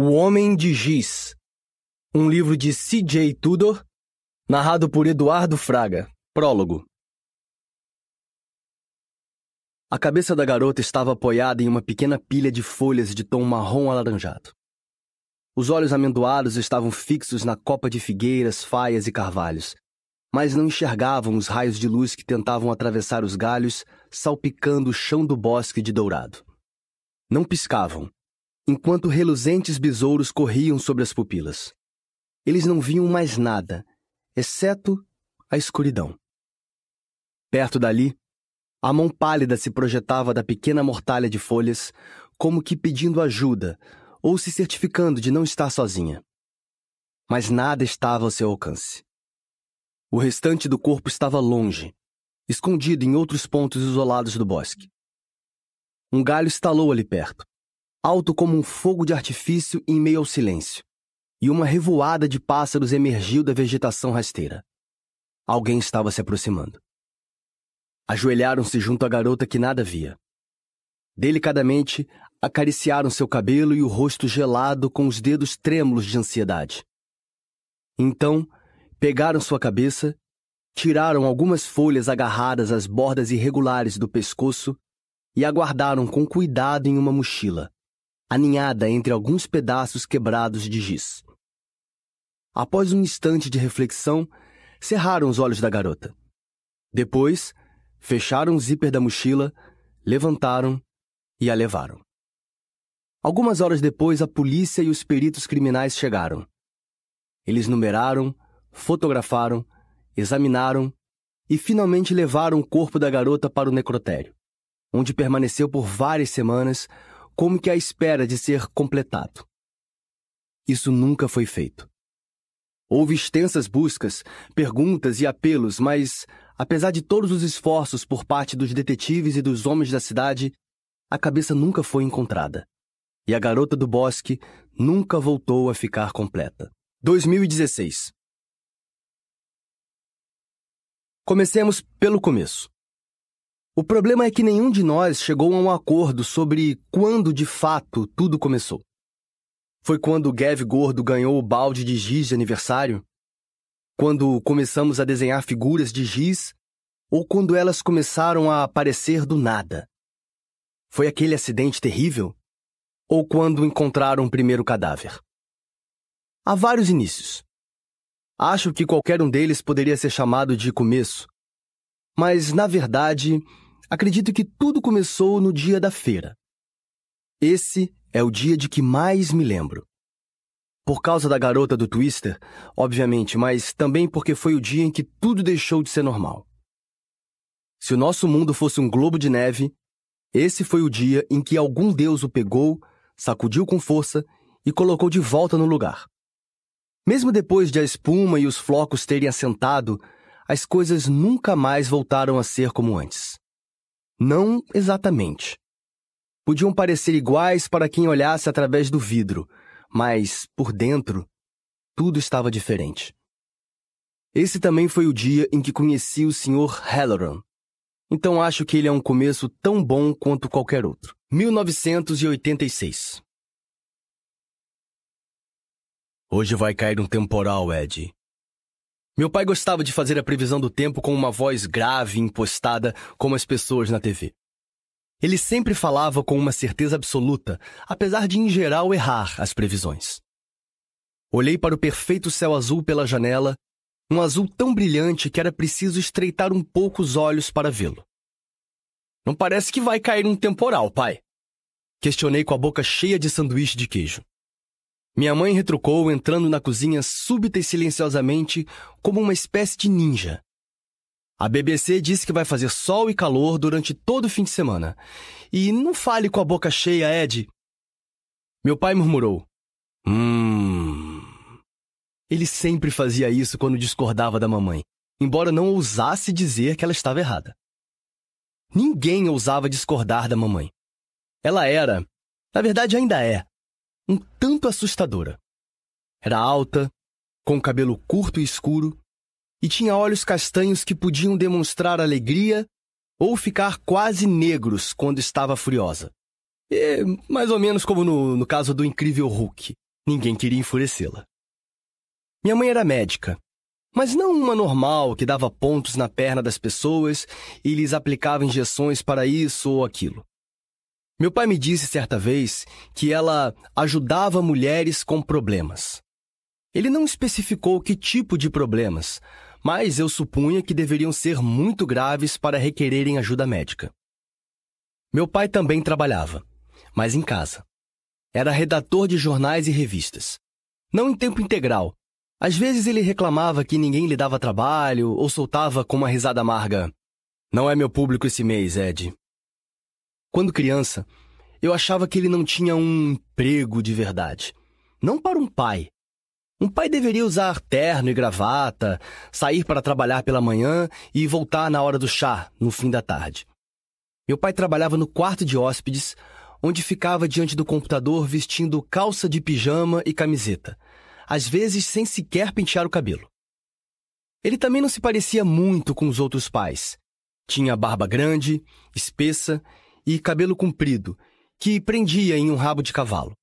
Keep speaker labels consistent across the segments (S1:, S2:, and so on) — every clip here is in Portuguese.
S1: O Homem de Giz. Um livro de C.J. Tudor, narrado por Eduardo Fraga. Prólogo. A cabeça da garota estava apoiada em uma pequena pilha de folhas de tom marrom alaranjado. Os olhos amendoados estavam fixos na copa de figueiras, faias e carvalhos, mas não enxergavam os raios de luz que tentavam atravessar os galhos, salpicando o chão do bosque de dourado. Não piscavam, enquanto reluzentes besouros corriam sobre as pupilas. Eles não viam mais nada, exceto a escuridão. Perto dali, a mão pálida se projetava da pequena mortalha de folhas, como que pedindo ajuda ou se certificando de não estar sozinha. Mas nada estava ao seu alcance. O restante do corpo estava longe, escondido em outros pontos isolados do bosque. Um galho estalou ali perto, alto como um fogo de artifício em meio ao silêncio, e uma revoada de pássaros emergiu da vegetação rasteira. Alguém estava se aproximando. Ajoelharam-se junto à garota que nada via. Delicadamente, acariciaram seu cabelo e o rosto gelado com os dedos trêmulos de ansiedade. Então, Pegaram sua cabeça, tiraram algumas folhas agarradas às bordas irregulares do pescoço e aguardaram com cuidado em uma mochila, aninhada entre alguns pedaços quebrados de giz. Após um instante de reflexão, cerraram os olhos da garota. Depois, fecharam o zíper da mochila, levantaram e a levaram. Algumas horas depois, a polícia e os peritos criminais chegaram. Eles numeraram, fotografaram, examinaram e finalmente levaram o corpo da garota para o necrotério, onde permaneceu por várias semanas, como que à espera de ser completado. Isso nunca foi feito. Houve extensas buscas, perguntas e apelos, mas, apesar de todos os esforços por parte dos detetives e dos homens da cidade, a cabeça nunca foi encontrada. E a garota do bosque nunca voltou a ficar completa. 2016 Comecemos pelo começo. O problema é que nenhum de nós chegou a um acordo sobre quando de fato tudo começou. Foi quando o Gav Gordo ganhou o balde de giz de aniversário? Quando começamos a desenhar figuras de giz? Ou quando elas começaram a aparecer do nada? Foi aquele acidente terrível? Ou quando encontraram o primeiro cadáver? Há vários inícios. Acho que qualquer um deles poderia ser chamado de começo. Mas, na verdade, acredito que tudo começou no dia da feira. Esse é o dia de que mais me lembro. Por causa da garota do Twister, obviamente, mas também porque foi o dia em que tudo deixou de ser normal. Se o nosso mundo fosse um globo de neve, esse foi o dia em que algum deus o pegou, sacudiu com força e colocou de volta no lugar. Mesmo depois de a espuma e os flocos terem assentado, as coisas nunca mais voltaram a ser como antes. Não exatamente. Podiam parecer iguais para quem olhasse através do vidro, mas, por dentro, tudo estava diferente. Esse também foi o dia em que conheci o Sr. Halloran. Então acho que ele é um começo tão bom quanto qualquer outro. 1986 Hoje vai cair um temporal, Ed. Meu pai gostava de fazer a previsão do tempo com uma voz grave e impostada, como as pessoas na TV. Ele sempre falava com uma certeza absoluta, apesar de em geral errar as previsões. Olhei para o perfeito céu azul pela janela, um azul tão brilhante que era preciso estreitar um pouco os olhos para vê-lo. Não parece que vai cair um temporal, pai. Questionei com a boca cheia de sanduíche de queijo. Minha mãe retrucou, entrando na cozinha súbita e silenciosamente, como uma espécie de ninja. A BBC disse que vai fazer sol e calor durante todo o fim de semana. E não fale com a boca cheia, Ed. Meu pai murmurou. Hum. Ele sempre fazia isso quando discordava da mamãe, embora não ousasse dizer que ela estava errada. Ninguém ousava discordar da mamãe. Ela era, na verdade ainda é, um tanto assustadora. Era alta, com cabelo curto e escuro, e tinha olhos castanhos que podiam demonstrar alegria ou ficar quase negros quando estava furiosa. E, mais ou menos como no, no caso do incrível Hulk. ninguém queria enfurecê-la. Minha mãe era médica, mas não uma normal que dava pontos na perna das pessoas e lhes aplicava injeções para isso ou aquilo. Meu pai me disse certa vez que ela ajudava mulheres com problemas. Ele não especificou que tipo de problemas, mas eu supunha que deveriam ser muito graves para requererem ajuda médica. Meu pai também trabalhava, mas em casa. Era redator de jornais e revistas. Não em tempo integral, às vezes ele reclamava que ninguém lhe dava trabalho ou soltava com uma risada amarga. Não é meu público esse mês, Ed. Quando criança, eu achava que ele não tinha um emprego de verdade. Não para um pai. Um pai deveria usar terno e gravata, sair para trabalhar pela manhã e voltar na hora do chá, no fim da tarde. Meu pai trabalhava no quarto de hóspedes, onde ficava diante do computador vestindo calça de pijama e camiseta às vezes sem sequer pentear o cabelo. Ele também não se parecia muito com os outros pais. Tinha barba grande, espessa e cabelo comprido, que prendia em um rabo de cavalo.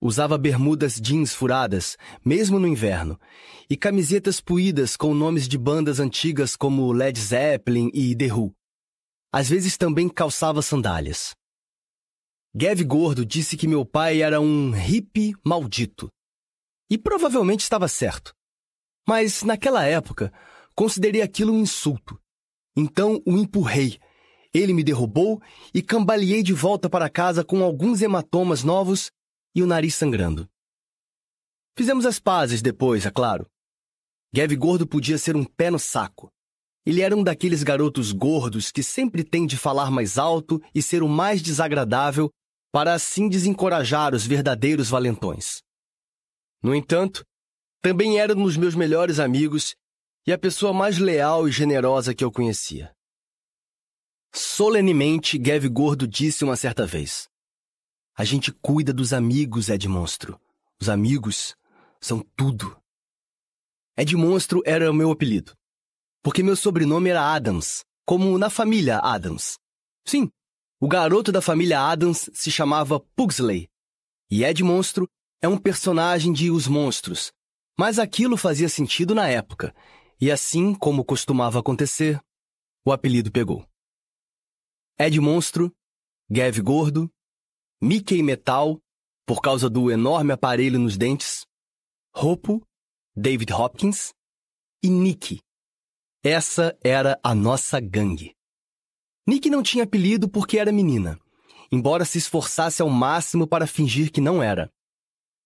S1: Usava bermudas jeans furadas, mesmo no inverno, e camisetas puídas com nomes de bandas antigas como Led Zeppelin e The Who. Às vezes também calçava sandálias. Gav Gordo disse que meu pai era um hippie maldito. E provavelmente estava certo. Mas, naquela época, considerei aquilo um insulto. Então o empurrei. Ele me derrubou e cambaleei de volta para casa com alguns hematomas novos e o nariz sangrando. Fizemos as pazes depois, é claro. Gav Gordo podia ser um pé no saco. Ele era um daqueles garotos gordos que sempre tem de falar mais alto e ser o mais desagradável para assim desencorajar os verdadeiros valentões. No entanto, também era um dos meus melhores amigos e a pessoa mais leal e generosa que eu conhecia. Solenemente, Gav Gordo disse uma certa vez: A gente cuida dos amigos, Ed Monstro. Os amigos são tudo. Ed Monstro era o meu apelido, porque meu sobrenome era Adams, como na família Adams. Sim, o garoto da família Adams se chamava Pugsley, e Ed Monstro é um personagem de Os Monstros, mas aquilo fazia sentido na época, e assim como costumava acontecer, o apelido pegou. Ed Monstro, Gav Gordo, Mickey Metal, por causa do enorme aparelho nos dentes, Hopo, David Hopkins e Nick. Essa era a nossa gangue. Nick não tinha apelido porque era menina, embora se esforçasse ao máximo para fingir que não era.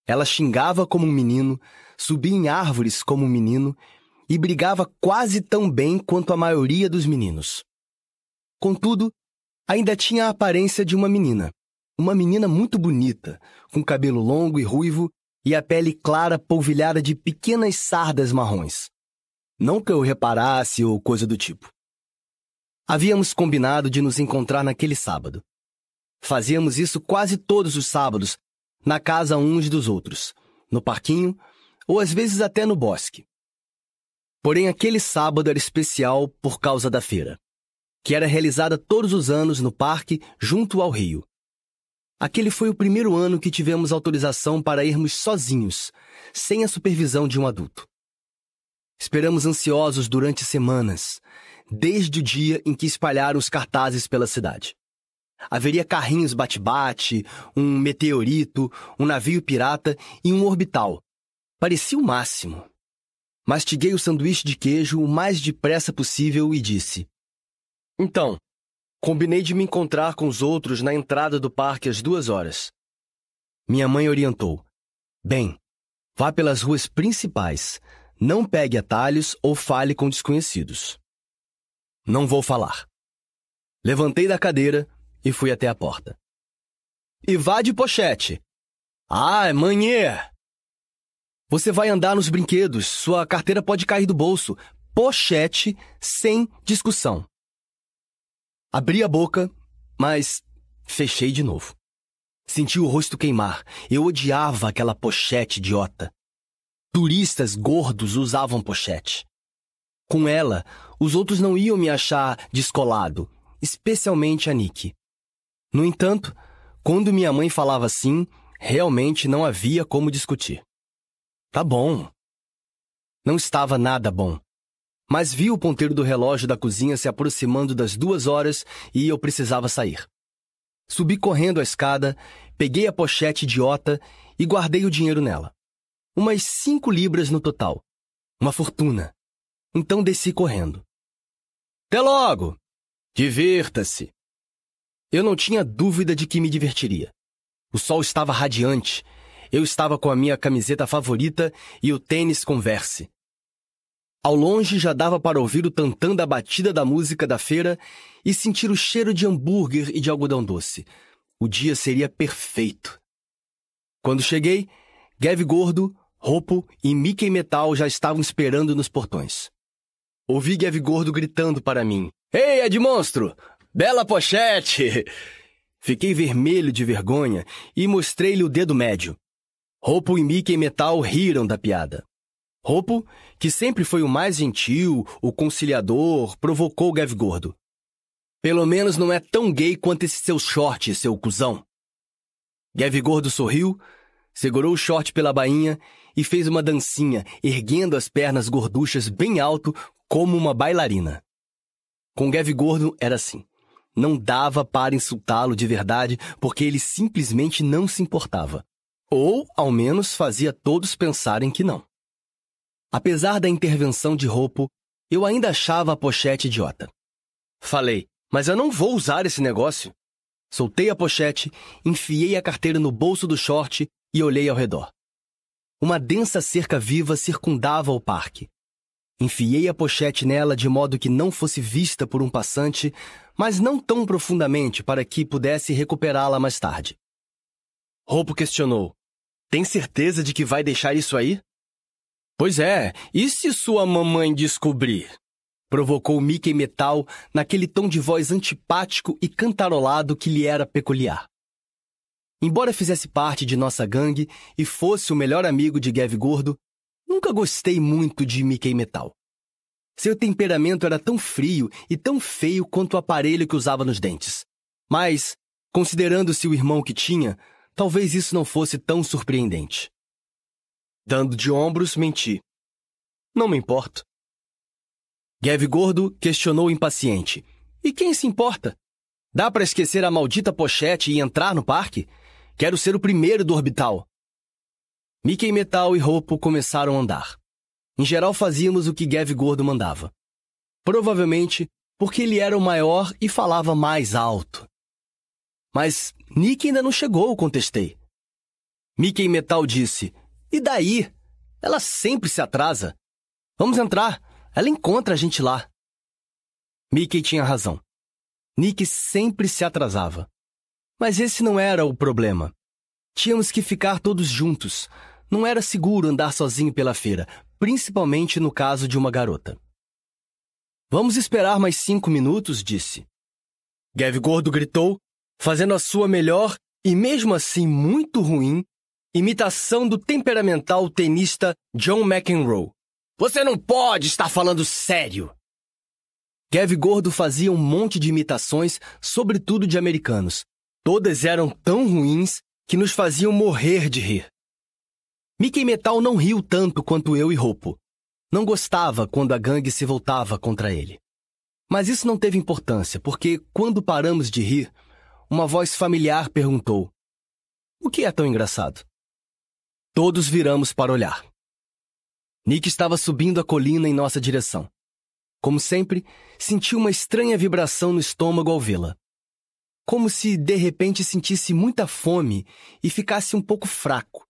S1: Ela xingava como um menino, subia em árvores como um menino e brigava quase tão bem quanto a maioria dos meninos. Contudo, ainda tinha a aparência de uma menina. Uma menina muito bonita, com cabelo longo e ruivo e a pele clara polvilhada de pequenas sardas marrons. Não que eu reparasse ou coisa do tipo. Havíamos combinado de nos encontrar naquele sábado. Fazíamos isso quase todos os sábados, na casa uns dos outros, no parquinho ou às vezes até no bosque. Porém, aquele sábado era especial por causa da feira, que era realizada todos os anos no parque junto ao rio. Aquele foi o primeiro ano que tivemos autorização para irmos sozinhos, sem a supervisão de um adulto. Esperamos ansiosos durante semanas, desde o dia em que espalharam os cartazes pela cidade. Haveria carrinhos bate-bate, um meteorito, um navio pirata e um orbital. Parecia o máximo. Mastiguei o sanduíche de queijo o mais depressa possível e disse: Então, combinei de me encontrar com os outros na entrada do parque às duas horas. Minha mãe orientou: Bem, vá pelas ruas principais, não pegue atalhos ou fale com desconhecidos. Não vou falar. Levantei da cadeira, e fui até a porta. E vá de pochete. Ah, manhê! Você vai andar nos brinquedos, sua carteira pode cair do bolso. Pochete sem discussão. Abri a boca, mas fechei de novo. Senti o rosto queimar. Eu odiava aquela pochete idiota. Turistas gordos usavam pochete. Com ela, os outros não iam me achar descolado, especialmente a Nick. No entanto, quando minha mãe falava assim, realmente não havia como discutir. Tá bom. Não estava nada bom. Mas vi o ponteiro do relógio da cozinha se aproximando das duas horas e eu precisava sair. Subi correndo a escada, peguei a pochete idiota e guardei o dinheiro nela. Umas cinco libras no total. Uma fortuna. Então desci correndo. Até logo! Divirta-se! Eu não tinha dúvida de que me divertiria. O sol estava radiante. Eu estava com a minha camiseta favorita e o tênis Converse. Ao longe já dava para ouvir o tantã da batida da música da feira e sentir o cheiro de hambúrguer e de algodão doce. O dia seria perfeito. Quando cheguei, Gav Gordo, Ropo e Mickey Metal já estavam esperando nos portões. Ouvi Gav Gordo gritando para mim: Ei, Ed Monstro! Bela pochete! Fiquei vermelho de vergonha e mostrei-lhe o dedo médio. Ropo e Mickey Metal riram da piada. Ropo, que sempre foi o mais gentil, o conciliador, provocou Gav Gordo. Pelo menos não é tão gay quanto esse seu short, seu cuzão. Gav Gordo sorriu, segurou o short pela bainha e fez uma dancinha, erguendo as pernas gorduchas bem alto, como uma bailarina. Com Gav Gordo era assim. Não dava para insultá-lo de verdade, porque ele simplesmente não se importava. Ou, ao menos, fazia todos pensarem que não. Apesar da intervenção de Ropo, eu ainda achava a pochete idiota. Falei, mas eu não vou usar esse negócio. Soltei a pochete, enfiei a carteira no bolso do short e olhei ao redor. Uma densa cerca viva circundava o parque. Enfiei a pochete nela de modo que não fosse vista por um passante, mas não tão profundamente para que pudesse recuperá-la mais tarde. Roupo questionou: Tem certeza de que vai deixar isso aí? Pois é, e se sua mamãe descobrir? Provocou Mickey Metal naquele tom de voz antipático e cantarolado que lhe era peculiar. Embora fizesse parte de nossa gangue e fosse o melhor amigo de Gav Gordo, nunca gostei muito de Mickey Metal. Seu temperamento era tão frio e tão feio quanto o aparelho que usava nos dentes. Mas, considerando-se o irmão que tinha, talvez isso não fosse tão surpreendente. Dando de ombros, menti. Não me importo. Gav Gordo questionou impaciente. E quem se importa? Dá para esquecer a maldita pochete e entrar no parque? Quero ser o primeiro do orbital. Mickey Metal e Ropo começaram a andar. Em geral fazíamos o que Gav Gordo mandava. Provavelmente porque ele era o maior e falava mais alto. Mas Nick ainda não chegou, contestei. Mickey Metal disse: e daí? Ela sempre se atrasa. Vamos entrar. Ela encontra a gente lá. Mickey tinha razão. Nick sempre se atrasava. Mas esse não era o problema. Tínhamos que ficar todos juntos. Não era seguro andar sozinho pela feira, principalmente no caso de uma garota. Vamos esperar mais cinco minutos, disse. Gav Gordo gritou, fazendo a sua melhor e mesmo assim muito ruim Imitação do temperamental tenista John McEnroe. Você não pode estar falando sério! Gav Gordo fazia um monte de imitações, sobretudo de americanos. Todas eram tão ruins que nos faziam morrer de rir. Mickey Metal não riu tanto quanto eu e Ropo. Não gostava quando a gangue se voltava contra ele. Mas isso não teve importância, porque quando paramos de rir, uma voz familiar perguntou: O que é tão engraçado? Todos viramos para olhar. Nick estava subindo a colina em nossa direção. Como sempre, senti uma estranha vibração no estômago ao vê-la. Como se de repente sentisse muita fome e ficasse um pouco fraco.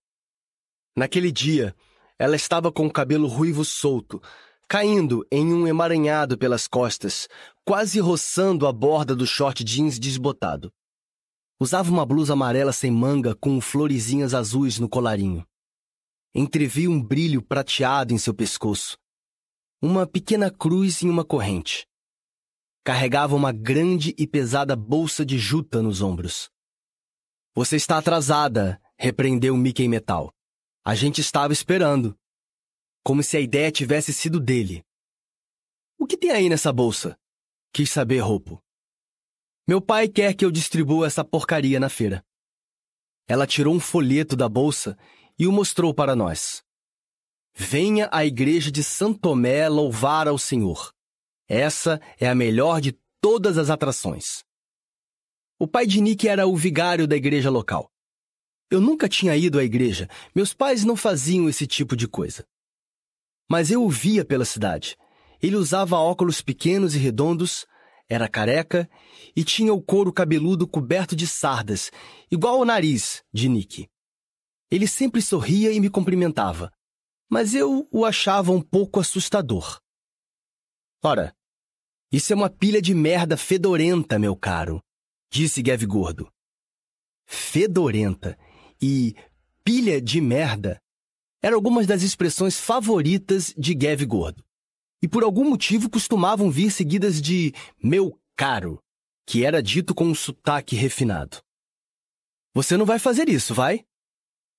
S1: Naquele dia, ela estava com o cabelo ruivo solto, caindo em um emaranhado pelas costas, quase roçando a borda do short jeans desbotado. Usava uma blusa amarela sem manga com florezinhas azuis no colarinho entrevi um brilho prateado em seu pescoço. Uma pequena cruz em uma corrente. Carregava uma grande e pesada bolsa de juta nos ombros. Você está atrasada, repreendeu Mickey Metal. A gente estava esperando. Como se a ideia tivesse sido dele. O que tem aí nessa bolsa? Quis saber, Roupo. Meu pai quer que eu distribua essa porcaria na feira. Ela tirou um folheto da bolsa e o mostrou para nós. Venha à igreja de Santo Tomé louvar ao Senhor. Essa é a melhor de todas as atrações. O pai de Nick era o vigário da igreja local. Eu nunca tinha ido à igreja, meus pais não faziam esse tipo de coisa. Mas eu o via pela cidade. Ele usava óculos pequenos e redondos, era careca e tinha o couro cabeludo coberto de sardas, igual ao nariz de Nick. Ele sempre sorria e me cumprimentava, mas eu o achava um pouco assustador. Ora, isso é uma pilha de merda fedorenta, meu caro, disse Gav Gordo. Fedorenta e pilha de merda eram algumas das expressões favoritas de Gav Gordo. E por algum motivo costumavam vir seguidas de meu caro, que era dito com um sotaque refinado. Você não vai fazer isso, vai?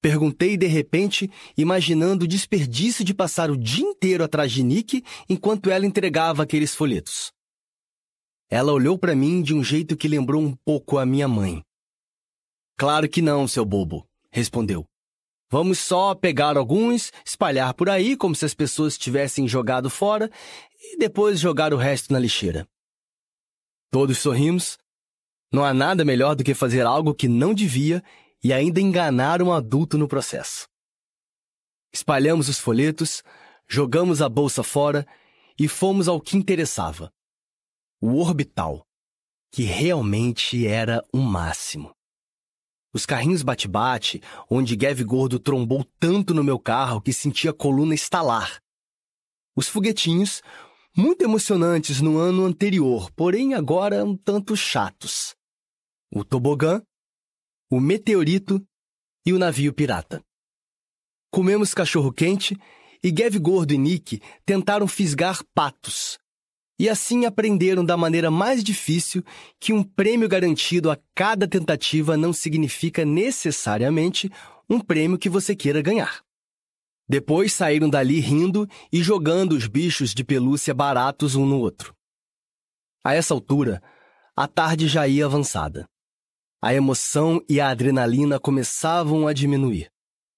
S1: Perguntei de repente, imaginando o desperdício de passar o dia inteiro atrás de Nick enquanto ela entregava aqueles folhetos. Ela olhou para mim de um jeito que lembrou um pouco a minha mãe. Claro que não, seu bobo, respondeu. Vamos só pegar alguns, espalhar por aí como se as pessoas tivessem jogado fora e depois jogar o resto na lixeira. Todos sorrimos. Não há nada melhor do que fazer algo que não devia e ainda enganar um adulto no processo. Espalhamos os folhetos, jogamos a bolsa fora e fomos ao que interessava: o orbital, que realmente era o máximo. Os carrinhos bate-bate, onde Gav Gordo trombou tanto no meu carro que senti a coluna estalar. Os foguetinhos, muito emocionantes no ano anterior, porém agora um tanto chatos. O tobogã o meteorito e o navio pirata. Comemos cachorro-quente e Gav Gordo e Nick tentaram fisgar patos. E assim aprenderam da maneira mais difícil que um prêmio garantido a cada tentativa não significa necessariamente um prêmio que você queira ganhar. Depois saíram dali rindo e jogando os bichos de pelúcia baratos um no outro. A essa altura, a tarde já ia avançada. A emoção e a adrenalina começavam a diminuir,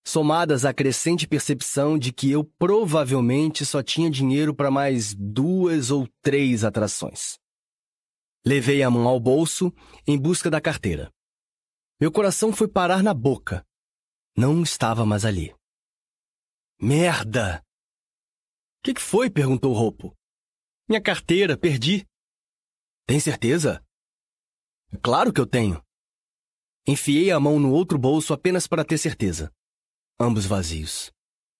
S1: somadas à crescente percepção de que eu provavelmente só tinha dinheiro para mais duas ou três atrações. Levei a mão ao bolso em busca da carteira. Meu coração foi parar na boca. Não estava mais ali. Merda! O que, que foi? perguntou Roupo. Minha carteira, perdi. Tem certeza? Claro que eu tenho. Enfiei a mão no outro bolso apenas para ter certeza. Ambos vazios.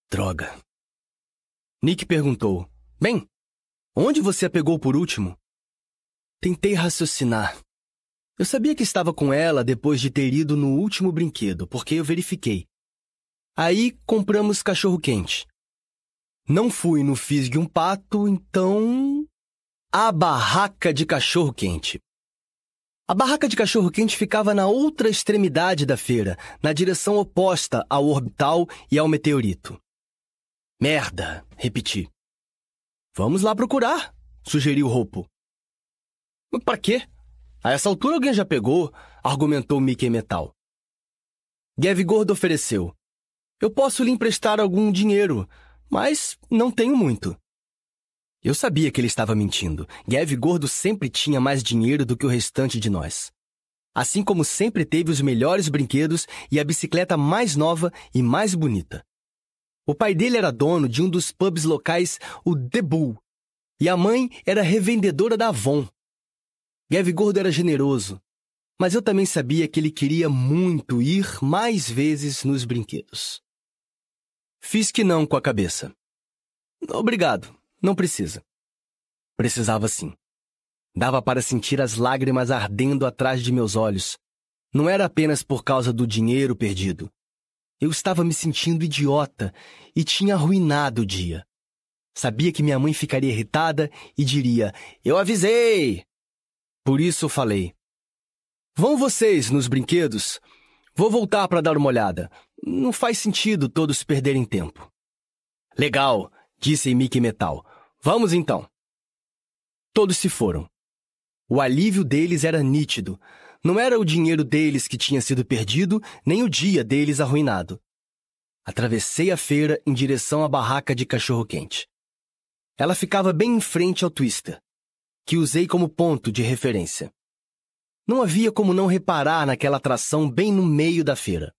S1: Droga. Nick perguntou: Bem, onde você a pegou por último? Tentei raciocinar. Eu sabia que estava com ela depois de ter ido no último brinquedo, porque eu verifiquei. Aí compramos cachorro-quente. Não fui no Fisgue um Pato, então. A barraca de cachorro-quente. A barraca de cachorro-quente ficava na outra extremidade da feira, na direção oposta ao orbital e ao meteorito. Merda, repeti. Vamos lá procurar, sugeriu Roupo. Para quê? A essa altura alguém já pegou, argumentou Mickey Metal. Gav Gordo ofereceu. Eu posso lhe emprestar algum dinheiro, mas não tenho muito. Eu sabia que ele estava mentindo. Gav Gordo sempre tinha mais dinheiro do que o restante de nós. Assim como sempre teve os melhores brinquedos e a bicicleta mais nova e mais bonita. O pai dele era dono de um dos pubs locais, o The Bull, e a mãe era revendedora da Avon. Gav Gordo era generoso, mas eu também sabia que ele queria muito ir mais vezes nos brinquedos. Fiz que não com a cabeça. Obrigado, não precisa. Precisava sim. Dava para sentir as lágrimas ardendo atrás de meus olhos. Não era apenas por causa do dinheiro perdido. Eu estava me sentindo idiota e tinha arruinado o dia. Sabia que minha mãe ficaria irritada e diria: Eu avisei! Por isso falei: Vão vocês nos brinquedos? Vou voltar para dar uma olhada. Não faz sentido todos perderem tempo. Legal, disse Mickey Metal. Vamos então. Todos se foram. O alívio deles era nítido. Não era o dinheiro deles que tinha sido perdido, nem o dia deles arruinado. Atravessei a feira em direção à barraca de cachorro-quente. Ela ficava bem em frente ao Twister, que usei como ponto de referência. Não havia como não reparar naquela atração bem no meio da feira.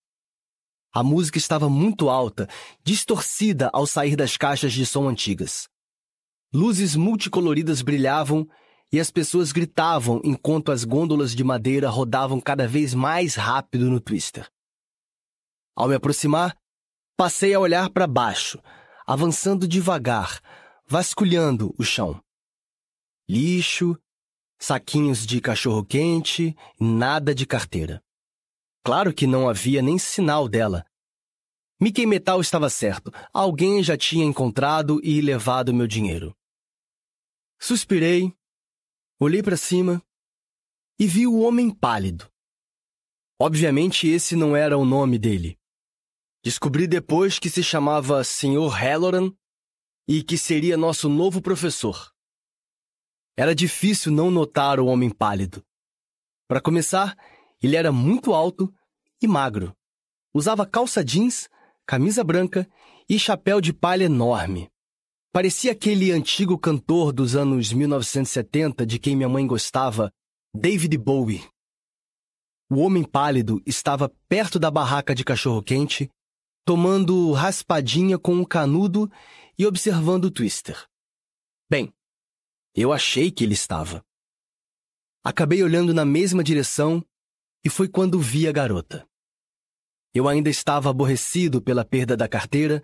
S1: A música estava muito alta, distorcida ao sair das caixas de som antigas. Luzes multicoloridas brilhavam e as pessoas gritavam enquanto as gôndolas de madeira rodavam cada vez mais rápido no twister. Ao me aproximar, passei a olhar para baixo, avançando devagar, vasculhando o chão. Lixo, saquinhos de cachorro-quente, nada de carteira. Claro que não havia nem sinal dela. Mickey Metal estava certo. Alguém já tinha encontrado e levado meu dinheiro. Suspirei, olhei para cima e vi o homem pálido. Obviamente esse não era o nome dele. Descobri depois que se chamava Sr. Halloran e que seria nosso novo professor. Era difícil não notar o homem pálido. Para começar, ele era muito alto e magro. Usava calça jeans, camisa branca e chapéu de palha enorme. Parecia aquele antigo cantor dos anos 1970 de quem minha mãe gostava, David Bowie. O homem pálido estava perto da barraca de cachorro-quente, tomando raspadinha com um canudo e observando o twister. Bem, eu achei que ele estava. Acabei olhando na mesma direção e foi quando vi a garota. Eu ainda estava aborrecido pela perda da carteira,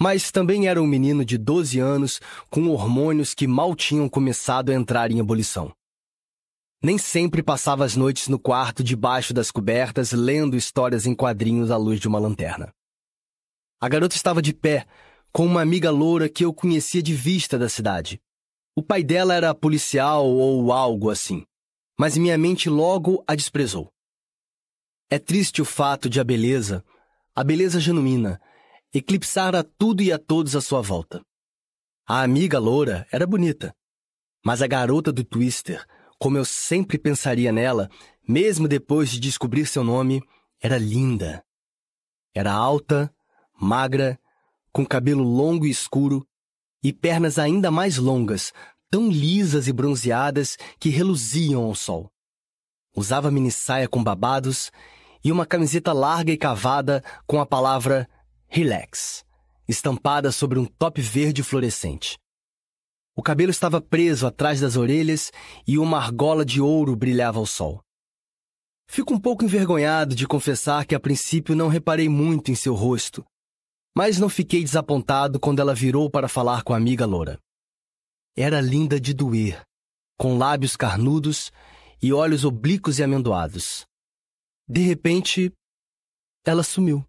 S1: mas também era um menino de 12 anos com hormônios que mal tinham começado a entrar em ebulição. Nem sempre passava as noites no quarto debaixo das cobertas lendo histórias em quadrinhos à luz de uma lanterna. A garota estava de pé, com uma amiga loura que eu conhecia de vista da cidade. O pai dela era policial ou algo assim, mas minha mente logo a desprezou. É triste o fato de a beleza, a beleza genuína, eclipsar a tudo e a todos à sua volta. A amiga loura era bonita, mas a garota do Twister, como eu sempre pensaria nela, mesmo depois de descobrir seu nome, era linda. Era alta, magra, com cabelo longo e escuro, e pernas ainda mais longas, tão lisas e bronzeadas que reluziam ao sol. Usava minissaia com babados e uma camiseta larga e cavada com a palavra Relax, estampada sobre um top verde fluorescente. O cabelo estava preso atrás das orelhas e uma argola de ouro brilhava ao sol. Fico um pouco envergonhado de confessar que a princípio não reparei muito em seu rosto, mas não fiquei desapontado quando ela virou para falar com a amiga loura. Era linda de doer, com lábios carnudos e olhos oblíquos e amendoados. De repente, ela sumiu.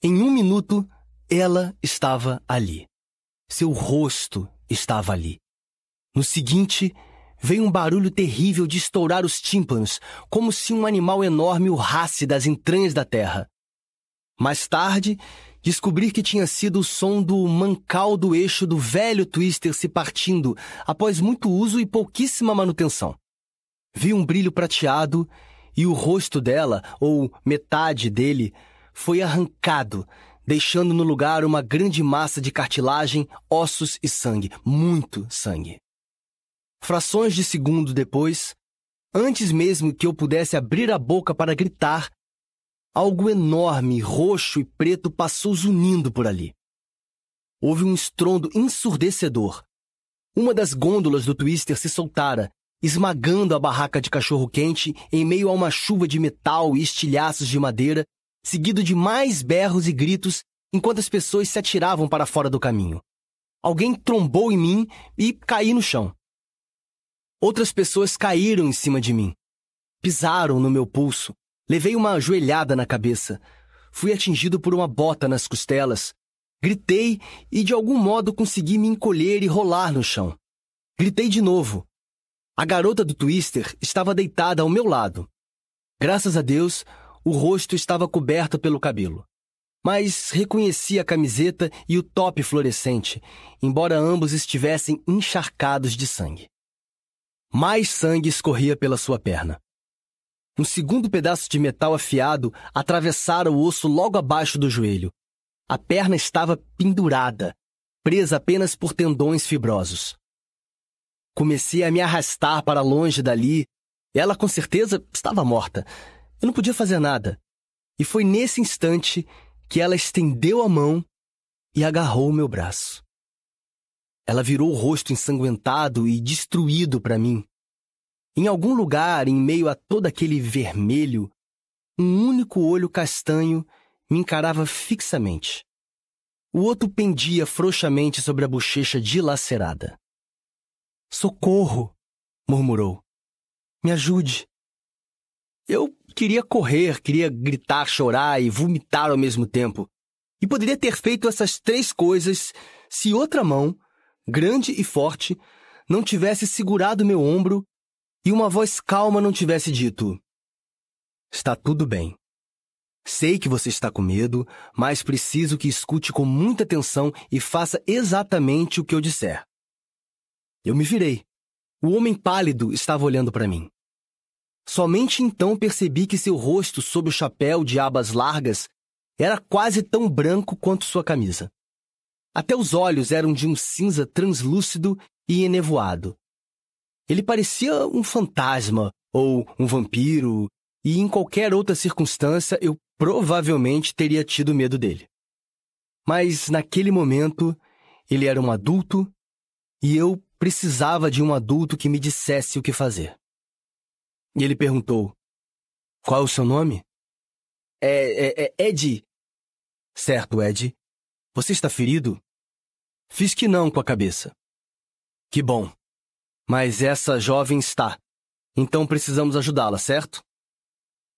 S1: Em um minuto, ela estava ali. Seu rosto estava ali. No seguinte, veio um barulho terrível de estourar os tímpanos, como se um animal enorme urrasse das entranhas da terra. Mais tarde, descobri que tinha sido o som do mancal do eixo do velho twister se partindo após muito uso e pouquíssima manutenção. Vi um brilho prateado e o rosto dela, ou metade dele, foi arrancado, deixando no lugar uma grande massa de cartilagem, ossos e sangue, muito sangue. Frações de segundo depois, antes mesmo que eu pudesse abrir a boca para gritar, Algo enorme, roxo e preto passou zunindo por ali. Houve um estrondo ensurdecedor. Uma das gôndolas do Twister se soltara, esmagando a barraca de cachorro-quente em meio a uma chuva de metal e estilhaços de madeira, seguido de mais berros e gritos enquanto as pessoas se atiravam para fora do caminho. Alguém trombou em mim e caí no chão. Outras pessoas caíram em cima de mim. Pisaram no meu pulso, Levei uma joelhada na cabeça. Fui atingido por uma bota nas costelas. Gritei e de algum modo consegui me encolher e rolar no chão. Gritei de novo. A garota do Twister estava deitada ao meu lado. Graças a Deus, o rosto estava coberto pelo cabelo. Mas reconheci a camiseta e o top fluorescente, embora ambos estivessem encharcados de sangue. Mais sangue escorria pela sua perna. Um segundo pedaço de metal afiado atravessara o osso logo abaixo do joelho. A perna estava pendurada, presa apenas por tendões fibrosos. Comecei a me arrastar para longe dali. Ela com certeza estava morta. Eu não podia fazer nada. E foi nesse instante que ela estendeu a mão e agarrou o meu braço. Ela virou o rosto ensanguentado e destruído para mim. Em algum lugar, em meio a todo aquele vermelho, um único olho castanho me encarava fixamente. O outro pendia frouxamente sobre a bochecha dilacerada. Socorro! murmurou. Me ajude. Eu queria correr, queria gritar, chorar e vomitar ao mesmo tempo. E poderia ter feito essas três coisas se outra mão, grande e forte, não tivesse segurado meu ombro e uma voz calma não tivesse dito: Está tudo bem. Sei que você está com medo, mas preciso que escute com muita atenção e faça exatamente o que eu disser. Eu me virei. O homem pálido estava olhando para mim. Somente então percebi que seu rosto, sob o chapéu de abas largas, era quase tão branco quanto sua camisa. Até os olhos eram de um cinza translúcido e enevoado. Ele parecia um fantasma ou um vampiro, e em qualquer outra circunstância eu provavelmente teria tido medo dele. Mas naquele momento, ele era um adulto e eu precisava de um adulto que me dissesse o que fazer. E ele perguntou: Qual é o seu nome? É, é, é Ed. Certo, Ed. Você está ferido? Fiz que não com a cabeça. Que bom. Mas essa jovem está. Então precisamos ajudá-la, certo?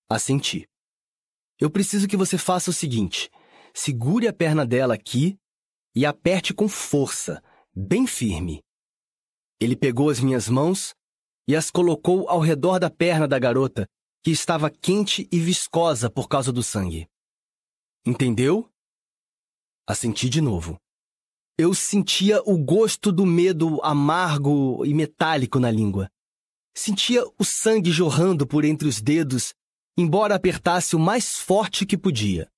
S1: Assenti. Eu preciso que você faça o seguinte: segure a perna dela aqui e aperte com força, bem firme. Ele pegou as minhas mãos e as colocou ao redor da perna da garota, que estava quente e viscosa por causa do sangue. Entendeu? Assenti de novo. Eu sentia o gosto do medo amargo e metálico na língua. Sentia o sangue jorrando por entre os dedos, embora apertasse o mais forte que podia.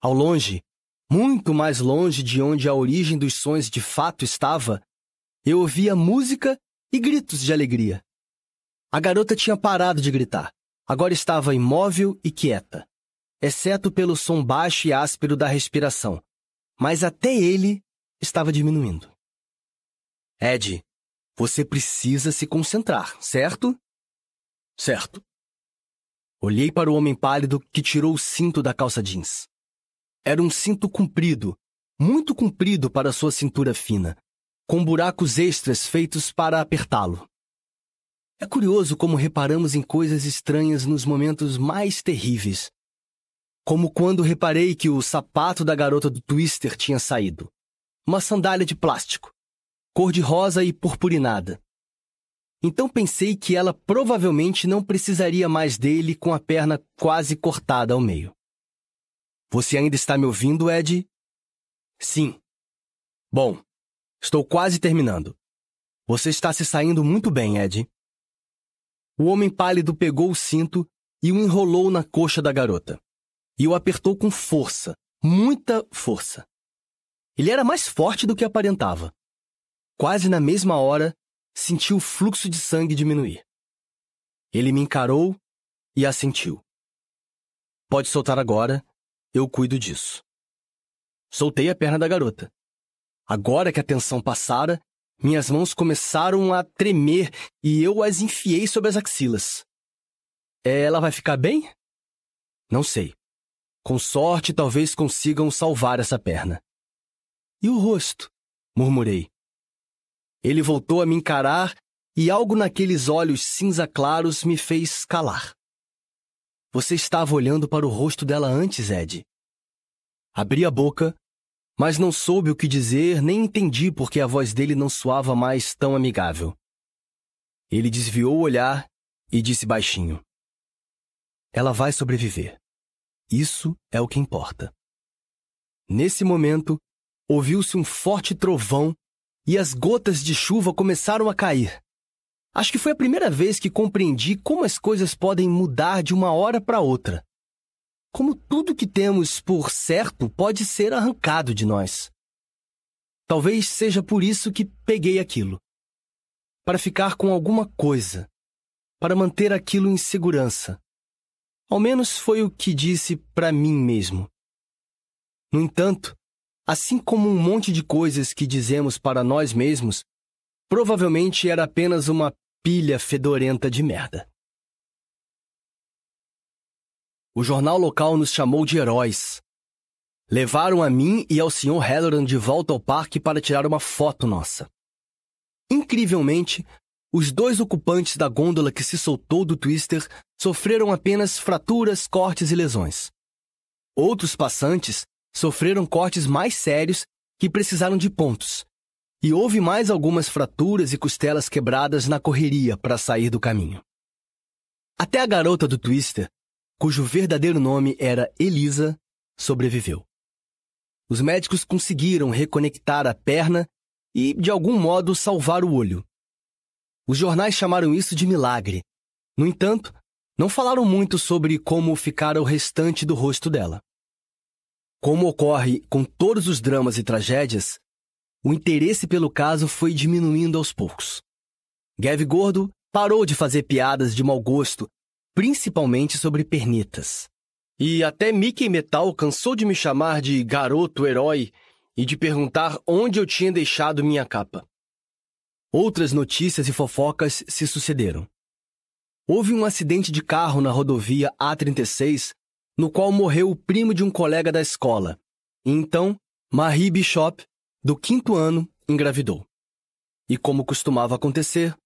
S1: Ao longe, muito mais longe de onde a origem dos sons de fato estava, eu ouvia música e gritos de alegria. A garota tinha parado de gritar. Agora estava imóvel e quieta, exceto pelo som baixo e áspero da respiração. Mas até ele estava diminuindo. Ed, você precisa se concentrar, certo? Certo. Olhei para o homem pálido que tirou o cinto da calça jeans. Era um cinto comprido, muito comprido para sua cintura fina, com buracos extras feitos para apertá-lo. É curioso como reparamos em coisas estranhas nos momentos mais terríveis. Como quando reparei que o sapato da garota do Twister tinha saído uma sandália de plástico, cor-de-rosa e purpurinada. Então pensei que ela provavelmente não precisaria mais dele com a perna quase cortada ao meio. Você ainda está me ouvindo, Ed? Sim. Bom, estou quase terminando. Você está se saindo muito bem, Ed. O homem pálido pegou o cinto e o enrolou na coxa da garota. E o apertou com força, muita força. Ele era mais forte do que aparentava. Quase na mesma hora, senti o fluxo de sangue diminuir. Ele me encarou e assentiu. Pode soltar agora, eu cuido disso. Soltei a perna da garota. Agora que a tensão passara, minhas mãos começaram a tremer e eu as enfiei sob as axilas. Ela vai ficar bem? Não sei. Com sorte, talvez consigam salvar essa perna. E o rosto? murmurei. Ele voltou a me encarar e algo naqueles olhos cinza claros me fez calar. Você estava olhando para o rosto dela antes, Ed. Abri a boca, mas não soube o que dizer nem entendi porque a voz dele não soava mais tão amigável. Ele desviou o olhar e disse baixinho: Ela vai sobreviver. Isso é o que importa. Nesse momento, ouviu-se um forte trovão e as gotas de chuva começaram a cair. Acho que foi a primeira vez que compreendi como as coisas podem mudar de uma hora para outra. Como tudo que temos por certo pode ser arrancado de nós. Talvez seja por isso que peguei aquilo. Para ficar com alguma coisa. Para manter aquilo em segurança. Ao menos foi o que disse para mim mesmo. No entanto, assim como um monte de coisas que dizemos para nós mesmos, provavelmente era apenas uma pilha fedorenta de merda. O jornal local nos chamou de heróis. Levaram a mim e ao Sr. Halloran de volta ao parque para tirar uma foto nossa. Incrivelmente, os dois ocupantes da gôndola que se soltou do twister sofreram apenas fraturas, cortes e lesões. Outros passantes sofreram cortes mais sérios que precisaram de pontos. E houve mais algumas fraturas e costelas quebradas na correria para sair do caminho. Até a garota do twister cujo verdadeiro nome era Elisa, sobreviveu. Os médicos conseguiram reconectar a perna e, de algum modo, salvar o olho. Os jornais chamaram isso de milagre. No entanto, não falaram muito sobre como ficara o restante do rosto dela. Como ocorre com todos os dramas e tragédias, o interesse pelo caso foi diminuindo aos poucos. Gav Gordo parou de fazer piadas de mau gosto principalmente sobre pernitas. E até Mickey Metal cansou de me chamar de garoto herói e de perguntar onde eu tinha deixado minha capa. Outras notícias e fofocas se sucederam. Houve um acidente de carro na rodovia A36, no qual morreu o primo de um colega da escola. E então, Marie Bishop, do quinto ano, engravidou. E como costumava acontecer,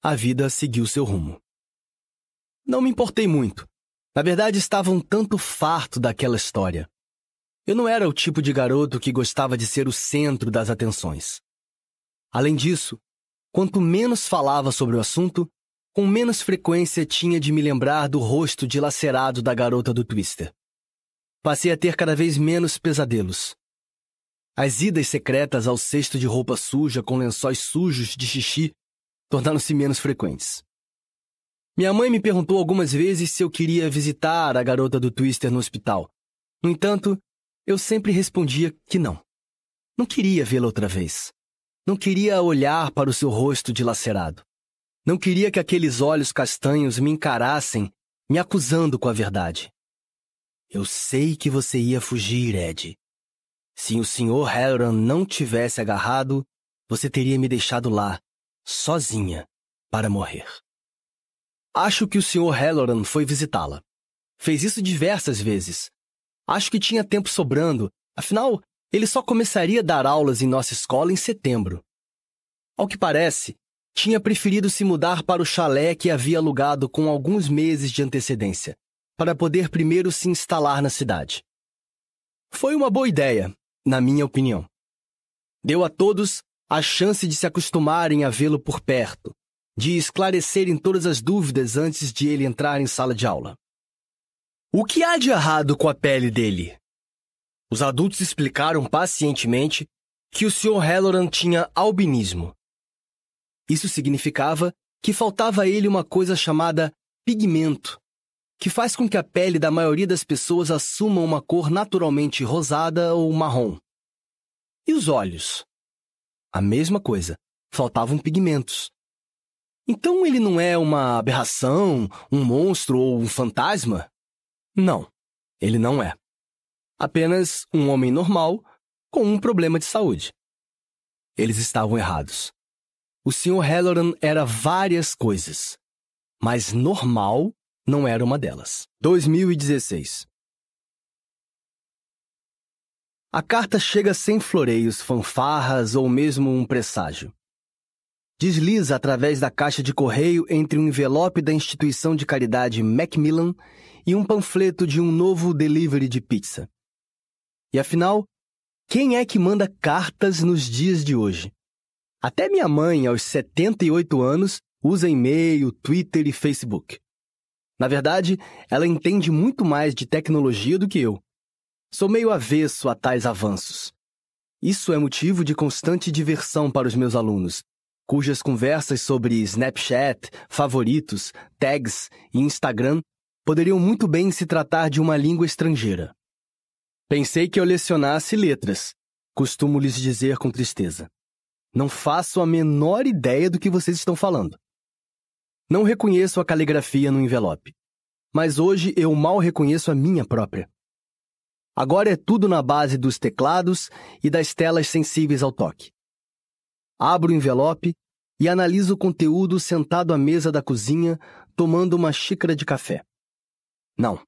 S1: a vida seguiu seu rumo. Não me importei muito. Na verdade, estava um tanto farto daquela história. Eu não era o tipo de garoto que gostava de ser o centro das atenções. Além disso, quanto menos falava sobre o assunto, com menos frequência tinha de me lembrar do rosto dilacerado da garota do Twister. Passei a ter cada vez menos pesadelos. As idas secretas ao cesto de roupa suja com lençóis sujos de xixi tornaram-se menos frequentes. Minha mãe me perguntou algumas vezes se eu queria visitar a garota do Twister no hospital. No entanto, eu sempre respondia que não. Não queria vê-la outra vez. Não queria olhar para o seu rosto dilacerado. Não queria que aqueles olhos castanhos me encarassem, me acusando com a verdade. Eu sei que você ia fugir, Ed. Se o Sr. Halloran não tivesse agarrado, você teria me deixado lá, sozinha, para morrer. Acho que o Sr. Halloran foi visitá-la. Fez isso diversas vezes. Acho que tinha tempo sobrando, afinal, ele só começaria a dar aulas em nossa escola em setembro. Ao que parece, tinha preferido se mudar para o chalé que havia alugado com alguns meses de antecedência, para poder primeiro se instalar na cidade. Foi uma boa ideia, na minha opinião. Deu a todos a chance de se acostumarem a vê-lo por perto, de esclarecerem todas as dúvidas antes de ele entrar em sala de aula. O que há de errado com a pele dele? Os adultos explicaram pacientemente que o Sr. Halloran tinha albinismo. Isso significava que faltava a ele uma coisa chamada pigmento, que faz com que a pele da maioria das pessoas assuma uma cor naturalmente rosada ou marrom. E os olhos? A mesma coisa, faltavam pigmentos. Então ele não é uma aberração, um monstro ou um fantasma? Não, ele não é. Apenas um homem normal com um problema de saúde. Eles estavam errados. O Sr. Halloran era várias coisas, mas normal não era uma delas. 2016 A carta chega sem floreios, fanfarras ou mesmo um presságio desliza através da caixa de correio entre um envelope da instituição de caridade Macmillan e um panfleto de um novo delivery de pizza. E afinal, quem é que manda cartas nos dias de hoje? Até minha mãe, aos 78 anos, usa e-mail, Twitter e Facebook. Na verdade, ela entende muito mais de tecnologia do que eu. Sou meio avesso a tais avanços. Isso é motivo de constante diversão para os meus alunos, cujas conversas sobre Snapchat, favoritos, tags e Instagram poderiam muito bem se tratar de uma língua estrangeira. Pensei que eu lecionasse letras, costumo lhes dizer com tristeza. Não faço a menor ideia do que vocês estão falando. Não reconheço a caligrafia no envelope, mas hoje eu mal reconheço a minha própria. Agora é tudo na base dos teclados e das telas sensíveis ao toque. Abro o envelope e analiso o conteúdo sentado à mesa da cozinha, tomando uma xícara de café. Não,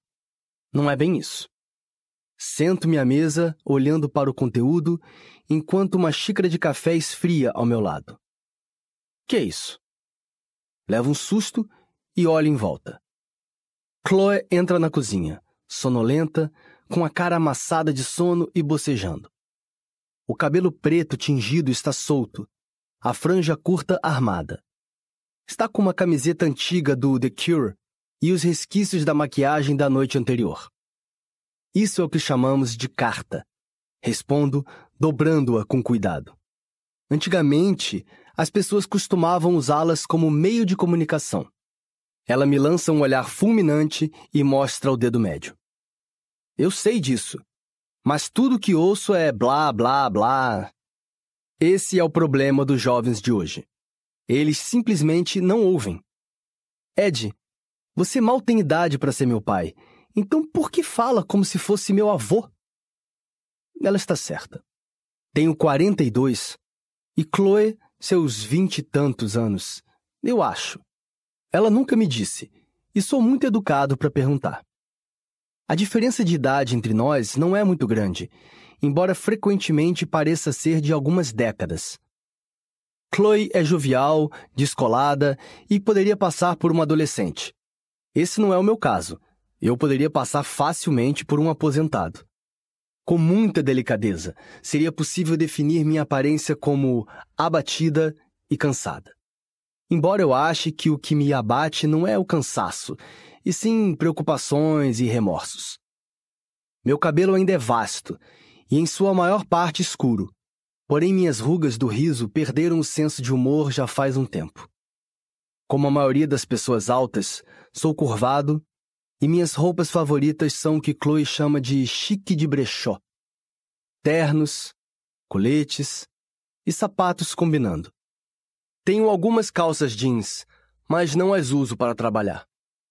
S1: não é bem isso. Sento-me à mesa, olhando para o conteúdo, enquanto uma xícara de café esfria ao meu lado. Que é isso? Levo um susto e olho em volta. Chloe entra na cozinha, sonolenta, com a cara amassada de sono e bocejando. O cabelo preto tingido está solto, a franja curta armada. Está com uma camiseta antiga do The Cure e os resquícios da maquiagem da noite anterior. Isso é o que chamamos de carta. Respondo, dobrando-a com cuidado. Antigamente, as pessoas costumavam usá-las como meio de comunicação. Ela me lança um olhar fulminante e mostra o dedo médio. Eu sei disso, mas tudo que ouço é blá, blá, blá. Esse é o problema dos jovens de hoje. Eles simplesmente não ouvem. Ed, você mal tem idade para ser meu pai então por que fala como se fosse meu avô? Ela está certa. Tenho 42 e Chloe seus vinte e tantos anos, eu acho. Ela nunca me disse e sou muito educado para perguntar. A diferença de idade entre nós não é muito grande, embora frequentemente pareça ser de algumas décadas. Chloe é jovial, descolada e poderia passar por uma adolescente. Esse não é o meu caso eu poderia passar facilmente por um aposentado. Com muita delicadeza, seria possível definir minha aparência como abatida e cansada. Embora eu ache que o que me abate não é o cansaço, e sim preocupações e remorsos. Meu cabelo ainda é vasto e, em sua maior parte, escuro, porém minhas rugas do riso perderam o senso de humor já faz um tempo. Como a maioria das pessoas altas, sou curvado e minhas roupas favoritas são o que Chloe chama de chique de brechó. Ternos, coletes e sapatos combinando. Tenho algumas calças jeans, mas não as uso para trabalhar,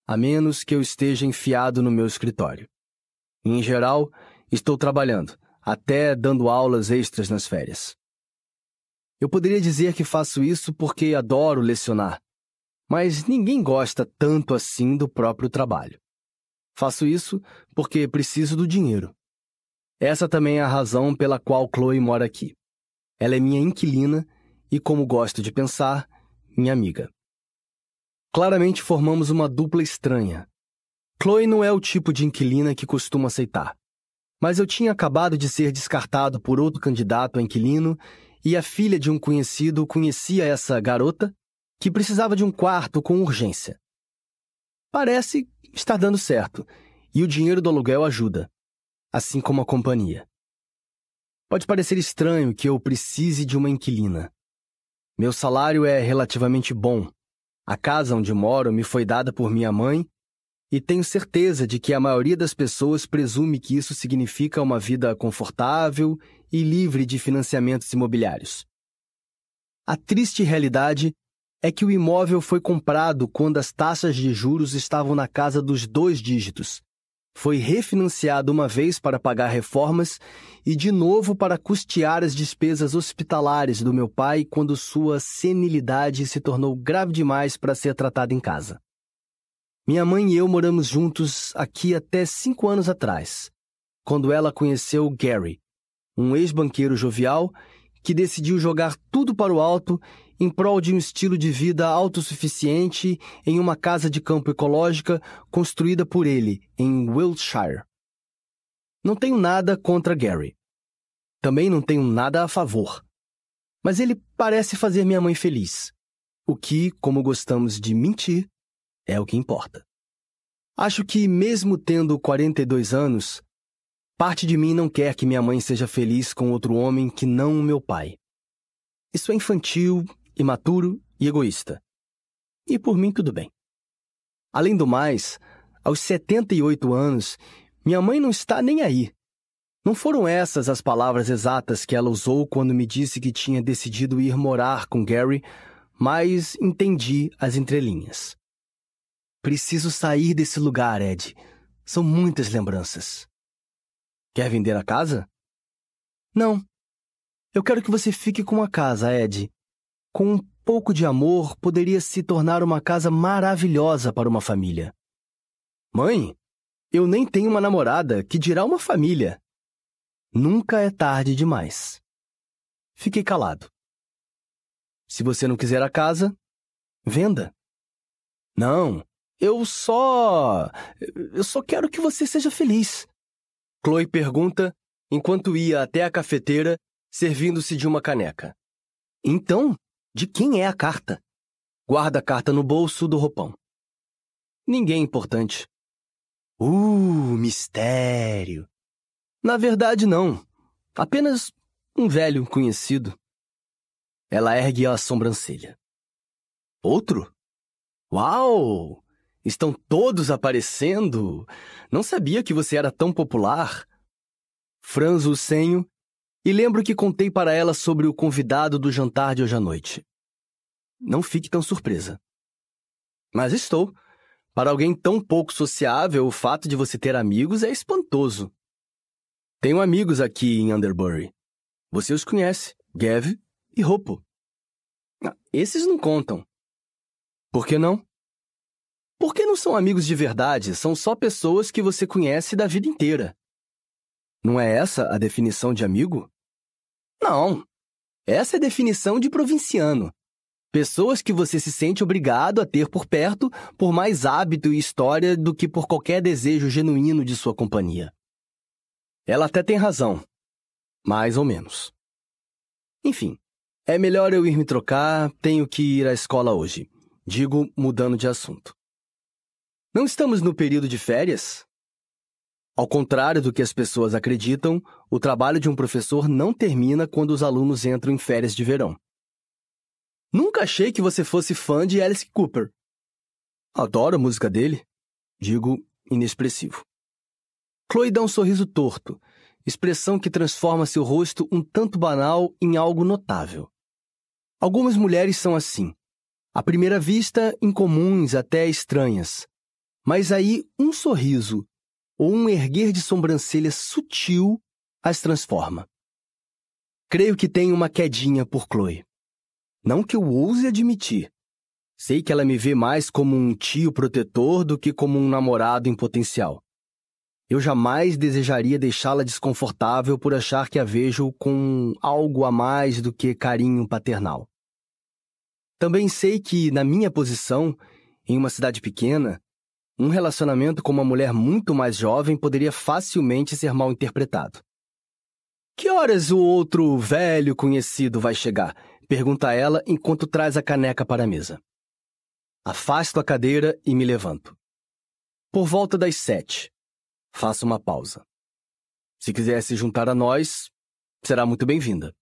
S1: a menos que eu esteja enfiado no meu escritório. em geral, estou trabalhando, até dando aulas extras nas férias. Eu poderia dizer que faço isso porque adoro lecionar, mas ninguém gosta tanto assim do próprio trabalho. Faço isso porque preciso do dinheiro. Essa também é a razão pela qual Chloe mora aqui. Ela é minha inquilina e, como gosto de pensar, minha amiga. Claramente formamos uma dupla estranha. Chloe não é o tipo de inquilina que costumo aceitar. Mas eu tinha acabado de ser descartado por outro candidato a inquilino e a filha de um conhecido conhecia essa garota que precisava de um quarto com urgência. Parece estar dando certo, e o dinheiro do aluguel ajuda, assim como a companhia. Pode parecer estranho que eu precise de uma inquilina. Meu salário é relativamente bom. A casa onde moro me foi dada por minha mãe e tenho certeza de que a maioria das pessoas presume que isso significa uma vida confortável e livre de financiamentos imobiliários. A triste realidade é que o imóvel foi comprado quando as taxas de juros estavam na casa dos dois dígitos. Foi refinanciado uma vez para pagar reformas e de novo para custear as despesas hospitalares do meu pai quando sua senilidade se tornou grave demais para ser tratada em casa. Minha mãe e eu moramos juntos aqui até cinco anos atrás, quando ela conheceu Gary, um ex-banqueiro jovial que decidiu jogar tudo para o alto em prol de um estilo de vida autossuficiente em uma casa de campo ecológica construída por ele, em Wiltshire. Não tenho nada contra Gary. Também não tenho nada a favor. Mas ele parece fazer minha mãe feliz. O que, como gostamos de mentir, é o que importa. Acho que, mesmo tendo 42 anos, parte de mim não quer que minha mãe seja feliz com outro homem que não o meu pai. Isso é infantil imaturo e egoísta. E por mim, tudo bem. Além do mais, aos 78 anos, minha mãe não está nem aí. Não foram essas as palavras exatas que ela usou quando me disse que tinha decidido ir morar com Gary, mas entendi as entrelinhas. Preciso sair desse lugar, Ed. São muitas lembranças. Quer vender a casa? Não. Eu quero que você fique com a casa, Ed. Com um pouco de amor, poderia se tornar uma casa maravilhosa para uma família. Mãe, eu nem tenho uma namorada, que dirá uma família. Nunca é tarde demais. Fiquei calado. Se você não quiser a casa, venda. Não, eu só. Eu só quero que você seja feliz. Chloe pergunta enquanto ia até a cafeteira, servindo-se de uma caneca. Então, de quem é a carta? Guarda a carta no bolso do roupão. Ninguém importante. Uh, mistério. Na verdade, não. Apenas um velho conhecido. Ela ergue a sobrancelha. Outro? Uau! Estão todos aparecendo! Não sabia que você era tão popular. Franzo o senho e lembro que contei para ela sobre o convidado do jantar de hoje à noite. Não fique tão surpresa. Mas estou. Para alguém tão pouco sociável, o fato de você ter amigos é espantoso. Tenho amigos aqui em Underbury. Você os conhece, Gav e Ropo. Ah, esses não contam. Por que não? Porque não são amigos de verdade, são só pessoas que você conhece da vida inteira. Não é essa a definição de amigo? Não. Essa é a definição de provinciano. Pessoas que você se sente obrigado a ter por perto por mais hábito e história do que por qualquer desejo genuíno de sua companhia. Ela até tem razão. Mais ou menos. Enfim, é melhor eu ir me trocar, tenho que ir à escola hoje. Digo, mudando de assunto. Não estamos no período de férias? Ao contrário do que as pessoas acreditam, o trabalho de um professor não termina quando os alunos entram em férias de verão. Nunca achei que você fosse fã de Alice Cooper. Adoro a música dele. Digo, inexpressivo. Chloe dá um sorriso torto, expressão que transforma seu rosto um tanto banal em algo notável. Algumas mulheres são assim. À primeira vista, incomuns, até estranhas. Mas aí, um sorriso ou um erguer de sobrancelha sutil as transforma. Creio que tenho uma quedinha por Chloe. Não que eu ouse admitir. Sei que ela me vê mais como um tio protetor do que como um namorado em potencial. Eu jamais desejaria deixá-la desconfortável por achar que a vejo com algo a mais do que carinho paternal. Também sei que, na minha posição, em uma cidade pequena, um relacionamento com uma mulher muito mais jovem poderia facilmente ser mal interpretado. Que horas o outro velho conhecido vai chegar? Pergunta ela enquanto traz a caneca para a mesa. Afasto a cadeira e me levanto. Por volta das sete. Faço uma pausa. Se quiser se juntar a nós, será muito bem-vinda.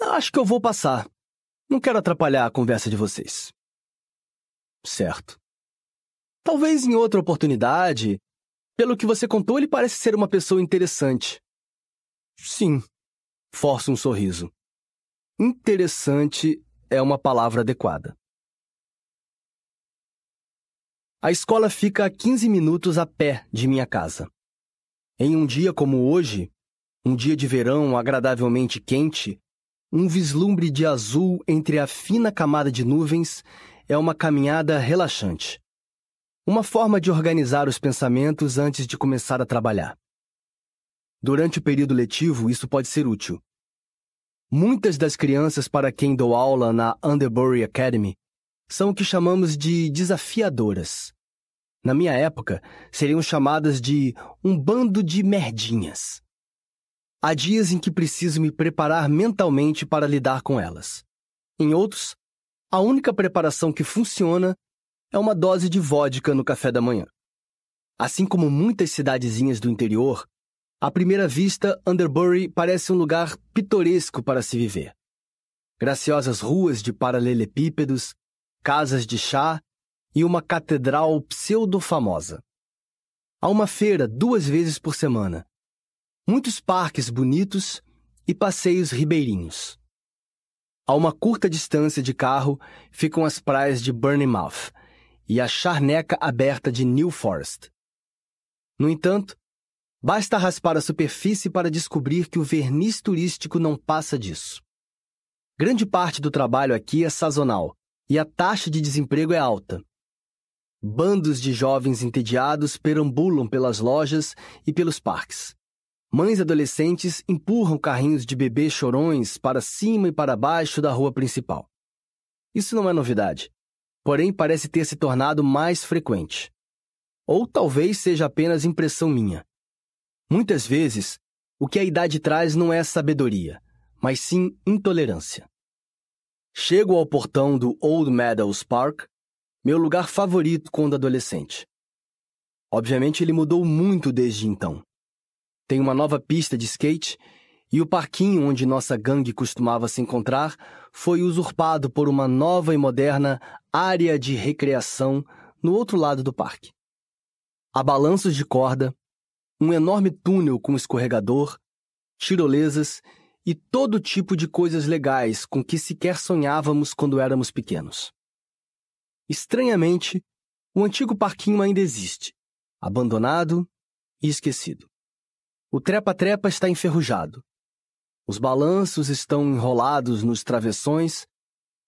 S1: Acho que eu vou passar. Não quero atrapalhar a conversa de vocês. Certo. Talvez em outra oportunidade. Pelo que você contou, ele parece ser uma pessoa interessante. Sim. Forço um sorriso. Interessante é uma palavra adequada. A escola fica a 15 minutos a pé de minha casa. Em um dia como hoje, um dia de verão agradavelmente quente, um vislumbre de azul entre a fina camada de nuvens é uma caminhada relaxante. Uma forma de organizar os pensamentos antes de começar a trabalhar. Durante o período letivo, isso pode ser útil. Muitas das crianças para quem dou aula na Underbury Academy são o que chamamos de desafiadoras. Na minha época, seriam chamadas de um bando de merdinhas. Há dias em que preciso me preparar mentalmente para lidar com elas. Em outros, a única preparação que funciona é uma dose de vodka no café da manhã. Assim como muitas cidadezinhas do interior, à primeira vista, Underbury parece um lugar pitoresco para se viver. graciosas ruas de paralelepípedos, casas de chá e uma catedral pseudo-famosa. Há uma feira duas vezes por semana, muitos parques bonitos e passeios ribeirinhos. A uma curta distância de carro ficam as praias de Bournemouth e a charneca aberta de New Forest. No entanto, basta raspar a superfície para descobrir que o verniz turístico não passa disso. Grande parte do trabalho aqui é sazonal e a taxa de desemprego é alta. Bandos de jovens entediados perambulam pelas lojas e pelos parques. Mães adolescentes empurram carrinhos de bebês chorões para cima e para baixo da rua principal. Isso não é novidade, porém parece ter se tornado mais frequente. Ou talvez seja apenas impressão minha. Muitas vezes, o que a idade traz não é sabedoria, mas sim intolerância. Chego ao portão do Old Meadows Park, meu lugar favorito quando adolescente. Obviamente ele mudou muito desde então. Tem uma nova pista de skate e o parquinho onde nossa gangue costumava se encontrar foi usurpado por uma nova e moderna área de recreação no outro lado do parque. Há balanços de corda, um enorme túnel com escorregador, tirolesas e todo tipo de coisas legais com que sequer sonhávamos quando éramos pequenos. Estranhamente, o antigo parquinho ainda existe, abandonado e esquecido. O trepa-trepa está enferrujado. Os balanços estão enrolados nos travessões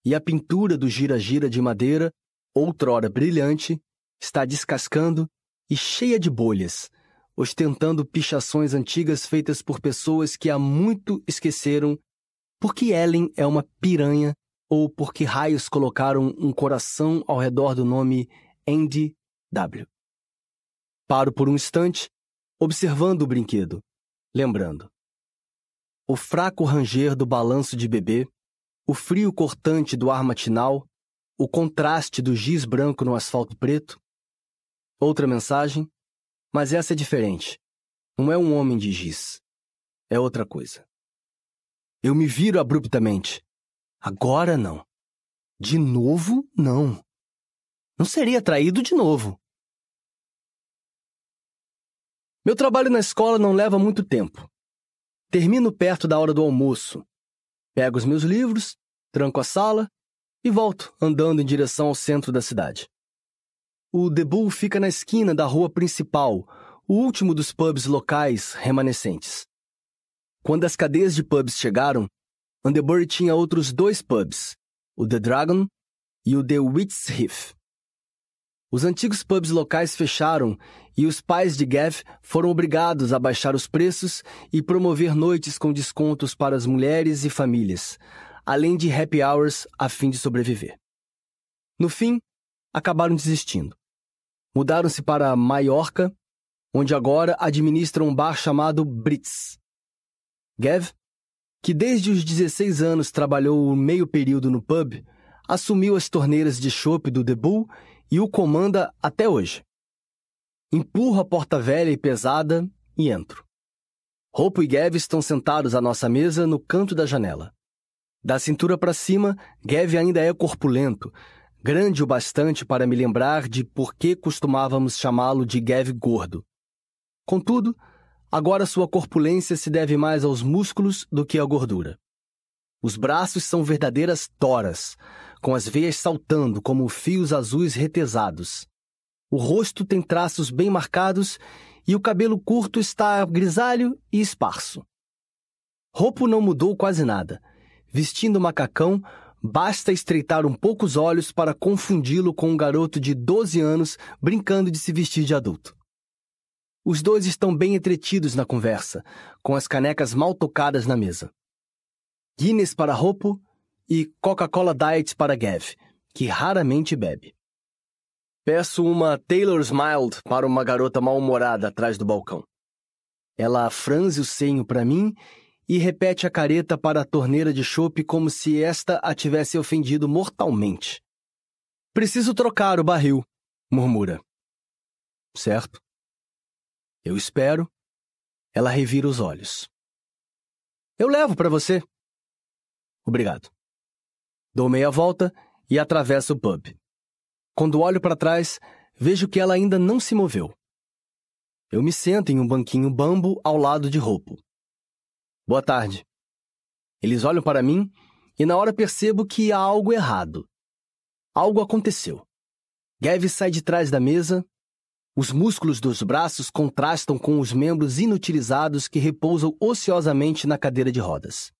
S1: e a pintura do gira-gira de madeira, outrora brilhante, está descascando e cheia de bolhas, ostentando pichações antigas feitas por pessoas que há muito esqueceram porque Ellen é uma piranha ou porque raios colocaram um coração ao redor do nome Andy W. Paro por um instante, observando o brinquedo, lembrando. O fraco ranger do balanço de bebê, o frio cortante do ar matinal, o contraste do giz branco no asfalto preto. Outra mensagem, mas essa é diferente. Não é um homem de giz. É outra coisa. Eu me viro abruptamente. Agora não. De novo, não. Não seria traído de novo. Meu trabalho na escola não leva muito tempo. Termino perto da hora do almoço. Pego os meus livros, tranco a sala e volto andando em direção ao centro da cidade. O The Bull fica na esquina da rua principal, o último dos pubs locais remanescentes. Quando as cadeias de pubs chegaram, Underbury tinha outros dois pubs, o The Dragon e o The Wit's Heath. Os antigos pubs locais fecharam e os pais de Gav foram obrigados a baixar os preços e promover noites com descontos para as mulheres e famílias, além de happy hours a fim de sobreviver. No fim, acabaram desistindo mudaram-se para Maiorca, onde agora administram um bar chamado Brits. Gav, que desde os 16 anos trabalhou meio período no pub, assumiu as torneiras de chopp do The Bull e o comanda até hoje. Empurro a porta velha e pesada e entro. Roupo e Gav estão sentados à nossa mesa no canto da janela. Da cintura para cima, Gav ainda é corpulento, grande o bastante para me lembrar de por que costumávamos chamá-lo de Gav gordo. Contudo, agora sua corpulência se deve mais aos músculos do que à gordura. Os braços são verdadeiras toras, com as veias saltando como fios azuis retesados. O rosto tem traços bem marcados e o cabelo curto está grisalho e esparso. Roupo não mudou quase nada. Vestindo macacão, Basta estreitar um pouco os olhos para confundi-lo com um garoto de 12 anos brincando de se vestir de adulto. Os dois estão bem entretidos na conversa, com as canecas mal tocadas na mesa. Guinness para Ropo e Coca-Cola Diet para Gav, que raramente bebe. Peço uma Taylor's Mild para uma garota mal-humorada atrás do balcão. Ela franze o senho para mim e repete a careta para a torneira de chope como se esta a tivesse ofendido mortalmente. Preciso trocar o barril, murmura. Certo. Eu espero. Ela revira os olhos. Eu levo para você. Obrigado. Dou meia volta e atravesso o pub. Quando olho para trás, vejo que ela ainda não se moveu. Eu me sento em um banquinho bambo ao lado de Roupo. Boa tarde. Eles olham para mim e na hora percebo que há algo errado. Algo aconteceu. Gav sai de trás da mesa, os músculos dos braços contrastam com os membros inutilizados que repousam ociosamente na cadeira de rodas.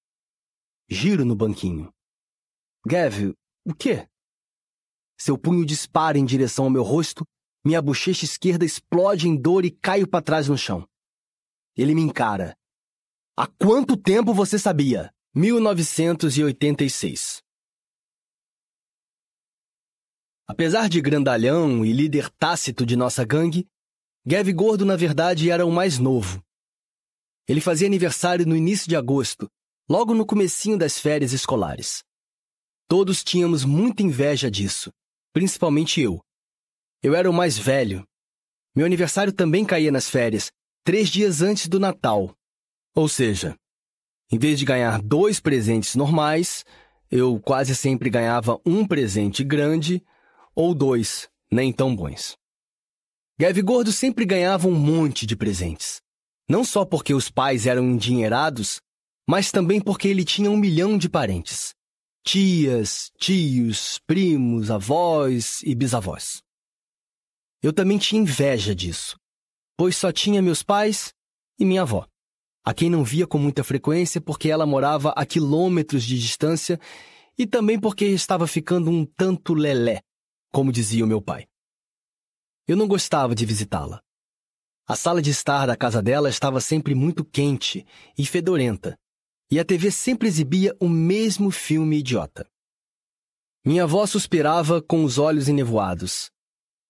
S1: Giro no banquinho. Gav, o quê? Seu punho dispara em direção ao meu rosto, minha bochecha esquerda explode em dor e caio para trás no chão. Ele me encara. Há quanto tempo você sabia? 1986. Apesar de grandalhão e líder tácito de nossa gangue, Gav Gordo na verdade era o mais novo. Ele fazia aniversário no início de agosto, logo no comecinho das férias escolares. Todos tínhamos muita inveja disso, principalmente eu. Eu era o mais velho. Meu aniversário também caía nas férias, três dias antes do Natal. Ou seja, em vez de ganhar dois presentes normais, eu quase sempre ganhava um presente grande ou dois, nem tão bons. Gav Gordo sempre ganhava um monte de presentes. Não só porque os pais eram endinheirados, mas também porque ele tinha um milhão de parentes. Tias, tios, primos, avós e bisavós. Eu também tinha inveja disso, pois só tinha meus pais e minha avó, a quem não via com muita frequência porque ela morava a quilômetros de distância e também porque estava ficando um tanto lelé como dizia o meu pai. Eu não gostava de visitá-la. A sala de estar da casa dela estava sempre muito quente e fedorenta, e a TV sempre exibia o mesmo filme idiota. Minha avó suspirava com os olhos enevoados.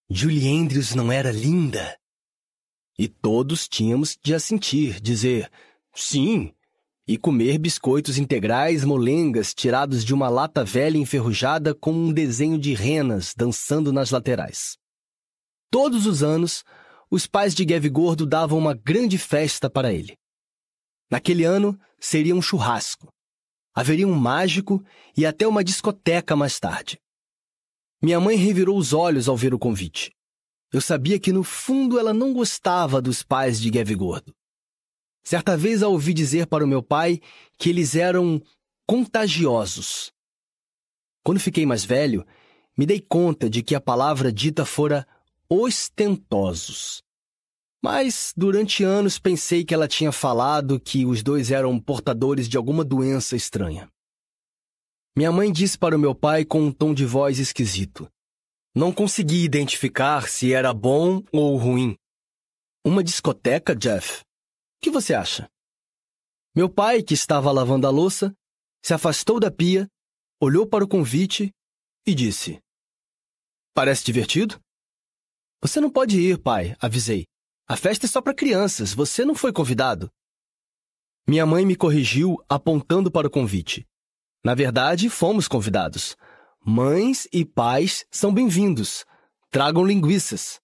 S1: Julie Andrews não era linda? E todos tínhamos de assentir, dizer: sim, e comer biscoitos integrais molengas tirados de uma lata velha enferrujada com um desenho de renas dançando nas laterais. Todos os anos, os pais de Gav Gordo davam uma grande festa para ele. Naquele ano, seria um churrasco. Haveria um mágico e até uma discoteca mais tarde. Minha mãe revirou os olhos ao ver o convite. Eu sabia que no fundo ela não gostava dos pais de Gav Gordo. Certa vez a ouvi dizer para o meu pai que eles eram contagiosos. Quando fiquei mais velho, me dei conta de que a palavra dita fora ostentosos. Mas durante anos pensei que ela tinha falado que os dois eram portadores de alguma doença estranha. Minha mãe disse para o meu pai com um tom de voz esquisito. Não consegui identificar se era bom ou ruim. Uma discoteca, Jeff? que você acha? Meu pai, que estava lavando a louça, se afastou da pia, olhou para o convite e disse: Parece divertido? Você não pode ir, pai, avisei. A festa é só para crianças, você não foi convidado. Minha mãe me corrigiu apontando para o convite. Na verdade, fomos convidados. Mães e pais são bem-vindos. Tragam linguiças.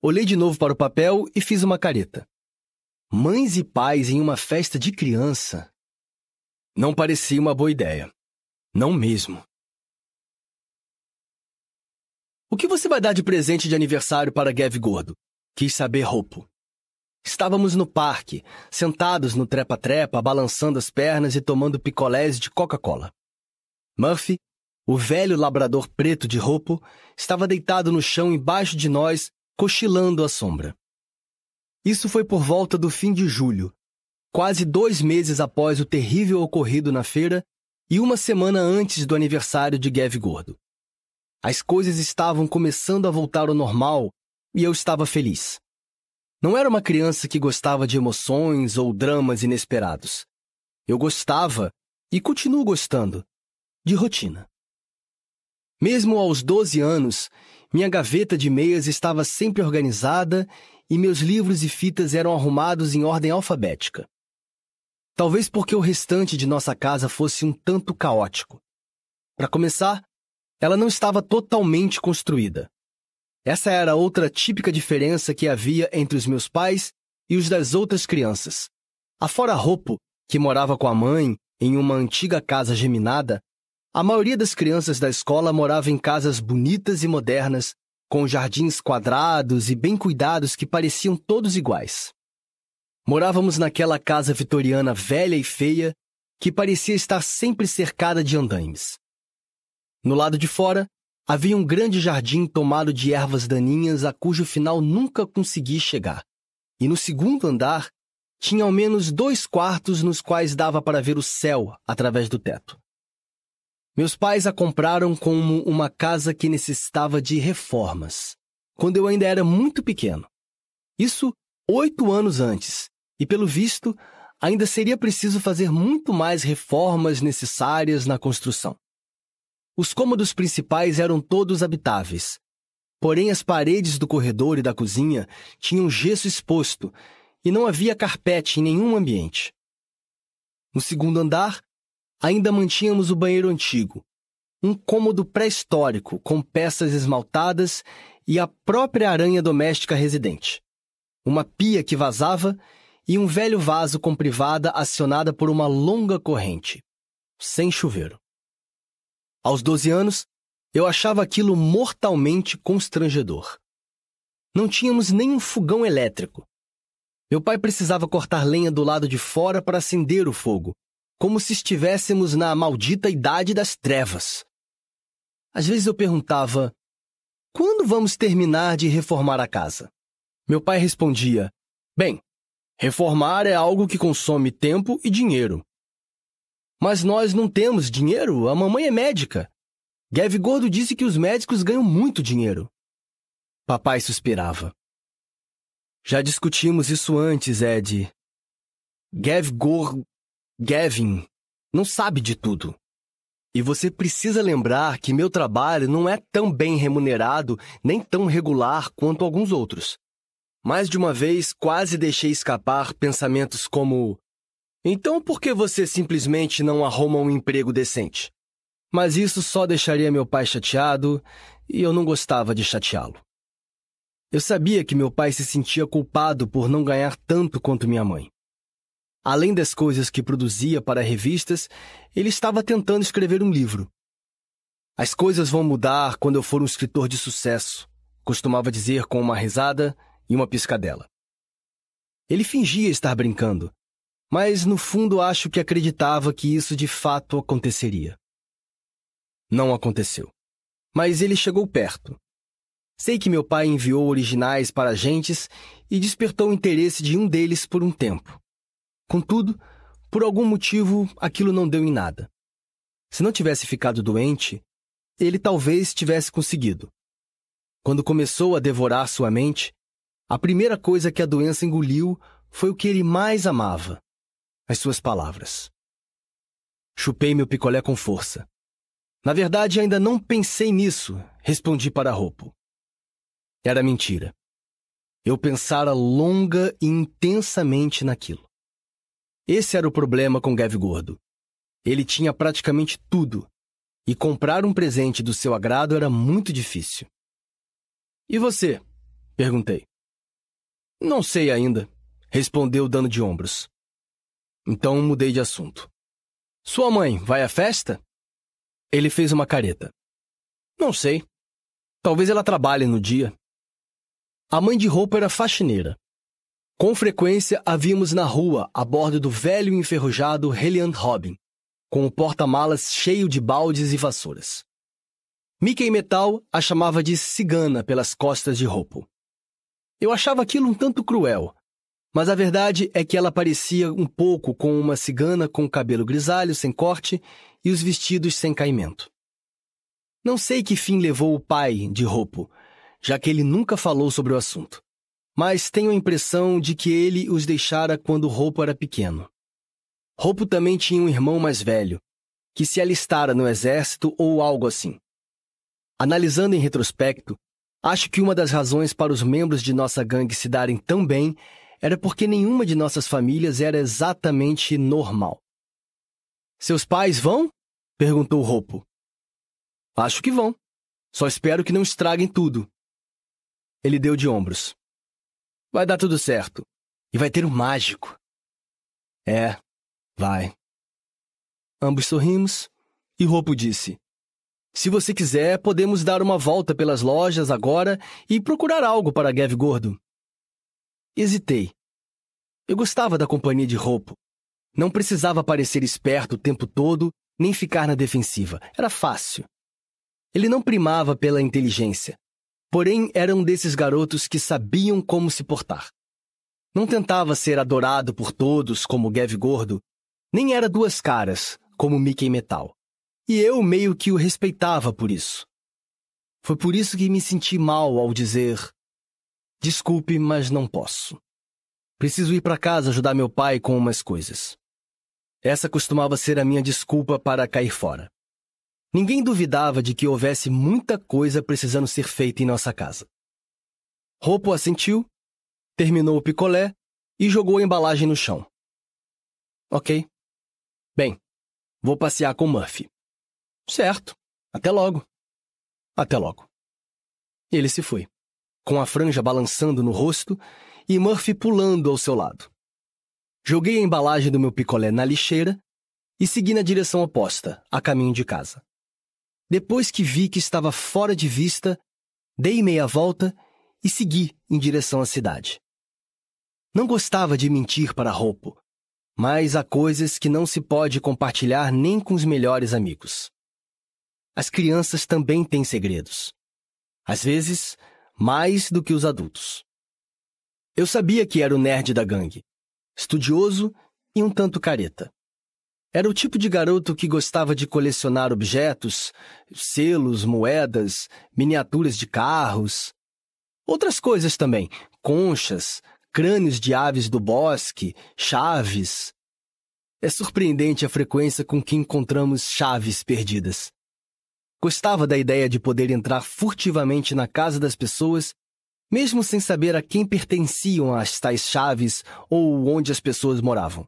S1: Olhei de novo para o papel e fiz uma careta. Mães e pais em uma festa de criança. Não parecia uma boa ideia. Não mesmo. O que você vai dar de presente de aniversário para Gav Gordo? Quis saber Roupo. Estávamos no parque, sentados no trepa-trepa, balançando as pernas e tomando picolés de Coca-Cola. Murphy, o velho labrador preto de Roupo, estava deitado no chão embaixo de nós, cochilando à sombra. Isso foi por volta do fim de julho, quase dois meses após o terrível ocorrido na feira e uma semana antes do aniversário de Gav Gordo. As coisas estavam começando a voltar ao normal e eu estava feliz. Não era uma criança que gostava de emoções ou dramas inesperados. Eu gostava, e continuo gostando, de rotina. Mesmo aos 12 anos, minha gaveta de meias estava sempre organizada e meus livros e fitas eram arrumados em ordem alfabética. Talvez porque o restante de nossa casa fosse um tanto caótico. Para começar, ela não estava totalmente construída. Essa era outra típica diferença que havia entre os meus pais e os das outras crianças. Afora Roupo, que morava com a mãe em uma antiga casa geminada, A maioria das crianças da escola morava em casas bonitas e modernas, com jardins quadrados e bem cuidados que pareciam todos iguais. Morávamos naquela casa vitoriana velha e feia que parecia estar sempre cercada de andaimes. No lado de fora, havia um grande jardim tomado de ervas daninhas a cujo final nunca consegui chegar. E no segundo andar, tinha ao menos dois quartos nos quais dava para ver o céu através do teto. Meus pais a compraram como uma casa que necessitava de reformas, quando eu ainda era muito pequeno. Isso oito anos antes, e pelo visto, ainda seria preciso fazer muito mais reformas necessárias na construção. Os cômodos principais eram todos habitáveis, porém as paredes do corredor e da cozinha tinham gesso exposto e não havia carpete em nenhum ambiente. No segundo andar, ainda mantínhamos o banheiro antigo, um cômodo pré-histórico com peças esmaltadas e a própria aranha doméstica residente, uma pia que vazava e um velho vaso com privada acionada por uma longa corrente, sem chuveiro. Aos 12 anos, eu achava aquilo mortalmente constrangedor. Não tínhamos nem um fogão elétrico, meu pai precisava cortar lenha do lado de fora para acender o fogo, como se estivéssemos na maldita idade das trevas. Às vezes eu perguntava: quando vamos terminar de reformar a casa? Meu pai respondia: Bem, reformar é algo que consome tempo e dinheiro. Mas nós não temos dinheiro, a mamãe é médica. Gav Gordo disse que os médicos ganham muito dinheiro. Papai suspirava. Já discutimos isso antes, Ed. Gav Gor... Gavin não sabe de tudo. E você precisa lembrar que meu trabalho não é tão bem remunerado nem tão regular quanto alguns outros. Mais de uma vez quase deixei escapar pensamentos como: então por que você simplesmente não arruma um emprego decente? Mas isso só deixaria meu pai chateado e eu não gostava de chateá-lo. Eu sabia que meu pai se sentia culpado por não ganhar tanto quanto minha mãe. Além das coisas que produzia para revistas, ele estava tentando escrever um livro. As coisas vão mudar quando eu for um escritor de sucesso, costumava dizer com uma risada e uma piscadela. Ele fingia estar brincando, mas no fundo acho que acreditava que isso de fato aconteceria. Não aconteceu. Mas ele chegou perto, Sei que meu pai enviou originais para agentes e despertou o interesse de um deles por um tempo. Contudo, por algum motivo, aquilo não deu em nada. Se não tivesse ficado doente, ele talvez tivesse conseguido. Quando começou a devorar sua mente, a primeira coisa que a doença engoliu foi o que ele mais amava: as suas palavras. Chupei meu picolé com força. Na verdade, ainda não pensei nisso, respondi para a roupa. Era mentira. Eu pensara longa e intensamente naquilo. Esse era o problema com Gav Gordo. Ele tinha praticamente tudo, e comprar um presente do seu agrado era muito difícil. E você? perguntei. Não sei ainda, respondeu dando de ombros. Então mudei de assunto. Sua mãe vai à festa? Ele fez uma careta. Não sei. Talvez ela trabalhe no dia. A mãe de roupa era faxineira. Com frequência a víamos na rua a bordo do velho enferrujado Helliand Robin, com o porta-malas cheio de baldes e vassouras. Mickey Metal a chamava de cigana pelas costas de roupa. Eu achava aquilo um tanto cruel, mas a verdade é que ela parecia um pouco com uma cigana com cabelo grisalho sem corte e os vestidos sem caimento. Não sei que fim levou o pai de roupa, já que ele nunca falou sobre o assunto. Mas tenho a impressão de que ele os deixara quando Roupo era pequeno. Roupo também tinha um irmão mais velho, que se alistara no exército ou algo assim. Analisando em retrospecto, acho que uma das razões para os membros de nossa gangue se darem tão bem era porque nenhuma de nossas famílias era exatamente normal. Seus pais vão? perguntou Roupo. Acho que vão. Só espero que não estraguem tudo. Ele deu de ombros. Vai dar tudo certo. E vai ter um mágico. É, vai. Ambos sorrimos E Ropo disse: Se você quiser, podemos dar uma volta pelas lojas agora e procurar algo para Gav Gordo. Hesitei. Eu gostava da companhia de Ropo. Não precisava parecer esperto o tempo todo, nem ficar na defensiva. Era fácil. Ele não primava pela inteligência, porém era um desses garotos que sabiam como se portar. Não tentava ser adorado por todos como Gav Gordo, nem era duas caras, como Mickey Metal. E eu meio que o respeitava por isso. Foi por isso que me senti mal ao dizer: Desculpe, mas não posso. Preciso ir para casa ajudar meu pai com umas coisas. Essa costumava ser a minha desculpa para cair fora. Ninguém duvidava de que houvesse muita coisa precisando ser feita em nossa casa. Roupo assentiu, terminou o picolé e jogou a embalagem no chão. Ok. Bem, vou passear com Murphy. Certo. Até logo. Até logo. Ele se foi, com a franja balançando no rosto e Murphy pulando ao seu lado. Joguei a embalagem do meu picolé na lixeira e segui na direção oposta, a caminho de casa. Depois que vi que estava fora de vista, dei meia volta e segui em direção à cidade. Não gostava de mentir para Roupo, mas há coisas que não se pode compartilhar nem com os melhores amigos. As crianças também têm segredos. Às vezes, mais do que os adultos. Eu sabia que era o nerd da gangue, estudioso e um tanto careta. Era o tipo de garoto que gostava de colecionar objetos, selos, moedas, miniaturas de carros. Outras coisas também, conchas, crânios de aves do bosque, chaves. É surpreendente a frequência com que encontramos chaves perdidas. Gostava da ideia de poder entrar furtivamente na casa das pessoas, mesmo sem saber a quem pertenciam as tais chaves ou onde as pessoas moravam.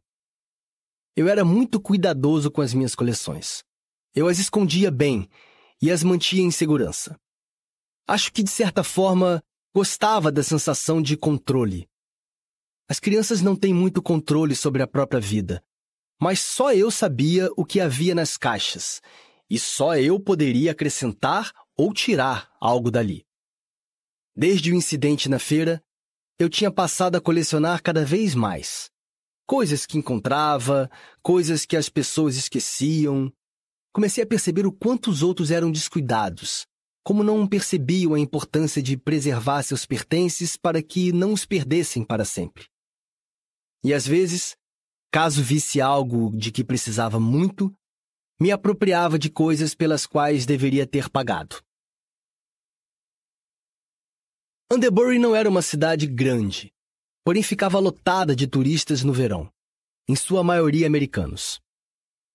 S1: Eu era muito cuidadoso com as minhas coleções. Eu as escondia bem e as mantinha em segurança. Acho que, de certa forma, gostava da sensação de controle. As crianças não têm muito controle sobre a própria vida, mas só eu sabia o que havia nas caixas, e só eu poderia acrescentar ou tirar algo dali. Desde o incidente na feira, eu tinha passado a colecionar cada vez mais. Coisas que encontrava, coisas que as pessoas esqueciam. Comecei a perceber o quanto os outros eram descuidados, como não percebiam a importância de preservar seus pertences para que não os perdessem para sempre. E às vezes, caso visse algo de que precisava muito, me apropriava de coisas pelas quais deveria ter pagado. Underbury não era uma cidade grande, porém ficava lotada de turistas no verão, em sua maioria americanos.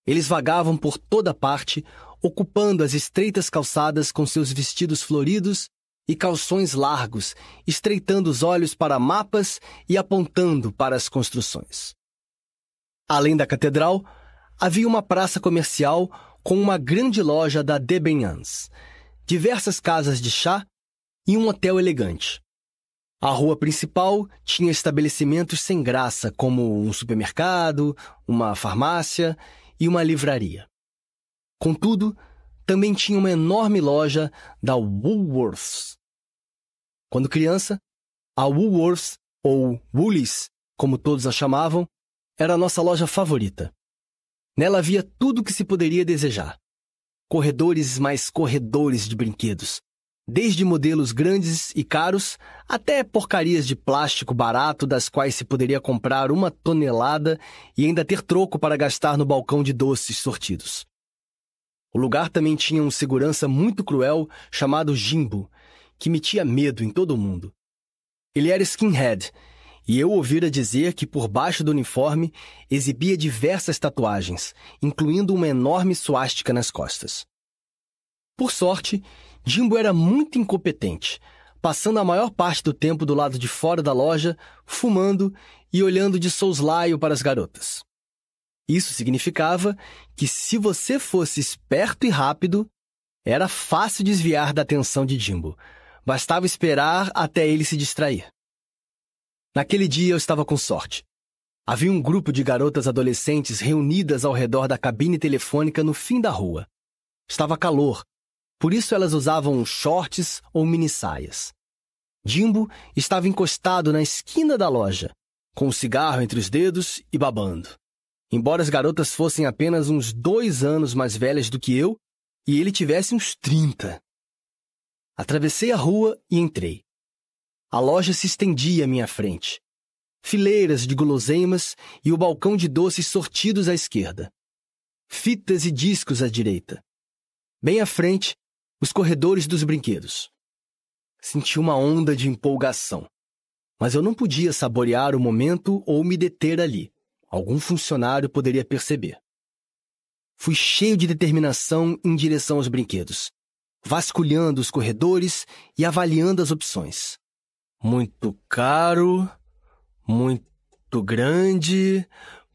S1: Eles vagavam por toda parte, ocupando as estreitas calçadas com seus vestidos floridos e calções largos, estreitando os olhos para mapas e apontando para as construções. Além da catedral, havia uma praça comercial com uma grande loja da Debenhams, diversas casas de chá e um hotel elegante. A rua principal tinha estabelecimentos sem graça, como um supermercado, uma farmácia e uma livraria. Contudo, também tinha uma enorme loja da Woolworths. Quando criança, a Woolworths, ou Woolies, como todos a chamavam, era a nossa loja favorita. Nela havia tudo o que se poderia desejar. Corredores mais corredores de brinquedos, desde modelos grandes e caros até porcarias de plástico barato das quais se poderia comprar uma tonelada e ainda ter troco para gastar no balcão de doces sortidos. O lugar também tinha um segurança muito cruel chamado Jimbo, que metia medo em todo mundo. Ele era skinhead, e eu ouvira dizer que por baixo do uniforme exibia diversas tatuagens, incluindo uma enorme suástica nas costas. Por sorte, Jimbo era muito incompetente, passando a maior parte do tempo do lado de fora da loja, fumando e olhando de souslaio para as garotas. Isso significava que se você fosse esperto e rápido, era fácil desviar da atenção de Jimbo. Bastava esperar até ele se distrair. Naquele dia eu estava com sorte. Havia um grupo de garotas adolescentes reunidas ao redor da cabine telefônica no fim da rua. Estava calor, por isso elas usavam shorts ou mini-saias. Jimbo estava encostado na esquina da loja, com um cigarro entre os dedos e babando. Embora as garotas fossem apenas uns dois anos mais velhas do que eu, e ele tivesse uns trinta. Atravessei a rua e entrei. A loja se estendia à minha frente. Fileiras de guloseimas e o balcão de doces sortidos à esquerda. Fitas e discos à direita. Bem à frente, os corredores dos brinquedos. Senti uma onda de empolgação. Mas eu não podia saborear o momento ou me deter ali. Algum funcionário poderia perceber. Fui cheio de determinação em direção aos brinquedos, vasculhando os corredores e avaliando as opções. Muito caro, muito grande,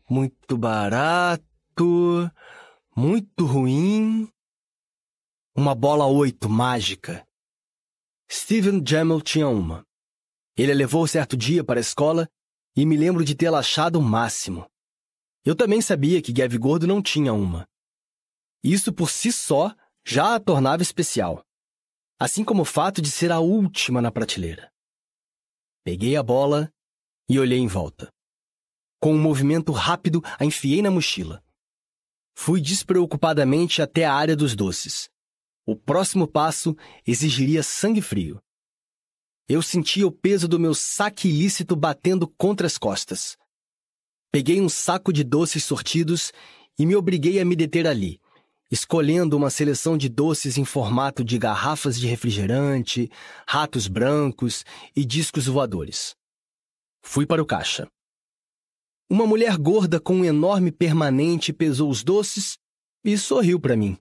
S1: muito barato, muito ruim. Uma bola oito mágica. Steven Jamel tinha uma. Ele a levou certo dia para a escola e me lembro de tê-la achado o máximo. Eu também sabia que Gavi Gordo não tinha uma. Isso por si só já a tornava especial, assim como o fato de ser a última na prateleira. Peguei a bola e olhei em volta. Com um movimento rápido, a enfiei na mochila. Fui despreocupadamente até a área dos doces. O próximo passo exigiria sangue frio. Eu sentia o peso do meu saque ilícito batendo contra as costas. Peguei um saco de doces sortidos e me obriguei a me deter ali, escolhendo uma seleção de doces em formato de garrafas de refrigerante, ratos brancos e discos voadores. Fui para o caixa. Uma mulher gorda com um enorme permanente pesou os doces e sorriu para mim.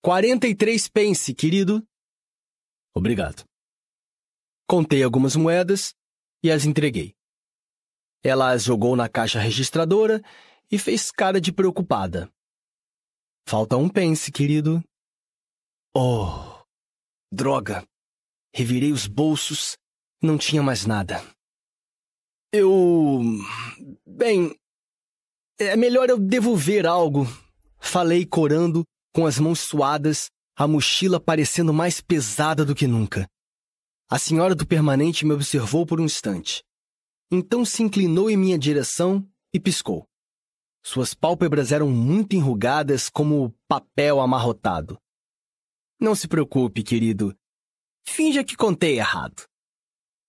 S1: 43 pence, querido. Obrigado. Contei algumas moedas e as entreguei. Ela as jogou na caixa registradora e fez cara de preocupada. Falta um pence, querido. Oh, droga! Revirei os bolsos. Não tinha mais nada. Eu. Bem. É melhor eu devolver algo. Falei corando, com as mãos suadas, a mochila parecendo mais pesada do que nunca. A senhora do permanente me observou por um instante. Então se inclinou em minha direção e piscou. Suas pálpebras eram muito enrugadas como papel amarrotado. Não se preocupe, querido. Finja que contei errado.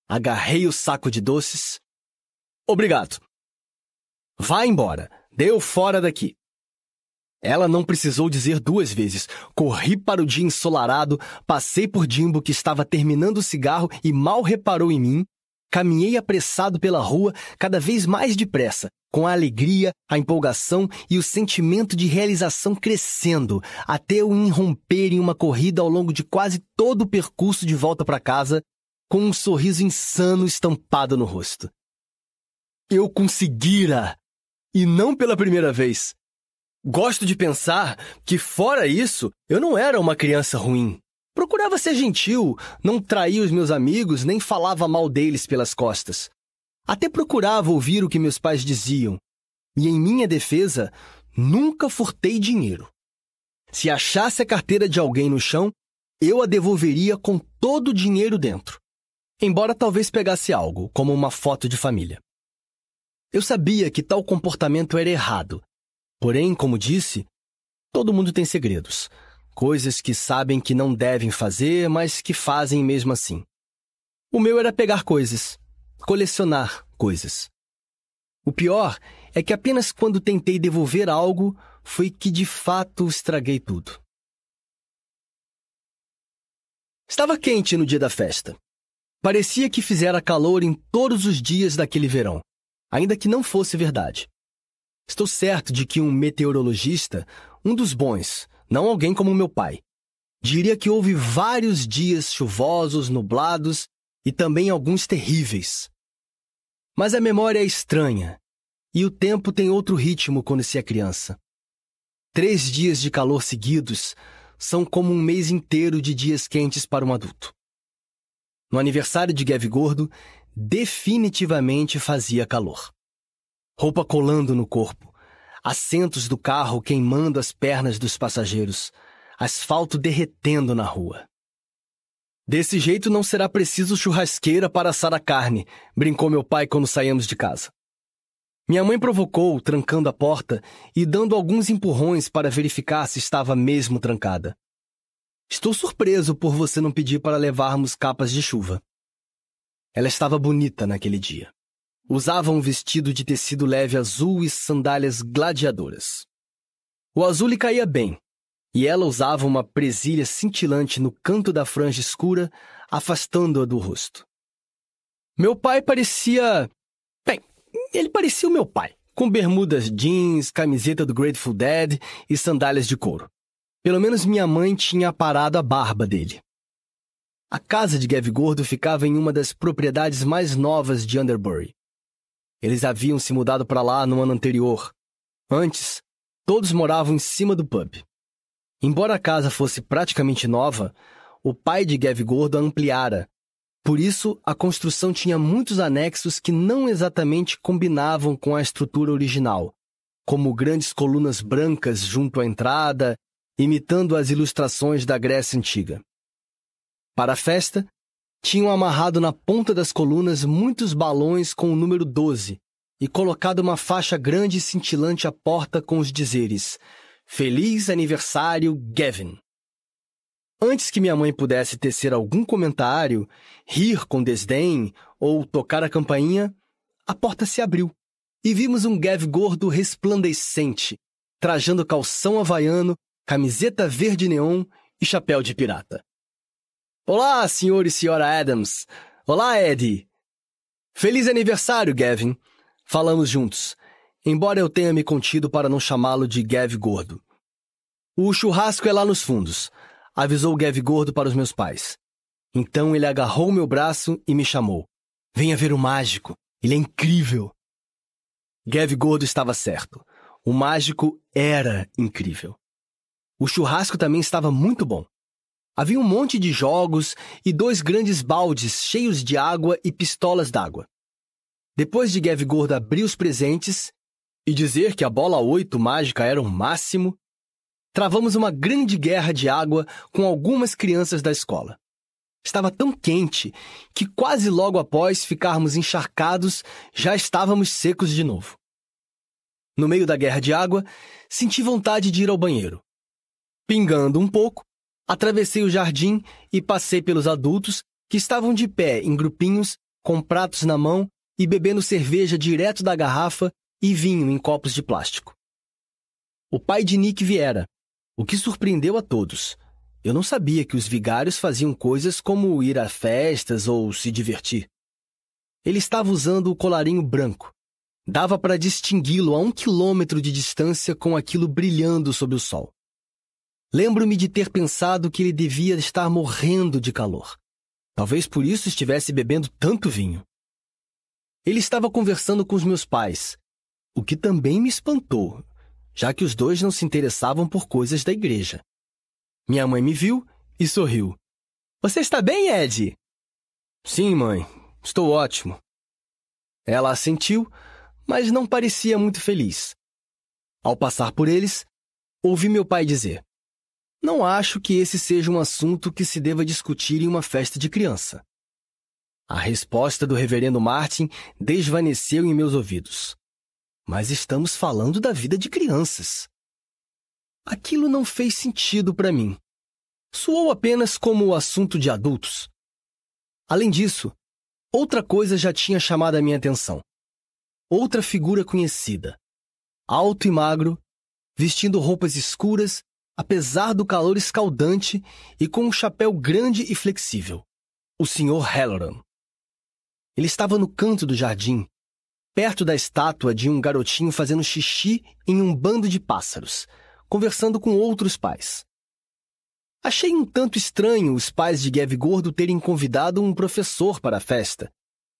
S1: Agarrei o saco de doces. Obrigado. Vá embora. Deu fora daqui. Ela não precisou dizer duas vezes. Corri para o dia ensolarado, passei por Jimbo que estava terminando o cigarro e mal reparou em mim, Caminhei apressado pela rua, cada vez mais depressa, com a alegria, a empolgação e o sentimento de realização crescendo, até eu irromper em uma corrida ao longo de quase todo o percurso de volta para casa, com um sorriso insano estampado no rosto. Eu conseguira! E não pela primeira vez. Gosto de pensar que, fora isso, eu não era uma criança ruim. Procurava ser gentil, não traía os meus amigos, nem falava mal deles pelas costas. Até procurava ouvir o que meus pais diziam. E em minha defesa, nunca furtei dinheiro. Se achasse a carteira de alguém no chão, eu a devolveria com todo o dinheiro dentro. Embora talvez pegasse algo, como uma foto de família. Eu sabia que tal comportamento era errado. Porém, como disse, todo mundo tem segredos coisas que sabem que não devem fazer, mas que fazem mesmo assim. O meu era pegar coisas, colecionar coisas. O pior é que apenas quando tentei devolver algo foi que de fato estraguei tudo. Estava quente no dia da festa. Parecia que fizera calor em todos os dias daquele verão, ainda que não fosse verdade. Estou certo de que um meteorologista, um dos bons, não alguém como meu pai. Diria que houve vários dias chuvosos, nublados e também alguns terríveis. Mas a memória é estranha e o tempo tem outro ritmo quando se é criança. Três dias de calor seguidos são como um mês inteiro de dias quentes para um adulto. No aniversário de Gav Gordo, definitivamente fazia calor. Roupa colando no corpo, assentos do carro queimando as pernas dos passageiros, asfalto derretendo na rua. Desse jeito não será preciso churrasqueira para assar a carne, brincou meu pai quando saímos de casa. Minha mãe provocou, trancando a porta e dando alguns empurrões para verificar se estava mesmo trancada. Estou surpreso por você não pedir para levarmos capas de chuva. Ela estava bonita naquele dia. Usava um vestido de tecido leve azul e sandálias gladiadoras. O azul lhe caía bem, e ela usava uma presilha cintilante no canto da franja escura, afastando-a do rosto. Meu pai parecia. Bem, ele parecia o meu pai, com bermudas jeans, camiseta do Grateful Dead e sandálias de couro. Pelo menos minha mãe tinha aparado a barba dele. A casa de Gav Gordo ficava em uma das propriedades mais novas de Underbury. Eles haviam se mudado para lá no ano anterior. Antes, todos moravam em cima do pub. Embora a casa fosse praticamente nova, o pai de Gav Gordo a ampliara. Por isso, a construção tinha muitos anexos que não exatamente combinavam com a estrutura original, como grandes colunas brancas junto à entrada, imitando as ilustrações da Grécia Antiga. Para a festa, tinham amarrado na ponta das colunas muitos balões com o número 12 e colocado uma faixa grande e cintilante à porta com os dizeres Feliz aniversário, Gavin. Antes que minha mãe pudesse tecer algum comentário, rir com desdém ou tocar a campainha, a porta se abriu e vimos um Gav gordo resplandecente, trajando calção havaiano, camiseta verde neon e chapéu de pirata. Olá, senhor e senhora Adams. Olá, Eddie. Feliz aniversário, Gavin. Falamos juntos embora eu tenha me contido para não chamá-lo de Gav Gordo. O churrasco é lá nos fundos, avisou Gav Gordo para os meus pais. Então ele agarrou meu braço e me chamou. Venha ver o mágico, ele é incrível. Gav Gordo estava certo. O mágico era incrível. O churrasco também estava muito bom. Havia um monte de jogos e dois grandes baldes cheios de água e pistolas d'água. Depois de Gav Gordo abrir os presentes, e dizer que a bola 8 mágica era o máximo, travamos uma grande guerra de água com algumas crianças da escola. Estava tão quente que quase logo após ficarmos encharcados, já estávamos secos de novo. No meio da guerra de água, senti vontade de ir ao banheiro. Pingando um pouco, atravessei o jardim e passei pelos adultos que estavam de pé em grupinhos, com pratos na mão e bebendo cerveja direto da garrafa e vinho em copos de plástico. O pai de Nick viera, o que surpreendeu a todos. Eu não sabia que os vigários faziam coisas como ir a festas ou se divertir. Ele estava usando o colarinho branco. Dava para distingui-lo a um quilômetro de distância com aquilo brilhando sob o sol. Lembro-me de ter pensado que ele devia estar morrendo de calor. Talvez por isso estivesse bebendo tanto vinho. Ele estava conversando com os meus pais, o que também me espantou, já que os dois não se interessavam por coisas da igreja. Minha mãe me viu e sorriu. Você está bem, Ed? Sim, mãe, estou ótimo. Ela assentiu, mas não parecia muito feliz. Ao passar por eles, ouvi meu pai dizer: Não acho que esse seja um assunto que se deva discutir em uma festa de criança. A resposta do reverendo Martin desvaneceu em meus ouvidos. Mas estamos falando da vida de crianças. Aquilo não fez sentido para mim. Soou apenas como o assunto de adultos. Além disso, outra coisa já tinha chamado a minha atenção. Outra figura conhecida. Alto e magro, vestindo roupas escuras, apesar do calor escaldante e com um chapéu grande e flexível. O Sr. Halloran. Ele estava no canto do jardim, perto da estátua de um garotinho fazendo xixi em um bando de pássaros, conversando com outros pais. Achei um tanto estranho os pais de Gav Gordo terem convidado um professor para a festa,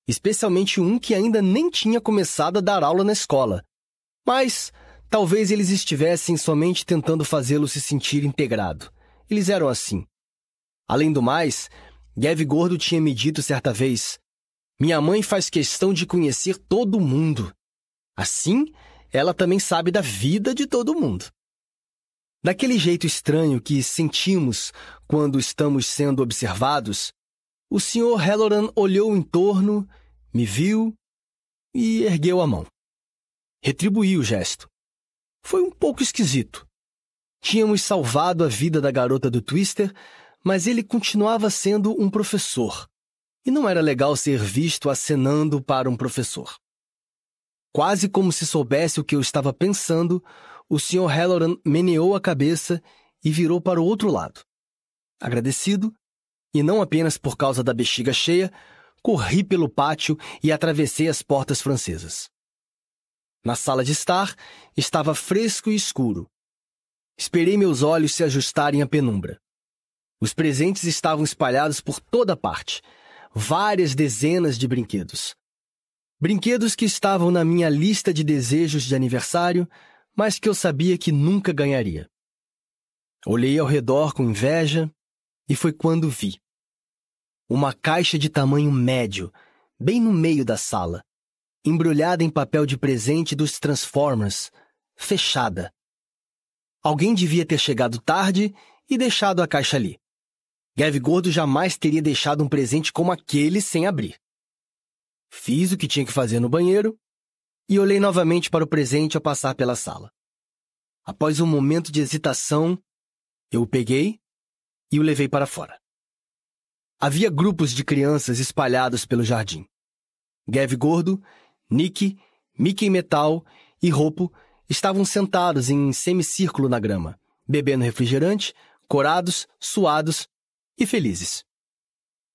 S1: especialmente um que ainda nem tinha começado a dar aula na escola. Mas talvez eles estivessem somente tentando fazê-lo se sentir integrado. Eles eram assim. Além do mais, Gav Gordo tinha me dito certa vez: minha mãe faz questão de conhecer todo mundo. Assim, ela também sabe da vida de todo mundo. Daquele jeito estranho que sentimos quando estamos sendo observados, o Sr. Halloran olhou em torno, me viu e ergueu a mão. Retribuí o gesto. Foi um pouco esquisito. Tínhamos salvado a vida da garota do Twister, mas ele continuava sendo um professor. E não era legal ser visto acenando para um professor. Quase como se soubesse o que eu estava pensando, o Sr. Halloran meneou a cabeça e virou para o outro lado. Agradecido, e não apenas por causa da bexiga cheia, corri pelo pátio e atravessei as portas francesas. Na sala de estar, estava fresco e escuro. Esperei meus olhos se ajustarem à penumbra. Os presentes estavam espalhados por toda parte, várias dezenas de brinquedos. Brinquedos que estavam na minha lista de desejos de aniversário, mas que eu sabia que nunca ganharia. Olhei ao redor com inveja e foi quando vi. Uma caixa de tamanho médio, bem no meio da sala, embrulhada em papel de presente dos Transformers, fechada. Alguém devia ter chegado tarde e deixado a caixa ali. Gav Gordo jamais teria deixado um presente como aquele sem abrir. Fiz o que tinha que fazer no banheiro e olhei novamente para o presente ao passar pela sala. Após um momento de hesitação, eu o peguei e o levei para fora. Havia grupos de crianças espalhados pelo jardim. Gav Gordo, Nick, Mickey Metal e Ropo estavam sentados em semicírculo na grama, bebendo refrigerante, corados, suados e felizes.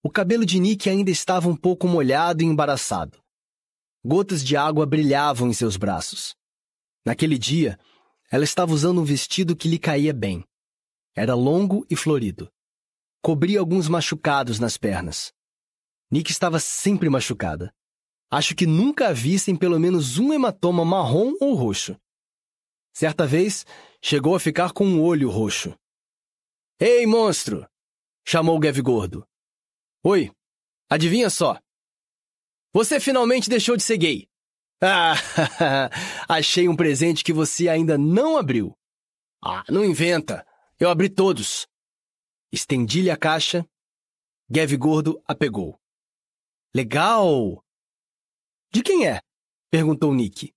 S1: O cabelo de Nick ainda estava um pouco molhado e embaraçado. Gotas de água brilhavam em seus braços. Naquele dia, ela estava usando um vestido que lhe caía bem. Era longo e florido. Cobria alguns machucados nas pernas. Nick estava sempre machucada. Acho que nunca a vi sem pelo menos um hematoma marrom ou roxo. Certa vez, chegou a ficar com um olho roxo. Ei, monstro! Chamou Gav Gordo. Oi, adivinha só. Você finalmente deixou de ser gay. Ah, achei um presente que você ainda não abriu. Ah, não inventa. Eu abri todos. Estendi-lhe a caixa. Gav Gordo a pegou. Legal! De quem é? perguntou Nick.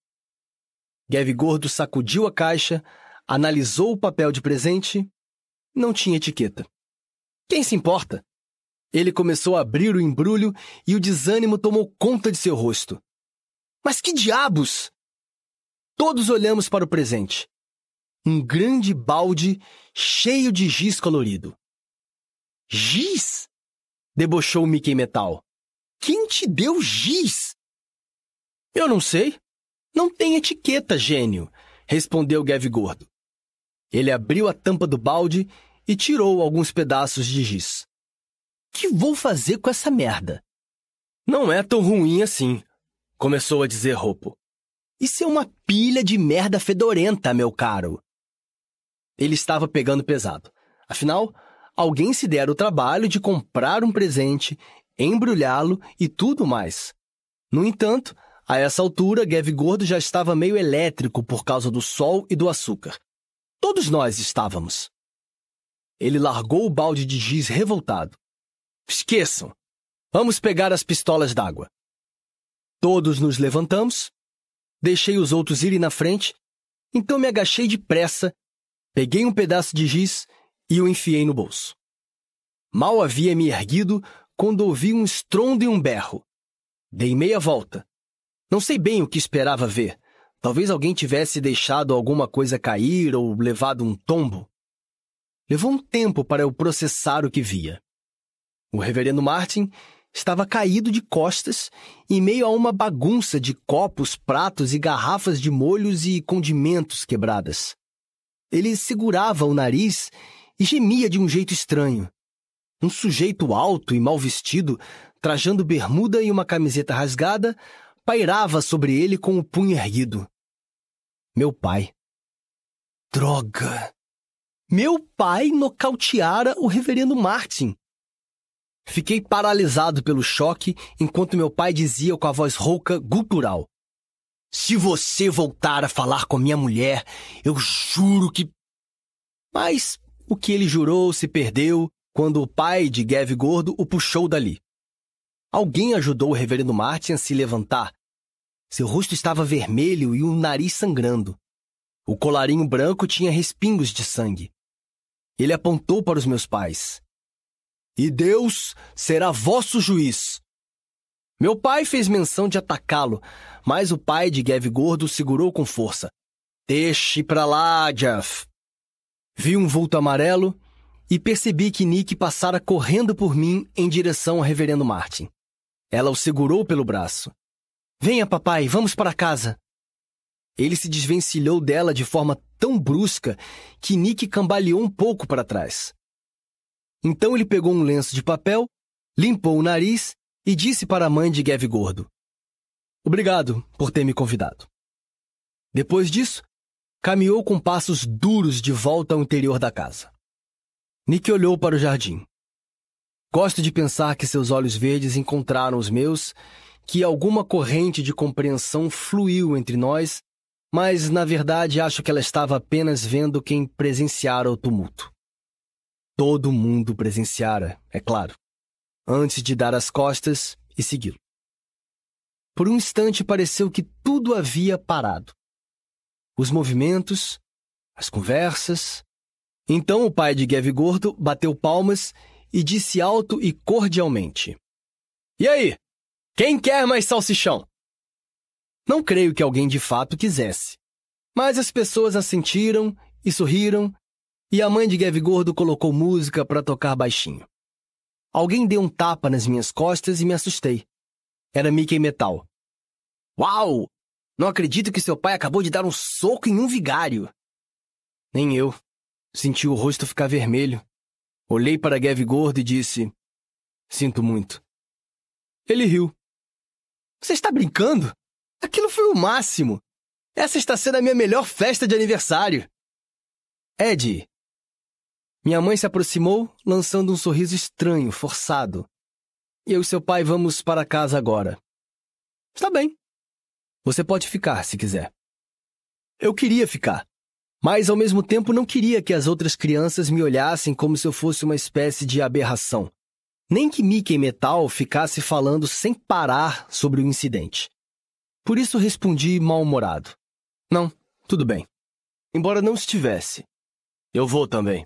S1: Gav Gordo sacudiu a caixa, analisou o papel de presente. Não tinha etiqueta. Quem se importa? Ele começou a abrir o embrulho e o desânimo tomou conta de seu rosto. Mas que diabos! Todos olhamos para o presente. Um grande balde cheio de giz colorido. Giz? debochou Mickey Metal. Quem te deu giz? Eu não sei. Não tem etiqueta, gênio, respondeu Gav Gordo. Ele abriu a tampa do balde e tirou alguns pedaços de giz que vou fazer com essa merda? Não é tão ruim assim, começou a dizer Ropo. Isso é uma pilha de merda fedorenta, meu caro. Ele estava pegando pesado. Afinal, alguém se dera o trabalho de comprar um presente, embrulhá-lo e tudo mais. No entanto, a essa altura, Gav Gordo já estava meio elétrico por causa do sol e do açúcar. Todos nós estávamos. Ele largou o balde de giz revoltado. Esqueçam. Vamos pegar as pistolas d'água. Todos nos levantamos. Deixei os outros irem na frente. Então me agachei depressa, peguei um pedaço de giz e o enfiei no bolso. Mal havia me erguido quando ouvi um estrondo e um berro. Dei meia volta. Não sei bem o que esperava ver. Talvez alguém tivesse deixado alguma coisa cair ou levado um tombo. Levou um tempo para eu processar o que via. O reverendo Martin estava caído de costas em meio a uma bagunça de copos, pratos e garrafas de molhos e condimentos quebradas. Ele segurava o nariz e gemia de um jeito estranho. Um sujeito alto e mal vestido, trajando bermuda e uma camiseta rasgada, pairava sobre ele com o punho erguido. Meu pai. Droga! Meu pai nocauteara o reverendo Martin. Fiquei paralisado pelo choque enquanto meu pai dizia com a voz rouca, gutural: Se você voltar a falar com minha mulher, eu juro que. Mas o que ele jurou se perdeu quando o pai de Gav Gordo o puxou dali. Alguém ajudou o reverendo Martin a se levantar. Seu rosto estava vermelho e o nariz sangrando. O colarinho branco tinha respingos de sangue. Ele apontou para os meus pais. E Deus será vosso juiz. Meu pai fez menção de atacá-lo, mas o pai de Gav Gordo segurou com força. Deixe pra lá, Jeff. Vi um vulto amarelo e percebi que Nick passara correndo por mim em direção ao reverendo Martin. Ela o segurou pelo braço. Venha, papai, vamos para casa. Ele se desvencilhou dela de forma tão brusca que Nick cambaleou um pouco para trás. Então ele pegou um lenço de papel, limpou o nariz e disse para a mãe de Gav Gordo: Obrigado por ter me convidado. Depois disso, caminhou com passos duros de volta ao interior da casa. Nick olhou para o jardim. Gosto de pensar que seus olhos verdes encontraram os meus, que alguma corrente de compreensão fluiu entre nós, mas na verdade acho que ela estava apenas vendo quem presenciara o tumulto. Todo mundo presenciara, é claro, antes de dar as costas e segui-lo. Por um instante pareceu que tudo havia parado os movimentos, as conversas. Então o pai de Gav Gordo bateu palmas e disse alto e cordialmente: E aí? Quem quer mais salsichão? Não creio que alguém de fato quisesse. Mas as pessoas assentiram e sorriram, e a mãe de Gav Gordo colocou música para tocar baixinho. Alguém deu um tapa nas minhas costas e me assustei. Era Mickey Metal. Uau! Não acredito que seu pai acabou de dar um soco em um vigário. Nem eu. Senti o rosto ficar vermelho. Olhei para Gav gordo e disse: Sinto muito. Ele riu. Você está brincando? Aquilo foi o máximo. Essa está sendo a minha melhor festa de aniversário. Ed. Minha mãe se aproximou, lançando um sorriso estranho, forçado. Eu e seu pai vamos para casa agora. Está bem. Você pode ficar se quiser. Eu queria ficar, mas ao mesmo tempo não queria que as outras crianças me olhassem como se eu fosse uma espécie de aberração. Nem que Mickey Metal ficasse falando sem parar sobre o incidente. Por isso respondi mal-humorado. Não, tudo bem. Embora não estivesse. Eu vou também.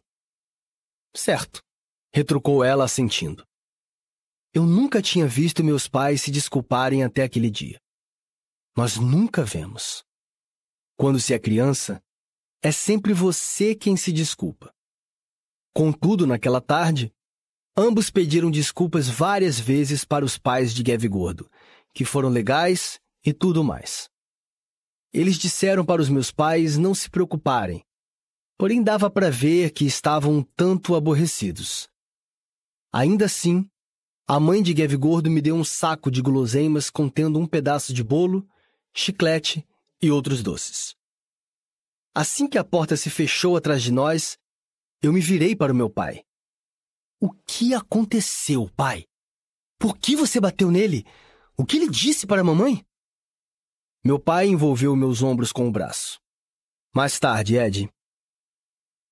S1: Certo, retrucou ela assentindo. Eu nunca tinha visto meus pais se desculparem até aquele dia nós nunca vemos. Quando se é criança, é sempre você quem se desculpa. Contudo, naquela tarde, ambos pediram desculpas várias vezes para os pais de Gav Gordo, que foram legais e tudo mais. Eles disseram para os meus pais não se preocuparem, porém dava para ver que estavam um tanto aborrecidos. Ainda assim, a mãe de Gav Gordo me deu um saco de guloseimas contendo um pedaço de bolo chiclete e outros doces. Assim que a porta se fechou atrás de nós, eu me virei para o meu pai. O que aconteceu, pai? Por que você bateu nele? O que ele disse para a mamãe? Meu pai envolveu meus ombros com o braço. Mais tarde, Ed.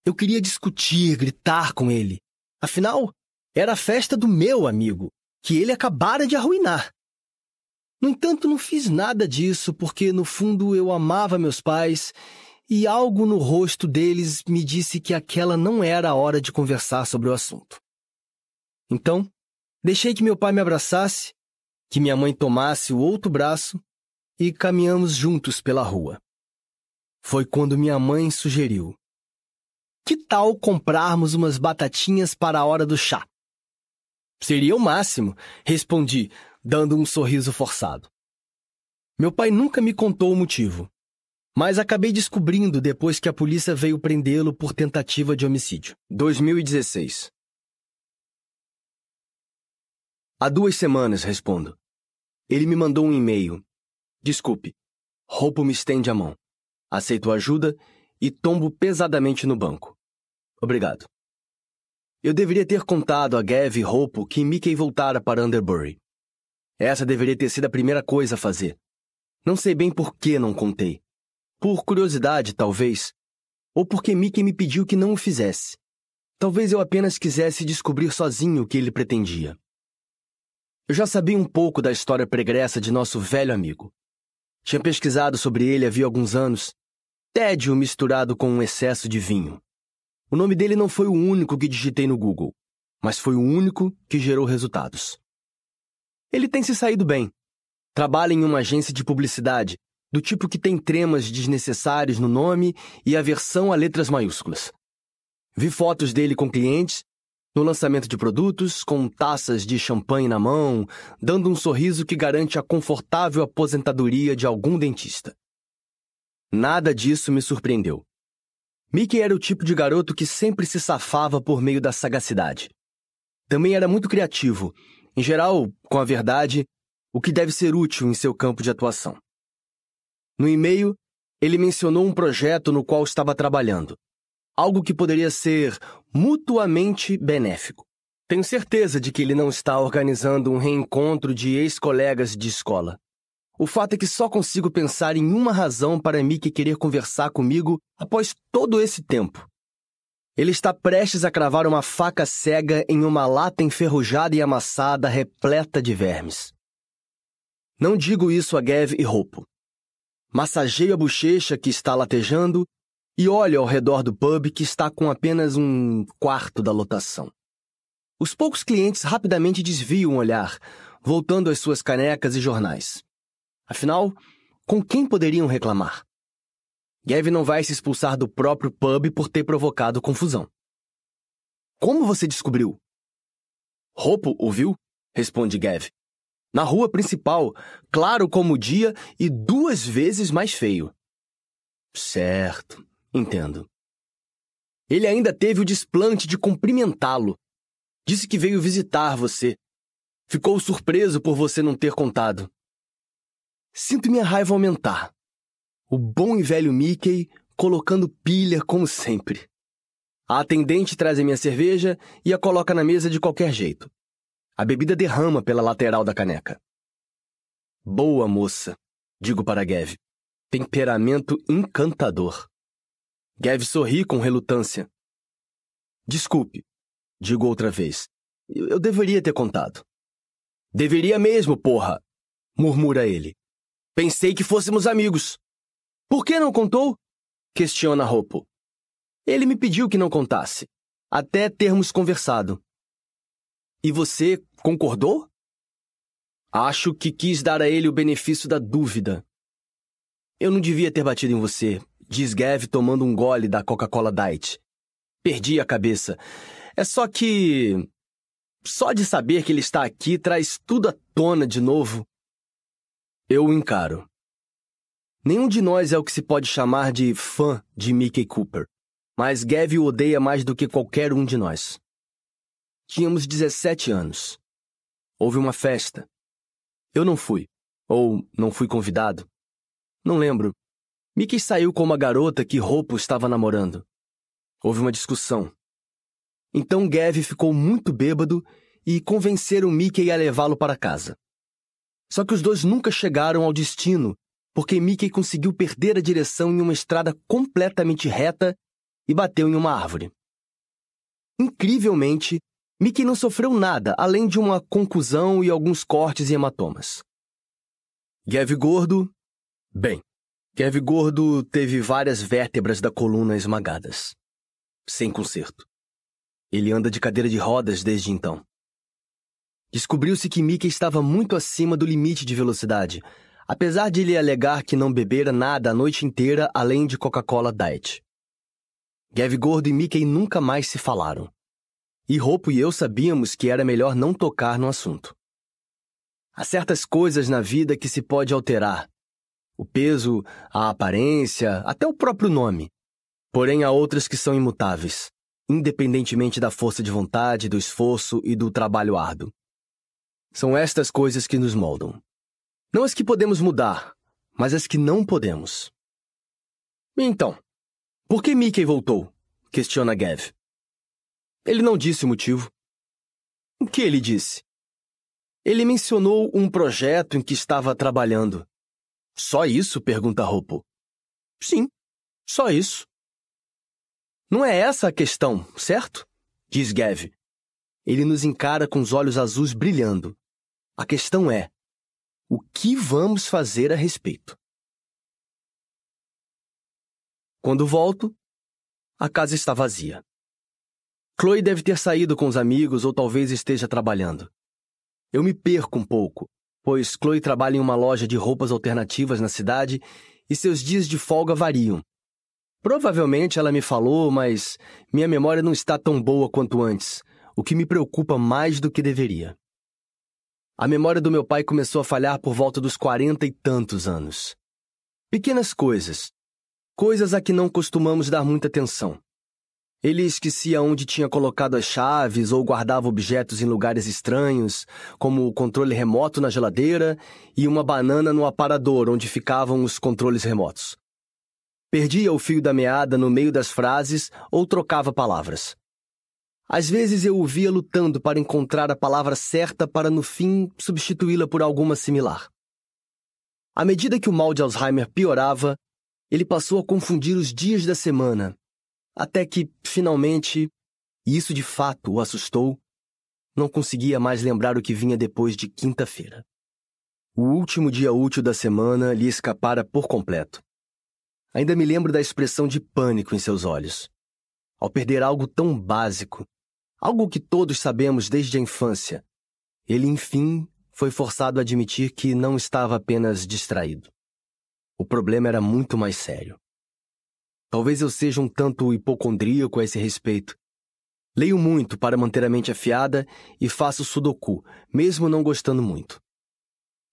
S1: Eu queria discutir, gritar com ele. Afinal, era a festa do meu amigo, que ele acabara de arruinar. No entanto, não fiz nada disso porque, no fundo, eu amava meus pais e algo no rosto deles me disse que aquela não era a hora de conversar sobre o assunto. Então, deixei que meu pai me abraçasse, que minha mãe tomasse o outro braço e caminhamos juntos pela rua. Foi quando minha mãe sugeriu: Que tal comprarmos umas batatinhas para a hora do chá? Seria o máximo, respondi, dando um sorriso forçado. Meu pai nunca me contou o motivo, mas acabei descobrindo depois que a polícia veio prendê-lo por tentativa de homicídio. 2016. Há duas semanas, respondo. Ele me mandou um e-mail. Desculpe. Roupo me estende a mão. Aceito ajuda e tombo pesadamente no banco. Obrigado. Eu deveria ter contado a Gav e Roupo que Mickey voltara para Underbury. Essa deveria ter sido a primeira coisa a fazer. Não sei bem por que não contei. Por curiosidade, talvez. ou porque Mickey me pediu que não o fizesse. Talvez eu apenas quisesse descobrir sozinho o que ele pretendia. Eu já sabia um pouco da história pregressa de nosso velho amigo. Tinha pesquisado sobre ele havia alguns anos. Tédio misturado com um excesso de vinho. O nome dele não foi o único que digitei no Google, mas foi o único que gerou resultados. Ele tem se saído bem. Trabalha em uma agência de publicidade, do tipo que tem tremas desnecessários no nome e aversão a letras maiúsculas. Vi fotos dele com clientes, no lançamento de produtos, com taças de champanhe na mão, dando um sorriso que garante a confortável aposentadoria de algum dentista. Nada disso me surpreendeu. Mickey era o tipo de garoto que sempre se safava por meio da sagacidade. Também era muito criativo, em geral, com a verdade, o que deve ser útil em seu campo de atuação. No e-mail, ele mencionou um projeto no qual estava trabalhando, algo que poderia ser mutuamente benéfico. Tenho certeza de que ele não está organizando um reencontro de ex-colegas de escola. O fato é que só consigo pensar em uma razão para Mickey querer conversar comigo após todo esse tempo. Ele está prestes a cravar uma faca cega em uma lata enferrujada e amassada repleta de vermes. Não digo isso a Gav e Roupo. Massageio a bochecha que está latejando e olho ao redor do pub que está com apenas um quarto da lotação. Os poucos clientes rapidamente desviam o olhar, voltando às suas canecas e jornais. Afinal, com quem poderiam reclamar? Gav não vai se expulsar do próprio pub por ter provocado confusão. Como você descobriu? Roupo ouviu? Responde Gav. Na rua principal, claro como o dia e duas vezes mais feio. Certo, entendo. Ele ainda teve o desplante de cumprimentá-lo. Disse que veio visitar você. Ficou surpreso por você não ter contado. Sinto minha raiva aumentar. O bom e velho Mickey colocando pilha como sempre. A atendente traz a minha cerveja e a coloca na mesa de qualquer jeito. A bebida derrama pela lateral da caneca. Boa moça, digo para Gav. Temperamento encantador. Gav sorri com relutância. Desculpe, digo outra vez. Eu deveria ter contado. Deveria mesmo, porra! murmura ele. Pensei que fôssemos amigos. Por que não contou? Questiona Roupo. Ele me pediu que não contasse, até termos conversado. E você concordou? Acho que quis dar a ele o benefício da dúvida. Eu não devia ter batido em você, diz Gav tomando um gole da Coca-Cola Diet. Perdi a cabeça. É só que. Só de saber que ele está aqui traz tudo à tona de novo. Eu o encaro. Nenhum de nós é o que se pode chamar de fã de Mickey Cooper, mas Gav o odeia mais do que qualquer um de nós. Tínhamos 17 anos. Houve uma festa. Eu não fui, ou não fui convidado. Não lembro. Mickey saiu com uma garota que Roupo estava namorando. Houve uma discussão. Então Gav ficou muito bêbado e convenceram Mickey a levá-lo para casa. Só que os dois nunca chegaram ao destino porque Mickey conseguiu perder a direção em uma estrada completamente reta e bateu em uma árvore. Incrivelmente, Mickey não sofreu nada além de uma concusão e alguns cortes e hematomas. Gav Gordo. Bem, Gav Gordo teve várias vértebras da coluna esmagadas. Sem conserto. Ele anda de cadeira de rodas desde então. Descobriu-se que Mickey estava muito acima do limite de velocidade, apesar de ele alegar que não bebera nada a noite inteira além de Coca-Cola Diet. Gav Gordo e Mickey nunca mais se falaram. E Roupo e eu sabíamos que era melhor não tocar no assunto. Há certas coisas na vida que se pode alterar. O peso, a aparência, até o próprio nome. Porém, há outras que são imutáveis, independentemente da força de vontade, do esforço e do trabalho árduo. São estas coisas que nos moldam. Não as que podemos mudar, mas as que não podemos. Então, por que Mickey voltou? Questiona Gav. Ele não disse o motivo. O que ele disse? Ele mencionou um projeto em que estava trabalhando. Só isso? pergunta Roupo. Sim, só isso. Não é essa a questão, certo? Diz Gav. Ele nos encara com os olhos azuis brilhando. A questão é: o que vamos fazer a respeito? Quando volto, a casa está vazia. Chloe deve ter saído com os amigos ou talvez esteja trabalhando. Eu me perco um pouco, pois Chloe trabalha em uma loja de roupas alternativas na cidade e seus dias de folga variam. Provavelmente ela me falou, mas minha memória não está tão boa quanto antes, o que me preocupa mais do que deveria. A memória do meu pai começou a falhar por volta dos quarenta e tantos anos. Pequenas coisas, coisas a que não costumamos dar muita atenção. Ele esquecia onde tinha colocado as chaves ou guardava objetos em lugares estranhos, como o controle remoto na geladeira e uma banana no aparador onde ficavam os controles remotos. Perdia o fio da meada no meio das frases ou trocava palavras. Às vezes eu o via lutando para encontrar a palavra certa para no fim substituí-la por alguma similar. À medida que o mal de Alzheimer piorava, ele passou a confundir os dias da semana até que, finalmente, e isso de fato o assustou, não conseguia mais lembrar o que vinha depois de quinta-feira. O último dia útil da semana lhe escapara por completo. Ainda me lembro da expressão de pânico em seus olhos. Ao perder algo tão básico, algo que todos sabemos desde a infância, ele, enfim, foi forçado a admitir que não estava apenas distraído. O problema era muito mais sério. Talvez eu seja um tanto hipocondríaco a esse respeito. Leio muito para manter a mente afiada e faço sudoku, mesmo não gostando muito.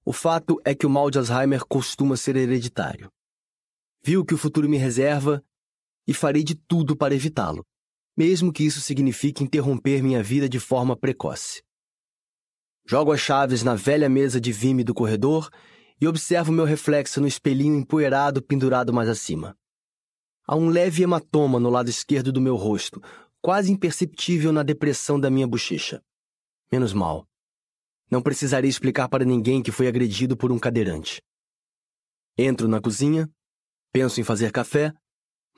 S1: O fato é que o mal de Alzheimer costuma ser hereditário. Vi o que o futuro me reserva e farei de tudo para evitá-lo, mesmo que isso signifique interromper minha vida de forma precoce. Jogo as chaves na velha mesa de vime do corredor e observo meu reflexo no espelhinho empoeirado pendurado mais acima. Há um leve hematoma no lado esquerdo do meu rosto, quase imperceptível na depressão da minha bochecha. Menos mal. Não precisarei explicar para ninguém que foi agredido por um cadeirante. Entro na cozinha, penso em fazer café,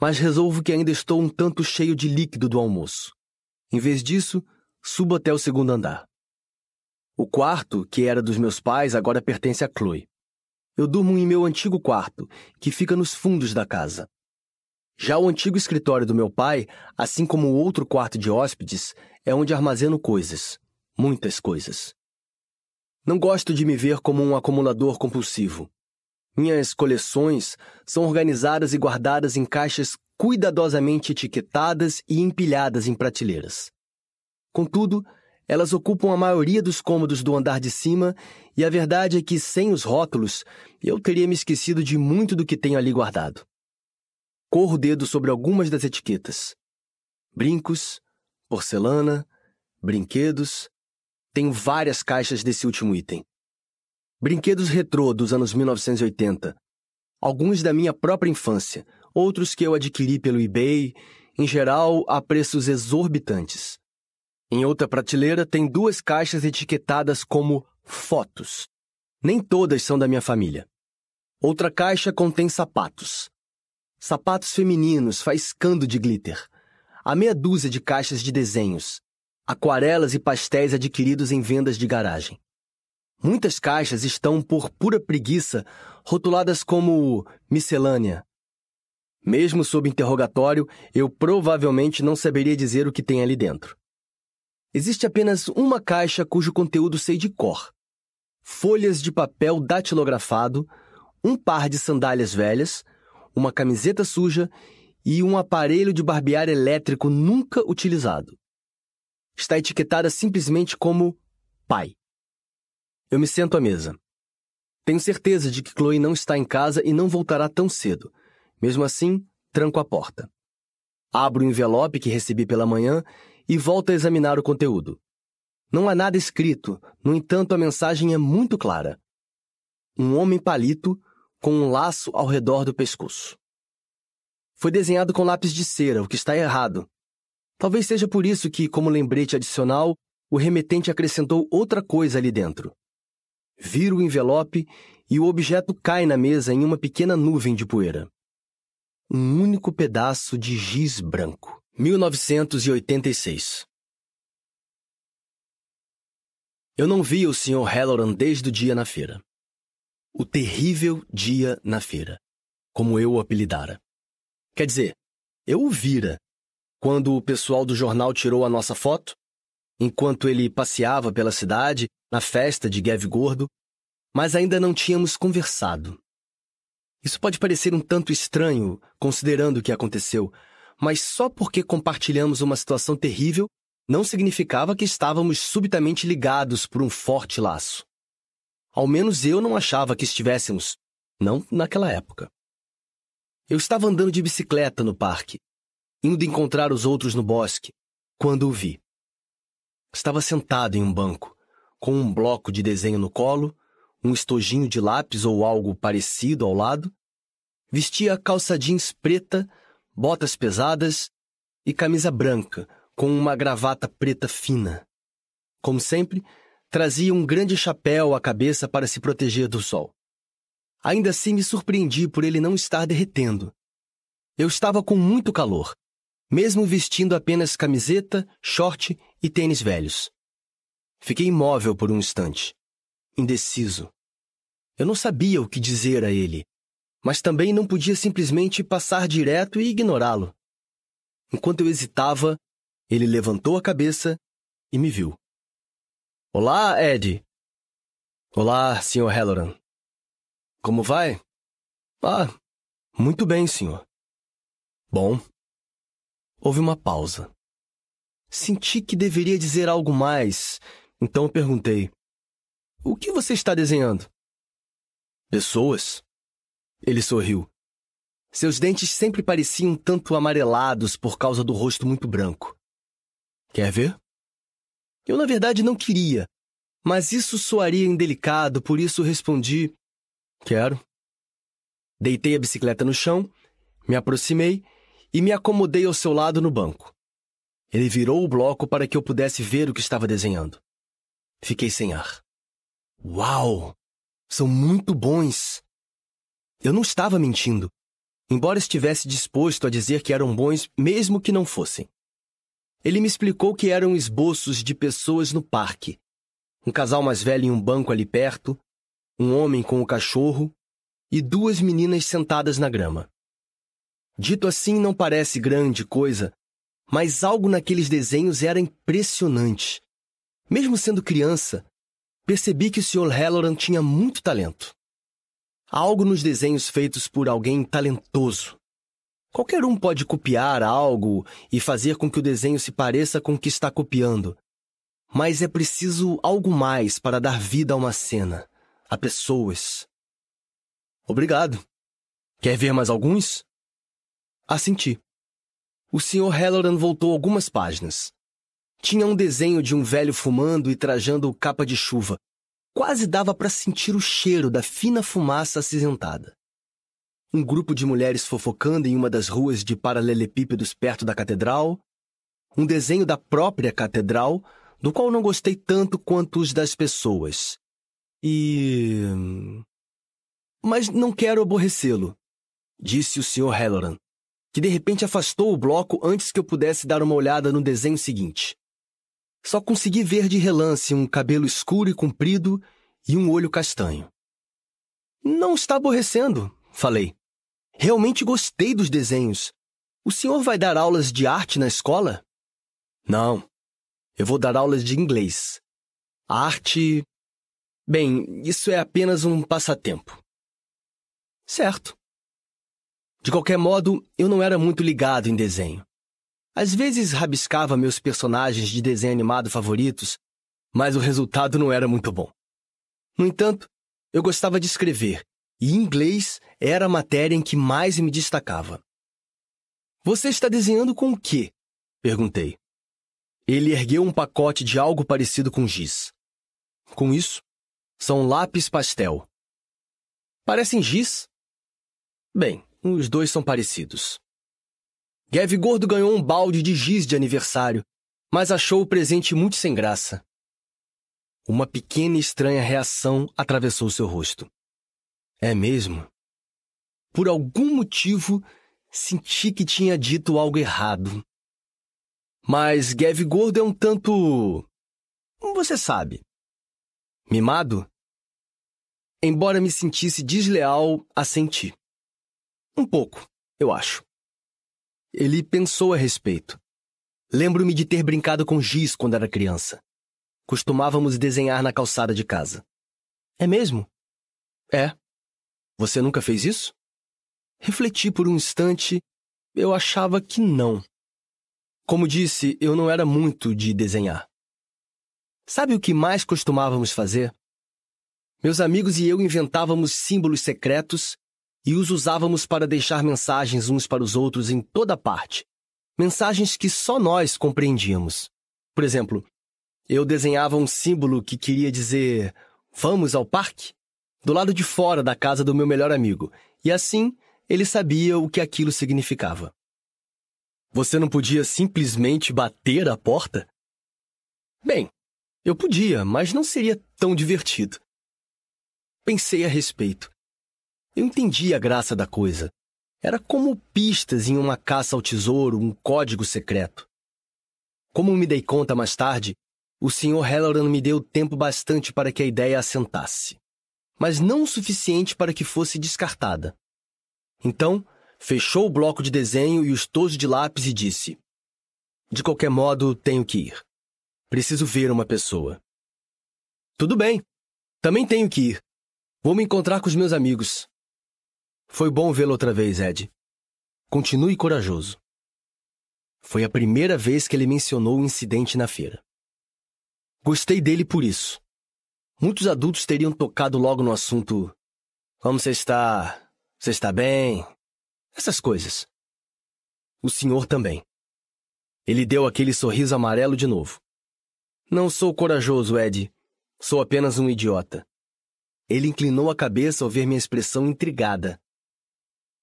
S1: mas resolvo que ainda estou um tanto cheio de líquido do almoço. Em vez disso, subo até o segundo andar. O quarto, que era dos meus pais, agora pertence a Chloe. Eu durmo em meu antigo quarto, que fica nos fundos da casa. Já o antigo escritório do meu pai, assim como o outro quarto de hóspedes, é onde armazeno coisas. Muitas coisas. Não gosto de me ver como um acumulador compulsivo. Minhas coleções são organizadas e guardadas em caixas cuidadosamente etiquetadas e empilhadas em prateleiras. Contudo, elas ocupam a maioria dos cômodos do andar de cima, e a verdade é que, sem os rótulos, eu teria me esquecido de muito do que tenho ali guardado. Corro o dedo sobre algumas das etiquetas. Brincos, porcelana, brinquedos. Tenho várias caixas desse último item. Brinquedos retrô dos anos 1980. Alguns da minha própria infância, outros que eu adquiri pelo eBay, em geral a preços exorbitantes. Em outra prateleira tem duas caixas etiquetadas como fotos. Nem todas são da minha família. Outra caixa contém sapatos sapatos femininos faiscando de glitter, a meia dúzia de caixas de desenhos, aquarelas e pastéis adquiridos em vendas de garagem. Muitas caixas estão, por pura preguiça, rotuladas como miscelânea. Mesmo sob interrogatório, eu provavelmente não saberia dizer o que tem ali dentro. Existe apenas uma caixa cujo conteúdo sei de cor: folhas de papel datilografado, um par de sandálias velhas, uma camiseta suja e um aparelho de barbear elétrico nunca utilizado. Está etiquetada simplesmente como pai. Eu me sento à mesa. Tenho certeza de que Chloe não está em casa e não voltará tão cedo. Mesmo assim, tranco a porta. Abro o envelope que recebi pela manhã e volto a examinar o conteúdo. Não há nada escrito, no entanto, a mensagem é muito clara. Um homem palito com um laço ao redor do pescoço. Foi desenhado com lápis de cera, o que está errado. Talvez seja por isso que, como lembrete adicional, o remetente acrescentou outra coisa ali dentro. Viro o envelope e o objeto cai na mesa em uma pequena nuvem de poeira. Um único pedaço de giz branco. 1986 Eu não vi o Sr. Halloran desde o dia na feira. O terrível dia na feira, como eu o apelidara. Quer dizer, eu o vira quando o pessoal do jornal tirou a nossa foto, enquanto ele passeava pela cidade na festa de Gav Gordo, mas ainda não tínhamos conversado. Isso pode parecer um tanto estranho, considerando o que aconteceu, mas só porque compartilhamos uma situação terrível não significava que estávamos subitamente ligados por um forte laço. Ao menos eu não achava que estivéssemos, não naquela época. Eu estava andando de bicicleta no parque, indo encontrar os outros no bosque, quando o vi. Estava sentado em um banco, com um bloco de desenho no colo, um estojinho de lápis ou algo parecido ao lado, vestia calça jeans preta botas pesadas e camisa branca, com uma gravata preta fina. Como sempre, trazia um grande chapéu à cabeça para se proteger do sol. Ainda assim me surpreendi por ele não estar derretendo. Eu estava com muito calor, mesmo vestindo apenas camiseta, short e tênis velhos. Fiquei imóvel por um instante, indeciso. Eu não sabia o que dizer a ele, mas também não podia simplesmente passar direto e ignorá-lo. Enquanto eu hesitava, ele levantou a cabeça e me viu. Olá, Ed. Olá, Sr. Halloran. Como vai? Ah, muito bem, senhor. Bom. Houve uma pausa. Senti que deveria dizer algo mais, então perguntei: O que você está desenhando? Pessoas. Ele sorriu. Seus dentes sempre pareciam um tanto amarelados por causa do rosto muito branco. Quer ver? Eu, na verdade, não queria, mas isso soaria indelicado, por isso respondi: Quero. Deitei a bicicleta no chão, me aproximei e me acomodei ao seu lado no banco. Ele virou o bloco para que eu pudesse ver o que estava desenhando. Fiquei sem ar. Uau! São muito bons! Eu não estava mentindo, embora estivesse disposto a dizer que eram bons mesmo que não fossem. Ele me explicou que eram esboços de pessoas no parque. Um casal mais velho em um banco ali perto, um homem com o cachorro e duas meninas sentadas na grama. Dito assim, não parece grande coisa, mas algo naqueles desenhos era impressionante. Mesmo sendo criança, percebi que o Sr. Halloran tinha muito talento. Há algo nos desenhos feitos por alguém talentoso. Qualquer um pode copiar algo e fazer com que o desenho se pareça com o que está copiando. Mas é preciso algo mais para dar vida a uma cena, a pessoas. Obrigado. Quer ver mais alguns? Assenti. O Sr. Halloran voltou algumas páginas. Tinha um desenho de um velho fumando e trajando capa de chuva, Quase dava para sentir o cheiro da fina fumaça acinzentada. Um grupo de mulheres fofocando em uma das ruas de paralelepípedos perto da catedral. Um desenho da própria catedral, do qual não gostei tanto quanto os das pessoas. E. Mas não quero aborrecê-lo, disse o Sr. Halloran, que de repente afastou o bloco antes que eu pudesse dar uma olhada no desenho seguinte. Só consegui ver de relance um cabelo escuro e comprido e um olho castanho. Não está aborrecendo, falei. Realmente gostei dos desenhos. O senhor vai dar aulas de arte na escola? Não. Eu vou dar aulas de inglês. Arte. Bem, isso é apenas um passatempo. Certo. De qualquer modo, eu não era muito ligado em desenho. Às vezes rabiscava meus personagens de desenho animado favoritos, mas o resultado não era muito bom. No entanto, eu gostava de escrever, e inglês era a matéria em que mais me destacava. Você está desenhando com o quê? perguntei. Ele ergueu um pacote de algo parecido com giz. Com isso, são lápis pastel. Parecem giz? Bem, os dois são parecidos. Gav Gordo ganhou um balde de giz de aniversário, mas achou o presente muito sem graça. Uma pequena e estranha reação atravessou seu rosto. É mesmo? Por algum motivo, senti que tinha dito algo errado. Mas Gav Gordo é um tanto. Você sabe. Mimado? Embora me sentisse desleal, assenti. Um pouco, eu acho. Ele pensou a respeito. Lembro-me de ter brincado com giz quando era criança. Costumávamos desenhar na calçada de casa. É mesmo? É. Você nunca fez isso? Refleti por um instante. Eu achava que não. Como disse, eu não era muito de desenhar. Sabe o que mais costumávamos fazer? Meus amigos e eu inventávamos símbolos secretos e os usávamos para deixar mensagens uns para os outros em toda parte. Mensagens que só nós compreendíamos. Por exemplo, eu desenhava um símbolo que queria dizer Vamos ao parque? Do lado de fora da casa do meu melhor amigo, e assim ele sabia o que aquilo significava. Você não podia simplesmente bater a porta? Bem, eu podia, mas não seria tão divertido. Pensei a respeito. Eu entendi a graça da coisa. Era como pistas em uma caça ao tesouro, um código secreto. Como me dei conta mais tarde, o Sr. Halloran me deu tempo bastante para que a ideia assentasse, mas não o suficiente para que fosse descartada. Então, fechou o bloco de desenho e os tojos de lápis e disse: De qualquer modo, tenho que ir. Preciso ver uma pessoa. Tudo bem. Também tenho que ir. Vou me encontrar com os meus amigos. Foi bom vê-lo outra vez, Ed. Continue corajoso. Foi a primeira vez que ele mencionou o incidente na feira. Gostei dele por isso. Muitos adultos teriam tocado logo no assunto. Como você está? Você está bem? Essas coisas. O senhor também. Ele deu aquele sorriso amarelo de novo. Não sou corajoso, Ed. Sou apenas um idiota. Ele inclinou a cabeça ao ver minha expressão intrigada.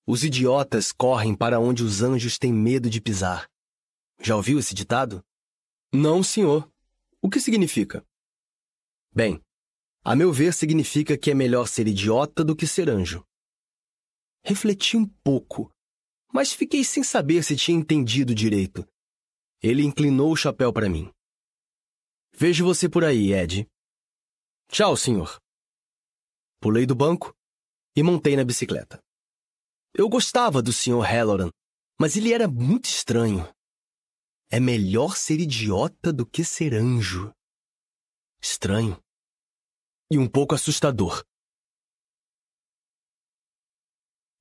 S1: Os idiotas correm para onde os anjos têm medo de pisar. Já ouviu esse ditado? Não, senhor. O que significa? Bem, a meu ver, significa que é melhor ser idiota do que ser anjo. Refleti um pouco, mas fiquei sem saber se tinha entendido direito. Ele inclinou o chapéu para mim. Vejo você por aí, Ed. Tchau, senhor. Pulei do banco e montei na bicicleta. Eu gostava do Sr. Halloran, mas ele era muito estranho. É melhor ser idiota do que ser anjo. Estranho. E um pouco assustador.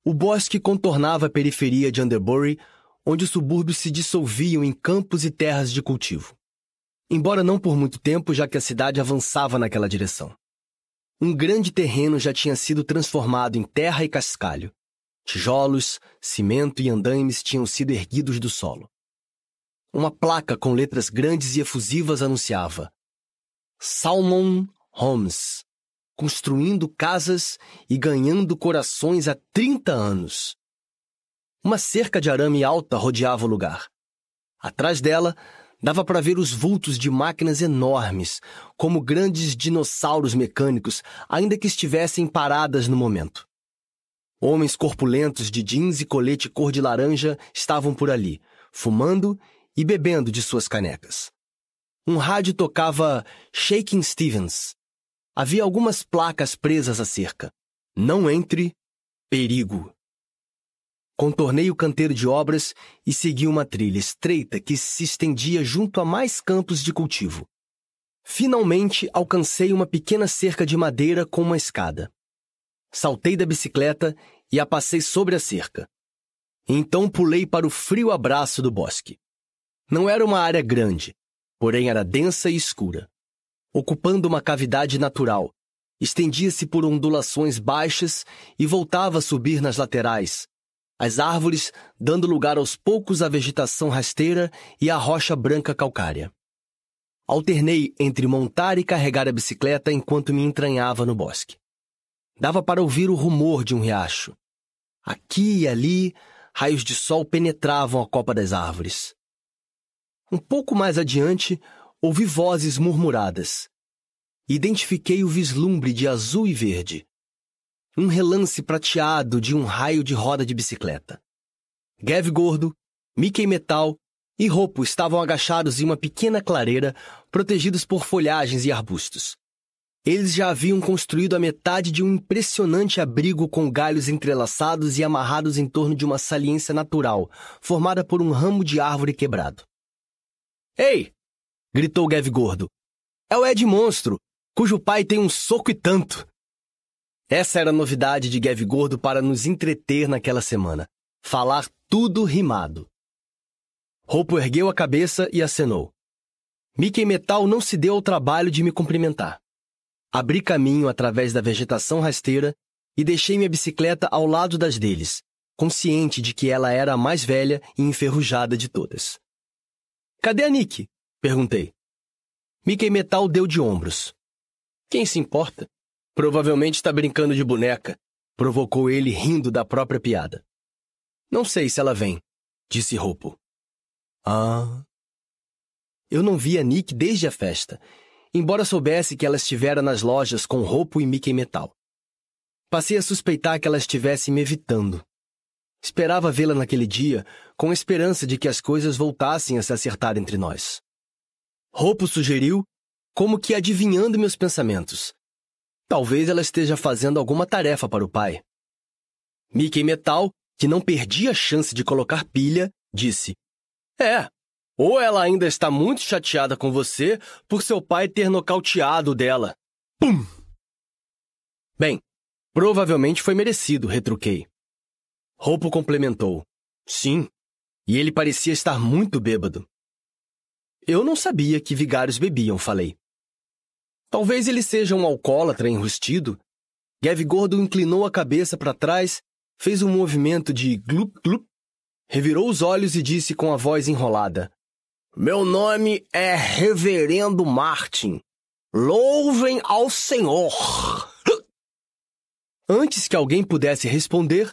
S1: O bosque contornava a periferia de Underbury, onde os subúrbios se dissolviam em campos e terras de cultivo. Embora não por muito tempo, já que a cidade avançava naquela direção. Um grande terreno já tinha sido transformado em terra e cascalho. Tijolos, cimento e andaimes tinham sido erguidos do solo. Uma placa com letras grandes e efusivas anunciava: Salmon Homes, construindo casas e ganhando corações há 30 anos. Uma cerca de arame alta rodeava o lugar. Atrás dela, dava para ver os vultos de máquinas enormes, como grandes dinossauros mecânicos, ainda que estivessem paradas no momento. Homens corpulentos de jeans e colete cor de laranja estavam por ali, fumando e bebendo de suas canecas. Um rádio tocava Shaking Stevens. Havia algumas placas presas à cerca. Não entre. Perigo. Contornei o canteiro de obras e segui uma trilha estreita que se estendia junto a mais campos de cultivo. Finalmente alcancei uma pequena cerca de madeira com uma escada. Saltei da bicicleta e a passei sobre a cerca. Então pulei para o frio abraço do bosque. Não era uma área grande, porém era densa e escura. Ocupando uma cavidade natural, estendia-se por ondulações baixas e voltava a subir nas laterais, as árvores dando lugar aos poucos à vegetação rasteira e à rocha branca calcária. Alternei entre montar e carregar a bicicleta enquanto me entranhava no bosque. Dava para ouvir o rumor de um riacho. Aqui e ali, raios de sol penetravam a copa das árvores. Um pouco mais adiante, ouvi vozes murmuradas. Identifiquei o vislumbre de azul e verde. Um relance prateado de um raio de roda de bicicleta. Gav Gordo, Mickey Metal e Ropo estavam agachados em uma pequena clareira, protegidos por folhagens e arbustos. Eles já haviam construído a metade de um impressionante abrigo com galhos entrelaçados e amarrados em torno de uma saliência natural, formada por um ramo de árvore quebrado. Ei! Gritou Gav Gordo. É o Ed Monstro, cujo pai tem um soco e tanto. Essa era a novidade de Gav Gordo para nos entreter naquela semana. Falar tudo rimado. Roupo ergueu a cabeça e acenou. Mickey Metal não se deu ao trabalho de me cumprimentar. Abri caminho através da vegetação rasteira e deixei minha bicicleta ao lado das deles, consciente de que ela era a mais velha e enferrujada de todas. Cadê a Nick? Perguntei. Mickey Metal deu de ombros. Quem se importa? Provavelmente está brincando de boneca, provocou ele rindo da própria piada. Não sei se ela vem, disse Roupo. Ah. Eu não via Nick desde a festa, embora soubesse que ela estivera nas lojas com Roupo e Mickey Metal. Passei a suspeitar que ela estivesse me evitando. Esperava vê-la naquele dia, com a esperança de que as coisas voltassem a se acertar entre nós. Roupo sugeriu, como que adivinhando meus pensamentos. Talvez ela esteja fazendo alguma tarefa para o pai. Mickey Metal, que não perdia a chance de colocar pilha, disse: É, ou ela ainda está muito chateada com você por seu pai ter nocauteado dela. Pum! Bem, provavelmente foi merecido, retruquei. Roupo complementou. Sim, e ele parecia estar muito bêbado. Eu não sabia que vigários bebiam, falei. Talvez ele seja um alcoólatra enrustido. Gav Gordo inclinou a cabeça para trás, fez um movimento de glup glup, revirou os olhos e disse com a voz enrolada: Meu nome é Reverendo Martin. Louvem ao Senhor! Antes que alguém pudesse responder,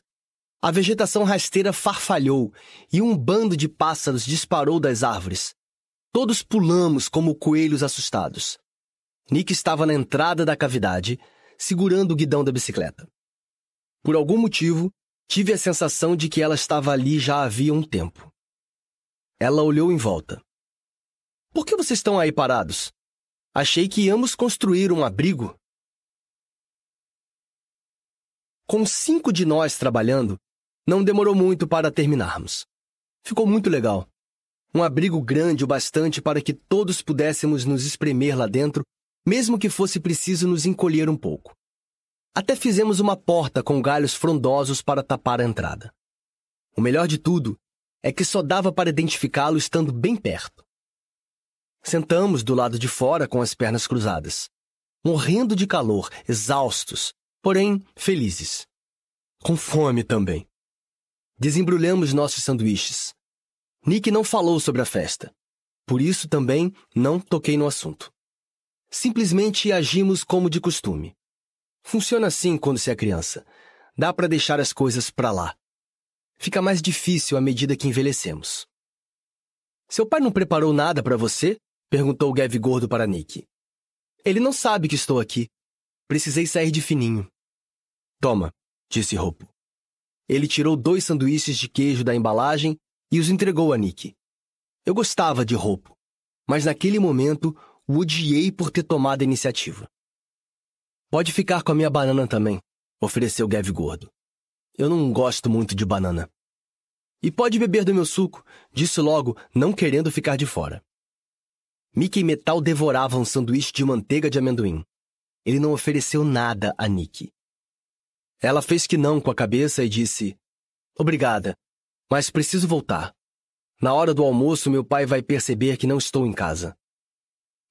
S1: a vegetação rasteira farfalhou e um bando de pássaros disparou das árvores. Todos pulamos como coelhos assustados. Nick estava na entrada da cavidade, segurando o guidão da bicicleta. Por algum motivo, tive a sensação de que ela estava ali já havia um tempo. Ela olhou em volta. Por que vocês estão aí parados? Achei que íamos construir um abrigo. Com cinco de nós trabalhando, não demorou muito para terminarmos. Ficou muito legal. Um abrigo grande o bastante para que todos pudéssemos nos espremer lá dentro mesmo que fosse preciso nos encolher um pouco. Até fizemos uma porta com galhos frondosos para tapar a entrada. O melhor de tudo é que só dava para identificá-lo estando bem perto. Sentamos do lado de fora com as pernas cruzadas, morrendo de calor, exaustos, porém felizes. Com fome também. Desembrulhamos nossos sanduíches. Nick não falou sobre a festa. Por isso também não toquei no assunto. Simplesmente agimos como de costume. Funciona assim quando se é criança. Dá para deixar as coisas para lá. Fica mais difícil à medida que envelhecemos. Seu pai não preparou nada para você? perguntou Gav Gordo para Nick. Ele não sabe que estou aqui. Precisei sair de fininho. Toma, disse Roupo. Ele tirou dois sanduíches de queijo da embalagem e os entregou a Nick. Eu gostava de Roupo, mas naquele momento o odiei por ter tomado a iniciativa. Pode ficar com a minha banana também, ofereceu Gav Gordo. Eu não gosto muito de banana. E pode beber do meu suco, disse logo, não querendo ficar de fora. Mickey Metal devorava um sanduíche de manteiga de amendoim. Ele não ofereceu nada a Nick. Ela fez que não com a cabeça e disse: Obrigada, mas preciso voltar. Na hora do almoço, meu pai vai perceber que não estou em casa.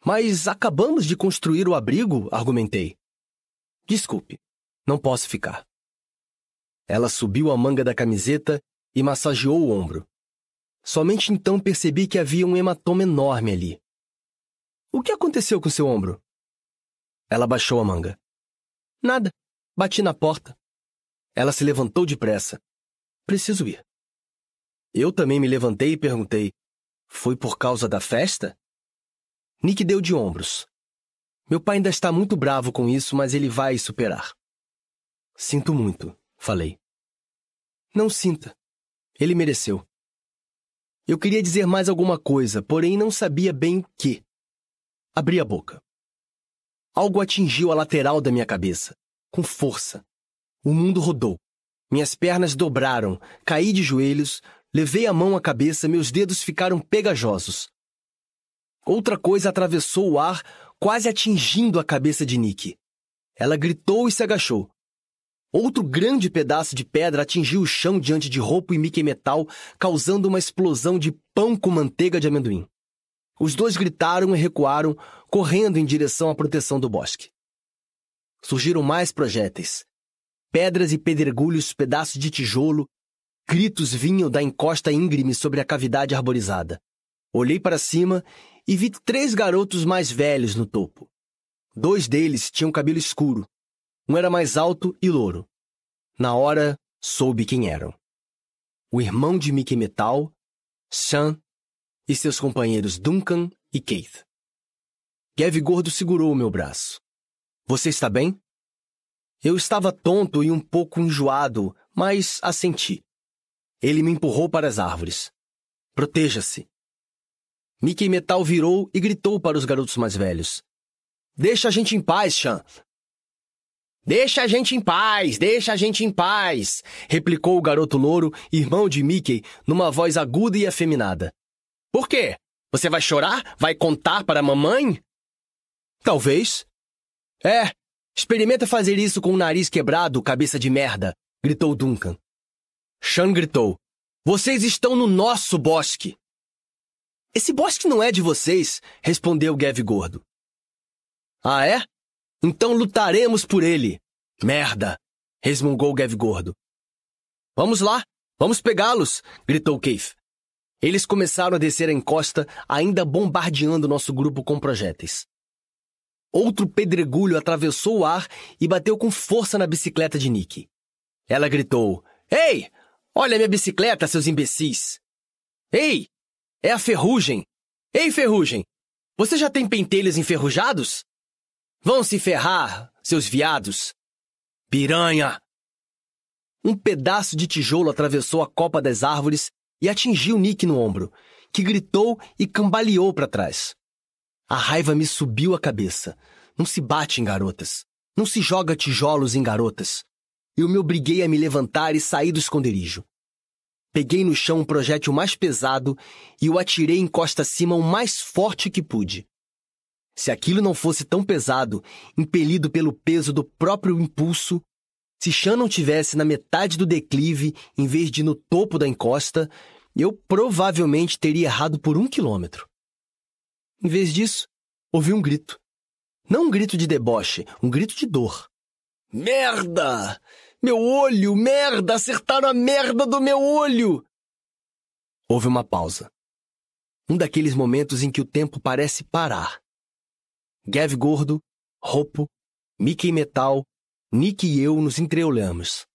S1: Mas acabamos de construir o abrigo, argumentei. Desculpe, não posso ficar. Ela subiu a manga da camiseta e massageou o ombro. Somente então percebi que havia um hematoma enorme ali. O que aconteceu com seu ombro? Ela baixou a manga. Nada. Bati na porta. Ela se levantou depressa. Preciso ir. Eu também me levantei e perguntei: Foi por causa da festa? Nick deu de ombros. Meu pai ainda está muito bravo com isso, mas ele vai superar. Sinto muito, falei. Não sinta. Ele mereceu. Eu queria dizer mais alguma coisa, porém não sabia bem o que. Abri a boca. Algo atingiu a lateral da minha cabeça, com força. O mundo rodou. Minhas pernas dobraram, caí de joelhos, levei a mão à cabeça, meus dedos ficaram pegajosos. Outra coisa atravessou o ar, quase atingindo a cabeça de Nick. Ela gritou e se agachou. Outro grande pedaço de pedra atingiu o chão diante de roupa e Mickey Metal, causando uma explosão de pão com manteiga de amendoim. Os dois gritaram e recuaram, correndo em direção à proteção do bosque. Surgiram mais projéteis. Pedras e pedregulhos, pedaços de tijolo, gritos vinham da encosta íngreme sobre a cavidade arborizada. Olhei para cima e vi três garotos mais velhos no topo. Dois deles tinham cabelo escuro, um era mais alto e louro. Na hora, soube quem eram. O irmão de Mickey Metal, Sean, e seus companheiros Duncan e Keith. Gav Gordo segurou o meu braço. Você está bem? Eu estava tonto e um pouco enjoado, mas assenti. Ele me empurrou para as árvores. Proteja-se. Mickey Metal virou e gritou para os garotos mais velhos. Deixa a gente em paz, Sean. Deixa a gente em paz, deixa a gente em paz, replicou o garoto louro, irmão de Mickey, numa voz aguda e afeminada. Por quê? Você vai chorar? Vai contar para a mamãe? Talvez. É, experimenta fazer isso com o nariz quebrado, cabeça de merda, gritou Duncan. Sean gritou. Vocês estão no nosso bosque. Esse bosque não é de vocês, respondeu Gav Gordo. Ah, é? Então lutaremos por ele. Merda! resmungou Gav Gordo. Vamos lá! Vamos pegá-los! gritou Keith. Eles começaram a descer a encosta, ainda bombardeando nosso grupo com projéteis. Outro pedregulho atravessou o ar e bateu com força na bicicleta de Nick. Ela gritou: Ei! Olha minha bicicleta, seus imbecis! Ei! É a ferrugem! Ei, ferrugem! Você já tem pentelhos enferrujados? Vão se ferrar, seus viados! Piranha! Um pedaço de tijolo atravessou a copa das árvores e atingiu Nick no ombro, que gritou e cambaleou para trás. A raiva me subiu a cabeça. Não se bate em garotas. Não se joga tijolos em garotas. Eu me obriguei a me levantar e sair do esconderijo. Peguei no chão um projétil mais pesado e o atirei em costa acima o mais forte que pude. Se aquilo não fosse tão pesado, impelido pelo peso do próprio impulso, se Shannon tivesse na metade do declive em vez de no topo da encosta, eu provavelmente teria errado por um quilômetro. Em vez disso, ouvi um grito. Não um grito de deboche, um grito de dor. Merda! Meu olho! Merda! Acertaram a merda do meu olho! Houve uma pausa. Um daqueles momentos em que o tempo parece parar. Gav Gordo, Ropo, Mickey Metal, Nick e eu nos entreolhamos.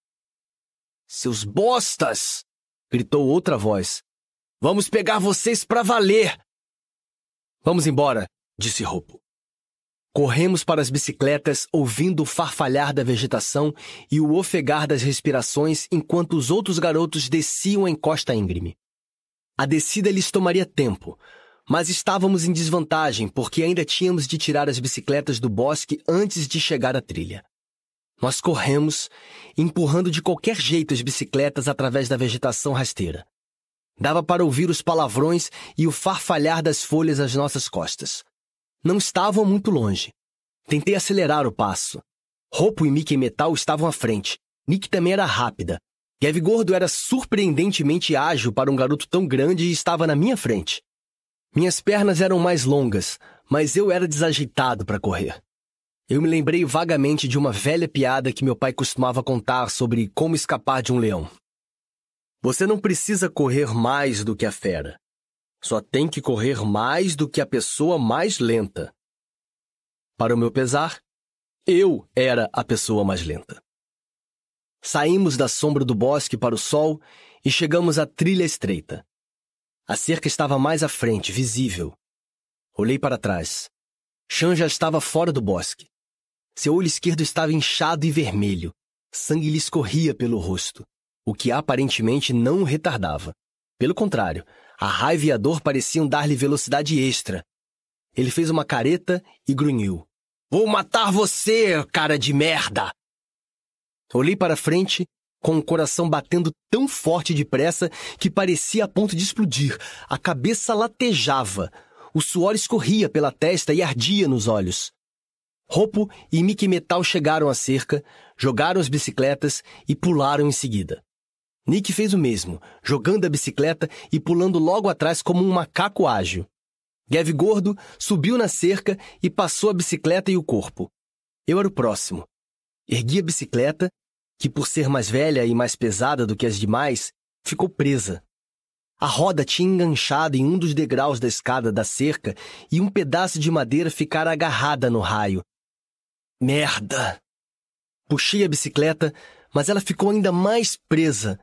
S1: Seus bostas! gritou outra voz. Vamos pegar vocês pra valer! Vamos embora, disse Ropo. Corremos para as bicicletas, ouvindo o farfalhar da vegetação e o ofegar das respirações enquanto os outros garotos desciam a encosta íngreme. A descida lhes tomaria tempo, mas estávamos em desvantagem porque ainda tínhamos de tirar as bicicletas do bosque antes de chegar à trilha. Nós corremos, empurrando de qualquer jeito as bicicletas através da vegetação rasteira. Dava para ouvir os palavrões e o farfalhar das folhas às nossas costas. Não estavam muito longe. Tentei acelerar o passo. Ropo e Mickey Metal estavam à frente. Nick também era rápida. Gav Gordo era surpreendentemente ágil para um garoto tão grande e estava na minha frente. Minhas pernas eram mais longas, mas eu era desajeitado para correr. Eu me lembrei vagamente de uma velha piada que meu pai costumava contar sobre como escapar de um leão. Você não precisa correr mais do que a fera. Só tem que correr mais do que a pessoa mais lenta. Para o meu pesar, eu era a pessoa mais lenta. Saímos da sombra do bosque para o sol e chegamos à trilha estreita. A cerca estava mais à frente, visível. Olhei para trás. Chan já estava fora do bosque. Seu olho esquerdo estava inchado e vermelho. Sangue lhe escorria pelo rosto, o que aparentemente não o retardava. Pelo contrário, A raiva e a dor pareciam dar-lhe velocidade extra. Ele fez uma careta e grunhiu. Vou matar você, cara de merda! Olhei para frente, com o coração batendo tão forte depressa que parecia a ponto de explodir. A cabeça latejava. O suor escorria pela testa e ardia nos olhos. Ropo e Mickey Metal chegaram à cerca, jogaram as bicicletas e pularam em seguida. Nick fez o mesmo, jogando a bicicleta e pulando logo atrás como um macaco ágil. Gav Gordo subiu na cerca e passou a bicicleta e o corpo. Eu era o próximo. Ergui a bicicleta, que por ser mais velha e mais pesada do que as demais, ficou presa. A roda tinha enganchado em um dos degraus da escada da cerca e um pedaço de madeira ficara agarrada no raio. Merda! Puxei a bicicleta, mas ela ficou ainda mais presa.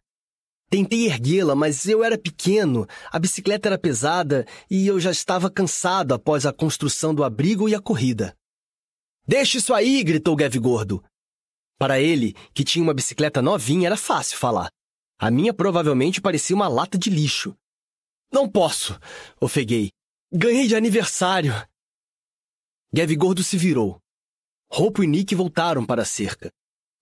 S1: Tentei erguê-la, mas eu era pequeno, a bicicleta era pesada e eu já estava cansado após a construção do abrigo e a corrida. Deixe isso aí! gritou Gav Gordo. Para ele, que tinha uma bicicleta novinha, era fácil falar. A minha provavelmente parecia uma lata de lixo. Não posso, ofeguei. Ganhei de aniversário. Gav Gordo se virou. Roupo e Nick voltaram para a cerca.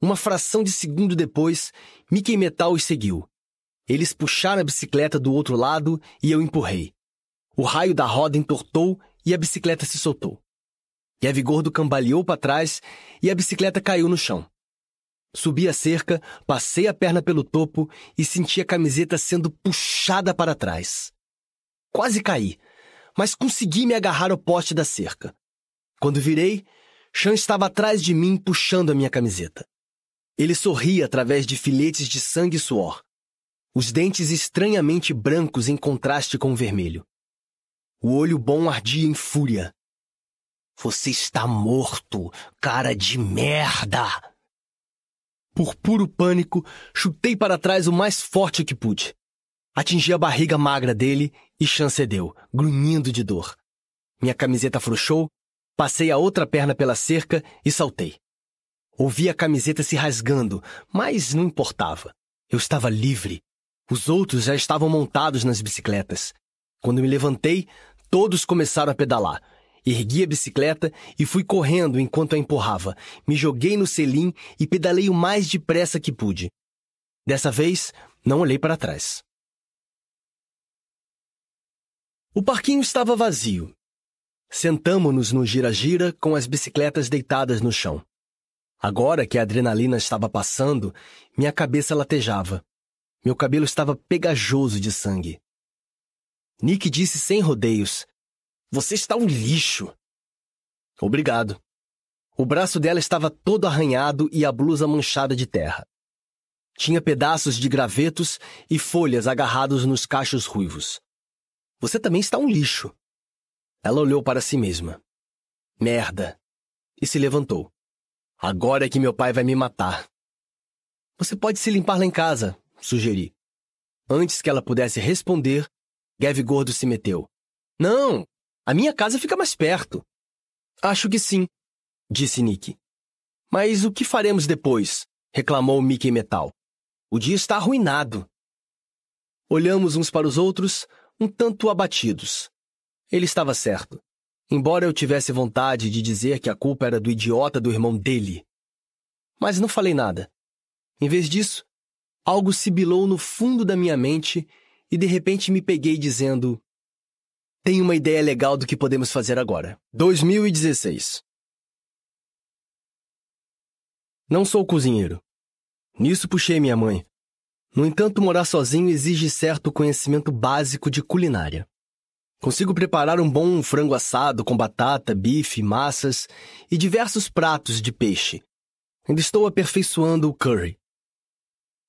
S1: Uma fração de segundo depois, Mickey Metal os seguiu. Eles puxaram a bicicleta do outro lado e eu empurrei. O raio da roda entortou e a bicicleta se soltou. Gav Gordo cambaleou para trás e a bicicleta caiu no chão. Subi a cerca, passei a perna pelo topo e senti a camiseta sendo puxada para trás. Quase caí, mas consegui me agarrar ao poste da cerca. Quando virei, Chan estava atrás de mim puxando a minha camiseta. Ele sorria através de filetes de sangue e suor os dentes estranhamente brancos em contraste com o vermelho. O olho bom ardia em fúria. Você está morto, cara de merda! Por puro pânico, chutei para trás o mais forte que pude. Atingi a barriga magra dele e chancedeu, grunhindo de dor. Minha camiseta afrouxou, passei a outra perna pela cerca e saltei. Ouvi a camiseta se rasgando, mas não importava. Eu estava livre, os outros já estavam montados nas bicicletas. Quando me levantei, todos começaram a pedalar. Ergui a bicicleta e fui correndo enquanto a empurrava. Me joguei no selim e pedalei o mais depressa que pude. Dessa vez, não olhei para trás. O parquinho estava vazio. Sentamo-nos no gira-gira com as bicicletas deitadas no chão. Agora que a adrenalina estava passando, minha cabeça latejava. Meu cabelo estava pegajoso de sangue. Nick disse sem rodeios: Você está um lixo. Obrigado. O braço dela estava todo arranhado e a blusa manchada de terra. Tinha pedaços de gravetos e folhas agarrados nos cachos ruivos. Você também está um lixo. Ela olhou para si mesma. Merda. E se levantou. Agora é que meu pai vai me matar. Você pode se limpar lá em casa, sugeri. Antes que ela pudesse responder, Gav Gordo se meteu. Não, a minha casa fica mais perto. Acho que sim, disse Nick. Mas o que faremos depois? reclamou Mickey Metal. O dia está arruinado. Olhamos uns para os outros, um tanto abatidos. Ele estava certo. Embora eu tivesse vontade de dizer que a culpa era do idiota do irmão dele. Mas não falei nada. Em vez disso, Algo sibilou no fundo da minha mente e de repente me peguei dizendo: Tenho uma ideia legal do que podemos fazer agora. 2016. Não sou cozinheiro. Nisso puxei minha mãe. No entanto, morar sozinho exige certo conhecimento básico de culinária. Consigo preparar um bom frango assado com batata, bife, massas e diversos pratos de peixe. Ainda estou aperfeiçoando o curry.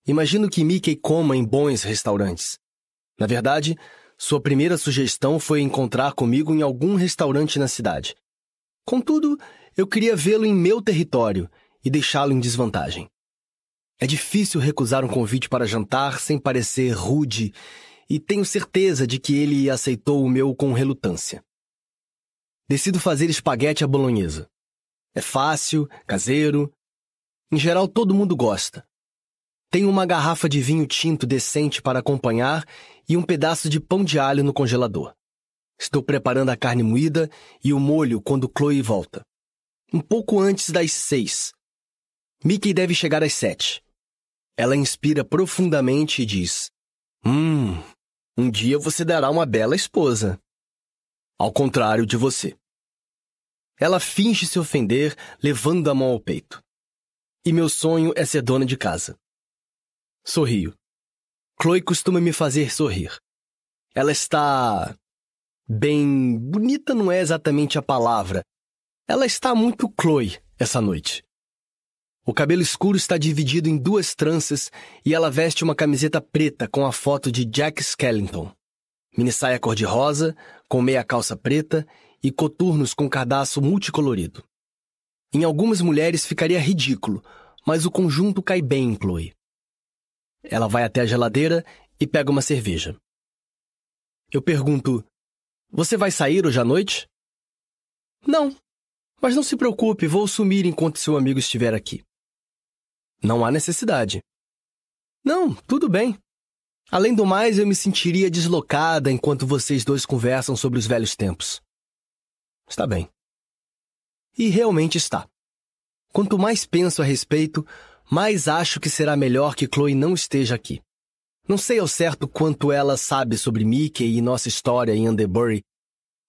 S1: Imagino que Mickey coma em bons restaurantes. Na verdade, sua primeira sugestão foi encontrar comigo em algum restaurante na cidade. Contudo, eu queria vê-lo em meu território e deixá-lo em desvantagem. É difícil recusar um convite para jantar sem parecer rude, e tenho certeza de que ele aceitou o meu com relutância. Decido fazer espaguete à bolonhesa. É fácil, caseiro. Em geral, todo mundo gosta. Tenho uma garrafa de vinho tinto decente para acompanhar e um pedaço de pão de alho no congelador. Estou preparando a carne moída e o molho quando Chloe volta. Um pouco antes das seis. Mickey deve chegar às sete. Ela inspira profundamente e diz: Hum, um dia você dará uma bela esposa. Ao contrário de você. Ela finge se ofender, levando a mão ao peito. E meu sonho é ser dona de casa. Sorrio. Chloe costuma me fazer sorrir. Ela está. Bem. bonita não é exatamente a palavra. Ela está muito Chloe essa noite. O cabelo escuro está dividido em duas tranças e ela veste uma camiseta preta com a foto de Jack Skellington. Mini saia cor-de-rosa, com meia calça preta e coturnos com cardaço multicolorido. Em algumas mulheres ficaria ridículo, mas o conjunto cai bem em Chloe. Ela vai até a geladeira e pega uma cerveja. Eu pergunto: Você vai sair hoje à noite? Não. Mas não se preocupe, vou sumir enquanto seu amigo estiver aqui. Não há necessidade. Não, tudo bem. Além do mais, eu me sentiria deslocada enquanto vocês dois conversam sobre os velhos tempos. Está bem. E realmente está. Quanto mais penso a respeito, mais acho que será melhor que Chloe não esteja aqui. Não sei ao certo quanto ela sabe sobre Mickey e nossa história em Underbury,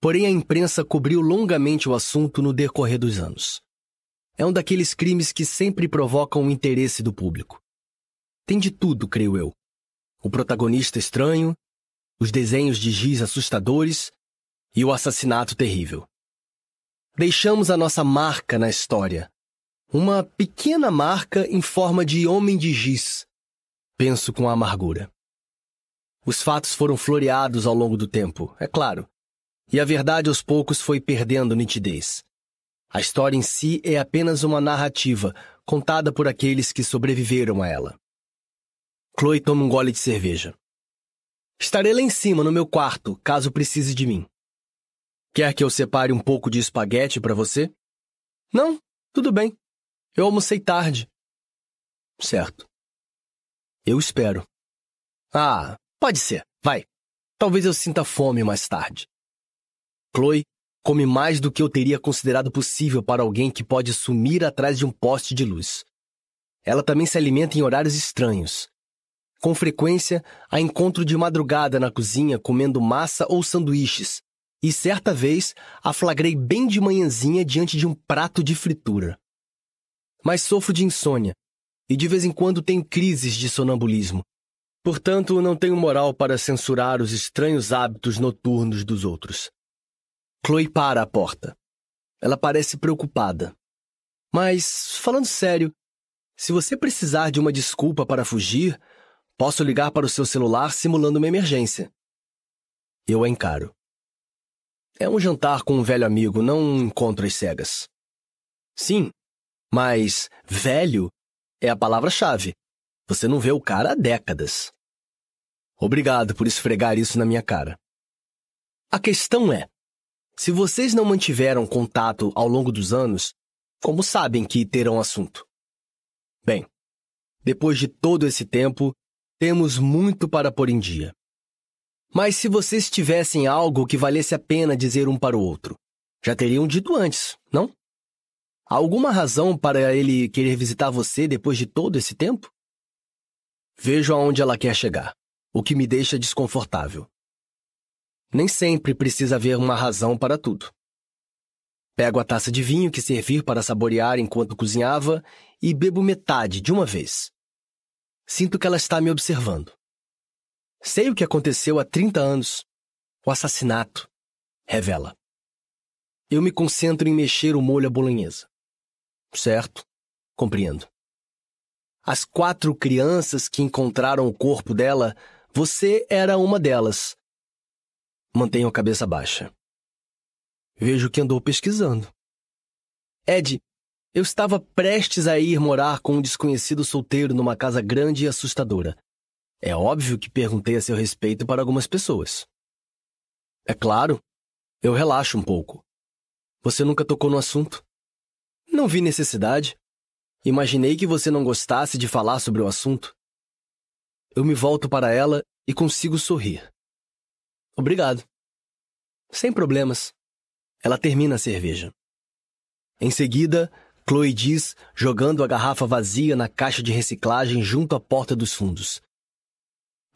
S1: porém a imprensa cobriu longamente o assunto no decorrer dos anos. É um daqueles crimes que sempre provocam o interesse do público. Tem de tudo, creio eu. O protagonista estranho, os desenhos de giz assustadores e o assassinato terrível. Deixamos a nossa marca na história, uma pequena marca em forma de homem de giz. Penso com amargura. Os fatos foram floreados ao longo do tempo, é claro, e a verdade aos poucos foi perdendo nitidez. A história em si é apenas uma narrativa contada por aqueles que sobreviveram a ela. Chloe toma um gole de cerveja. Estarei lá em cima, no meu quarto, caso precise de mim. Quer que eu separe um pouco de espaguete para você? Não, tudo bem. Eu almocei tarde. Certo. Eu espero. Ah, pode ser. Vai. Talvez eu sinta fome mais tarde. Chloe come mais do que eu teria considerado possível para alguém que pode sumir atrás de um poste de luz. Ela também se alimenta em horários estranhos. Com frequência, a encontro de madrugada na cozinha comendo massa ou sanduíches, e certa vez a flagrei bem de manhãzinha diante de um prato de fritura mas sofro de insônia e de vez em quando tenho crises de sonambulismo. Portanto, não tenho moral para censurar os estranhos hábitos noturnos dos outros. Chloe para a porta. Ela parece preocupada. Mas, falando sério, se você precisar de uma desculpa para fugir, posso ligar para o seu celular simulando uma emergência. Eu a encaro. É um jantar com um velho amigo, não um encontro às cegas. Sim, mas velho é a palavra-chave. Você não vê o cara há décadas. Obrigado por esfregar isso na minha cara. A questão é: se vocês não mantiveram contato ao longo dos anos, como sabem que terão assunto? Bem, depois de todo esse tempo, temos muito para pôr em dia. Mas se vocês tivessem algo que valesse a pena dizer um para o outro, já teriam dito antes, não? Há alguma razão para ele querer visitar você depois de todo esse tempo? Vejo aonde ela quer chegar, o que me deixa desconfortável. Nem sempre precisa haver uma razão para tudo. Pego a taça de vinho que servir para saborear enquanto cozinhava e bebo metade de uma vez. Sinto que ela está me observando. Sei o que aconteceu há 30 anos. O assassinato. Revela. Eu me concentro em mexer o molho à bolonhesa. Certo, compreendo. As quatro crianças que encontraram o corpo dela, você era uma delas. Mantenho a cabeça baixa. Vejo que andou pesquisando. Ed, eu estava prestes a ir morar com um desconhecido solteiro numa casa grande e assustadora. É óbvio que perguntei a seu respeito para algumas pessoas. É claro, eu relaxo um pouco. Você nunca tocou no assunto? Não vi necessidade. Imaginei que você não gostasse de falar sobre o assunto. Eu me volto para ela e consigo sorrir. Obrigado. Sem problemas. Ela termina a cerveja. Em seguida, Chloe diz, jogando a garrafa vazia na caixa de reciclagem junto à porta dos fundos.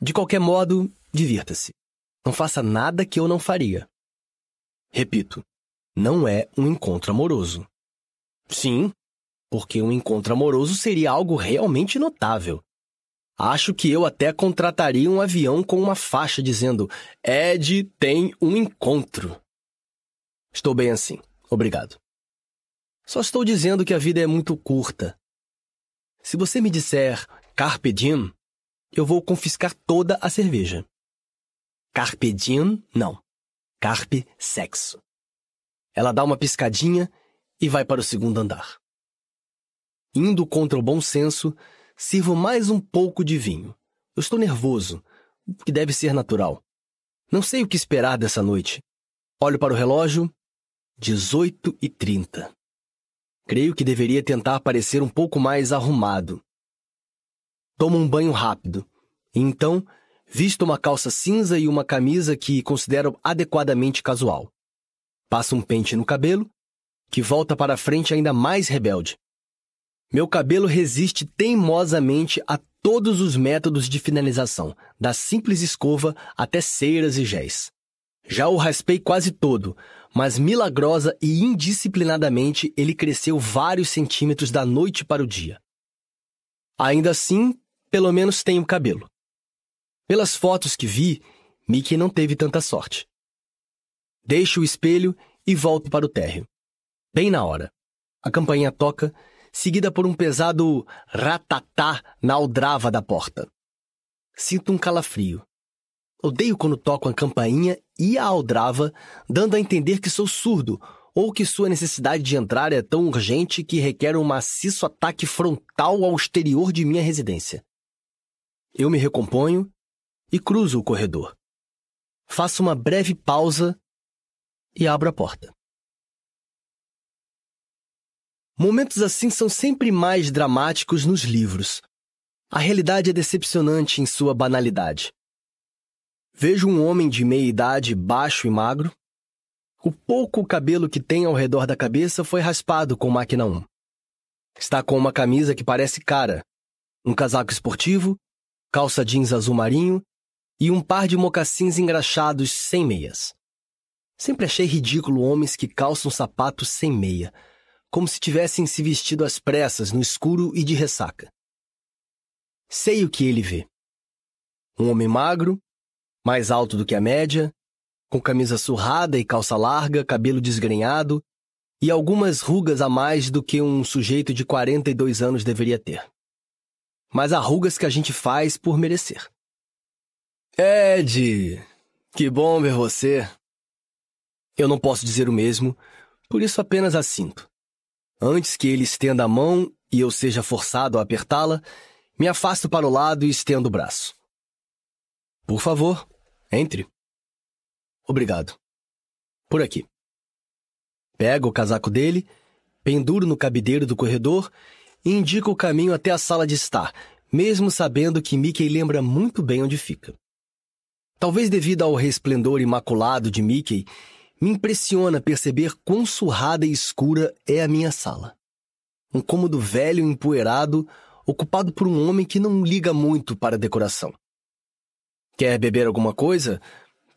S1: De qualquer modo, divirta-se. Não faça nada que eu não faria. Repito, não é um encontro amoroso. Sim, porque um encontro amoroso seria algo realmente notável. Acho que eu até contrataria um avião com uma faixa dizendo: Ed tem um encontro. Estou bem assim, obrigado. Só estou dizendo que a vida é muito curta. Se você me disser Carpe Diem, eu vou confiscar toda a cerveja. Carpe Diem, não. Carpe Sexo. Ela dá uma piscadinha e vai para o segundo andar. Indo contra o bom senso, sirvo mais um pouco de vinho. Eu estou nervoso, o que deve ser natural. Não sei o que esperar dessa noite. Olho para o relógio. 18 e 30. Creio que deveria tentar parecer um pouco mais arrumado. Tomo um banho rápido e então visto uma calça cinza e uma camisa que considero adequadamente casual. Passo um pente no cabelo, que volta para frente ainda mais rebelde. Meu cabelo resiste teimosamente a todos os métodos de finalização, da simples escova até ceiras e géis. Já o raspei quase todo, mas milagrosa e indisciplinadamente ele cresceu vários centímetros da noite para o dia. Ainda assim, pelo menos tenho cabelo. Pelas fotos que vi, Mickey não teve tanta sorte. Deixo o espelho e volto para o térreo. Bem na hora. A campainha toca, seguida por um pesado ratatá na aldrava da porta. Sinto um calafrio. Odeio quando toco a campainha e a aldrava, dando a entender que sou surdo ou que sua necessidade de entrar é tão urgente que requer um maciço ataque frontal ao exterior de minha residência. Eu me recomponho e cruzo o corredor. Faço uma breve pausa e abro a porta. Momentos assim são sempre mais dramáticos nos livros. A realidade é decepcionante em sua banalidade. Vejo um homem de meia idade, baixo e magro. O pouco cabelo que tem ao redor da cabeça foi raspado com máquina 1. Está com uma camisa que parece cara, um casaco esportivo, calça jeans azul marinho e um par de mocassins engraxados sem meias. Sempre achei ridículo homens que calçam sapatos sem meia, como se tivessem se vestido às pressas no escuro e de ressaca. Sei o que ele vê. Um homem magro, mais alto do que a média, com camisa surrada e calça larga, cabelo desgrenhado e algumas rugas a mais do que um sujeito de 42 anos deveria ter. Mas há rugas que a gente faz por merecer. Ed, que bom ver você. Eu não posso dizer o mesmo, por isso apenas assinto. Antes que ele estenda a mão e eu seja forçado a apertá-la, me afasto para o lado e estendo o braço. Por favor, entre. Obrigado. Por aqui. Pego o casaco dele, penduro no cabideiro do corredor e indico o caminho até a sala de estar, mesmo sabendo que Mickey lembra muito bem onde fica. Talvez devido ao resplendor imaculado de Mickey, me impressiona perceber quão surrada e escura é a minha sala. Um cômodo velho e empoeirado, ocupado por um homem que não liga muito para a decoração. Quer beber alguma coisa?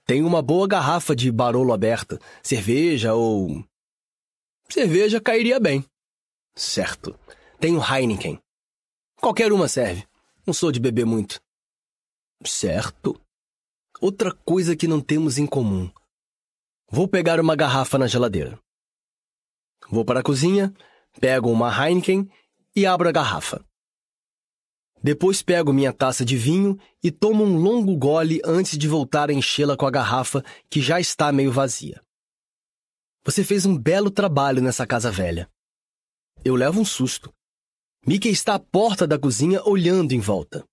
S1: Tem uma boa garrafa de Barolo aberta. Cerveja ou. Cerveja cairia bem. Certo. Tenho Heineken. Qualquer uma serve. Não sou de beber muito. Certo. Outra coisa que não temos em comum. Vou pegar uma garrafa na geladeira. Vou para a cozinha, pego uma Heineken e abro a garrafa. Depois pego minha taça de vinho e tomo um longo gole antes de voltar a enchê-la com a garrafa que já está meio vazia. Você fez um belo trabalho nessa casa velha. Eu levo um susto. Mickey está à porta da cozinha olhando em volta.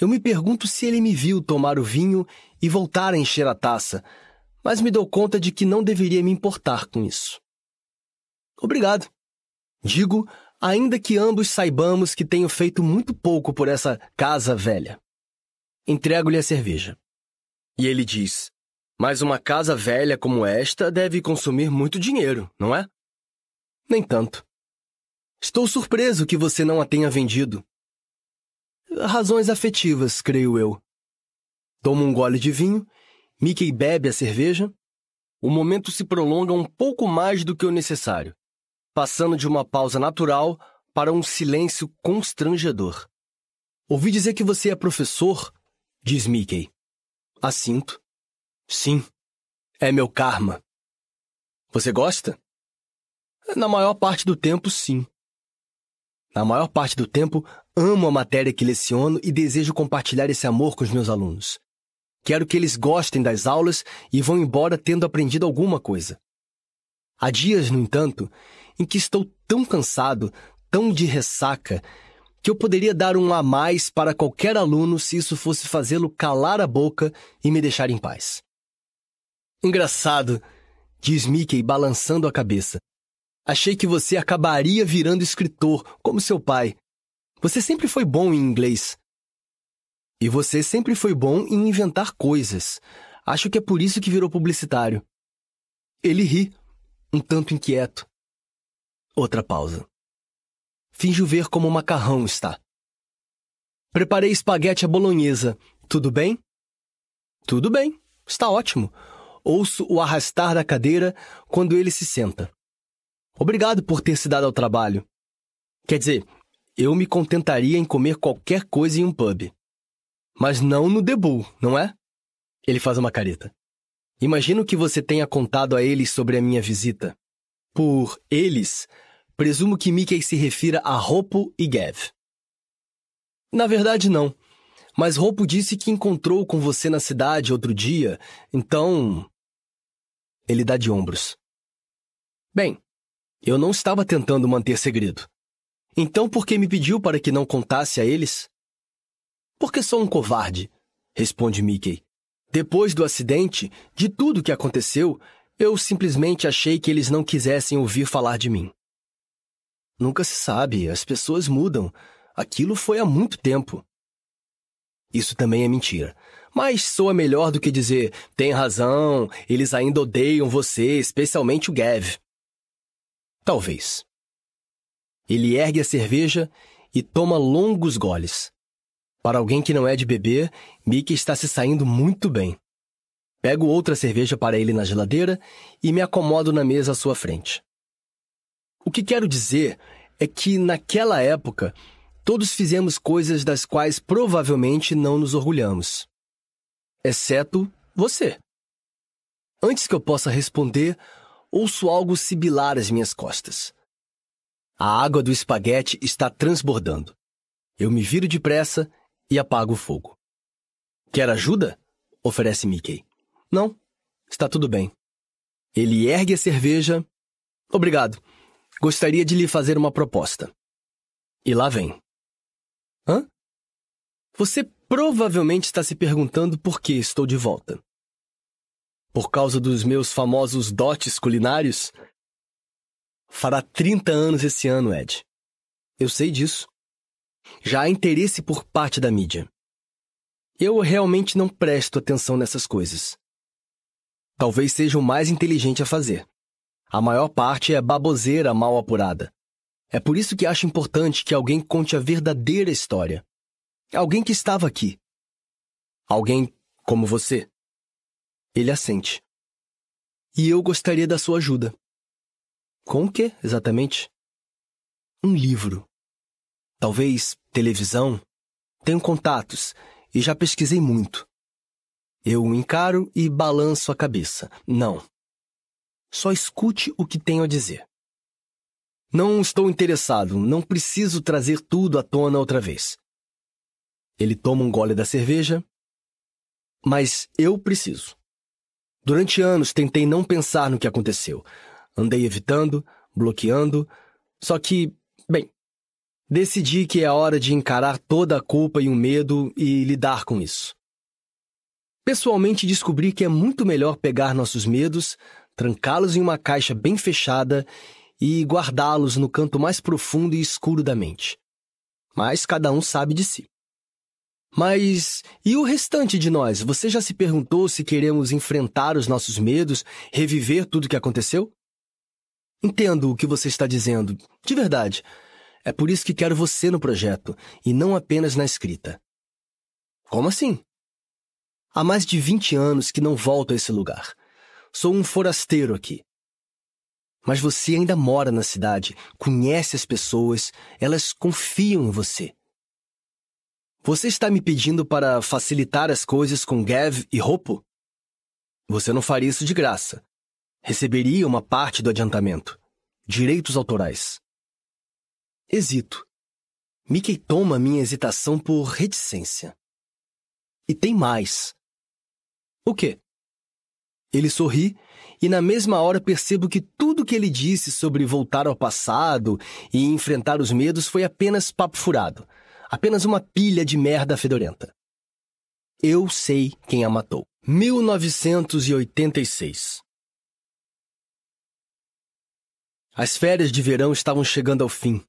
S1: Eu me pergunto se ele me viu tomar o vinho e voltar a encher a taça, mas me dou conta de que não deveria me importar com isso. Obrigado. Digo ainda que ambos saibamos que tenho feito muito pouco por essa casa velha. Entrego-lhe a cerveja. E ele diz: Mas uma casa velha como esta deve consumir muito dinheiro, não é? Nem tanto. Estou surpreso que você não a tenha vendido. Razões afetivas, creio eu. Tomo um gole de vinho, Mickey bebe a cerveja. O momento se prolonga um pouco mais do que o necessário, passando de uma pausa natural para um silêncio constrangedor. Ouvi dizer que você é professor, diz Mickey. Assinto. Sim, é meu karma. Você gosta? Na maior parte do tempo, sim. Na maior parte do tempo, amo a matéria que leciono e desejo compartilhar esse amor com os meus alunos. Quero que eles gostem das aulas e vão embora tendo aprendido alguma coisa. Há dias, no entanto, em que estou tão cansado, tão de ressaca, que eu poderia dar um a mais para qualquer aluno se isso fosse fazê-lo calar a boca e me deixar em paz. Engraçado, diz Mickey balançando a cabeça. Achei que você acabaria virando escritor, como seu pai. Você sempre foi bom em inglês. E você sempre foi bom em inventar coisas. Acho que é por isso que virou publicitário. Ele ri, um tanto inquieto. Outra pausa. Finjo ver como o macarrão está. Preparei espaguete à bolonhesa. Tudo bem? Tudo bem. Está ótimo. Ouço o arrastar da cadeira quando ele se senta. Obrigado por ter se dado ao trabalho. Quer dizer, eu me contentaria em comer qualquer coisa em um pub. Mas não no Debu, não é? Ele faz uma careta. Imagino que você tenha contado a eles sobre a minha visita. Por eles, presumo que Mickey se refira a Ropo e Gav. Na verdade, não. Mas Ropo disse que encontrou com você na cidade outro dia, então. Ele dá de ombros. Bem, eu não estava tentando manter segredo. Então por que me pediu para que não contasse a eles? Porque sou um covarde, responde Mickey. Depois do acidente, de tudo que aconteceu, eu simplesmente achei que eles não quisessem ouvir falar de mim. Nunca se sabe, as pessoas mudam. Aquilo foi há muito tempo. Isso também é mentira. Mas soa melhor do que dizer: tem razão, eles ainda odeiam você, especialmente o Gav. Talvez. Ele ergue a cerveja e toma longos goles. Para alguém que não é de beber, Mickey está se saindo muito bem. Pego outra cerveja para ele na geladeira e me acomodo na mesa à sua frente. O que quero dizer é que, naquela época, todos fizemos coisas das quais provavelmente não nos orgulhamos. Exceto você. Antes que eu possa responder, ouço algo sibilar às minhas costas. A água do espaguete está transbordando. Eu me viro depressa e apago o fogo. Quer ajuda? oferece Mickey. Não, está tudo bem. Ele ergue a cerveja. Obrigado. Gostaria de lhe fazer uma proposta. E lá vem. Hã? Você provavelmente está se perguntando por que estou de volta. Por causa dos meus famosos dotes culinários? Fará 30 anos esse ano, Ed. Eu sei disso. Já há interesse por parte da mídia. Eu realmente não presto atenção nessas coisas. Talvez seja o mais inteligente a fazer. A maior parte é baboseira mal apurada. É por isso que acho importante que alguém conte a verdadeira história. Alguém que estava aqui. Alguém como você. Ele assente. E eu gostaria da sua ajuda. Com o que, exatamente? Um livro. Talvez televisão. Tenho contatos e já pesquisei muito. Eu encaro e balanço a cabeça. Não. Só escute o que tenho a dizer. Não estou interessado, não preciso trazer tudo à tona outra vez. Ele toma um gole da cerveja. Mas eu preciso. Durante anos tentei não pensar no que aconteceu. Andei evitando, bloqueando. Só que, decidi que é hora de encarar toda a culpa e o medo e lidar com isso. Pessoalmente descobri que é muito melhor pegar nossos medos, trancá-los em uma caixa bem fechada e guardá-los no canto mais profundo e escuro da mente. Mas cada um sabe de si. Mas e o restante de nós? Você já se perguntou se queremos enfrentar os nossos medos, reviver tudo o que aconteceu? Entendo o que você está dizendo, de verdade. É por isso que quero você no projeto, e não apenas na escrita. Como assim? Há mais de 20 anos que não volto a esse lugar. Sou um forasteiro aqui. Mas você ainda mora na cidade, conhece as pessoas, elas confiam em você. Você está me pedindo para facilitar as coisas com Gav e Ropo? Você não faria isso de graça. Receberia uma parte do adiantamento. Direitos autorais. Hesito. Mickey toma minha hesitação por reticência. E tem mais. O quê? Ele sorri e na mesma hora percebo que tudo que ele disse sobre voltar ao passado e enfrentar os medos foi apenas papo furado, apenas uma pilha de merda fedorenta. Eu sei quem a matou. 1986 As férias de verão estavam chegando ao fim.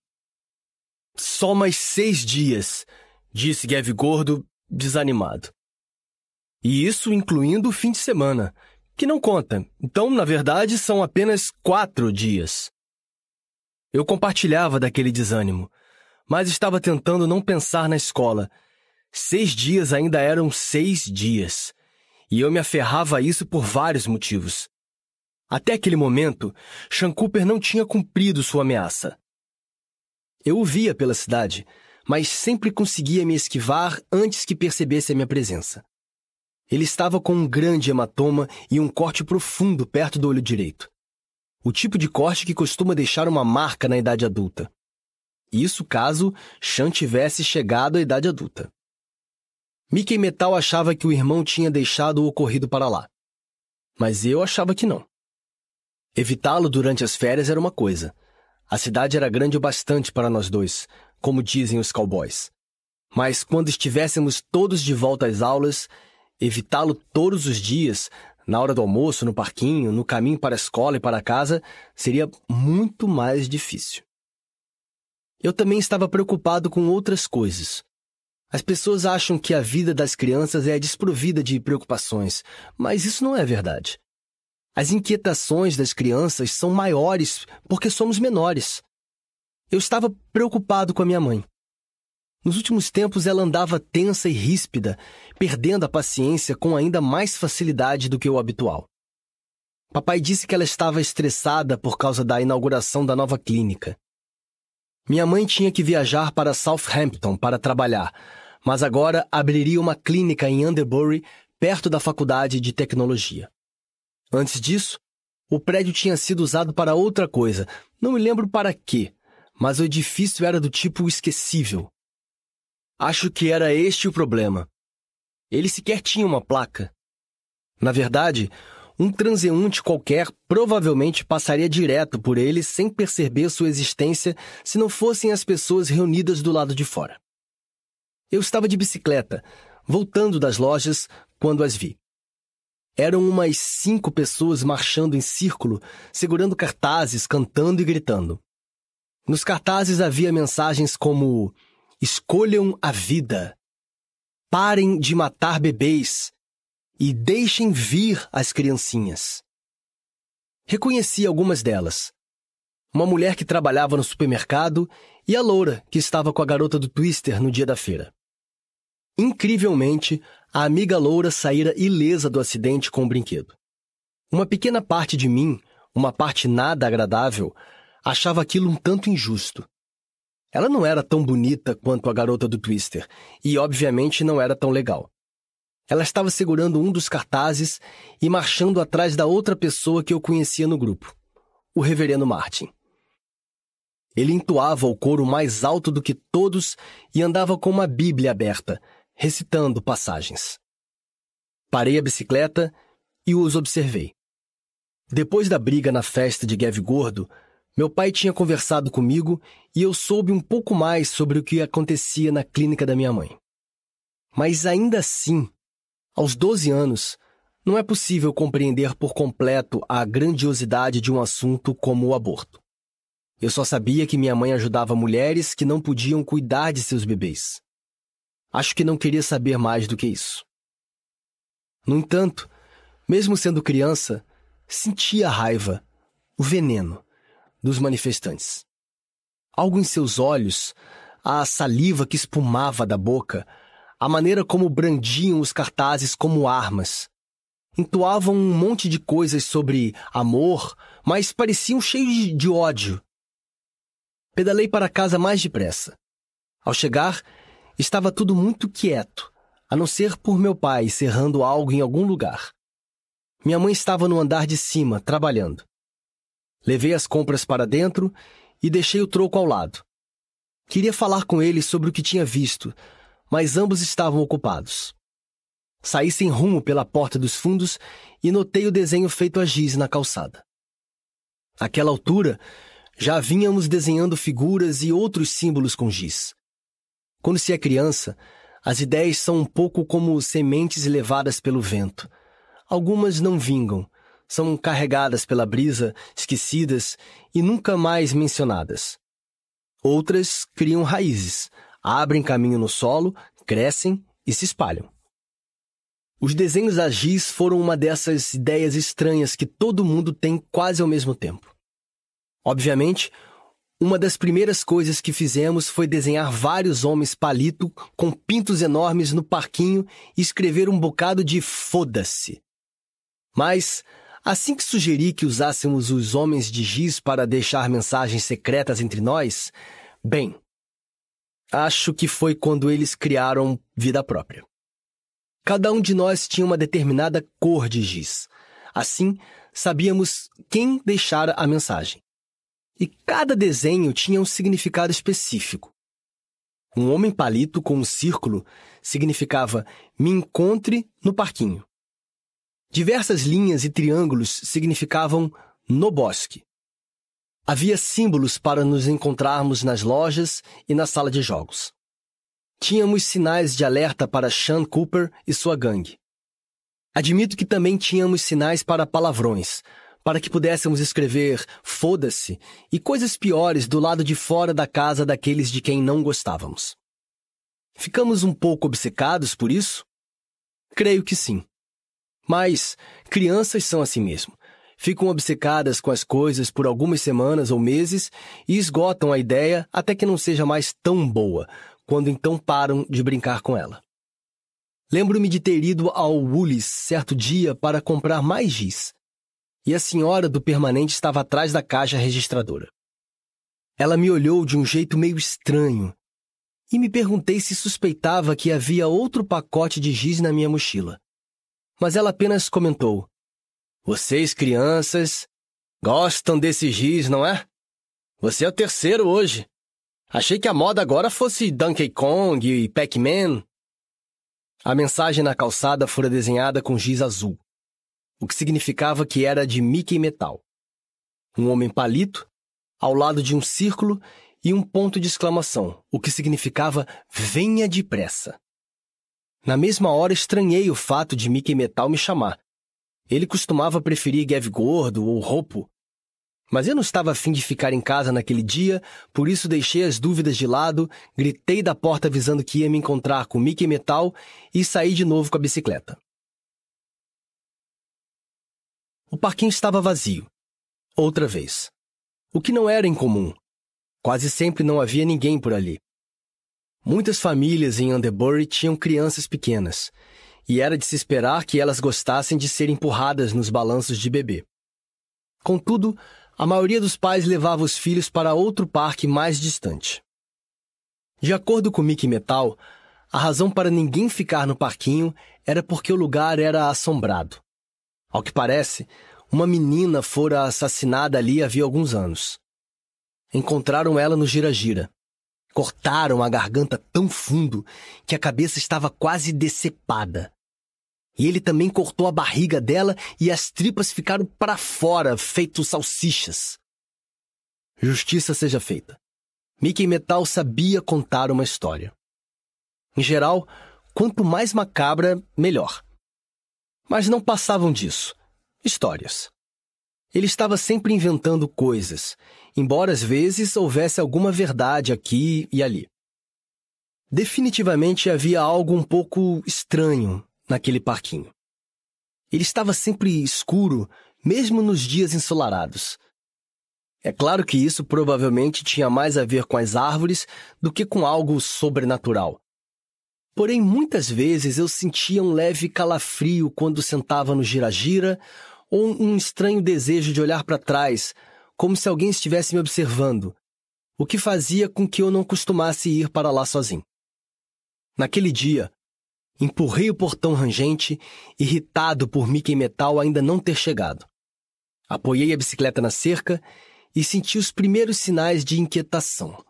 S1: Só mais seis dias, disse Gav Gordo, desanimado. E isso incluindo o fim de semana, que não conta. Então, na verdade, são apenas quatro dias. Eu compartilhava daquele desânimo, mas estava tentando não pensar na escola. Seis dias ainda eram seis dias. E eu me aferrava a isso por vários motivos. Até aquele momento, Sean Cooper não tinha cumprido sua ameaça. Eu o via pela cidade, mas sempre conseguia me esquivar antes que percebesse a minha presença. Ele estava com um grande hematoma e um corte profundo perto do olho direito. O tipo de corte que costuma deixar uma marca na idade adulta. Isso caso Chan tivesse chegado à idade adulta. Mickey Metal achava que o irmão tinha deixado o ocorrido para lá. Mas eu achava que não. Evitá-lo durante as férias era uma coisa. A cidade era grande o bastante para nós dois, como dizem os cowboys. Mas quando estivéssemos todos de volta às aulas, Evitá-lo todos os dias, na hora do almoço, no parquinho, no caminho para a escola e para casa, seria muito mais difícil. Eu também estava preocupado com outras coisas. As pessoas acham que a vida das crianças é desprovida de preocupações, mas isso não é verdade. As inquietações das crianças são maiores porque somos menores. Eu estava preocupado com a minha mãe. Nos últimos tempos, ela andava tensa e ríspida, perdendo a paciência com ainda mais facilidade do que o habitual. Papai disse que ela estava estressada por causa da inauguração da nova clínica. Minha mãe tinha que viajar para Southampton para trabalhar, mas agora abriria uma clínica em Underbury, perto da faculdade de tecnologia. Antes disso, o prédio tinha sido usado para outra coisa, não me lembro para quê, mas o edifício era do tipo esquecível. Acho que era este o problema. Ele sequer tinha uma placa. Na verdade, um transeunte qualquer provavelmente passaria direto por ele sem perceber sua existência se não fossem as pessoas reunidas do lado de fora. Eu estava de bicicleta, voltando das lojas, quando as vi. Eram umas cinco pessoas marchando em círculo, segurando cartazes, cantando e gritando. Nos cartazes havia mensagens como Escolham a vida. Parem de matar bebês e deixem vir as criancinhas. Reconheci algumas delas. Uma mulher que trabalhava no supermercado e a loura que estava com a garota do Twister no dia da feira. Incrivelmente, a amiga loura saíra ilesa do acidente com o brinquedo. Uma pequena parte de mim, uma parte nada agradável, achava aquilo um tanto injusto. Ela não era tão bonita quanto a garota do Twister e, obviamente, não era tão legal. Ela estava segurando um dos cartazes e marchando atrás da outra pessoa que eu conhecia no grupo, o Reverendo Martin. Ele entoava o coro mais alto do que todos e andava com uma Bíblia aberta, recitando passagens. Parei a bicicleta e os observei. Depois da briga na festa de Gav Gordo, meu pai tinha conversado comigo e eu soube um pouco mais sobre o que acontecia na clínica da minha mãe. Mas ainda assim, aos 12 anos, não é possível compreender por completo a grandiosidade de um assunto como o aborto. Eu só sabia que minha mãe ajudava mulheres que não podiam cuidar de seus bebês. Acho que não queria saber mais do que isso. No entanto, mesmo sendo criança, sentia a raiva, o veneno dos manifestantes. Algo em seus olhos, a saliva que espumava da boca, a maneira como brandiam os cartazes como armas. Entoavam um monte de coisas sobre amor, mas pareciam cheios de ódio. Pedalei para casa mais depressa. Ao chegar, estava tudo muito quieto, a não ser por meu pai serrando algo em algum lugar. Minha mãe estava no andar de cima, trabalhando. Levei as compras para dentro e deixei o troco ao lado. Queria falar com ele sobre o que tinha visto, mas ambos estavam ocupados. Saí sem rumo pela porta dos fundos e notei o desenho feito a giz na calçada. Àquela altura, já vínhamos desenhando figuras e outros símbolos com giz. Quando se é criança, as ideias são um pouco como sementes levadas pelo vento. Algumas não vingam, são carregadas pela brisa, esquecidas e nunca mais mencionadas. Outras criam raízes, abrem caminho no solo, crescem e se espalham. Os desenhos da giz foram uma dessas ideias estranhas que todo mundo tem quase ao mesmo tempo. Obviamente, uma das primeiras coisas que fizemos foi desenhar vários homens palito com pintos enormes no parquinho e escrever um bocado de foda-se. Mas, assim que sugeri que usássemos os homens de giz para deixar mensagens secretas entre nós, bem, acho que foi quando eles criaram vida própria. Cada um de nós tinha uma determinada cor de giz. Assim, sabíamos quem deixara a mensagem. E cada desenho tinha um significado específico. Um homem palito com um círculo significava me encontre no parquinho. Diversas linhas e triângulos significavam no bosque. Havia símbolos para nos encontrarmos nas lojas e na sala de jogos. Tínhamos sinais de alerta para Sean Cooper e sua gangue. Admito que também tínhamos sinais para palavrões, para que pudéssemos escrever foda-se e coisas piores do lado de fora da casa daqueles de quem não gostávamos. Ficamos um pouco obcecados por isso? Creio que sim. Mas crianças são assim mesmo. Ficam obcecadas com as coisas por algumas semanas ou meses e esgotam a ideia até que não seja mais tão boa, quando então param de brincar com ela. Lembro-me de ter ido ao Woolies certo dia para comprar mais giz e a senhora do permanente estava atrás da caixa registradora. Ela me olhou de um jeito meio estranho e me perguntei se suspeitava que havia outro pacote de giz na minha mochila. Mas ela apenas comentou: Vocês, crianças, gostam desse giz, não é? Você é o terceiro hoje. Achei que a moda agora fosse Donkey Kong e Pac-Man. A mensagem na calçada fora desenhada com giz azul o que significava que era de Mickey Metal. Um homem palito, ao lado de um círculo e um ponto de exclamação, o que significava venha depressa. Na mesma hora estranhei o fato de Mickey Metal me chamar. Ele costumava preferir Gav Gordo ou Roupo. Mas eu não estava afim de ficar em casa naquele dia, por isso deixei as dúvidas de lado, gritei da porta avisando que ia me encontrar com Mickey Metal e saí de novo com a bicicleta. O parquinho estava vazio. Outra vez. O que não era incomum. Quase sempre não havia ninguém por ali. Muitas famílias em Underbury tinham crianças pequenas, e era de se esperar que elas gostassem de ser empurradas nos balanços de bebê. Contudo, a maioria dos pais levava os filhos para outro parque mais distante. De acordo com Mickey Metal, a razão para ninguém ficar no parquinho era porque o lugar era assombrado. Ao que parece, uma menina fora assassinada ali havia alguns anos. Encontraram ela no gira-gira. Cortaram a garganta tão fundo que a cabeça estava quase decepada. E ele também cortou a barriga dela e as tripas ficaram para fora, feito salsichas. Justiça seja feita. Mickey Metal sabia contar uma história. Em geral, quanto mais macabra, melhor. Mas não passavam disso. Histórias. Ele estava sempre inventando coisas, embora às vezes houvesse alguma verdade aqui e ali. Definitivamente havia algo um pouco estranho naquele parquinho. Ele estava sempre escuro, mesmo nos dias ensolarados. É claro que isso provavelmente tinha mais a ver com as árvores do que com algo sobrenatural. Porém, muitas vezes eu sentia um leve calafrio quando sentava no gira-gira ou um estranho desejo de olhar para trás, como se alguém estivesse me observando, o que fazia com que eu não costumasse ir para lá sozinho. Naquele dia, empurrei o portão rangente, irritado por Mickey Metal ainda não ter chegado. Apoiei a bicicleta na cerca e senti os primeiros sinais de inquietação.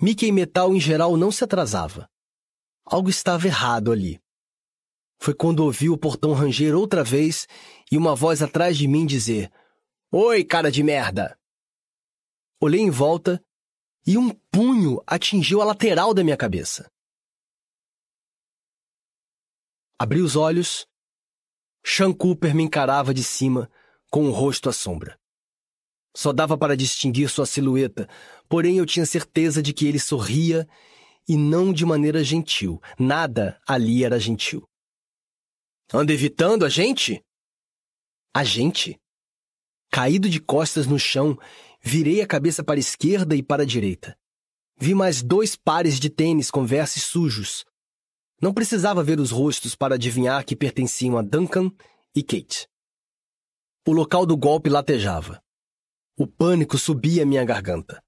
S1: Mickey Metal em geral não se atrasava. Algo estava errado ali. Foi quando ouvi o portão ranger outra vez e uma voz atrás de mim dizer: Oi, cara de merda! Olhei em volta e um punho atingiu a lateral da minha cabeça. Abri os olhos. Sean Cooper me encarava de cima, com o rosto à sombra. Só dava para distinguir sua silhueta, porém eu tinha certeza de que ele sorria e não de maneira gentil. Nada ali era gentil. Anda evitando a gente? A gente? Caído de costas no chão, virei a cabeça para a esquerda e para a direita. Vi mais dois pares de tênis com versos sujos, não precisava ver os rostos para adivinhar que pertenciam a Duncan e Kate. O local do golpe latejava. O pânico subia minha garganta.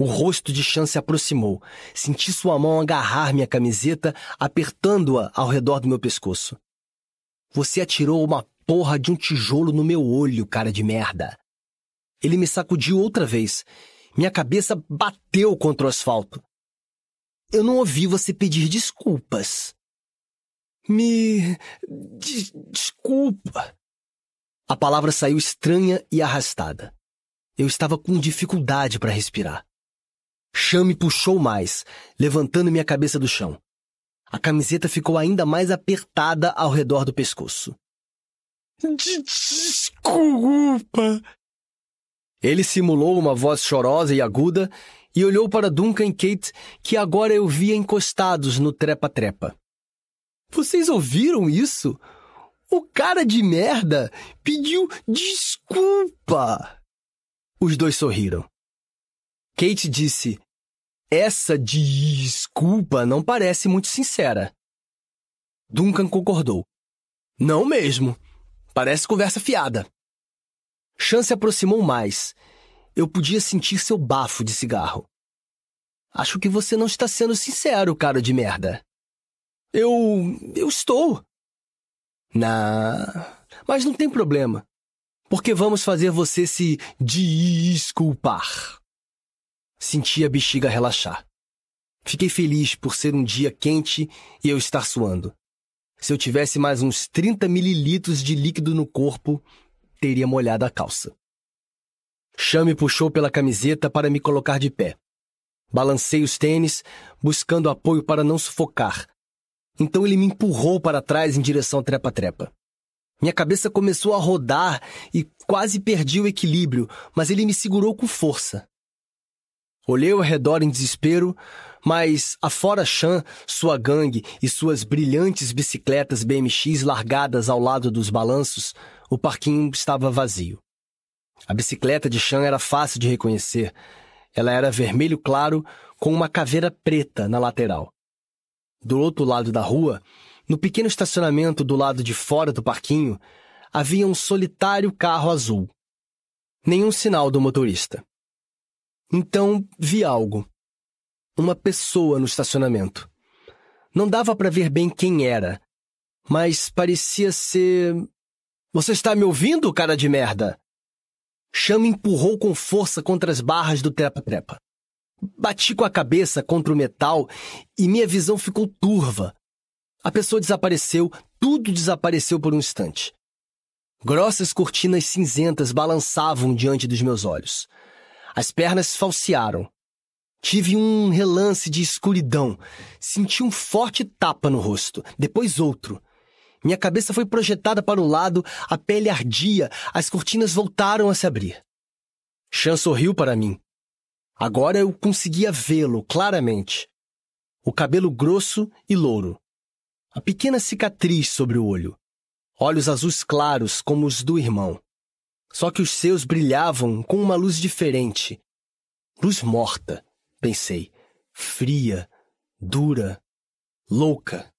S1: O rosto de Chan se aproximou. Senti sua mão agarrar minha camiseta, apertando-a ao redor do meu pescoço. Você atirou uma porra de um tijolo no meu olho, cara de merda. Ele me sacudiu outra vez. Minha cabeça bateu contra o asfalto. Eu não ouvi você pedir desculpas. Me. De desculpa. A palavra saiu estranha e arrastada. Eu estava com dificuldade para respirar. Cham me puxou mais, levantando minha cabeça do chão. A camiseta ficou ainda mais apertada ao redor do pescoço. Desculpa. Ele simulou uma voz chorosa e aguda e olhou para Duncan e Kate, que agora eu via encostados no trepa-trepa. Vocês ouviram isso? O cara de merda pediu desculpa. Os dois sorriram. Kate disse: Essa desculpa não parece muito sincera. Duncan concordou. Não mesmo. Parece conversa fiada. Chan se aproximou mais eu podia sentir seu bafo de cigarro. Acho que você não está sendo sincero, cara de merda. Eu. eu estou. Na. Mas não tem problema. Porque vamos fazer você se desculpar. Senti a bexiga relaxar. Fiquei feliz por ser um dia quente e eu estar suando. Se eu tivesse mais uns 30 mililitros de líquido no corpo, teria molhado a calça. Cham me puxou pela camiseta para me colocar de pé. Balancei os tênis, buscando apoio para não sufocar. Então ele me empurrou para trás em direção trepa-trepa. Minha cabeça começou a rodar e quase perdi o equilíbrio, mas ele me segurou com força. Olhei ao redor em desespero, mas afora Chan, sua gangue e suas brilhantes bicicletas BMX largadas ao lado dos balanços, o parquinho estava vazio. A bicicleta de Chan era fácil de reconhecer. Ela era vermelho claro com uma caveira preta na lateral. Do outro lado da rua, no pequeno estacionamento do lado de fora do parquinho, havia um solitário carro azul. Nenhum sinal do motorista. Então vi algo. Uma pessoa no estacionamento. Não dava para ver bem quem era, mas parecia ser. Você está me ouvindo, cara de merda? Chama empurrou com força contra as barras do trepa-trepa. Bati com a cabeça contra o metal e minha visão ficou turva. A pessoa desapareceu, tudo desapareceu por um instante. Grossas cortinas cinzentas balançavam diante dos meus olhos. As pernas falsearam. Tive um relance de escuridão. Senti um forte tapa no rosto, depois outro. Minha cabeça foi projetada para o lado, a pele ardia, as cortinas voltaram a se abrir. Chan sorriu para mim. Agora eu conseguia vê-lo claramente. o cabelo grosso e louro, a pequena cicatriz sobre o olho, olhos azuis claros como os do irmão. Só que os seus brilhavam com uma luz diferente. Luz morta, pensei, fria, dura, louca.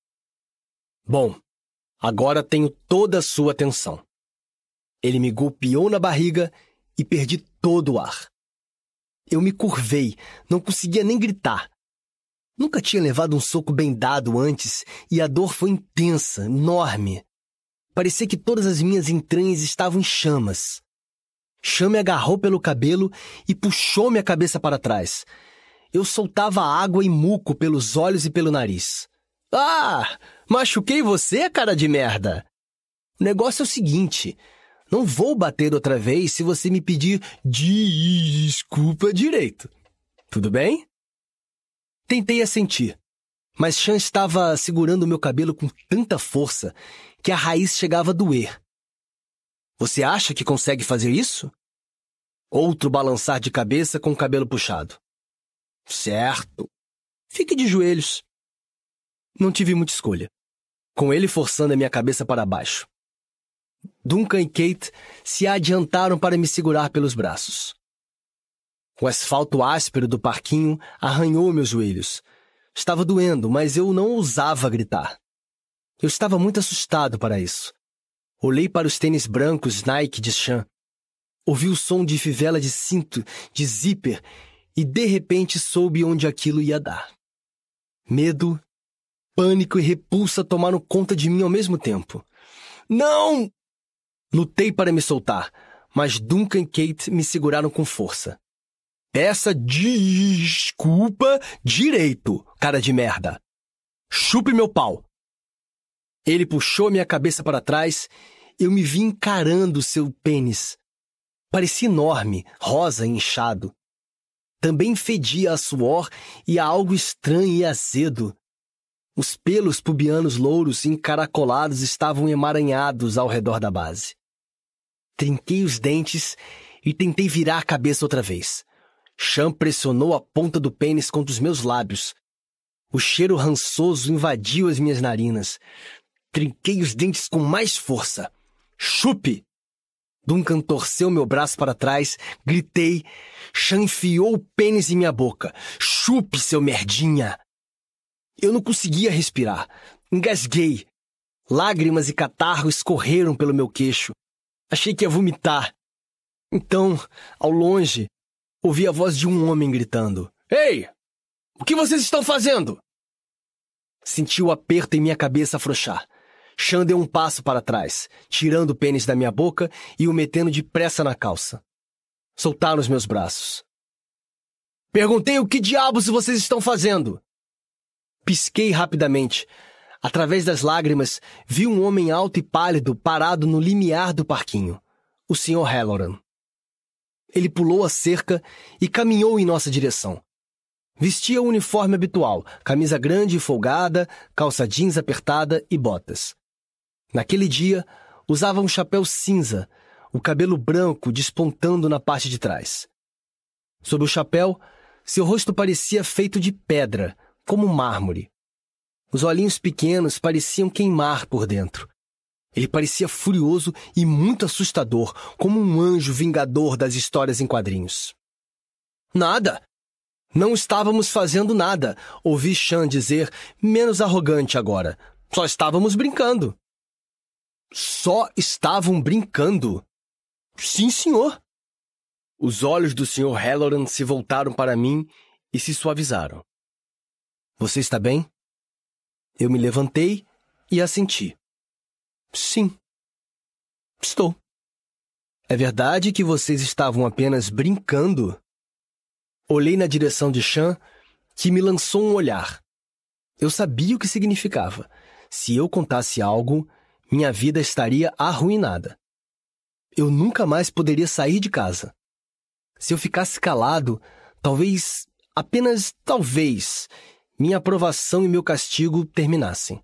S1: Bom, agora tenho toda a sua atenção. Ele me golpeou na barriga e perdi todo o ar. Eu me curvei, não conseguia nem gritar. Nunca tinha levado um soco bem dado antes e a dor foi intensa, enorme. Parecia que todas as minhas entranhas estavam em chamas. Chame agarrou pelo cabelo e puxou minha cabeça para trás. Eu soltava água e muco pelos olhos e pelo nariz. Ah! Machuquei você, cara de merda! O negócio é o seguinte: não vou bater outra vez se você me pedir desculpa direito. Tudo bem? Tentei assentir, mas Chan estava segurando meu cabelo com tanta força que a raiz chegava a doer. Você acha que consegue fazer isso? Outro balançar de cabeça com o cabelo puxado. Certo. Fique de joelhos. Não tive muita escolha, com ele forçando a minha cabeça para baixo. Duncan e Kate se adiantaram para me segurar pelos braços. O asfalto áspero do parquinho arranhou meus joelhos. Estava doendo, mas eu não ousava gritar. Eu estava muito assustado para isso. Olhei para os tênis brancos Nike de Chan. Ouvi o som de fivela de cinto, de zíper, e de repente soube onde aquilo ia dar. Medo, pânico e repulsa tomaram conta de mim ao mesmo tempo. Não! Lutei para me soltar, mas Duncan e Kate me seguraram com força. Peça desculpa direito, cara de merda. Chupe meu pau. Ele puxou minha cabeça para trás. Eu me vi encarando seu pênis. Parecia enorme, rosa e inchado. Também fedia a suor e a algo estranho e azedo. Os pelos pubianos louros encaracolados estavam emaranhados ao redor da base. Trinquei os dentes e tentei virar a cabeça outra vez. Cham pressionou a ponta do pênis contra os meus lábios. O cheiro rançoso invadiu as minhas narinas. Trinquei os dentes com mais força. Chupe! Duncan torceu meu braço para trás, gritei. Chan enfiou o pênis em minha boca. Chupe, seu merdinha! Eu não conseguia respirar. Engasguei. Lágrimas e catarro escorreram pelo meu queixo. Achei que ia vomitar. Então, ao longe, ouvi a voz de um homem gritando: Ei! O que vocês estão fazendo? Senti o aperto em minha cabeça afrouxar. Chan deu um passo para trás, tirando o pênis da minha boca e o metendo depressa na calça. Soltaram os meus braços. Perguntei o que diabos vocês estão fazendo. Pisquei rapidamente. Através das lágrimas, vi um homem alto e pálido parado no limiar do parquinho. O Sr. Halloran. Ele pulou a cerca e caminhou em nossa direção. Vestia o uniforme habitual, camisa grande e folgada, calça jeans apertada e botas. Naquele dia, usava um chapéu cinza, o cabelo branco despontando na parte de trás. Sob o chapéu, seu rosto parecia feito de pedra, como mármore. Os olhinhos pequenos pareciam queimar por dentro. Ele parecia furioso e muito assustador, como um anjo vingador das histórias em quadrinhos. Nada! Não estávamos fazendo nada, ouvi Chan dizer, menos arrogante agora. Só estávamos brincando. Só estavam brincando? Sim, senhor. Os olhos do Sr. Halloran se voltaram para mim e se suavizaram. Você está bem? Eu me levantei e assenti. Sim. Estou. É verdade que vocês estavam apenas brincando? Olhei na direção de Chan, que me lançou um olhar. Eu sabia o que significava. Se eu contasse algo, minha vida estaria arruinada. Eu nunca mais poderia sair de casa. Se eu ficasse calado, talvez, apenas talvez, minha aprovação e meu castigo terminassem.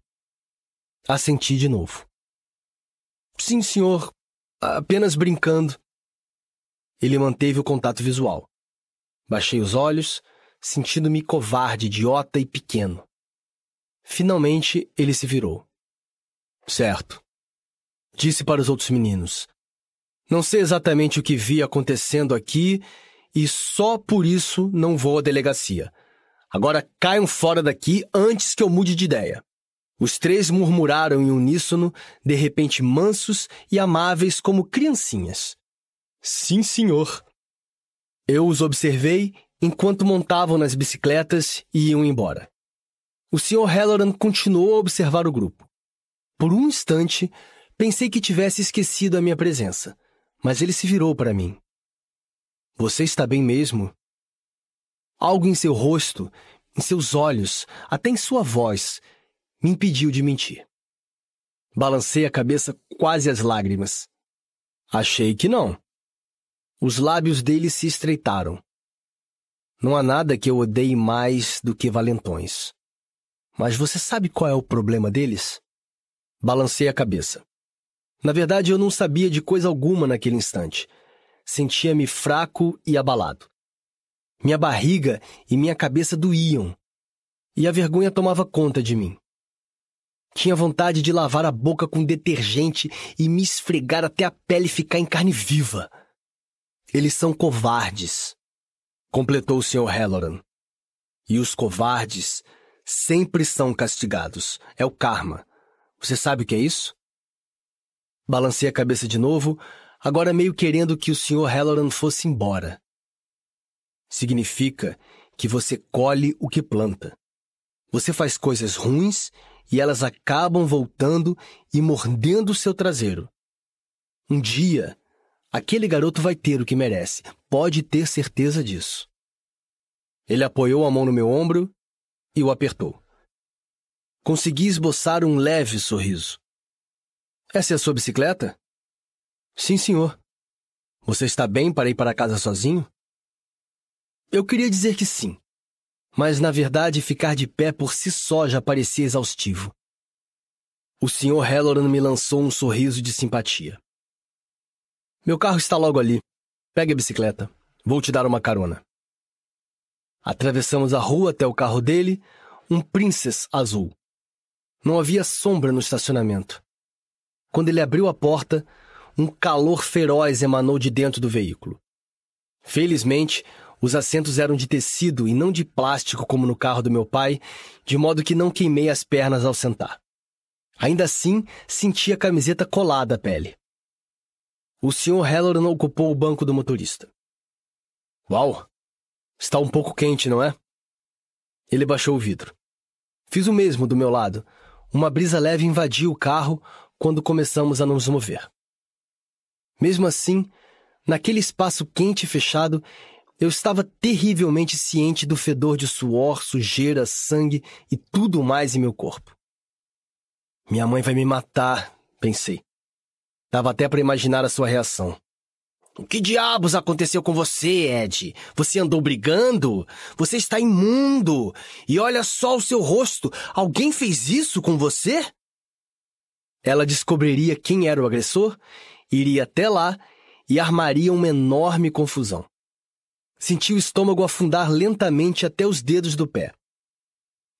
S1: Assenti de novo. Sim, senhor. Apenas brincando. Ele manteve o contato visual. Baixei os olhos, sentindo-me covarde, idiota e pequeno. Finalmente ele se virou. Certo. Disse para os outros meninos. Não sei exatamente o que vi acontecendo aqui e só por isso não vou à delegacia. Agora caiam fora daqui antes que eu mude de ideia. Os três murmuraram em uníssono, de repente mansos e amáveis como criancinhas. Sim, senhor. Eu os observei enquanto montavam nas bicicletas e iam embora. O Sr. Halloran continuou a observar o grupo. Por um instante, pensei que tivesse esquecido a minha presença, mas ele se virou para mim. Você está bem mesmo? Algo em seu rosto, em seus olhos, até em sua voz, me impediu de mentir. Balancei a cabeça quase às lágrimas. Achei que não. Os lábios dele se estreitaram. Não há nada que eu odeie mais do que valentões. Mas você sabe qual é o problema deles? Balancei a cabeça. Na verdade, eu não sabia de coisa alguma naquele instante. Sentia-me fraco e abalado. Minha barriga e minha cabeça doíam. E a vergonha tomava conta de mim. Tinha vontade de lavar a boca com detergente e me esfregar até a pele ficar em carne viva. Eles são covardes, completou o Sr. Halloran. E os covardes sempre são castigados. É o karma. Você sabe o que é isso? Balancei a cabeça de novo, agora meio querendo que o Sr. Halloran fosse embora. Significa que você colhe o que planta. Você faz coisas ruins e elas acabam voltando e mordendo o seu traseiro. Um dia, aquele garoto vai ter o que merece, pode ter certeza disso. Ele apoiou a mão no meu ombro e o apertou. Consegui esboçar um leve sorriso. Essa é a sua bicicleta? Sim, senhor. Você está bem para ir para casa sozinho? Eu queria dizer que sim, mas na verdade ficar de pé por si só já parecia exaustivo. O Sr. Halloran me lançou um sorriso de simpatia. Meu carro está logo ali. Pegue a bicicleta. Vou te dar uma carona. Atravessamos a rua até o carro dele, um Princess azul. Não havia sombra no estacionamento. Quando ele abriu a porta, um calor feroz emanou de dentro do veículo. Felizmente, os assentos eram de tecido e não de plástico como no carro do meu pai, de modo que não queimei as pernas ao sentar. Ainda assim, senti a camiseta colada à pele. O Sr. Halloran ocupou o banco do motorista. Uau! Está um pouco quente, não é? Ele baixou o vidro. Fiz o mesmo do meu lado. Uma brisa leve invadiu o carro quando começamos a nos mover. Mesmo assim, naquele espaço quente e fechado, eu estava terrivelmente ciente do fedor de suor, sujeira, sangue e tudo mais em meu corpo. Minha mãe vai me matar, pensei. Dava até para imaginar a sua reação. O que diabos aconteceu com você, Ed? Você andou brigando? Você está imundo! E olha só o seu rosto! Alguém fez isso com você? Ela descobriria quem era o agressor, iria até lá e armaria uma enorme confusão. Senti o estômago afundar lentamente até os dedos do pé.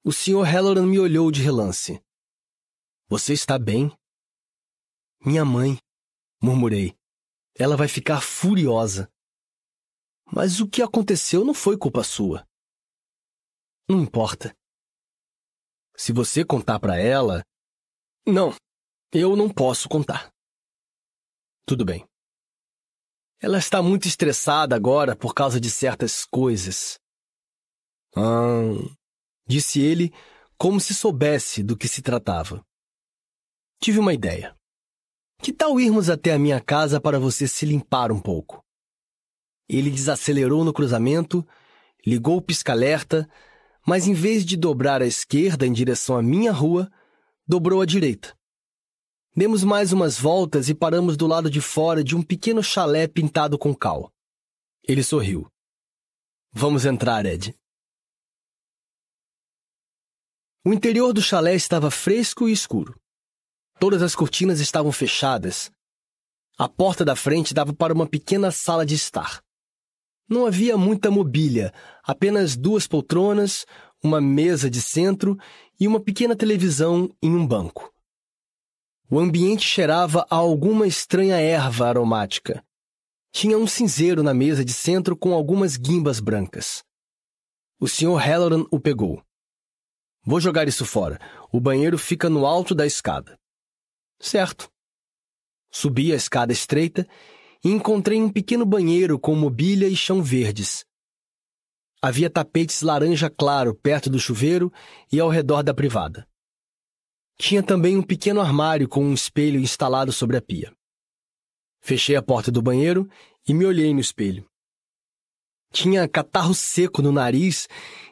S1: O Sr. Halloran me olhou de relance. Você está bem? Minha mãe, murmurei. Ela vai ficar furiosa. Mas o que aconteceu não foi culpa sua. Não importa. Se você contar para ela. Não, eu não posso contar. Tudo bem. Ela está muito estressada agora por causa de certas coisas. Ah, disse ele como se soubesse do que se tratava. Tive uma ideia. Que tal irmos até a minha casa para você se limpar um pouco? Ele desacelerou no cruzamento, ligou o pisca-alerta, mas em vez de dobrar à esquerda em direção à minha rua, dobrou à direita. Demos mais umas voltas e paramos do lado de fora de um pequeno chalé pintado com cal. Ele sorriu. Vamos entrar, Ed. O interior do chalé estava fresco e escuro. Todas as cortinas estavam fechadas. A porta da frente dava para uma pequena sala de estar. Não havia muita mobília, apenas duas poltronas, uma mesa de centro e uma pequena televisão em um banco. O ambiente cheirava a alguma estranha erva aromática. Tinha um cinzeiro na mesa de centro com algumas guimbas brancas. O Sr. Halloran o pegou. Vou jogar isso fora. O banheiro fica no alto da escada. Certo. Subi a escada estreita e encontrei um pequeno banheiro com mobília e chão verdes. Havia tapetes laranja claro perto do chuveiro e ao redor da privada. Tinha também um pequeno armário com um espelho instalado sobre a pia. Fechei a porta do banheiro e me olhei no espelho. Tinha catarro seco no nariz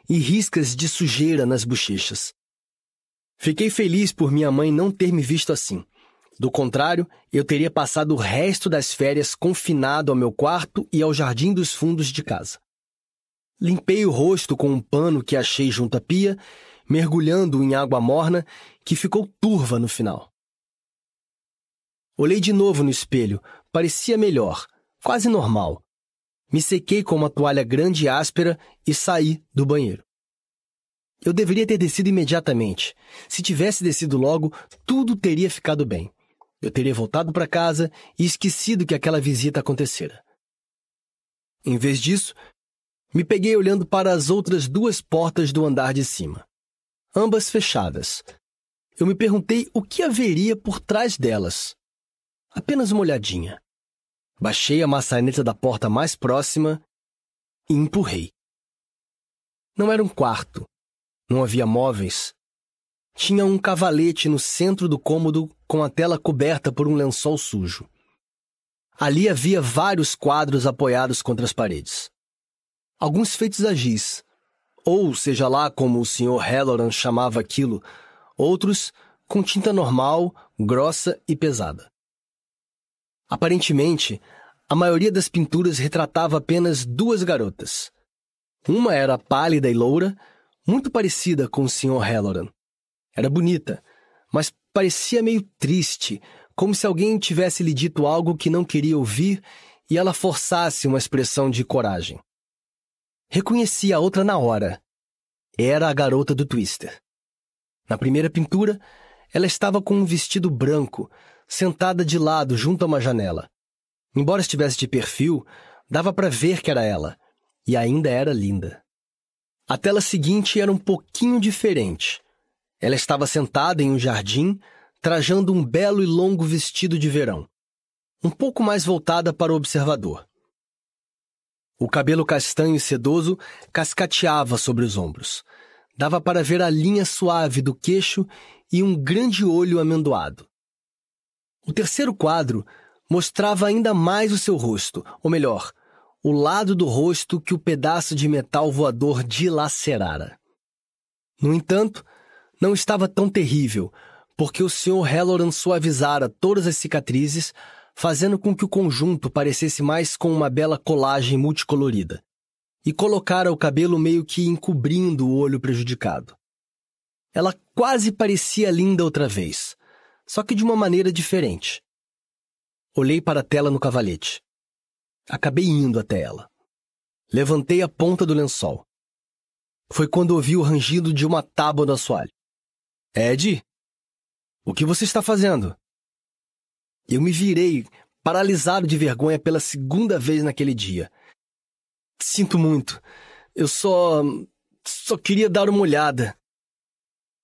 S1: e riscas de sujeira nas bochechas. Fiquei feliz por minha mãe não ter me visto assim. Do contrário, eu teria passado o resto das férias confinado ao meu quarto e ao jardim dos fundos de casa. Limpei o rosto com um pano que achei junto à pia, mergulhando em água morna que ficou turva no final. Olhei de novo no espelho, parecia melhor, quase normal. Me sequei com uma toalha grande e áspera e saí do banheiro. Eu deveria ter descido imediatamente. Se tivesse descido logo, tudo teria ficado bem. Eu teria voltado para casa e esquecido que aquela visita acontecera. Em vez disso, me peguei olhando para as outras duas portas do andar de cima, ambas fechadas. Eu me perguntei o que haveria por trás delas. Apenas uma olhadinha. Baixei a maçaneta da porta mais próxima e empurrei. Não era um quarto. Não havia móveis. Tinha um cavalete no centro do cômodo com a tela coberta por um lençol sujo. Ali havia vários quadros apoiados contra as paredes. Alguns feitos a giz, ou seja lá como o Sr. Halloran chamava aquilo, outros com tinta normal, grossa e pesada. Aparentemente, a maioria das pinturas retratava apenas duas garotas. Uma era pálida e loura, muito parecida com o Sr. Halloran. Era bonita, mas parecia meio triste, como se alguém tivesse lhe dito algo que não queria ouvir e ela forçasse uma expressão de coragem. Reconheci a outra na hora. Era a garota do Twister. Na primeira pintura, ela estava com um vestido branco, sentada de lado junto a uma janela. Embora estivesse de perfil, dava para ver que era ela, e ainda era linda. A tela seguinte era um pouquinho diferente. Ela estava sentada em um jardim, trajando um belo e longo vestido de verão, um pouco mais voltada para o observador. O cabelo castanho e sedoso cascateava sobre os ombros. Dava para ver a linha suave do queixo e um grande olho amendoado. O terceiro quadro mostrava ainda mais o seu rosto, ou melhor, o lado do rosto que o pedaço de metal voador dilacerara. No entanto, não estava tão terrível, porque o Sr. Halloran suavizara todas as cicatrizes, fazendo com que o conjunto parecesse mais com uma bela colagem multicolorida, e colocara o cabelo meio que encobrindo o olho prejudicado. Ela quase parecia linda outra vez, só que de uma maneira diferente. Olhei para a tela no cavalete. Acabei indo até ela. Levantei a ponta do lençol. Foi quando ouvi o rangido de uma tábua do assoalho. Ed? O que você está fazendo? Eu me virei, paralisado de vergonha pela segunda vez naquele dia. Sinto muito. Eu só. só queria dar uma olhada.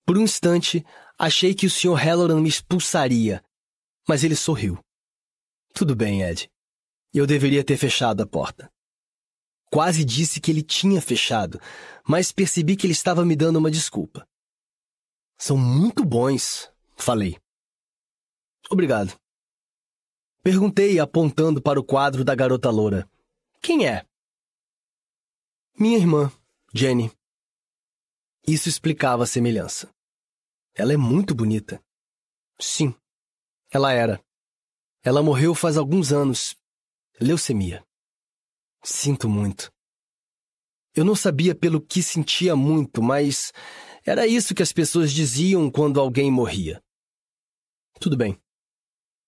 S1: Por um instante, Achei que o Sr. Halloran me expulsaria, mas ele sorriu. Tudo bem, Ed. Eu deveria ter fechado a porta. Quase disse que ele tinha fechado, mas percebi que ele estava me dando uma desculpa. São muito bons, falei. Obrigado. Perguntei, apontando para o quadro da garota loura. Quem é? Minha irmã, Jenny. Isso explicava a semelhança. Ela é muito bonita. Sim, ela era. Ela morreu faz alguns anos. Leucemia. Sinto muito. Eu não sabia pelo que sentia muito, mas era isso que as pessoas diziam quando alguém morria. Tudo bem.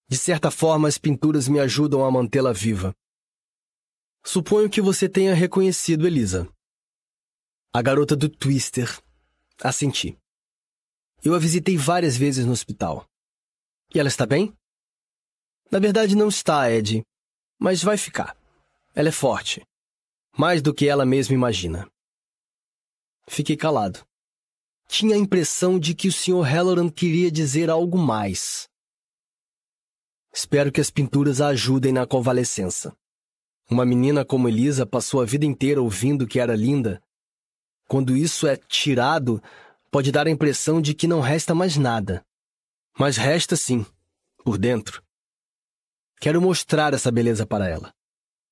S1: De certa forma, as pinturas me ajudam a mantê-la viva. Suponho que você tenha reconhecido Elisa. A garota do Twister Assenti. Eu a visitei várias vezes no hospital. E ela está bem? Na verdade, não está, Ed. Mas vai ficar. Ela é forte. Mais do que ela mesma imagina. Fiquei calado. Tinha a impressão de que o Sr. Halloran queria dizer algo mais. Espero que as pinturas a ajudem na convalescença. Uma menina como Elisa passou a vida inteira ouvindo que era linda. Quando isso é tirado, pode dar a impressão de que não resta mais nada. Mas resta sim, por dentro. Quero mostrar essa beleza para ela.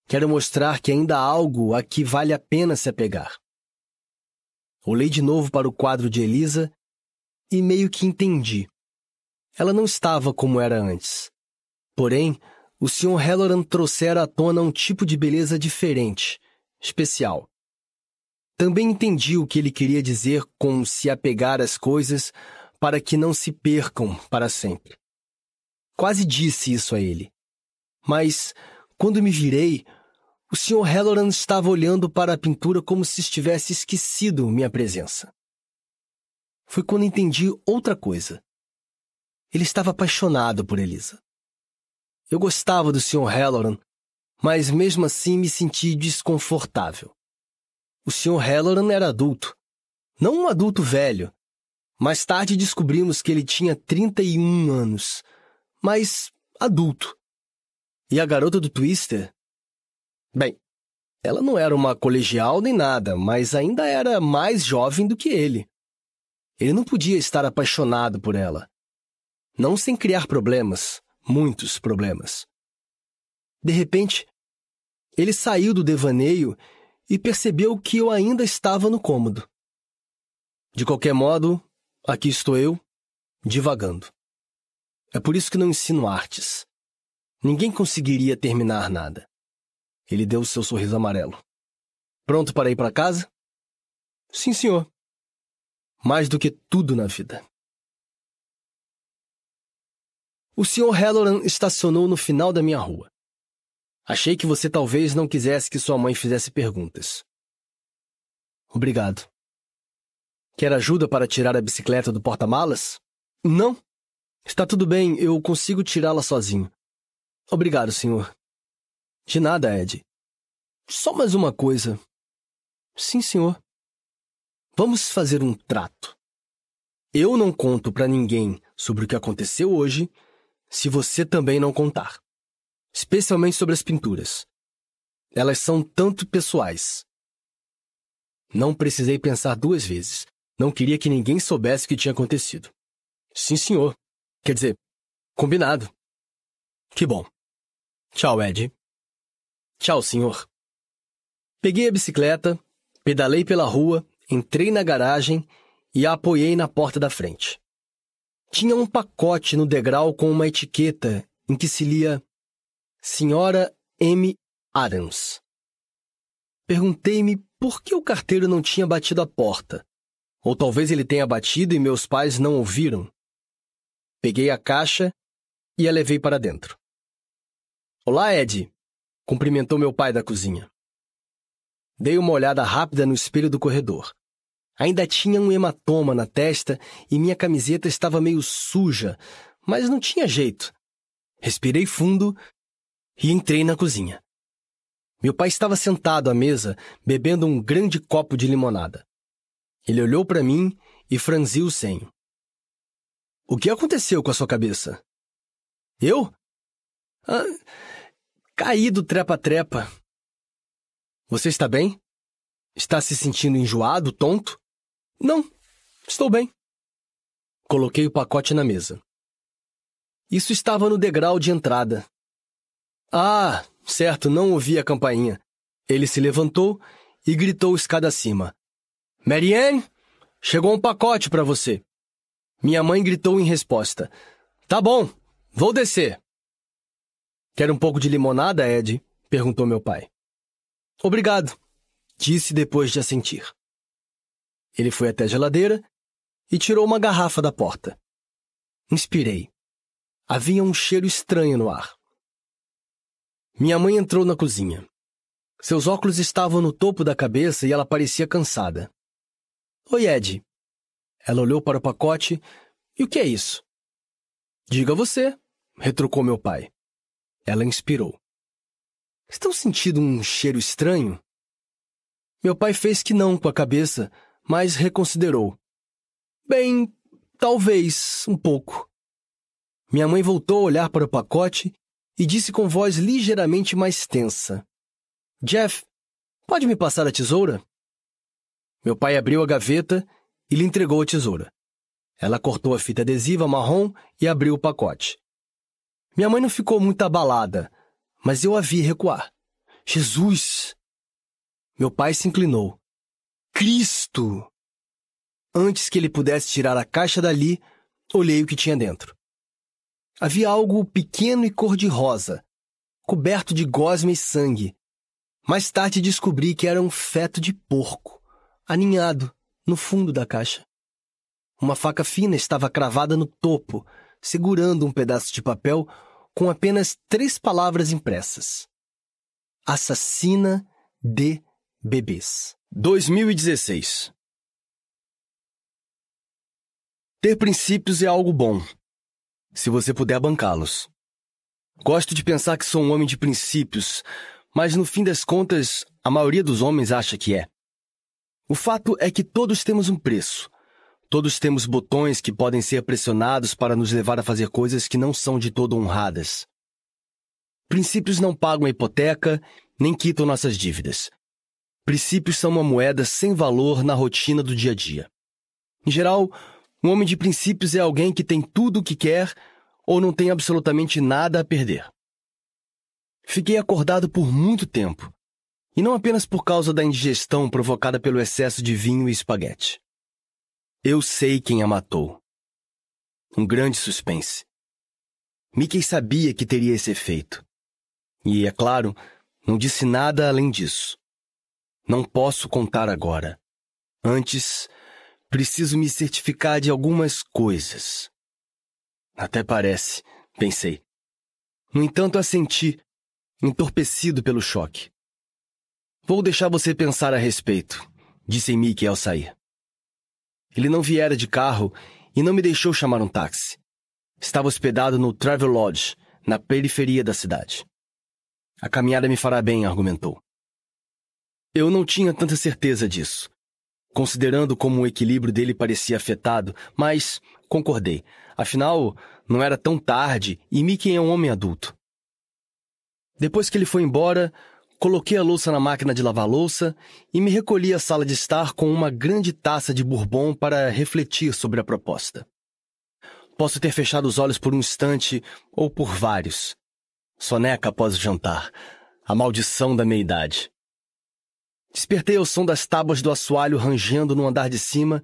S1: Quero mostrar que ainda há algo a que vale a pena se apegar. Olhei de novo para o quadro de Elisa e meio que entendi. Ela não estava como era antes. Porém, o Sr. Halloran trouxera à tona um tipo de beleza diferente, especial. Também entendi o que ele queria dizer com se apegar às coisas para que não se percam para sempre. Quase disse isso a ele. Mas, quando me virei, o Sr. Halloran estava olhando para a pintura como se estivesse esquecido minha presença. Foi quando entendi outra coisa. Ele estava apaixonado por Elisa. Eu gostava do Sr. Halloran, mas mesmo assim me senti desconfortável. O Sr. Halloran era adulto. Não um adulto velho. Mais tarde descobrimos que ele tinha 31 anos. Mas adulto. E a garota do Twister? Bem, ela não era uma colegial nem nada, mas ainda era mais jovem do que ele. Ele não podia estar apaixonado por ela. Não sem criar problemas, muitos problemas. De repente, ele saiu do devaneio e percebeu que eu ainda estava no cômodo. De qualquer modo, aqui estou eu, divagando. É por isso que não ensino artes. Ninguém conseguiria terminar nada. Ele deu seu sorriso amarelo. Pronto para ir para casa? Sim, senhor. Mais do que tudo na vida. O senhor Halloran estacionou no final da minha rua. Achei que você talvez não quisesse que sua mãe fizesse perguntas. Obrigado. Quer ajuda para tirar a bicicleta do porta-malas? Não. Está tudo bem, eu consigo tirá-la sozinho. Obrigado, senhor. De nada, Ed. Só mais uma coisa. Sim, senhor. Vamos fazer um trato. Eu não conto para ninguém sobre o que aconteceu hoje se você também não contar especialmente sobre as pinturas. Elas são tanto pessoais. Não precisei pensar duas vezes. Não queria que ninguém soubesse o que tinha acontecido. Sim, senhor. Quer dizer, combinado. Que bom. Tchau, Ed. Tchau, senhor. Peguei a bicicleta, pedalei pela rua, entrei na garagem e a apoiei na porta da frente. Tinha um pacote no degrau com uma etiqueta em que se lia Senhora M. Adams. Perguntei-me por que o carteiro não tinha batido a porta. Ou talvez ele tenha batido e meus pais não ouviram. Peguei a caixa e a levei para dentro. Olá, Ed! Cumprimentou meu pai da cozinha. Dei uma olhada rápida no espelho do corredor. Ainda tinha um hematoma na testa e minha camiseta estava meio suja, mas não tinha jeito. Respirei fundo e entrei na cozinha. Meu pai estava sentado à mesa, bebendo um grande copo de limonada. Ele olhou para mim e franziu o senho. O que aconteceu com a sua cabeça? Eu? Ah, caí do trepa-trepa. Você está bem? Está se sentindo enjoado, tonto? Não, estou bem. Coloquei o pacote na mesa. Isso estava no degrau de entrada, ah, certo, não ouvi a campainha. Ele se levantou e gritou escada acima. Marianne, chegou um pacote para você. Minha mãe gritou em resposta. Tá bom, vou descer. Quer um pouco de limonada, Ed? perguntou meu pai. Obrigado, disse depois de assentir. Ele foi até a geladeira e tirou uma garrafa da porta. Inspirei. Havia um cheiro estranho no ar. Minha mãe entrou na cozinha. Seus óculos estavam no topo da cabeça e ela parecia cansada. Oi, Ed. Ela olhou para o pacote. E o que é isso? Diga você, retrucou meu pai. Ela inspirou. Estão sentindo um cheiro estranho? Meu pai fez que não com a cabeça, mas reconsiderou. Bem, talvez um pouco. Minha mãe voltou a olhar para o pacote e disse com voz ligeiramente mais tensa: Jeff, pode me passar a tesoura? Meu pai abriu a gaveta e lhe entregou a tesoura. Ela cortou a fita adesiva marrom e abriu o pacote. Minha mãe não ficou muito abalada, mas eu a vi recuar. Jesus! Meu pai se inclinou. Cristo! Antes que ele pudesse tirar a caixa dali, olhei o que tinha dentro. Havia algo pequeno e cor-de-rosa, coberto de gosma e sangue. Mais tarde descobri que era um feto de porco, aninhado no fundo da caixa. Uma faca fina estava cravada no topo, segurando um pedaço de papel com apenas três palavras impressas: Assassina de bebês. 2016 Ter princípios é algo bom se você puder bancá-los. Gosto de pensar que sou um homem de princípios, mas no fim das contas, a maioria dos homens acha que é. O fato é que todos temos um preço. Todos temos botões que podem ser pressionados para nos levar a fazer coisas que não são de todo honradas. Princípios não pagam a hipoteca, nem quitam nossas dívidas. Princípios são uma moeda sem valor na rotina do dia a dia. Em geral, um homem de princípios é alguém que tem tudo o que quer ou não tem absolutamente nada a perder. Fiquei acordado por muito tempo, e não apenas por causa da indigestão provocada pelo excesso de vinho e espaguete. Eu sei quem a matou. Um grande suspense. Mickey sabia que teria esse efeito. E, é claro, não disse nada além disso. Não posso contar agora. Antes, Preciso me certificar de algumas coisas. Até parece, pensei. No entanto, assenti, entorpecido pelo choque. Vou deixar você pensar a respeito, disse Mickey ao sair. Ele não viera de carro e não me deixou chamar um táxi. Estava hospedado no Travel Lodge, na periferia da cidade. A caminhada me fará bem, argumentou. Eu não tinha tanta certeza disso considerando como o equilíbrio dele parecia afetado, mas concordei. Afinal, não era tão tarde e Mickey é um homem adulto. Depois que ele foi embora, coloquei a louça na máquina de lavar louça e me recolhi à sala de estar com uma grande taça de bourbon para refletir sobre a proposta. Posso ter fechado os olhos por um instante ou por vários. Soneca após o jantar. A maldição da meia-idade. Despertei ao som das tábuas do assoalho rangendo no andar de cima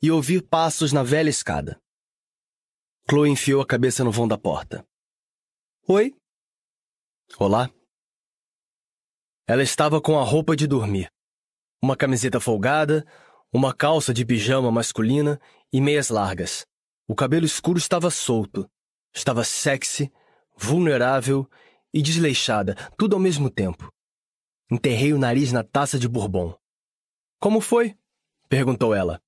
S1: e ouvi passos na velha escada. Chloe enfiou a cabeça no vão da porta. Oi? Olá? Ela estava com a roupa de dormir. Uma camiseta folgada, uma calça de pijama masculina e meias largas. O cabelo escuro estava solto. Estava sexy, vulnerável e desleixada, tudo ao mesmo tempo. Enterrei o nariz na taça de bourbon. Como foi? perguntou ela.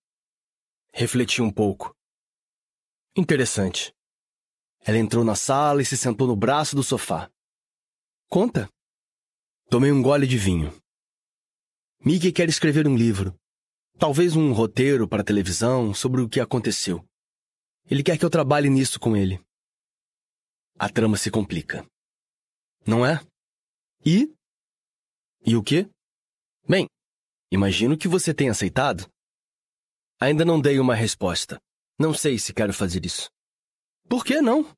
S1: Refleti um pouco. Interessante. Ela entrou na sala e se sentou no braço do sofá. Conta. Tomei um gole de vinho. Mickey quer escrever um livro. Talvez um roteiro para televisão sobre o que aconteceu. Ele quer que eu trabalhe nisso com ele. A trama se complica. Não é? E e o quê? Bem, imagino que você tenha aceitado. Ainda não dei uma resposta. Não sei se quero fazer isso. Por que não?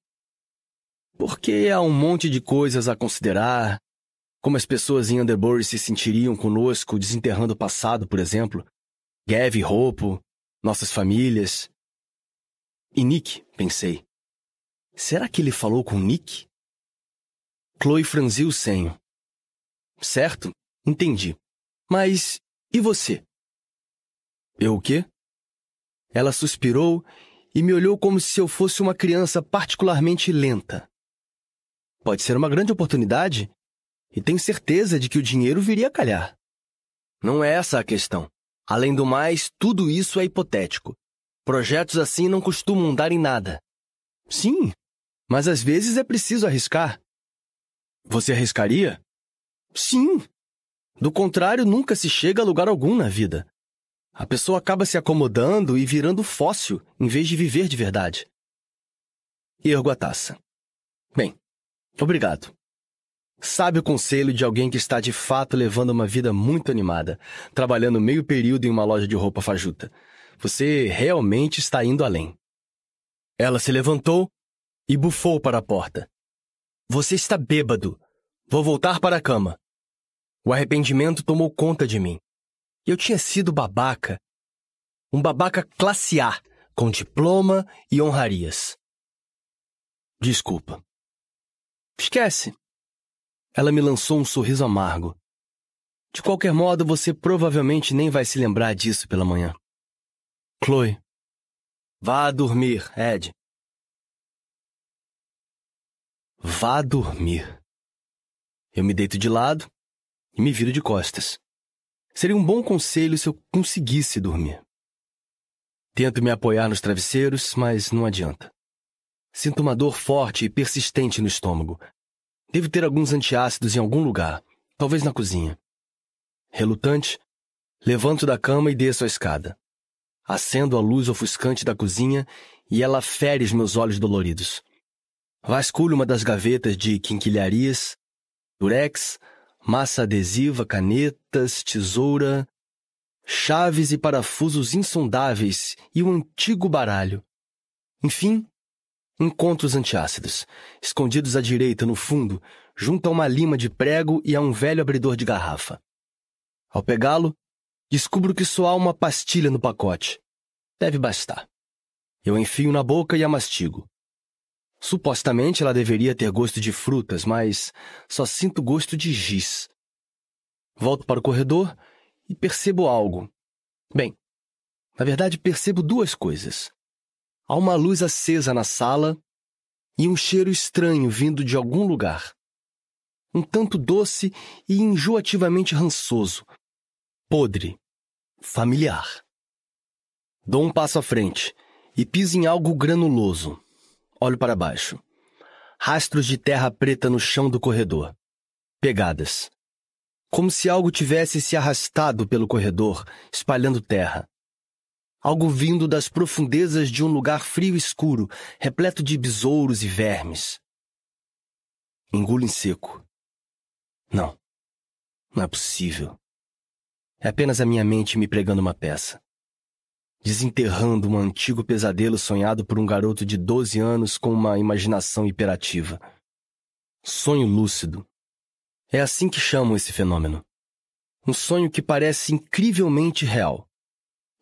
S1: Porque há um monte de coisas a considerar. Como as pessoas em Underbury se sentiriam conosco desenterrando o passado, por exemplo. Gav e Roupo, nossas famílias. E Nick, pensei. Será que ele falou com Nick? Chloe franziu o senho. Certo, entendi. Mas e você? Eu o quê? Ela suspirou e me olhou como se eu fosse uma criança particularmente lenta. Pode ser uma grande oportunidade, e tenho certeza de que o dinheiro viria a calhar. Não é essa a questão. Além do mais, tudo isso é hipotético. Projetos assim não costumam dar em nada. Sim, mas às vezes é preciso arriscar. Você arriscaria? Sim. Do contrário, nunca se chega a lugar algum na vida. A pessoa acaba se acomodando e virando fóssil em vez de viver de verdade. Ergo a taça. Bem, obrigado. Sabe o conselho de alguém que está de fato levando uma vida muito animada, trabalhando meio período em uma loja de roupa fajuta. Você realmente está indo além. Ela se levantou e bufou para a porta. Você está bêbado. Vou voltar para a cama. O arrependimento tomou conta de mim. Eu tinha sido babaca. Um babaca classe A, com diploma e honrarias. Desculpa. Esquece. Ela me lançou um sorriso amargo. De qualquer modo, você provavelmente nem vai se lembrar disso pela manhã. Chloe. Vá dormir, Ed. Vá dormir. Eu me deito de lado e me viro de costas. Seria um bom conselho se eu conseguisse dormir. Tento me apoiar nos travesseiros, mas não adianta. Sinto uma dor forte e persistente no estômago. Devo ter alguns antiácidos em algum lugar, talvez na cozinha. Relutante, levanto da cama e desço a escada. Acendo a luz ofuscante da cozinha e ela fere os meus olhos doloridos. Vasculho uma das gavetas de quinquilharias, durex, massa adesiva, canetas, tesoura, chaves e parafusos insondáveis e um antigo baralho. Enfim, encontro os antiácidos, escondidos à direita no fundo, junto a uma lima de prego e a um velho abridor de garrafa. Ao pegá-lo, descubro que só há uma pastilha no pacote. Deve bastar. Eu enfio na boca e a mastigo. Supostamente ela deveria ter gosto de frutas, mas só sinto gosto de giz. Volto para o corredor e percebo algo. Bem, na verdade percebo duas coisas. Há uma luz acesa na sala e um cheiro estranho vindo de algum lugar. Um tanto doce e enjoativamente rançoso. Podre. Familiar. Dou um passo à frente e piso em algo granuloso. Olho para baixo. Rastros de terra preta no chão do corredor. Pegadas. Como se algo tivesse se arrastado pelo corredor, espalhando terra. Algo vindo das profundezas de um lugar frio e escuro, repleto de besouros e vermes. Engulo em seco. Não. Não é possível. É apenas a minha mente me pregando uma peça desenterrando um antigo pesadelo sonhado por um garoto de 12 anos com uma imaginação hiperativa. Sonho lúcido. É assim que chamam esse fenômeno. Um sonho que parece incrivelmente real.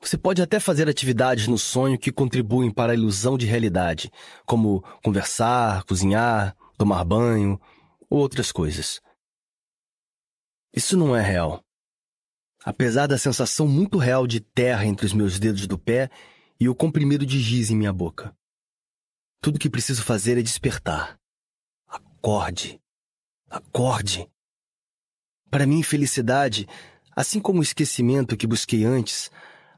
S1: Você pode até fazer atividades no sonho que contribuem para a ilusão de realidade, como conversar, cozinhar, tomar banho ou outras coisas. Isso não é real. Apesar da sensação muito real de terra entre os meus dedos do pé e o comprimido de giz em minha boca. Tudo que preciso fazer é despertar. Acorde. Acorde. Para minha infelicidade, assim como o esquecimento que busquei antes,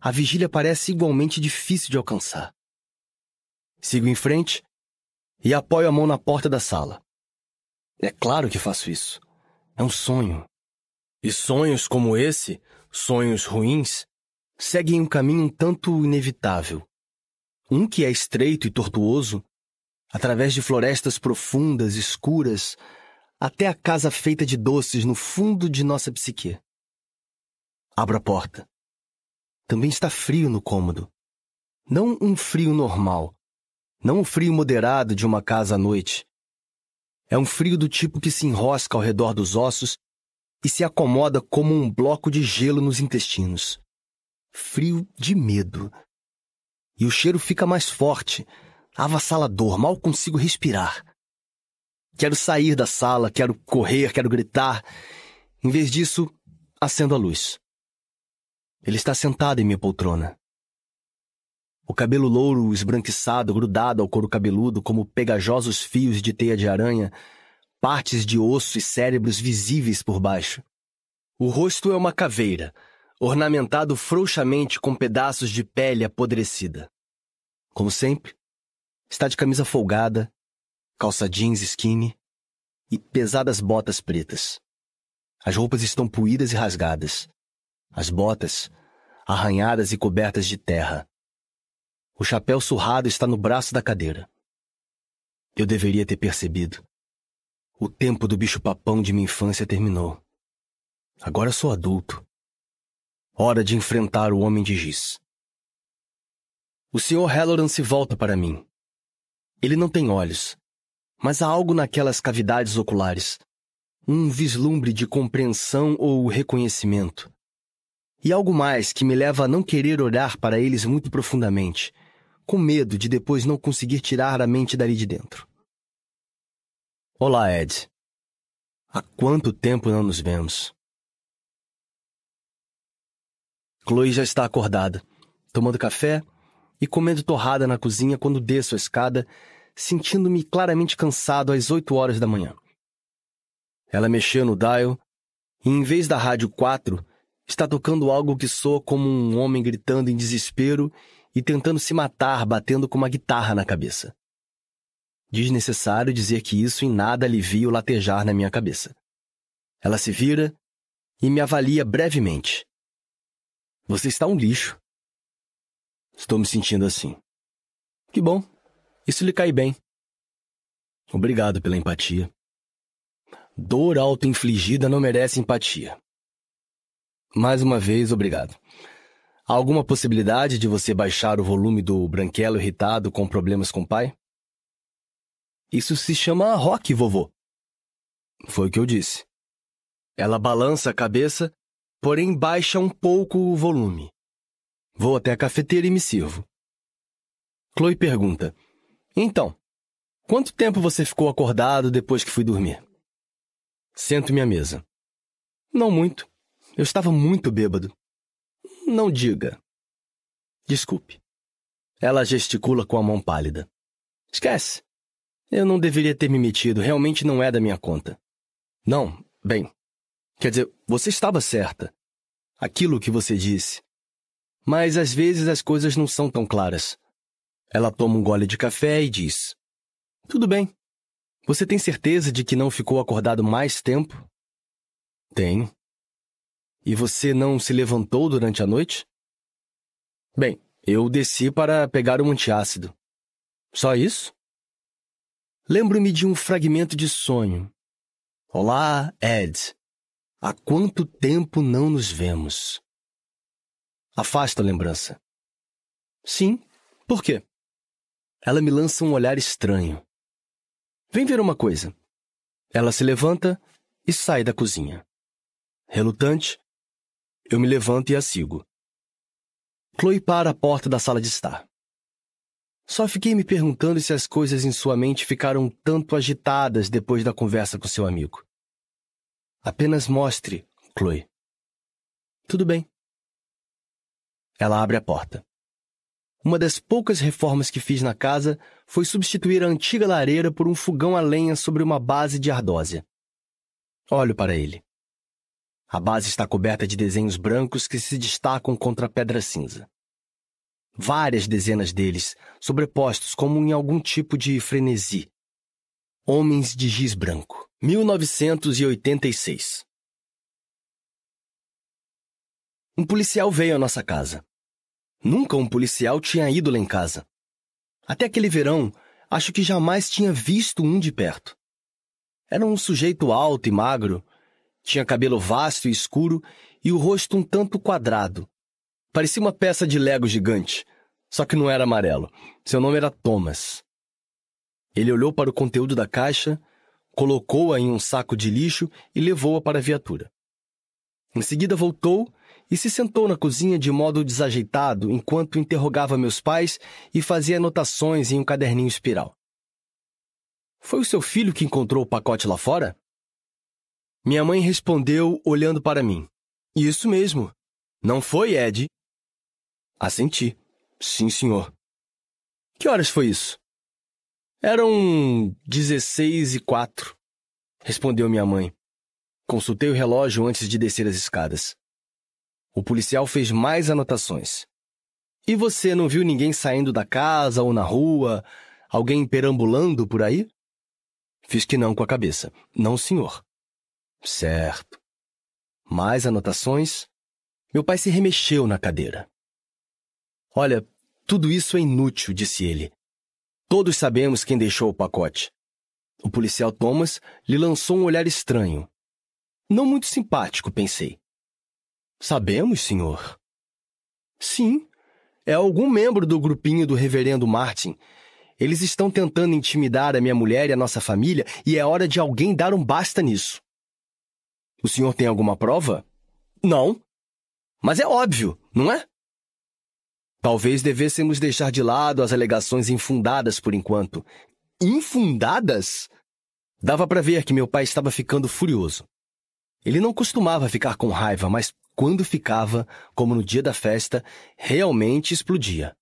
S1: a vigília parece igualmente difícil de alcançar. Sigo em frente e apoio a mão na porta da sala. É claro que faço isso. É um sonho. E sonhos como esse, sonhos ruins, seguem um caminho um tanto inevitável. Um que é estreito e tortuoso, através de florestas profundas, escuras, até a casa feita de doces no fundo de nossa psique. Abro a porta. Também está frio no cômodo. Não um frio normal. Não o frio moderado de uma casa à noite. É um frio do tipo que se enrosca ao redor dos ossos e se acomoda como um bloco de gelo nos intestinos. Frio de medo. E o cheiro fica mais forte, avassalador, mal consigo respirar. Quero sair da sala, quero correr, quero gritar. Em vez disso, acendo a luz. Ele está sentado em minha poltrona. O cabelo louro esbranquiçado, grudado ao couro cabeludo como pegajosos fios de teia de aranha, partes de osso e cérebros visíveis por baixo. O rosto é uma caveira, ornamentado frouxamente com pedaços de pele apodrecida. Como sempre, está de camisa folgada, calça jeans skinny e pesadas botas pretas. As roupas estão puídas e rasgadas. As botas, arranhadas e cobertas de terra. O chapéu surrado está no braço da cadeira. Eu deveria ter percebido. O tempo do bicho-papão de minha infância terminou. Agora sou adulto. Hora de enfrentar o homem de giz. O Sr. Halloran se volta para mim. Ele não tem olhos, mas há algo naquelas cavidades oculares. Um vislumbre de compreensão ou reconhecimento. E algo mais que me leva a não querer olhar para eles muito profundamente, com medo de depois não conseguir tirar a mente dali de dentro. Olá, Ed. Há quanto tempo não nos vemos? Chloe já está acordada, tomando café e comendo torrada na cozinha quando desço a escada, sentindo-me claramente cansado às oito horas da manhã. Ela mexeu no dial e, em vez da rádio 4, está tocando algo que soa como um homem gritando em desespero e tentando se matar batendo com uma guitarra na cabeça. Desnecessário dizer que isso em nada alivia o latejar na minha cabeça. Ela se vira e me avalia brevemente. Você está um lixo. Estou me sentindo assim. Que bom. Isso lhe cai bem. Obrigado pela empatia. Dor auto-infligida não merece empatia. Mais uma vez, obrigado. Há alguma possibilidade de você baixar o volume do branquelo irritado com problemas com o pai? Isso se chama rock, vovô. Foi o que eu disse. Ela balança a cabeça, porém baixa um pouco o volume. Vou até a cafeteira e me sirvo. Chloe pergunta: Então, quanto tempo você ficou acordado depois que fui dormir? Sento-me à mesa. Não muito. Eu estava muito bêbado. Não diga. Desculpe. Ela gesticula com a mão pálida. Esquece. Eu não deveria ter me metido, realmente não é da minha conta. Não, bem. Quer dizer, você estava certa. Aquilo que você disse. Mas às vezes as coisas não são tão claras. Ela toma um gole de café e diz: Tudo bem. Você tem certeza de que não ficou acordado mais tempo? Tenho. E você não se levantou durante a noite? Bem, eu desci para pegar um antiácido. Só isso? Lembro-me de um fragmento de sonho. Olá, Ed. Há quanto tempo não nos vemos? Afasta a lembrança. Sim, por quê? Ela me lança um olhar estranho. Vem ver uma coisa. Ela se levanta e sai da cozinha. Relutante, eu me levanto e a sigo. Chloe para a porta da sala de estar. Só fiquei me perguntando se as coisas em sua mente ficaram tanto agitadas depois da conversa com seu amigo. Apenas mostre, Chloe. Tudo bem. Ela abre a porta. Uma das poucas reformas que fiz na casa foi substituir a antiga lareira por um fogão a lenha sobre uma base de ardósia. Olho para ele. A base está coberta de desenhos brancos que se destacam contra a pedra cinza várias dezenas deles, sobrepostos como em algum tipo de frenesi. Homens de Giz Branco, 1986. Um policial veio à nossa casa. Nunca um policial tinha ido lá em casa. Até aquele verão, acho que jamais tinha visto um de perto. Era um sujeito alto e magro, tinha cabelo vasto e escuro e o rosto um tanto quadrado, Parecia uma peça de Lego gigante, só que não era amarelo. Seu nome era Thomas. Ele olhou para o conteúdo da caixa, colocou-a em um saco de lixo e levou-a para a viatura. Em seguida voltou e se sentou na cozinha de modo desajeitado enquanto interrogava meus pais e fazia anotações em um caderninho espiral. Foi o seu filho que encontrou o pacote lá fora? Minha mãe respondeu olhando para mim. Isso mesmo. Não foi, Ed? Assenti. Sim, senhor. Que horas foi isso? Eram dezesseis e quatro, respondeu minha mãe. Consultei o relógio antes de descer as escadas. O policial fez mais anotações. E você não viu ninguém saindo da casa ou na rua? Alguém perambulando por aí? Fiz que não com a cabeça. Não, senhor. Certo. Mais anotações? Meu pai se remexeu na cadeira. Olha, tudo isso é inútil, disse ele. Todos sabemos quem deixou o pacote. O policial Thomas lhe lançou um olhar estranho. Não muito simpático, pensei. Sabemos, senhor. Sim, é algum membro do grupinho do reverendo Martin. Eles estão tentando intimidar a minha mulher e a nossa família e é hora de alguém dar um basta nisso. O senhor tem alguma prova? Não. Mas é óbvio, não é? Talvez devêssemos deixar de lado as alegações infundadas por enquanto. Infundadas? Dava para ver que meu pai estava ficando furioso. Ele não costumava ficar com raiva, mas quando ficava, como no dia da festa, realmente explodia.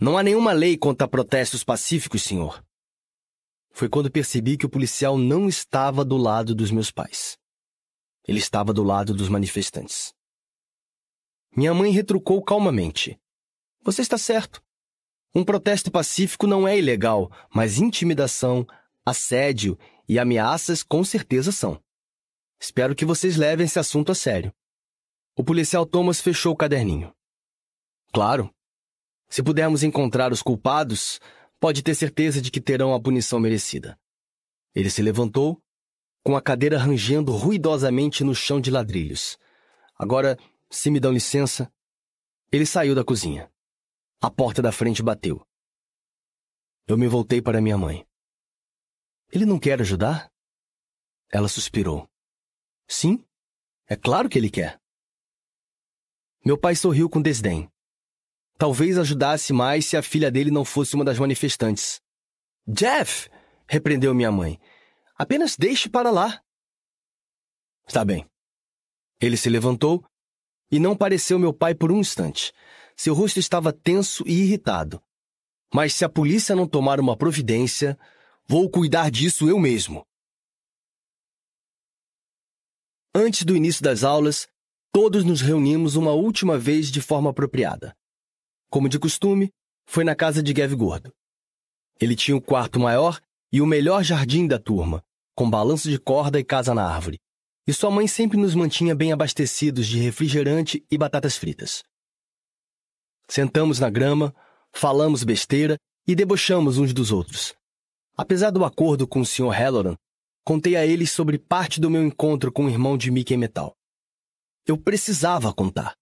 S1: Não há nenhuma lei contra protestos pacíficos, senhor. Foi quando percebi que o policial não estava do lado dos meus pais. Ele estava do lado dos manifestantes. Minha mãe retrucou calmamente. Você está certo. Um protesto pacífico não é ilegal, mas intimidação, assédio e ameaças com certeza são. Espero que vocês levem esse assunto a sério. O policial Thomas fechou o caderninho. Claro. Se pudermos encontrar os culpados, pode ter certeza de que terão a punição merecida. Ele se levantou, com a cadeira rangendo ruidosamente no chão de ladrilhos. Agora, se me dão licença. Ele saiu da cozinha. A porta da frente bateu. Eu me voltei para minha mãe. Ele não quer ajudar? Ela suspirou. Sim, é claro que ele quer. Meu pai sorriu com desdém. Talvez ajudasse mais se a filha dele não fosse uma das manifestantes. Jeff! repreendeu minha mãe. Apenas deixe para lá. Está bem. Ele se levantou e não pareceu meu pai por um instante. Seu rosto estava tenso e irritado. Mas se a polícia não tomar uma providência, vou cuidar disso eu mesmo. Antes do início das aulas, todos nos reunimos uma última vez de forma apropriada. Como de costume, foi na casa de Gav Gordo. Ele tinha o quarto maior e o melhor jardim da turma, com balanço de corda e casa na árvore. E sua mãe sempre nos mantinha bem abastecidos de refrigerante e batatas fritas. Sentamos na grama, falamos besteira e debochamos uns dos outros. Apesar do acordo com o Sr. Halloran, Contei a eles sobre parte do meu encontro com o irmão de Mickey Metal. Eu precisava contar,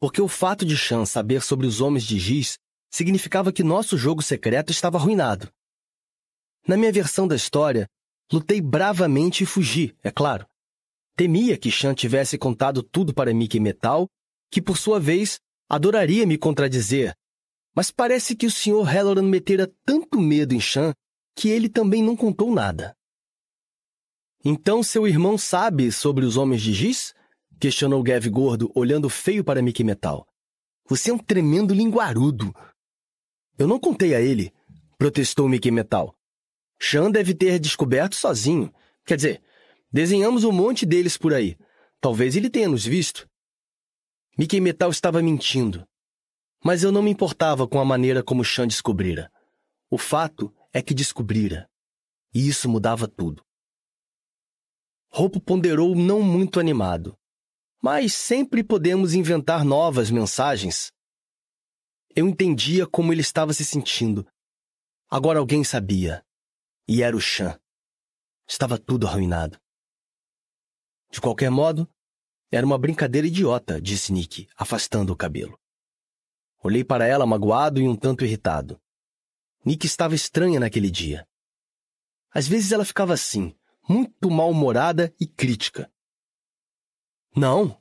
S1: porque o fato de Chan saber sobre os homens de Giz significava que nosso jogo secreto estava arruinado. Na minha versão da história, lutei bravamente e fugi, é claro. Temia que Chan tivesse contado tudo para Mickey Metal, que por sua vez adoraria me contradizer. Mas parece que o Sr. Halloran metera tanto medo em Chan que ele também não contou nada. Então seu irmão sabe sobre os homens de Giz? Questionou Gav gordo, olhando feio para Mickey Metal. Você é um tremendo linguarudo. Eu não contei a ele, protestou Mickey Metal. Chan deve ter descoberto sozinho. Quer dizer, desenhamos um monte deles por aí. Talvez ele tenha nos visto. Mickey Metal estava mentindo. Mas eu não me importava com a maneira como Chan descobrira. O fato é que descobrira. E isso mudava tudo. Roupo ponderou não muito animado. Mas sempre podemos inventar novas mensagens. Eu entendia como ele estava se sentindo. Agora alguém sabia. E era o Chan. Estava tudo arruinado. De qualquer modo, era uma brincadeira idiota, disse Nick, afastando o cabelo. Olhei para ela magoado e um tanto irritado. Nick estava estranha naquele dia. Às vezes ela ficava assim, muito mal-humorada e crítica. Não,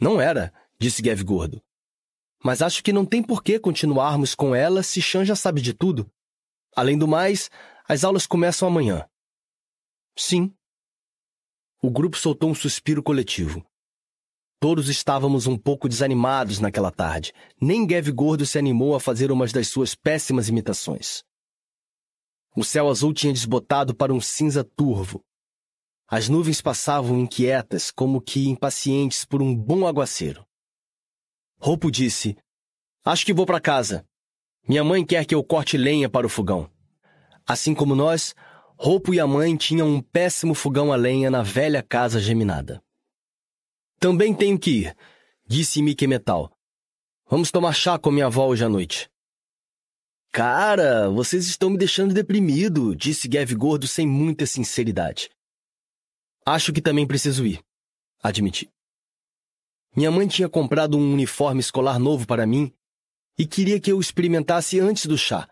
S1: não era, disse Gav Gordo. Mas acho que não tem por que continuarmos com ela se Chan já sabe de tudo. Além do mais, as aulas começam amanhã. Sim. O grupo soltou um suspiro coletivo. Todos estávamos um pouco desanimados naquela tarde. Nem Gav Gordo se animou a fazer uma das suas péssimas imitações. O céu azul tinha desbotado para um cinza turvo, as nuvens passavam inquietas, como que impacientes por um bom aguaceiro. Roupo disse: Acho que vou para casa. Minha mãe quer que eu corte lenha para o fogão. Assim como nós, Roupo e a mãe tinham um péssimo fogão a lenha na velha casa geminada. Também tenho que ir, disse Mickey Metal. Vamos tomar chá com minha avó hoje à noite. Cara, vocês estão me deixando deprimido, disse Gav Gordo sem muita sinceridade. Acho que também preciso ir, admiti. Minha mãe tinha comprado um uniforme escolar novo para mim e queria que eu experimentasse antes do chá,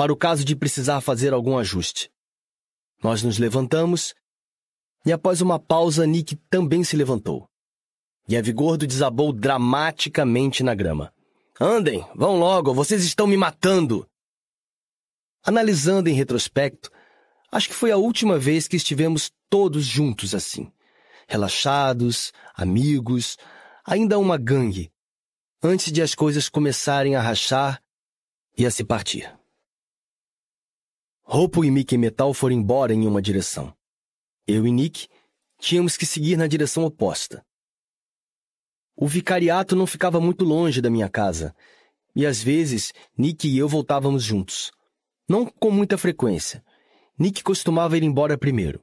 S1: para o caso de precisar fazer algum ajuste. Nós nos levantamos e, após uma pausa, Nick também se levantou. E a Vigordo desabou dramaticamente na grama. Andem, vão logo, vocês estão me matando! Analisando em retrospecto, acho que foi a última vez que estivemos todos juntos assim. Relaxados, amigos, ainda uma gangue, antes de as coisas começarem a rachar e a se partir. Roupo e Mickey Metal foram embora em uma direção. Eu e Nick tínhamos que seguir na direção oposta. O vicariato não ficava muito longe da minha casa, e às vezes Nick e eu voltávamos juntos. Não com muita frequência. Nick costumava ir embora primeiro.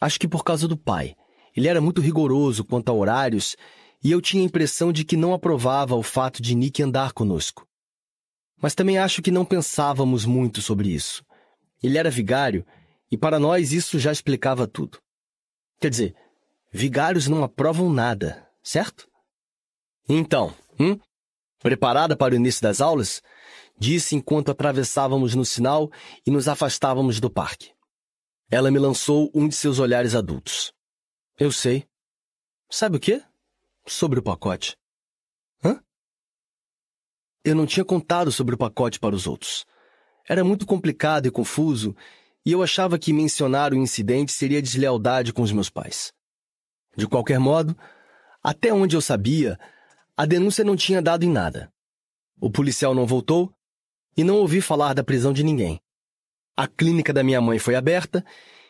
S1: Acho que por causa do pai. Ele era muito rigoroso quanto a horários e eu tinha a impressão de que não aprovava o fato de Nick andar conosco. Mas também acho que não pensávamos muito sobre isso. Ele era vigário e para nós isso já explicava tudo. Quer dizer, vigários não aprovam nada, certo? Então, hum? Preparada para o início das aulas? Disse enquanto atravessávamos no sinal e nos afastávamos do parque. Ela me lançou um de seus olhares adultos. Eu sei. Sabe o quê? Sobre o pacote. Hã? Eu não tinha contado sobre o pacote para os outros. Era muito complicado e confuso, e eu achava que mencionar o incidente seria deslealdade com os meus pais. De qualquer modo, até onde eu sabia, a denúncia não tinha dado em nada. O policial não voltou e não ouvi falar da prisão de ninguém. A clínica da minha mãe foi aberta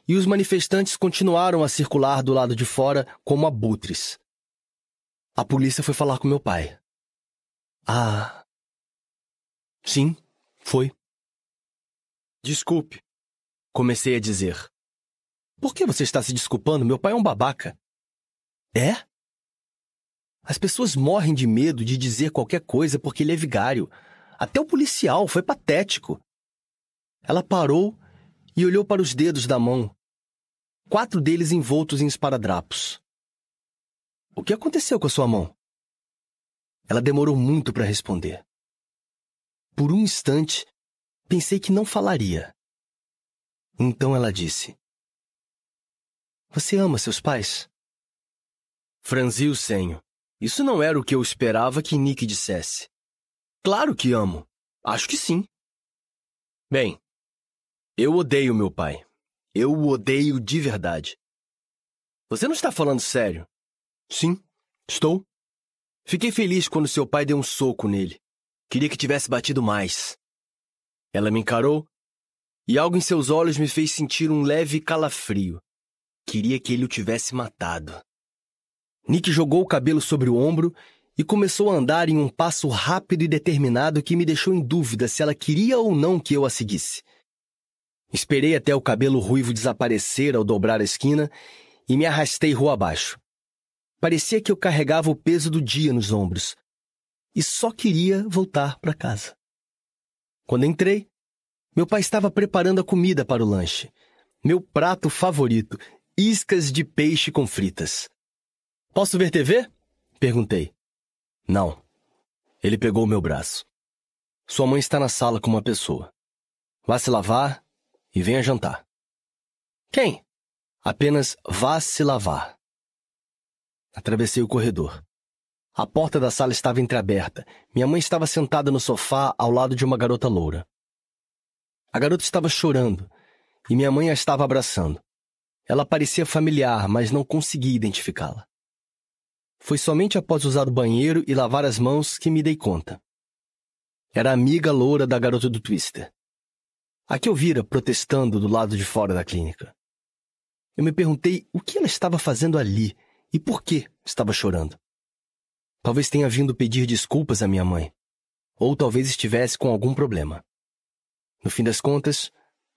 S1: e os manifestantes continuaram a circular do lado de fora como abutres. A polícia foi falar com meu pai. Ah. Sim, foi. Desculpe, comecei a dizer. Por que você está se desculpando? Meu pai é um babaca. É? As pessoas morrem de medo de dizer qualquer coisa porque ele é vigário. Até o policial foi patético. Ela parou e olhou para os dedos da mão. Quatro deles envoltos em esparadrapos. O que aconteceu com a sua mão? Ela demorou muito para responder. Por um instante, Pensei que não falaria. Então ela disse: Você ama seus pais? Franzi o senho. Isso não era o que eu esperava que Nick dissesse. Claro que amo. Acho que sim. Bem, eu odeio meu pai. Eu o odeio de verdade. Você não está falando sério? Sim, estou. Fiquei feliz quando seu pai deu um soco nele. Queria que tivesse batido mais. Ela me encarou e algo em seus olhos me fez sentir um leve calafrio. Queria que ele o tivesse matado. Nick jogou o cabelo sobre o ombro e começou a andar em um passo rápido e determinado que me deixou em dúvida se ela queria ou não que eu a seguisse. Esperei até o cabelo ruivo desaparecer ao dobrar a esquina e me arrastei rua abaixo. Parecia que eu carregava o peso do dia nos ombros e só queria voltar para casa. Quando entrei, meu pai estava preparando a comida para o lanche. Meu prato favorito, iscas de peixe com fritas. Posso ver TV? Perguntei. Não. Ele pegou meu braço. Sua mãe está na sala com uma pessoa. Vá se lavar e venha jantar. Quem? Apenas vá se lavar. Atravessei o corredor. A porta da sala estava entreaberta. Minha mãe estava sentada no sofá ao lado de uma garota loura. A garota estava chorando e minha mãe a estava abraçando. Ela parecia familiar, mas não conseguia identificá-la. Foi somente após usar o banheiro e lavar as mãos que me dei conta. Era a amiga loura da garota do Twister. A que eu vira protestando do lado de fora da clínica. Eu me perguntei o que ela estava fazendo ali e por que estava chorando. Talvez tenha vindo pedir desculpas à minha mãe. ou talvez estivesse com algum problema. No fim das contas,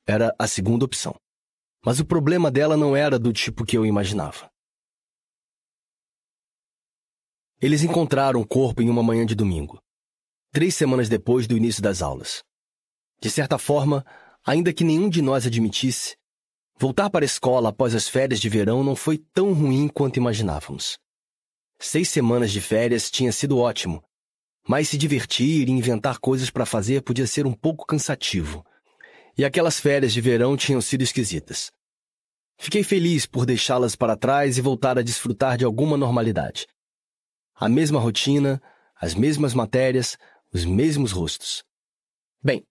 S1: era a segunda opção. Mas o problema dela não era do tipo que eu imaginava. Eles encontraram o corpo em uma manhã de domingo, três semanas depois do início das aulas. De certa forma, ainda que nenhum de nós admitisse, voltar para a escola após as férias de verão não foi tão ruim quanto imaginávamos. Seis semanas de férias tinha sido ótimo, mas se divertir e inventar coisas para fazer podia ser um pouco cansativo. E aquelas férias de verão tinham sido esquisitas. Fiquei feliz por deixá-las para trás e voltar a desfrutar de alguma normalidade. A mesma rotina, as mesmas matérias, os mesmos rostos. Bem,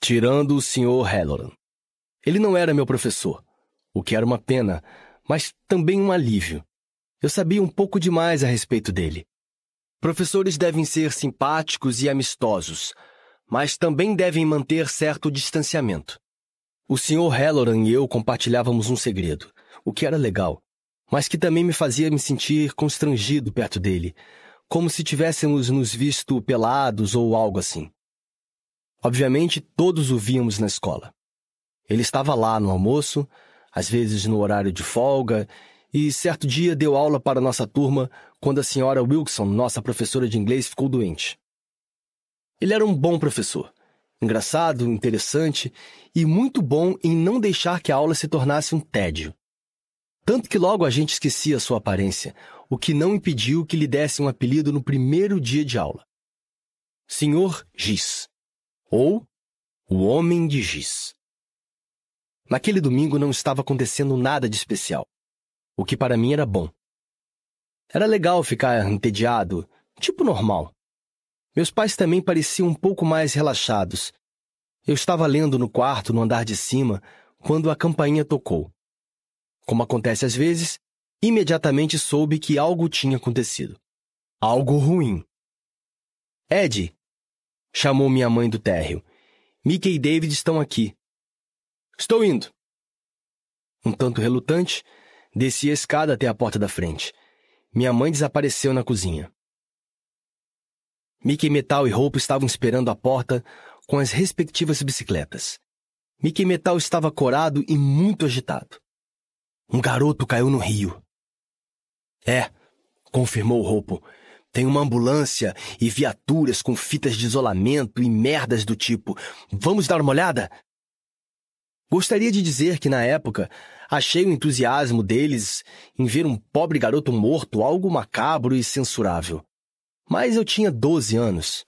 S1: tirando o Sr. Halloran. Ele não era meu professor, o que era uma pena, mas também um alívio. Eu sabia um pouco demais a respeito dele. Professores devem ser simpáticos e amistosos, mas também devem manter certo distanciamento. O Sr. Halloran e eu compartilhávamos um segredo, o que era legal mas que também me fazia me sentir constrangido perto dele, como se tivéssemos nos visto pelados ou algo assim. Obviamente, todos o víamos na escola. Ele estava lá no almoço, às vezes no horário de folga, e certo dia deu aula para nossa turma quando a senhora Wilson, nossa professora de inglês, ficou doente. Ele era um bom professor, engraçado, interessante e muito bom em não deixar que a aula se tornasse um tédio. Tanto que logo a gente esquecia sua aparência, o que não impediu que lhe desse um apelido no primeiro dia de aula. Senhor Giz, ou o Homem de Giz. Naquele domingo não estava acontecendo nada de especial, o que para mim era bom. Era legal ficar entediado, tipo normal. Meus pais também pareciam um pouco mais relaxados. Eu estava lendo no quarto, no andar de cima, quando a campainha tocou. Como acontece às vezes, imediatamente soube que algo tinha acontecido. Algo ruim. Ed, chamou minha mãe do térreo. Mickey e David estão aqui. Estou indo. Um tanto relutante, desci a escada até a porta da frente. Minha mãe desapareceu na cozinha. Mickey Metal e Roupa estavam esperando a porta com as respectivas bicicletas. Mickey Metal estava corado e muito agitado. Um garoto caiu no rio. É, confirmou o Roupo. Tem uma ambulância e viaturas com fitas de isolamento e merdas do tipo. Vamos dar uma olhada? Gostaria de dizer que, na época, achei o entusiasmo deles em ver um pobre garoto morto algo macabro e censurável. Mas eu tinha 12 anos.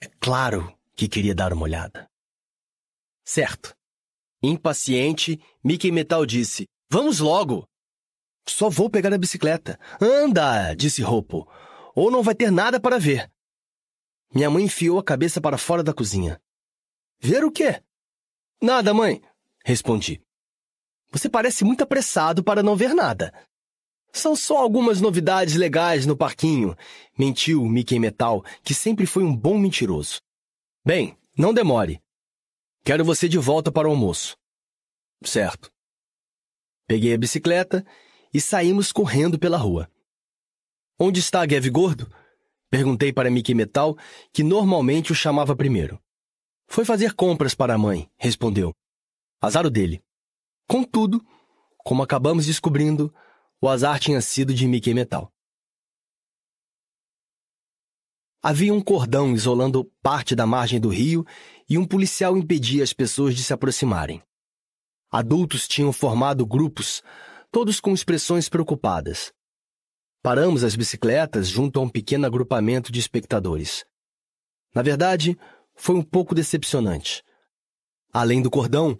S1: É claro que queria dar uma olhada. Certo. Impaciente, Mickey Metal disse: Vamos logo! Só vou pegar a bicicleta. Anda! disse Roupo. Ou não vai ter nada para ver. Minha mãe enfiou a cabeça para fora da cozinha. Ver o quê? Nada, mãe, respondi. Você parece muito apressado para não ver nada. São só algumas novidades legais no parquinho, mentiu Mickey Metal, que sempre foi um bom mentiroso. Bem, não demore. Quero você de volta para o almoço. Certo. Peguei a bicicleta e saímos correndo pela rua. Onde está Gav Gordo? Perguntei para Mickey Metal, que normalmente o chamava primeiro. Foi fazer compras para a mãe, respondeu. Azar o dele. Contudo, como acabamos descobrindo, o azar tinha sido de Mickey Metal. Havia um cordão isolando parte da margem do rio e um policial impedia as pessoas de se aproximarem. Adultos tinham formado grupos, todos com expressões preocupadas. Paramos as bicicletas junto a um pequeno agrupamento de espectadores. Na verdade, foi um pouco decepcionante. Além do cordão,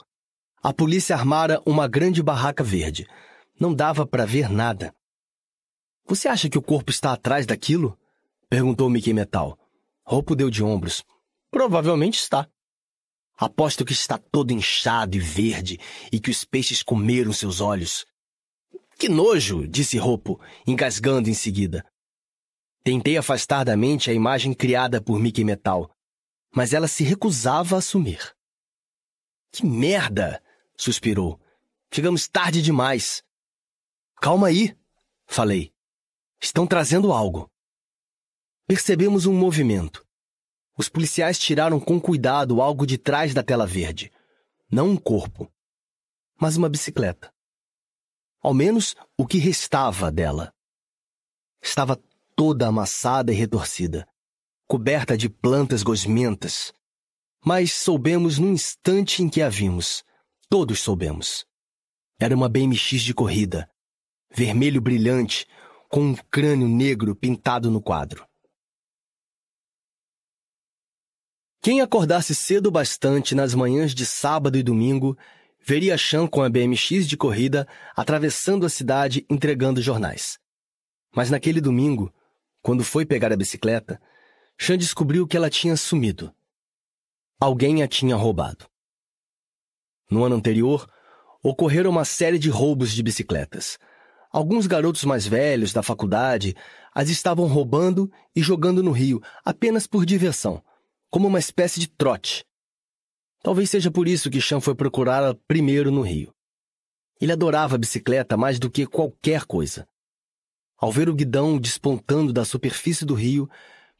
S1: a polícia armara uma grande barraca verde. Não dava para ver nada. Você acha que o corpo está atrás daquilo? perguntou Mickey Metal. Roupo deu de ombros. Provavelmente está. Aposto que está todo inchado e verde e que os peixes comeram seus olhos. Que nojo, disse Ropo, engasgando em seguida. Tentei afastar da mente a imagem criada por Mickey Metal, mas ela se recusava a assumir. Que merda! Suspirou. Chegamos tarde demais. Calma aí, falei. Estão trazendo algo. Percebemos um movimento. Os policiais tiraram com cuidado algo de trás da tela verde. Não um corpo, mas uma bicicleta. Ao menos o que restava dela. Estava toda amassada e retorcida, coberta de plantas gosmentas. Mas soubemos no instante em que a vimos. Todos soubemos. Era uma BMX de corrida, vermelho brilhante, com um crânio negro pintado no quadro. Quem acordasse cedo bastante nas manhãs de sábado e domingo veria Chan com a BMX de corrida atravessando a cidade entregando jornais. Mas naquele domingo, quando foi pegar a bicicleta, Chan descobriu que ela tinha sumido. Alguém a tinha roubado. No ano anterior, ocorreram uma série de roubos de bicicletas. Alguns garotos mais velhos da faculdade as estavam roubando e jogando no rio apenas por diversão como uma espécie de trote. Talvez seja por isso que Chan foi procurá-la primeiro no rio. Ele adorava a bicicleta mais do que qualquer coisa. Ao ver o guidão despontando da superfície do rio,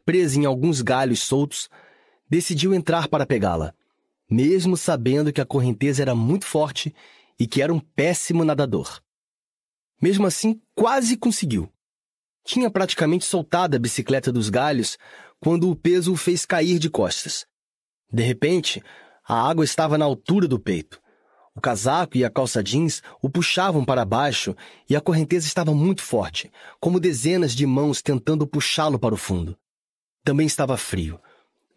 S1: presa em alguns galhos soltos, decidiu entrar para pegá-la, mesmo sabendo que a correnteza era muito forte e que era um péssimo nadador. Mesmo assim, quase conseguiu. Tinha praticamente soltado a bicicleta dos galhos quando o peso o fez cair de costas. De repente, a água estava na altura do peito. O casaco e a calça jeans o puxavam para baixo e a correnteza estava muito forte, como dezenas de mãos tentando puxá-lo para o fundo. Também estava frio,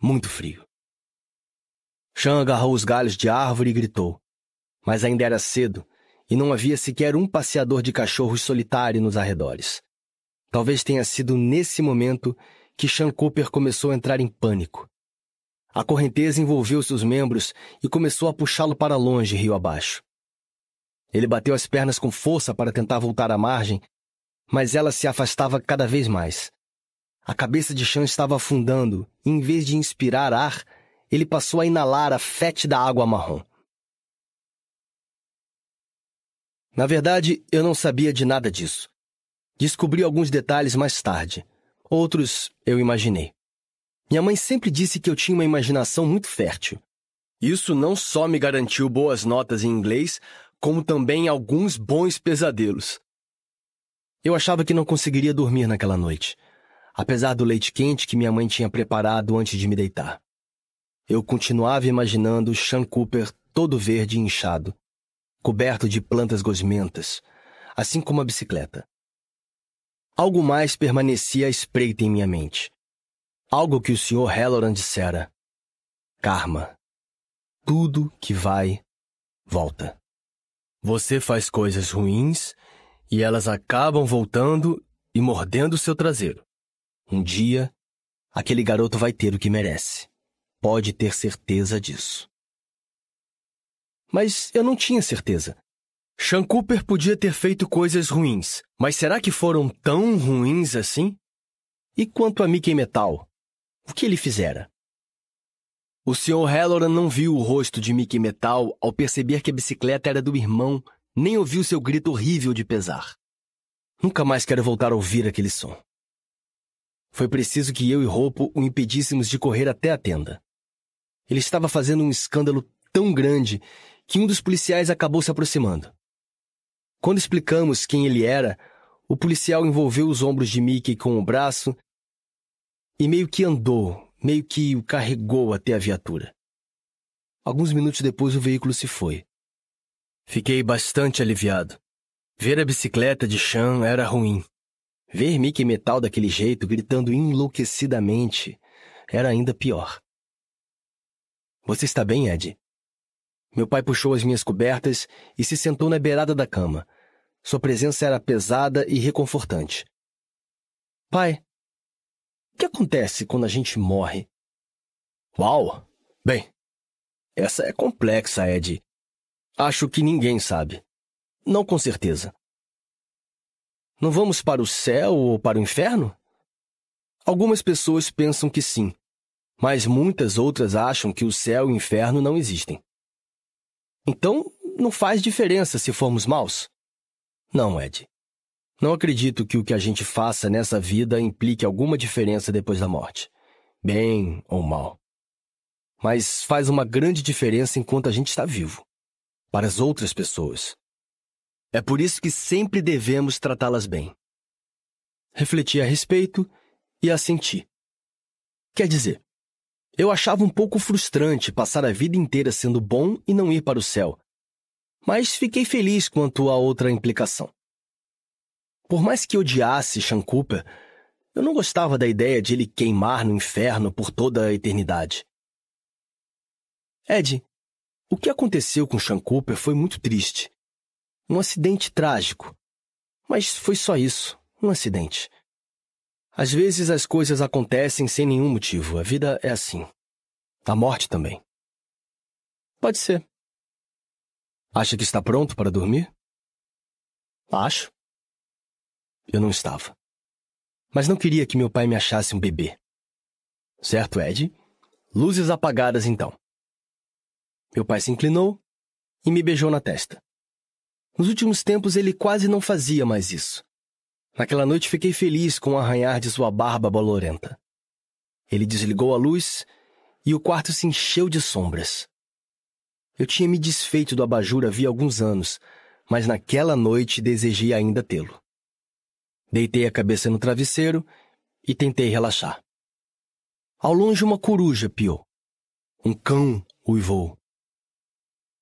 S1: muito frio. Chan agarrou os galhos de árvore e gritou. Mas ainda era cedo e não havia sequer um passeador de cachorros solitário nos arredores. Talvez tenha sido nesse momento que Sean Cooper começou a entrar em pânico. A correnteza envolveu seus membros e começou a puxá-lo para longe, rio abaixo. Ele bateu as pernas com força para tentar voltar à margem, mas ela se afastava cada vez mais. A cabeça de Sean estava afundando e, em vez de inspirar ar, ele passou a inalar a fétida água marrom. Na verdade, eu não sabia de nada disso. Descobri alguns detalhes mais tarde. Outros eu imaginei. Minha mãe sempre disse que eu tinha uma imaginação muito fértil. Isso não só me garantiu boas notas em inglês, como também alguns bons pesadelos. Eu achava que não conseguiria dormir naquela noite, apesar do leite quente que minha mãe tinha preparado antes de me deitar. Eu continuava imaginando Sean Cooper todo verde e inchado, coberto de plantas gosmentas, assim como a bicicleta. Algo mais permanecia à espreita em minha mente. Algo que o Sr. Halloran dissera. Karma. Tudo que vai, volta. Você faz coisas ruins e elas acabam voltando e mordendo seu traseiro. Um dia, aquele garoto vai ter o que merece. Pode ter certeza disso. Mas eu não tinha certeza. Sean Cooper podia ter feito coisas ruins, mas será que foram tão ruins assim? E quanto a Mickey Metal? O que ele fizera? O Sr. Halloran não viu o rosto de Mickey Metal ao perceber que a bicicleta era do irmão, nem ouviu seu grito horrível de pesar. Nunca mais quero voltar a ouvir aquele som. Foi preciso que eu e Roupo o impedíssemos de correr até a tenda. Ele estava fazendo um escândalo tão grande que um dos policiais acabou se aproximando. Quando explicamos quem ele era, o policial envolveu os ombros de Mickey com o braço e meio que andou, meio que o carregou até a viatura. Alguns minutos depois o veículo se foi. Fiquei bastante aliviado. Ver a bicicleta de Chan era ruim. Ver Mickey Metal daquele jeito, gritando enlouquecidamente, era ainda pior. Você está bem, Ed? Meu pai puxou as minhas cobertas e se sentou na beirada da cama. Sua presença era pesada e reconfortante. Pai, o que acontece quando a gente morre? Uau! Bem, essa é complexa, Ed. Acho que ninguém sabe. Não com certeza. Não vamos para o céu ou para o inferno? Algumas pessoas pensam que sim, mas muitas outras acham que o céu e o inferno não existem. Então, não faz diferença se formos maus? Não, Ed. Não acredito que o que a gente faça nessa vida implique alguma diferença depois da morte. bem ou mal. Mas faz uma grande diferença enquanto a gente está vivo para as outras pessoas. É por isso que sempre devemos tratá-las bem. Refleti a respeito e assenti. Quer dizer, eu achava um pouco frustrante passar a vida inteira sendo bom e não ir para o céu, mas fiquei feliz quanto à outra implicação. Por mais que odiasse Sean Cooper, eu não gostava da ideia de ele queimar no inferno por toda a eternidade. Ed, o que aconteceu com Sean Cooper foi muito triste. Um acidente trágico. Mas foi só isso, um acidente. Às vezes as coisas acontecem sem nenhum motivo. A vida é assim. A morte também. Pode ser. Acha que está pronto para dormir? Acho. Eu não estava. Mas não queria que meu pai me achasse um bebê. Certo, Ed? Luzes apagadas então. Meu pai se inclinou e me beijou na testa. Nos últimos tempos ele quase não fazia mais isso. Naquela noite fiquei feliz com o arranhar de sua barba bolorenta. Ele desligou a luz e o quarto se encheu de sombras. Eu tinha me desfeito do abajur havia alguns anos, mas naquela noite desejei ainda tê-lo. Deitei a cabeça no travesseiro e tentei relaxar. Ao longe uma coruja piou. Um cão uivou.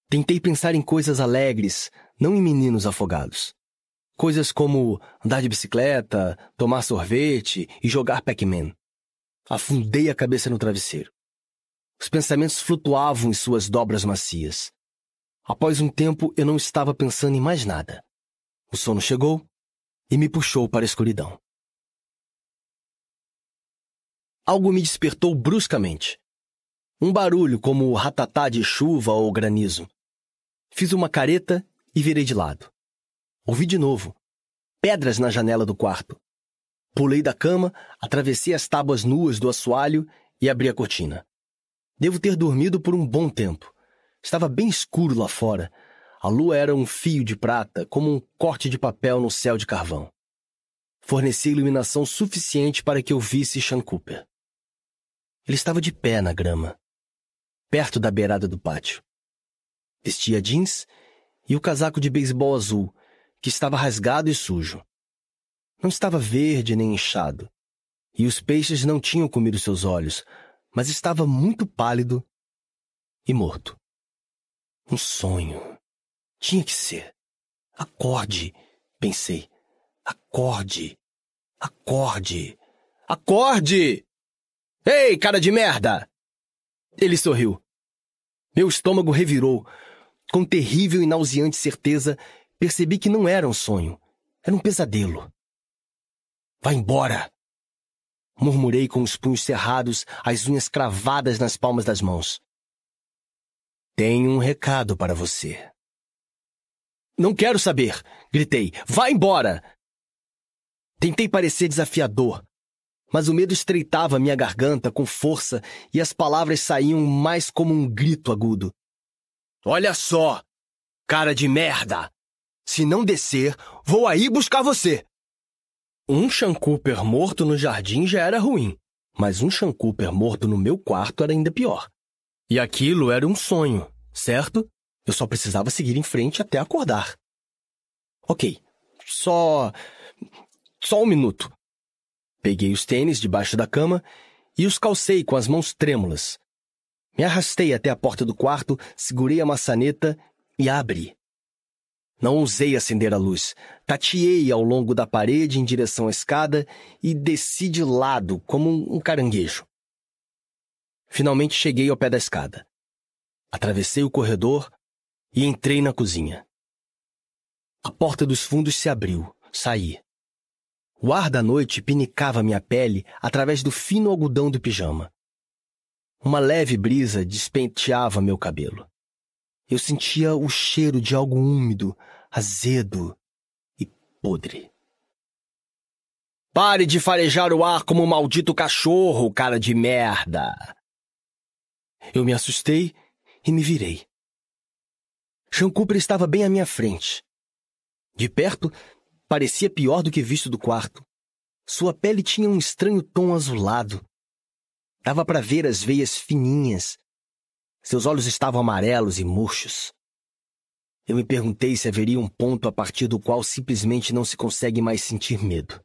S1: Tentei pensar em coisas alegres, não em meninos afogados. Coisas como andar de bicicleta, tomar sorvete e jogar Pac-Man. Afundei a cabeça no travesseiro. Os pensamentos flutuavam em suas dobras macias. Após um tempo, eu não estava pensando em mais nada. O sono chegou e me puxou para a escuridão. Algo me despertou bruscamente. Um barulho como o ratatá de chuva ou granizo. Fiz uma careta e virei de lado. Ouvi de novo. Pedras na janela do quarto. Pulei da cama, atravessei as tábuas nuas do assoalho e abri a cortina. Devo ter dormido por um bom tempo. Estava bem escuro lá fora. A lua era um fio de prata, como um corte de papel no céu de carvão. Fornecia iluminação suficiente para que eu visse Sean Cooper. Ele estava de pé na grama, perto da beirada do pátio. Vestia jeans e o casaco de beisebol azul, que estava rasgado e sujo. Não estava verde nem inchado, e os peixes não tinham comido seus olhos, mas estava muito pálido e morto. Um sonho. Tinha que ser. Acorde, pensei. Acorde. Acorde. Acorde! Ei, cara de merda! Ele sorriu. Meu estômago revirou. Com terrível e nauseante certeza, percebi que não era um sonho. Era um pesadelo. Vai embora! Murmurei com os punhos cerrados, as unhas cravadas nas palmas das mãos. Tenho um recado para você. Não quero saber! Gritei. Vá embora! Tentei parecer desafiador, mas o medo estreitava minha garganta com força e as palavras saíam mais como um grito agudo. Olha só! Cara de merda! Se não descer, vou aí buscar você! Um Sean Cooper morto no jardim já era ruim, mas um Sean Cooper morto no meu quarto era ainda pior. E aquilo era um sonho, certo? Eu só precisava seguir em frente até acordar. Ok, só. só um minuto. Peguei os tênis debaixo da cama e os calcei com as mãos trêmulas. Me arrastei até a porta do quarto, segurei a maçaneta e abri. Não ousei acender a luz. Tateei ao longo da parede em direção à escada e desci de lado, como um caranguejo. Finalmente cheguei ao pé da escada. Atravessei o corredor e entrei na cozinha. A porta dos fundos se abriu. Saí. O ar da noite pinicava minha pele através do fino algodão do pijama. Uma leve brisa despenteava meu cabelo. Eu sentia o cheiro de algo úmido, azedo e podre. Pare de farejar o ar como um maldito cachorro, cara de merda! Eu me assustei e me virei. Sean Cooper estava bem à minha frente. De perto, parecia pior do que visto do quarto. Sua pele tinha um estranho tom azulado. Dava para ver as veias fininhas. Seus olhos estavam amarelos e murchos. Eu me perguntei se haveria um ponto a partir do qual simplesmente não se consegue mais sentir medo.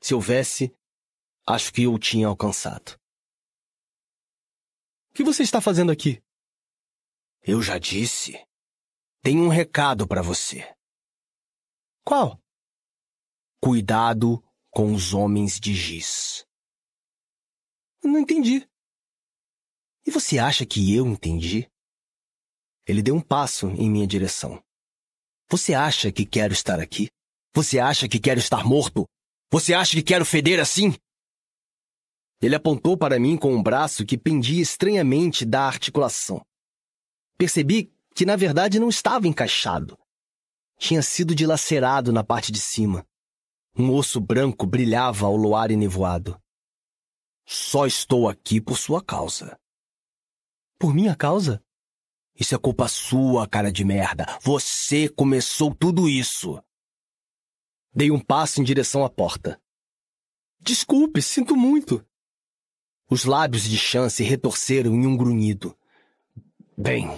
S1: Se houvesse, acho que eu o tinha alcançado. O que você está fazendo aqui? Eu já disse. Tenho um recado para você. Qual? Cuidado com os homens de giz. Não entendi. E você acha que eu entendi? Ele deu um passo em minha direção. Você acha que quero estar aqui? Você acha que quero estar morto? Você acha que quero feder assim? Ele apontou para mim com um braço que pendia estranhamente da articulação. Percebi que na verdade não estava encaixado. Tinha sido dilacerado na parte de cima. Um osso branco brilhava ao luar enevoado. Só estou aqui por sua causa. Por minha causa? Isso é culpa sua, cara de merda. Você começou tudo isso. Dei um passo em direção à porta. Desculpe, sinto muito. Os lábios de Chan se retorceram em um grunhido. Bem,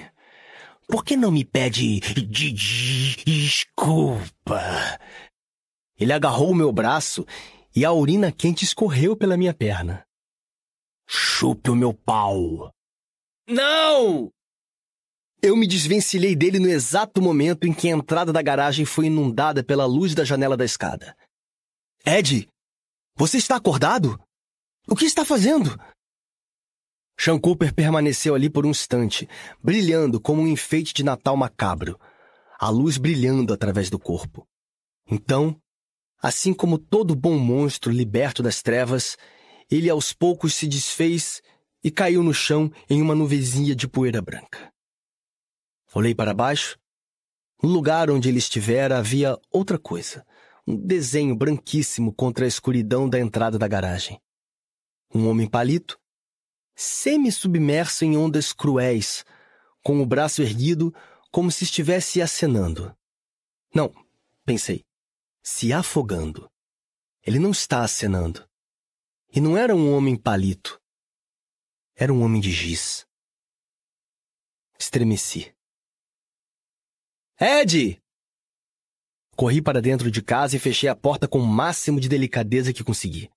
S1: por que não me pede de desculpa? Ele agarrou o meu braço e a urina quente escorreu pela minha perna. Chupe o meu pau. Não! Eu me desvencilhei dele no exato momento em que a entrada da garagem foi inundada pela luz da janela da escada. Ed, você está acordado? O que está fazendo? Sean Cooper permaneceu ali por um instante, brilhando como um enfeite de Natal macabro, a luz brilhando através do corpo. Então, assim como todo bom monstro liberto das trevas, ele aos poucos se desfez e caiu no chão em uma nuvezinha de poeira branca. Olhei para baixo. No lugar onde ele estivera havia outra coisa. Um desenho branquíssimo contra a escuridão da entrada da garagem. Um homem palito, semi-submerso em ondas cruéis, com o braço erguido como se estivesse acenando. Não, pensei, se afogando. Ele não está acenando. E não era um homem palito. Era um homem de giz. Estremeci. Ed! Corri para dentro de casa e fechei a porta com o máximo de delicadeza que consegui.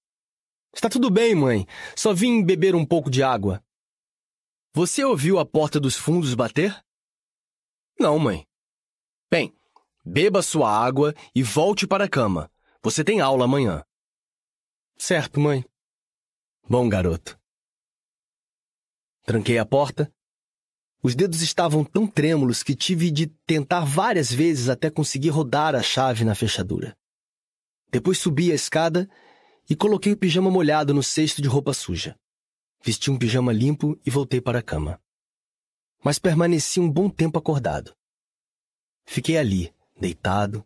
S1: Está tudo bem, mãe. Só vim beber um pouco de água. Você ouviu a porta dos fundos bater? Não, mãe. Bem, beba sua água e volte para a cama. Você tem aula amanhã. Certo, mãe. Bom, garoto. Tranquei a porta os dedos estavam tão trêmulos que tive de tentar várias vezes até conseguir rodar a chave na fechadura. Depois subi a escada e coloquei o pijama molhado no cesto de roupa suja. Vesti um pijama limpo e voltei para a cama. Mas permaneci um bom tempo acordado. Fiquei ali, deitado,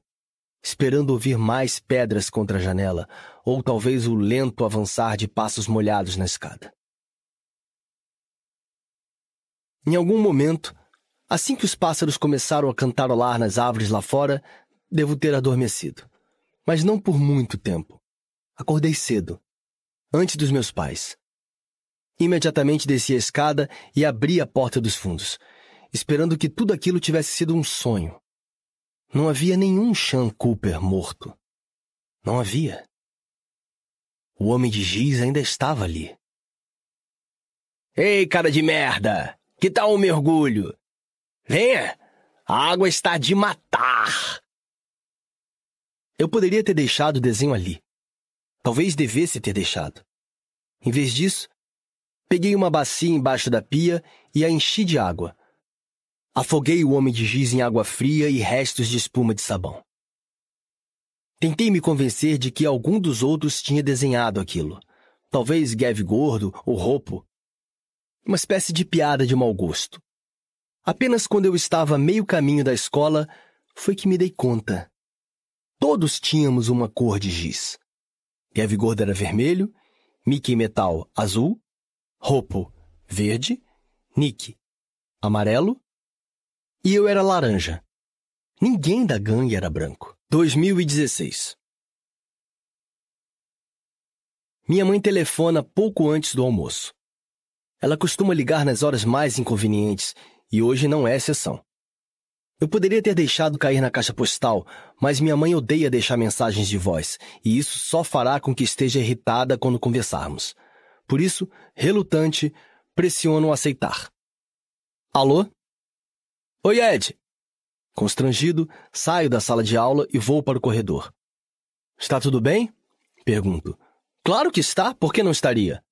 S1: esperando ouvir mais pedras contra a janela, ou talvez o lento avançar de passos molhados na escada. Em algum momento, assim que os pássaros começaram a cantarolar nas árvores lá fora, devo ter adormecido. Mas não por muito tempo. Acordei cedo, antes dos meus pais. Imediatamente desci a escada e abri a porta dos fundos, esperando que tudo aquilo tivesse sido um sonho. Não havia nenhum Sean Cooper morto. Não havia. O homem de giz ainda estava ali. Ei, cara de merda! Que tal um mergulho? Venha! A água está de matar! Eu poderia ter deixado o desenho ali. Talvez devesse ter deixado. Em vez disso, peguei uma bacia embaixo da pia e a enchi de água. Afoguei o homem de giz em água fria e restos de espuma de sabão. Tentei me convencer de que algum dos outros tinha desenhado aquilo. Talvez Gav Gordo ou Ropo uma espécie de piada de mau gosto. Apenas quando eu estava meio caminho da escola foi que me dei conta. Todos tínhamos uma cor de giz. Gav Gordo era vermelho, Mickey Metal azul, Ropo verde, Nick amarelo e eu era laranja. Ninguém da gangue era branco. 2016 Minha mãe telefona pouco antes do almoço. Ela costuma ligar nas horas mais inconvenientes e hoje não é exceção. Eu poderia ter deixado cair na caixa postal, mas minha mãe odeia deixar mensagens de voz, e isso só fará com que esteja irritada quando conversarmos. Por isso, relutante, pressiono aceitar. Alô? Oi, Ed. Constrangido, saio da sala de aula e vou para o corredor. Está tudo bem? Pergunto. Claro que está, por que não estaria?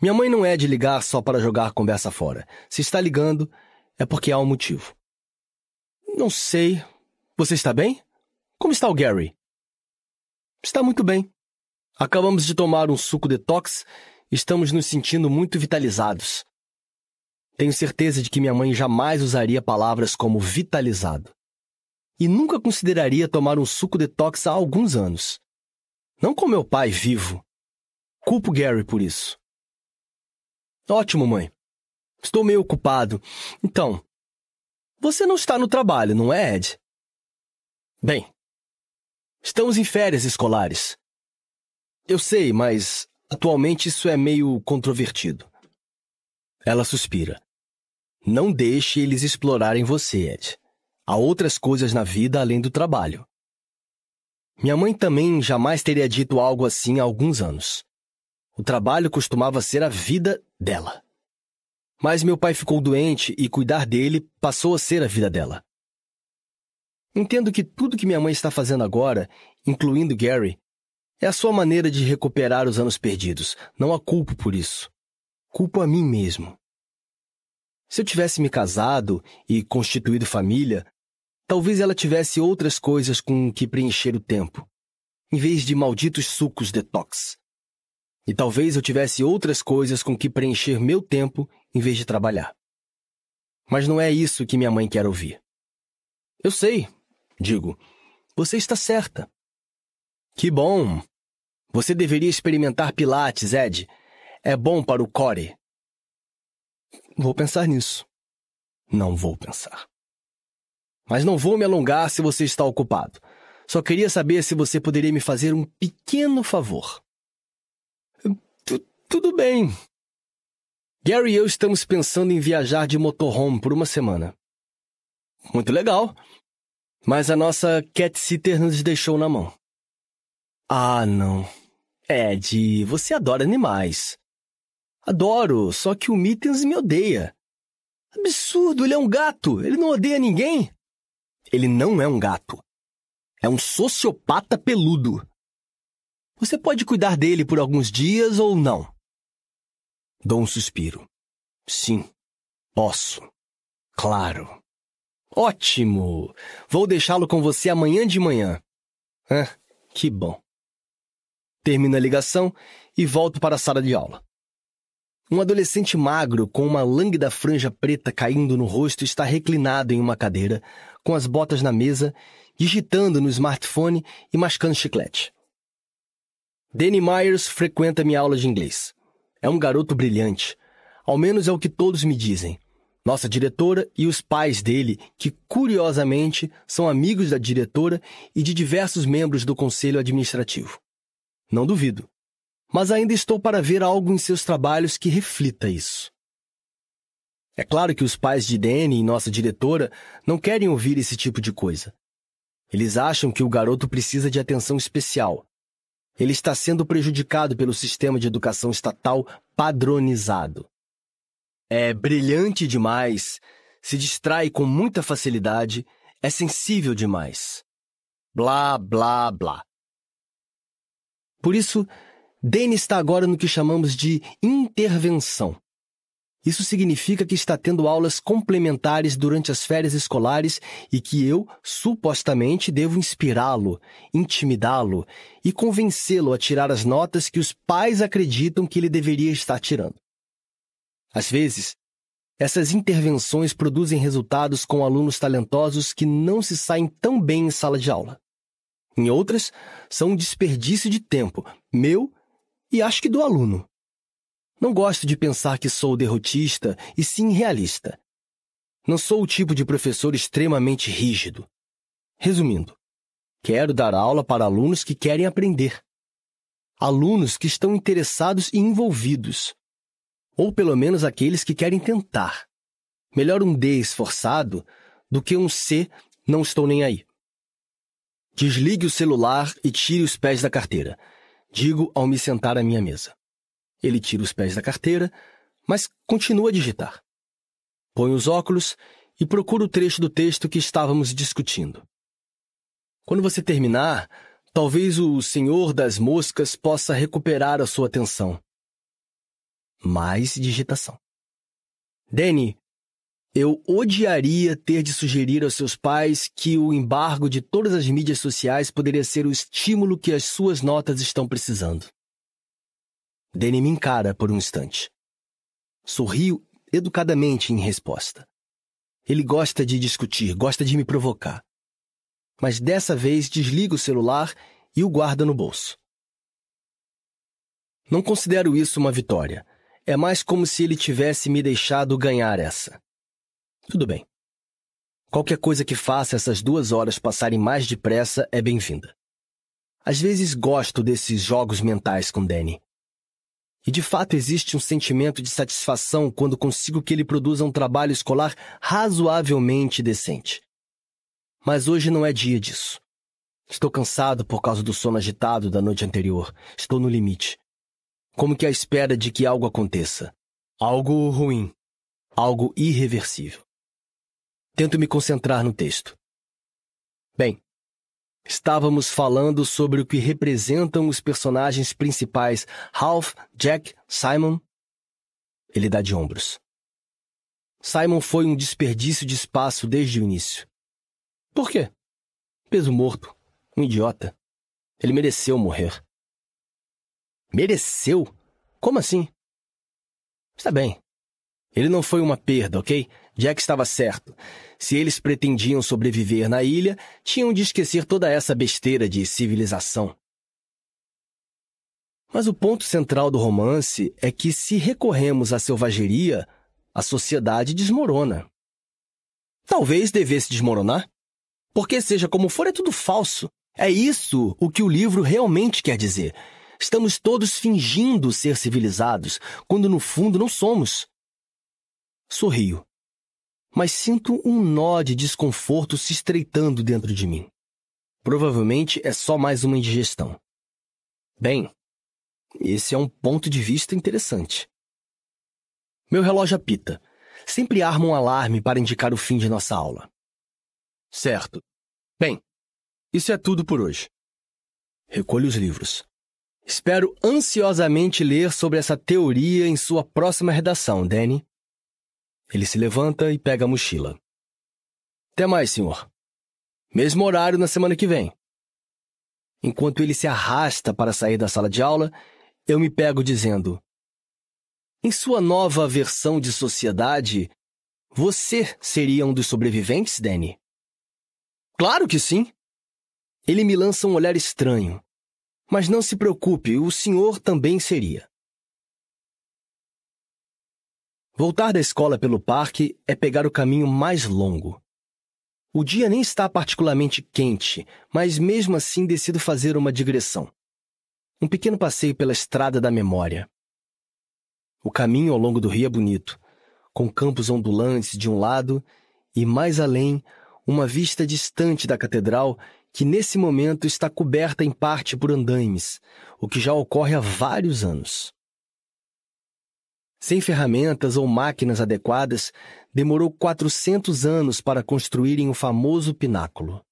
S1: Minha mãe não é de ligar só para jogar conversa fora. Se está ligando, é porque há um motivo. Não sei. Você está bem? Como está o Gary? Está muito bem. Acabamos de tomar um suco detox estamos nos sentindo muito vitalizados. Tenho certeza de que minha mãe jamais usaria palavras como vitalizado. E nunca consideraria tomar um suco detox há alguns anos. Não com meu pai vivo. Culpo Gary por isso. Ótimo, mãe. Estou meio ocupado. Então, você não está no trabalho, não é, Ed? Bem, estamos em férias escolares. Eu sei, mas atualmente isso é meio controvertido. Ela suspira. Não deixe eles explorarem você, Ed. Há outras coisas na vida além do trabalho. Minha mãe também jamais teria dito algo assim há alguns anos. O trabalho costumava ser a vida dela. Mas meu pai ficou doente e cuidar dele passou a ser a vida dela. Entendo que tudo que minha mãe está fazendo agora, incluindo Gary, é a sua maneira de recuperar os anos perdidos. Não a culpo por isso. Culpo a mim mesmo. Se eu tivesse me casado e constituído família, talvez ela tivesse outras coisas com que preencher o tempo, em vez de malditos sucos detox. E talvez eu tivesse outras coisas com que preencher meu tempo em vez de trabalhar. Mas não é isso que minha mãe quer ouvir. Eu sei, digo. Você está certa. Que bom. Você deveria experimentar Pilates, Ed. É bom para o core. Vou pensar nisso. Não vou pensar. Mas não vou me alongar se você está ocupado. Só queria saber se você poderia me fazer um pequeno favor. Tudo bem. Gary e eu estamos pensando em viajar de motorhome por uma semana. Muito legal. Mas a nossa cat sitter nos deixou na mão. Ah, não. Ed, você adora animais. Adoro, só que o Mittens me odeia. Absurdo, ele é um gato, ele não odeia ninguém. Ele não é um gato. É um sociopata peludo. Você pode cuidar dele por alguns dias ou não? Dou um suspiro. Sim, posso. Claro. Ótimo! Vou deixá-lo com você amanhã de manhã. Ah, que bom. Termino a ligação e volto para a sala de aula. Um adolescente magro com uma lânguida franja preta caindo no rosto está reclinado em uma cadeira, com as botas na mesa, digitando no smartphone e mascando chiclete. Danny Myers frequenta minha aula de inglês. É um garoto brilhante, ao menos é o que todos me dizem. Nossa diretora e os pais dele, que curiosamente são amigos da diretora e de diversos membros do conselho administrativo. Não duvido mas ainda estou para ver algo em seus trabalhos que reflita isso. É claro que os pais de Danny e nossa diretora não querem ouvir esse tipo de coisa. Eles acham que o garoto precisa de atenção especial. Ele está sendo prejudicado pelo sistema de educação estatal padronizado. É brilhante demais, se distrai com muita facilidade, é sensível demais. Blá, blá, blá. Por isso, Danny está agora no que chamamos de intervenção. Isso significa que está tendo aulas complementares durante as férias escolares e que eu, supostamente, devo inspirá-lo, intimidá-lo e convencê-lo a tirar as notas que os pais acreditam que ele deveria estar tirando. Às vezes, essas intervenções produzem resultados com alunos talentosos que não se saem tão bem em sala de aula. Em outras, são um desperdício de tempo, meu e acho que do aluno. Não gosto de pensar que sou derrotista e sim realista. Não sou o tipo de professor extremamente rígido. Resumindo, quero dar aula para alunos que querem aprender. Alunos que estão interessados e envolvidos. Ou pelo menos aqueles que querem tentar. Melhor um D esforçado do que um C não estou nem aí. Desligue o celular e tire os pés da carteira. Digo ao me sentar à minha mesa. Ele tira os pés da carteira, mas continua a digitar. Põe os óculos e procura o trecho do texto que estávamos discutindo. Quando você terminar, talvez o Senhor das Moscas possa recuperar a sua atenção. Mais digitação. Danny, eu odiaria ter de sugerir aos seus pais que o embargo de todas as mídias sociais poderia ser o estímulo que as suas notas estão precisando. Danny me encara por um instante. Sorrio educadamente em resposta. Ele gosta de discutir, gosta de me provocar. Mas dessa vez desliga o celular e o guarda no bolso. Não considero isso uma vitória. É mais como se ele tivesse me deixado ganhar essa. Tudo bem. Qualquer coisa que faça essas duas horas passarem mais depressa é bem-vinda. Às vezes gosto desses jogos mentais com Danny. E de fato existe um sentimento de satisfação quando consigo que ele produza um trabalho escolar razoavelmente decente. Mas hoje não é dia disso. Estou cansado por causa do sono agitado da noite anterior. Estou no limite. Como que à espera de que algo aconteça. Algo ruim. Algo irreversível. Tento me concentrar no texto. Bem, Estávamos falando sobre o que representam os personagens principais Ralph, Jack, Simon. Ele dá de ombros. Simon foi um desperdício de espaço desde o início. Por quê? Peso morto. Um idiota. Ele mereceu morrer. Mereceu? Como assim? Está bem. Ele não foi uma perda, ok? Jack estava certo. Se eles pretendiam sobreviver na ilha, tinham de esquecer toda essa besteira de civilização. Mas o ponto central do romance é que, se recorremos à selvageria, a sociedade desmorona. Talvez devesse desmoronar. Porque, seja como for, é tudo falso. É isso o que o livro realmente quer dizer. Estamos todos fingindo ser civilizados, quando no fundo não somos. Sorrio mas sinto um nó de desconforto se estreitando dentro de mim. Provavelmente é só mais uma indigestão. Bem, esse é um ponto de vista interessante. Meu relógio apita. Sempre arma um alarme para indicar o fim de nossa aula. Certo. Bem, isso é tudo por hoje. Recolho os livros. Espero ansiosamente ler sobre essa teoria em sua próxima redação, Danny. Ele se levanta e pega a mochila. Até mais, senhor. Mesmo horário na semana que vem. Enquanto ele se arrasta para sair da sala de aula, eu me pego dizendo: Em sua nova versão de sociedade, você seria um dos sobreviventes, Danny? Claro que sim. Ele me lança um olhar estranho. Mas não se preocupe, o senhor também seria. Voltar da escola pelo parque é pegar o caminho mais longo. O dia nem está particularmente quente, mas mesmo assim decido fazer uma digressão. Um pequeno passeio pela estrada da memória. O caminho ao longo do rio é bonito, com campos ondulantes de um lado e, mais além, uma vista distante da catedral que nesse momento está coberta em parte por andaimes, o que já ocorre há vários anos. Sem ferramentas ou máquinas adequadas, demorou 400 anos para construírem o famoso pináculo.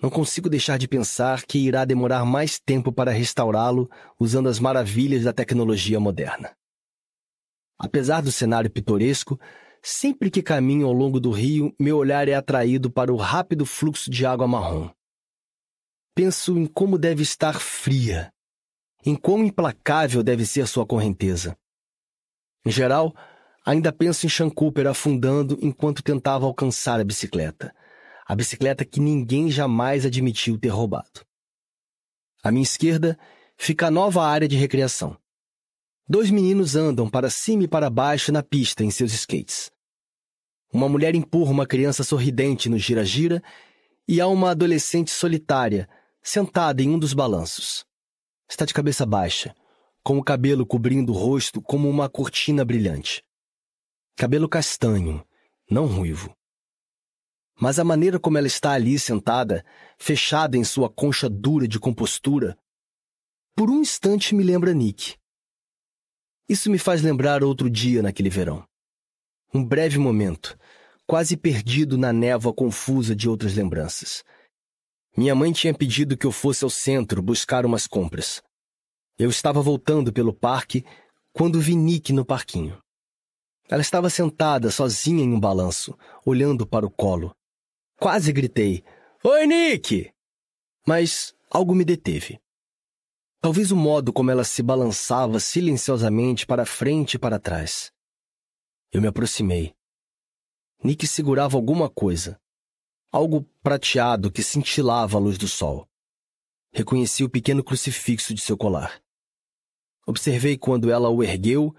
S1: Não consigo deixar de pensar que irá demorar mais tempo para restaurá-lo usando as maravilhas da tecnologia moderna. Apesar do cenário pitoresco, sempre que caminho ao longo do rio, meu olhar é atraído para o rápido fluxo de água marrom. Penso em como deve estar fria, em quão implacável deve ser sua correnteza. Em geral, ainda penso em Sean Cooper afundando enquanto tentava alcançar a bicicleta. A bicicleta que ninguém jamais admitiu ter roubado. À minha esquerda fica a nova área de recreação. Dois meninos andam para cima e para baixo na pista em seus skates. Uma mulher empurra uma criança sorridente no gira-gira e há uma adolescente solitária sentada em um dos balanços. Está de cabeça baixa, com o cabelo cobrindo o rosto como uma cortina brilhante. Cabelo castanho, não ruivo. Mas a maneira como ela está ali sentada, fechada em sua concha dura de compostura, por um instante me lembra Nick. Isso me faz lembrar outro dia naquele verão. Um breve momento, quase perdido na névoa confusa de outras lembranças. Minha mãe tinha pedido que eu fosse ao centro buscar umas compras. Eu estava voltando pelo parque quando vi Nick no parquinho. Ela estava sentada sozinha em um balanço, olhando para o colo. Quase gritei: Oi, Nick! Mas algo me deteve. Talvez o modo como ela se balançava silenciosamente para frente e para trás. Eu me aproximei. Nick segurava alguma coisa. Algo prateado que cintilava à luz do sol. Reconheci o pequeno crucifixo de seu colar. Observei quando ela o ergueu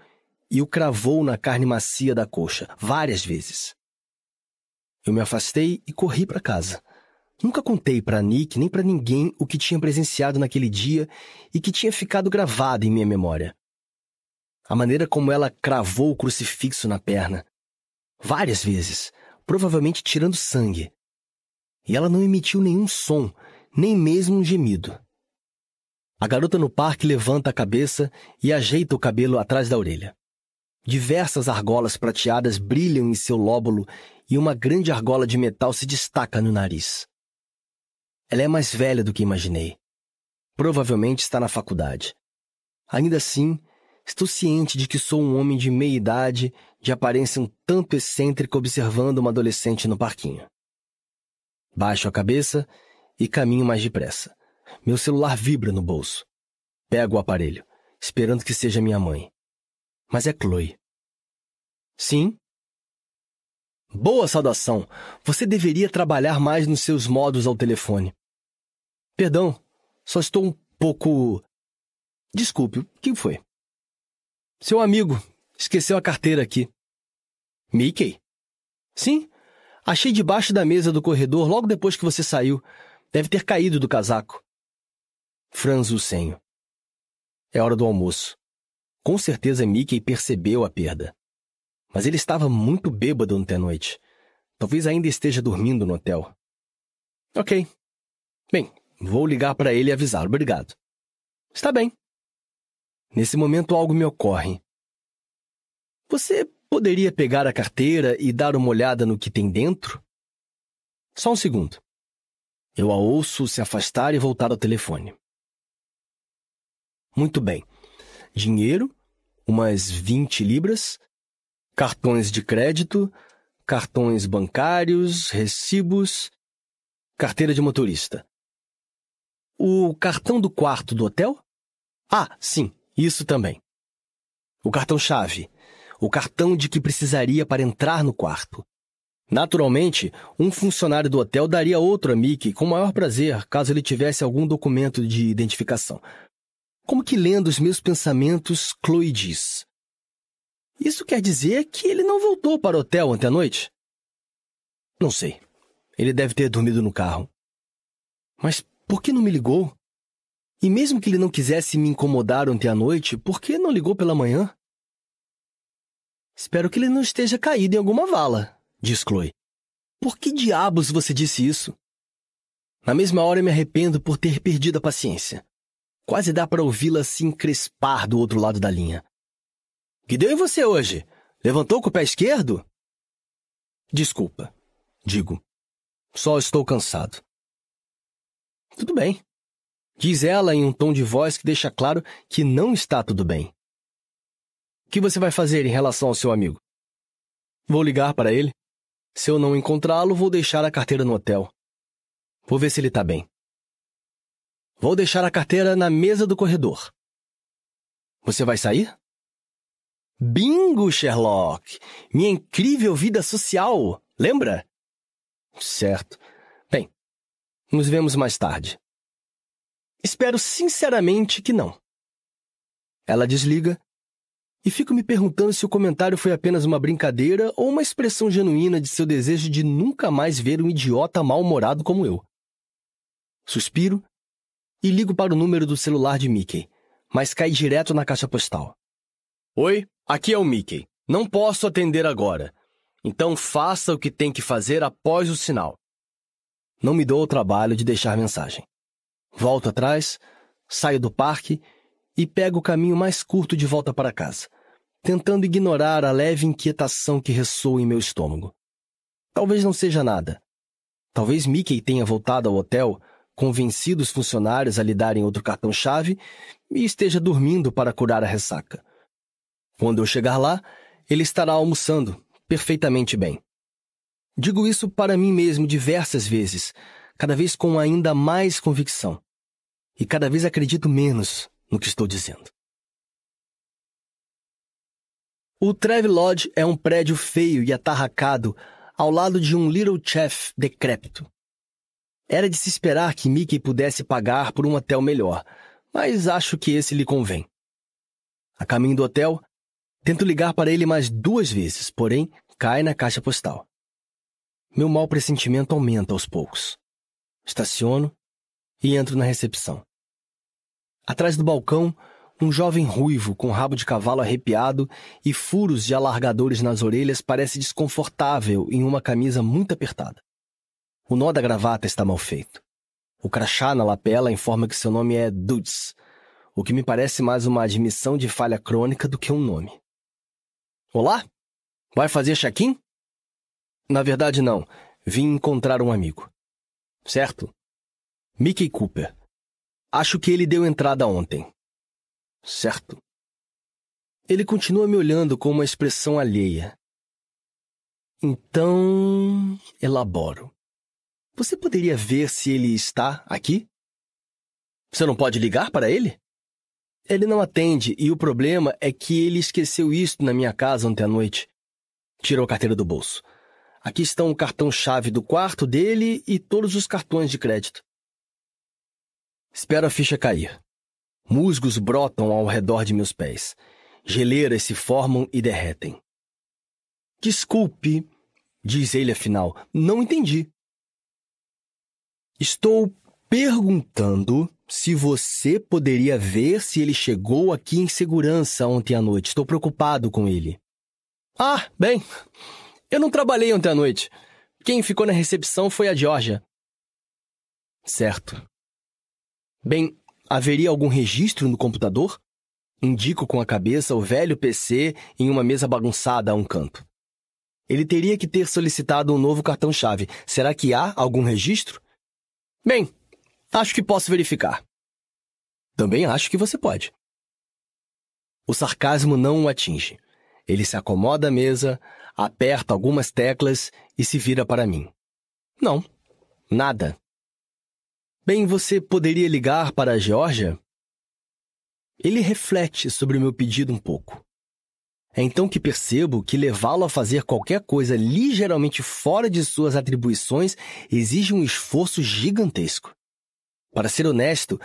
S1: e o cravou na carne macia da coxa, várias vezes. Eu me afastei e corri para casa. Nunca contei para Nick nem para ninguém o que tinha presenciado naquele dia e que tinha ficado gravado em minha memória. A maneira como ela cravou o crucifixo na perna. Várias vezes, provavelmente tirando sangue. E ela não emitiu nenhum som, nem mesmo um gemido. A garota no parque levanta a cabeça e ajeita o cabelo atrás da orelha. Diversas argolas prateadas brilham em seu lóbulo e uma grande argola de metal se destaca no nariz. Ela é mais velha do que imaginei. Provavelmente está na faculdade. Ainda assim, estou ciente de que sou um homem de meia idade, de aparência um tanto excêntrica, observando uma adolescente no parquinho. Baixo a cabeça e caminho mais depressa. Meu celular vibra no bolso. Pego o aparelho, esperando que seja minha mãe. Mas é Chloe. Sim, Boa saudação. Você deveria trabalhar mais nos seus modos ao telefone. Perdão, só estou um pouco. Desculpe, o que foi? Seu amigo esqueceu a carteira aqui. Mickey? Sim, achei debaixo da mesa do corredor logo depois que você saiu. Deve ter caído do casaco. Franz o senho. É hora do almoço. Com certeza Mickey percebeu a perda mas ele estava muito bêbado ontem à noite. Talvez ainda esteja dormindo no hotel. Ok. Bem, vou ligar para ele e avisá-lo. Obrigado. Está bem. Nesse momento algo me ocorre. Você poderia pegar a carteira e dar uma olhada no que tem dentro? Só um segundo. Eu a ouço se afastar e voltar ao telefone. Muito bem. Dinheiro, umas 20 libras, cartões de crédito, cartões bancários, recibos, carteira de motorista. O cartão do quarto do hotel? Ah, sim, isso também. O cartão-chave, o cartão de que precisaria para entrar no quarto. Naturalmente, um funcionário do hotel daria outro a Mickey com maior prazer caso ele tivesse algum documento de identificação. Como que lendo os meus pensamentos, Chloe diz: isso quer dizer que ele não voltou para o hotel ontem à noite? Não sei. Ele deve ter dormido no carro. Mas por que não me ligou? E mesmo que ele não quisesse me incomodar ontem à noite, por que não ligou pela manhã? Espero que ele não esteja caído em alguma vala, diz Chloe. Por que diabos você disse isso? Na mesma hora eu me arrependo por ter perdido a paciência. Quase dá para ouvi-la se encrespar do outro lado da linha. Que deu em você hoje? Levantou com o pé esquerdo? Desculpa, digo. Só estou cansado. Tudo bem. Diz ela em um tom de voz que deixa claro que não está tudo bem. O que você vai fazer em relação ao seu amigo? Vou ligar para ele. Se eu não encontrá-lo, vou deixar a carteira no hotel. Vou ver se ele está bem. Vou deixar a carteira na mesa do corredor. Você vai sair? Bingo, Sherlock! Minha incrível vida social, lembra? Certo. Bem, nos vemos mais tarde. Espero sinceramente que não. Ela desliga e fico me perguntando se o comentário foi apenas uma brincadeira ou uma expressão genuína de seu desejo de nunca mais ver um idiota mal-humorado como eu. Suspiro e ligo para o número do celular de Mickey, mas cai direto na caixa postal. Oi, aqui é o Mickey. Não posso atender agora. Então faça o que tem que fazer após o sinal. Não me dou o trabalho de deixar mensagem. Volto atrás, saio do parque e pego o caminho mais curto de volta para casa, tentando ignorar a leve inquietação que ressoa em meu estômago. Talvez não seja nada. Talvez Mickey tenha voltado ao hotel, convencido os funcionários a lhe darem outro cartão-chave e esteja dormindo para curar a ressaca. Quando eu chegar lá, ele estará almoçando, perfeitamente bem. Digo isso para mim mesmo diversas vezes, cada vez com ainda mais convicção. E cada vez acredito menos no que estou dizendo. O Lodge é um prédio feio e atarracado ao lado de um Little Chef decrépito. Era de se esperar que Mickey pudesse pagar por um hotel melhor, mas acho que esse lhe convém. A caminho do hotel, Tento ligar para ele mais duas vezes, porém cai na caixa postal. Meu mau pressentimento aumenta aos poucos. Estaciono e entro na recepção. Atrás do balcão, um jovem ruivo com rabo de cavalo arrepiado e furos de alargadores nas orelhas parece desconfortável em uma camisa muito apertada. O nó da gravata está mal feito. O crachá na lapela informa que seu nome é Dudes, o que me parece mais uma admissão de falha crônica do que um nome. Olá? Vai fazer check-in? Na verdade, não. Vim encontrar um amigo. Certo? Mickey Cooper. Acho que ele deu entrada ontem. Certo. Ele continua me olhando com uma expressão alheia. Então, elaboro. Você poderia ver se ele está aqui? Você não pode ligar para ele? Ele não atende e o problema é que ele esqueceu isto na minha casa ontem à noite. Tirou a carteira do bolso. Aqui estão o cartão-chave do quarto dele e todos os cartões de crédito. Espero a ficha cair. Musgos brotam ao redor de meus pés. Geleiras se formam e derretem. Desculpe, diz ele afinal. Não entendi. Estou perguntando se você poderia ver se ele chegou aqui em segurança ontem à noite. Estou preocupado com ele. Ah, bem. Eu não trabalhei ontem à noite. Quem ficou na recepção foi a Georgia. Certo. Bem, haveria algum registro no computador? Indico com a cabeça o velho PC em uma mesa bagunçada a um canto. Ele teria que ter solicitado um novo cartão-chave. Será que há algum registro? Bem, Acho que posso verificar. Também acho que você pode. O sarcasmo não o atinge. Ele se acomoda à mesa, aperta algumas teclas e se vira para mim. Não, nada. Bem, você poderia ligar para a Georgia? Ele reflete sobre o meu pedido um pouco. É então que percebo que levá-lo a fazer qualquer coisa ligeiramente fora de suas atribuições exige um esforço gigantesco. Para ser honesto,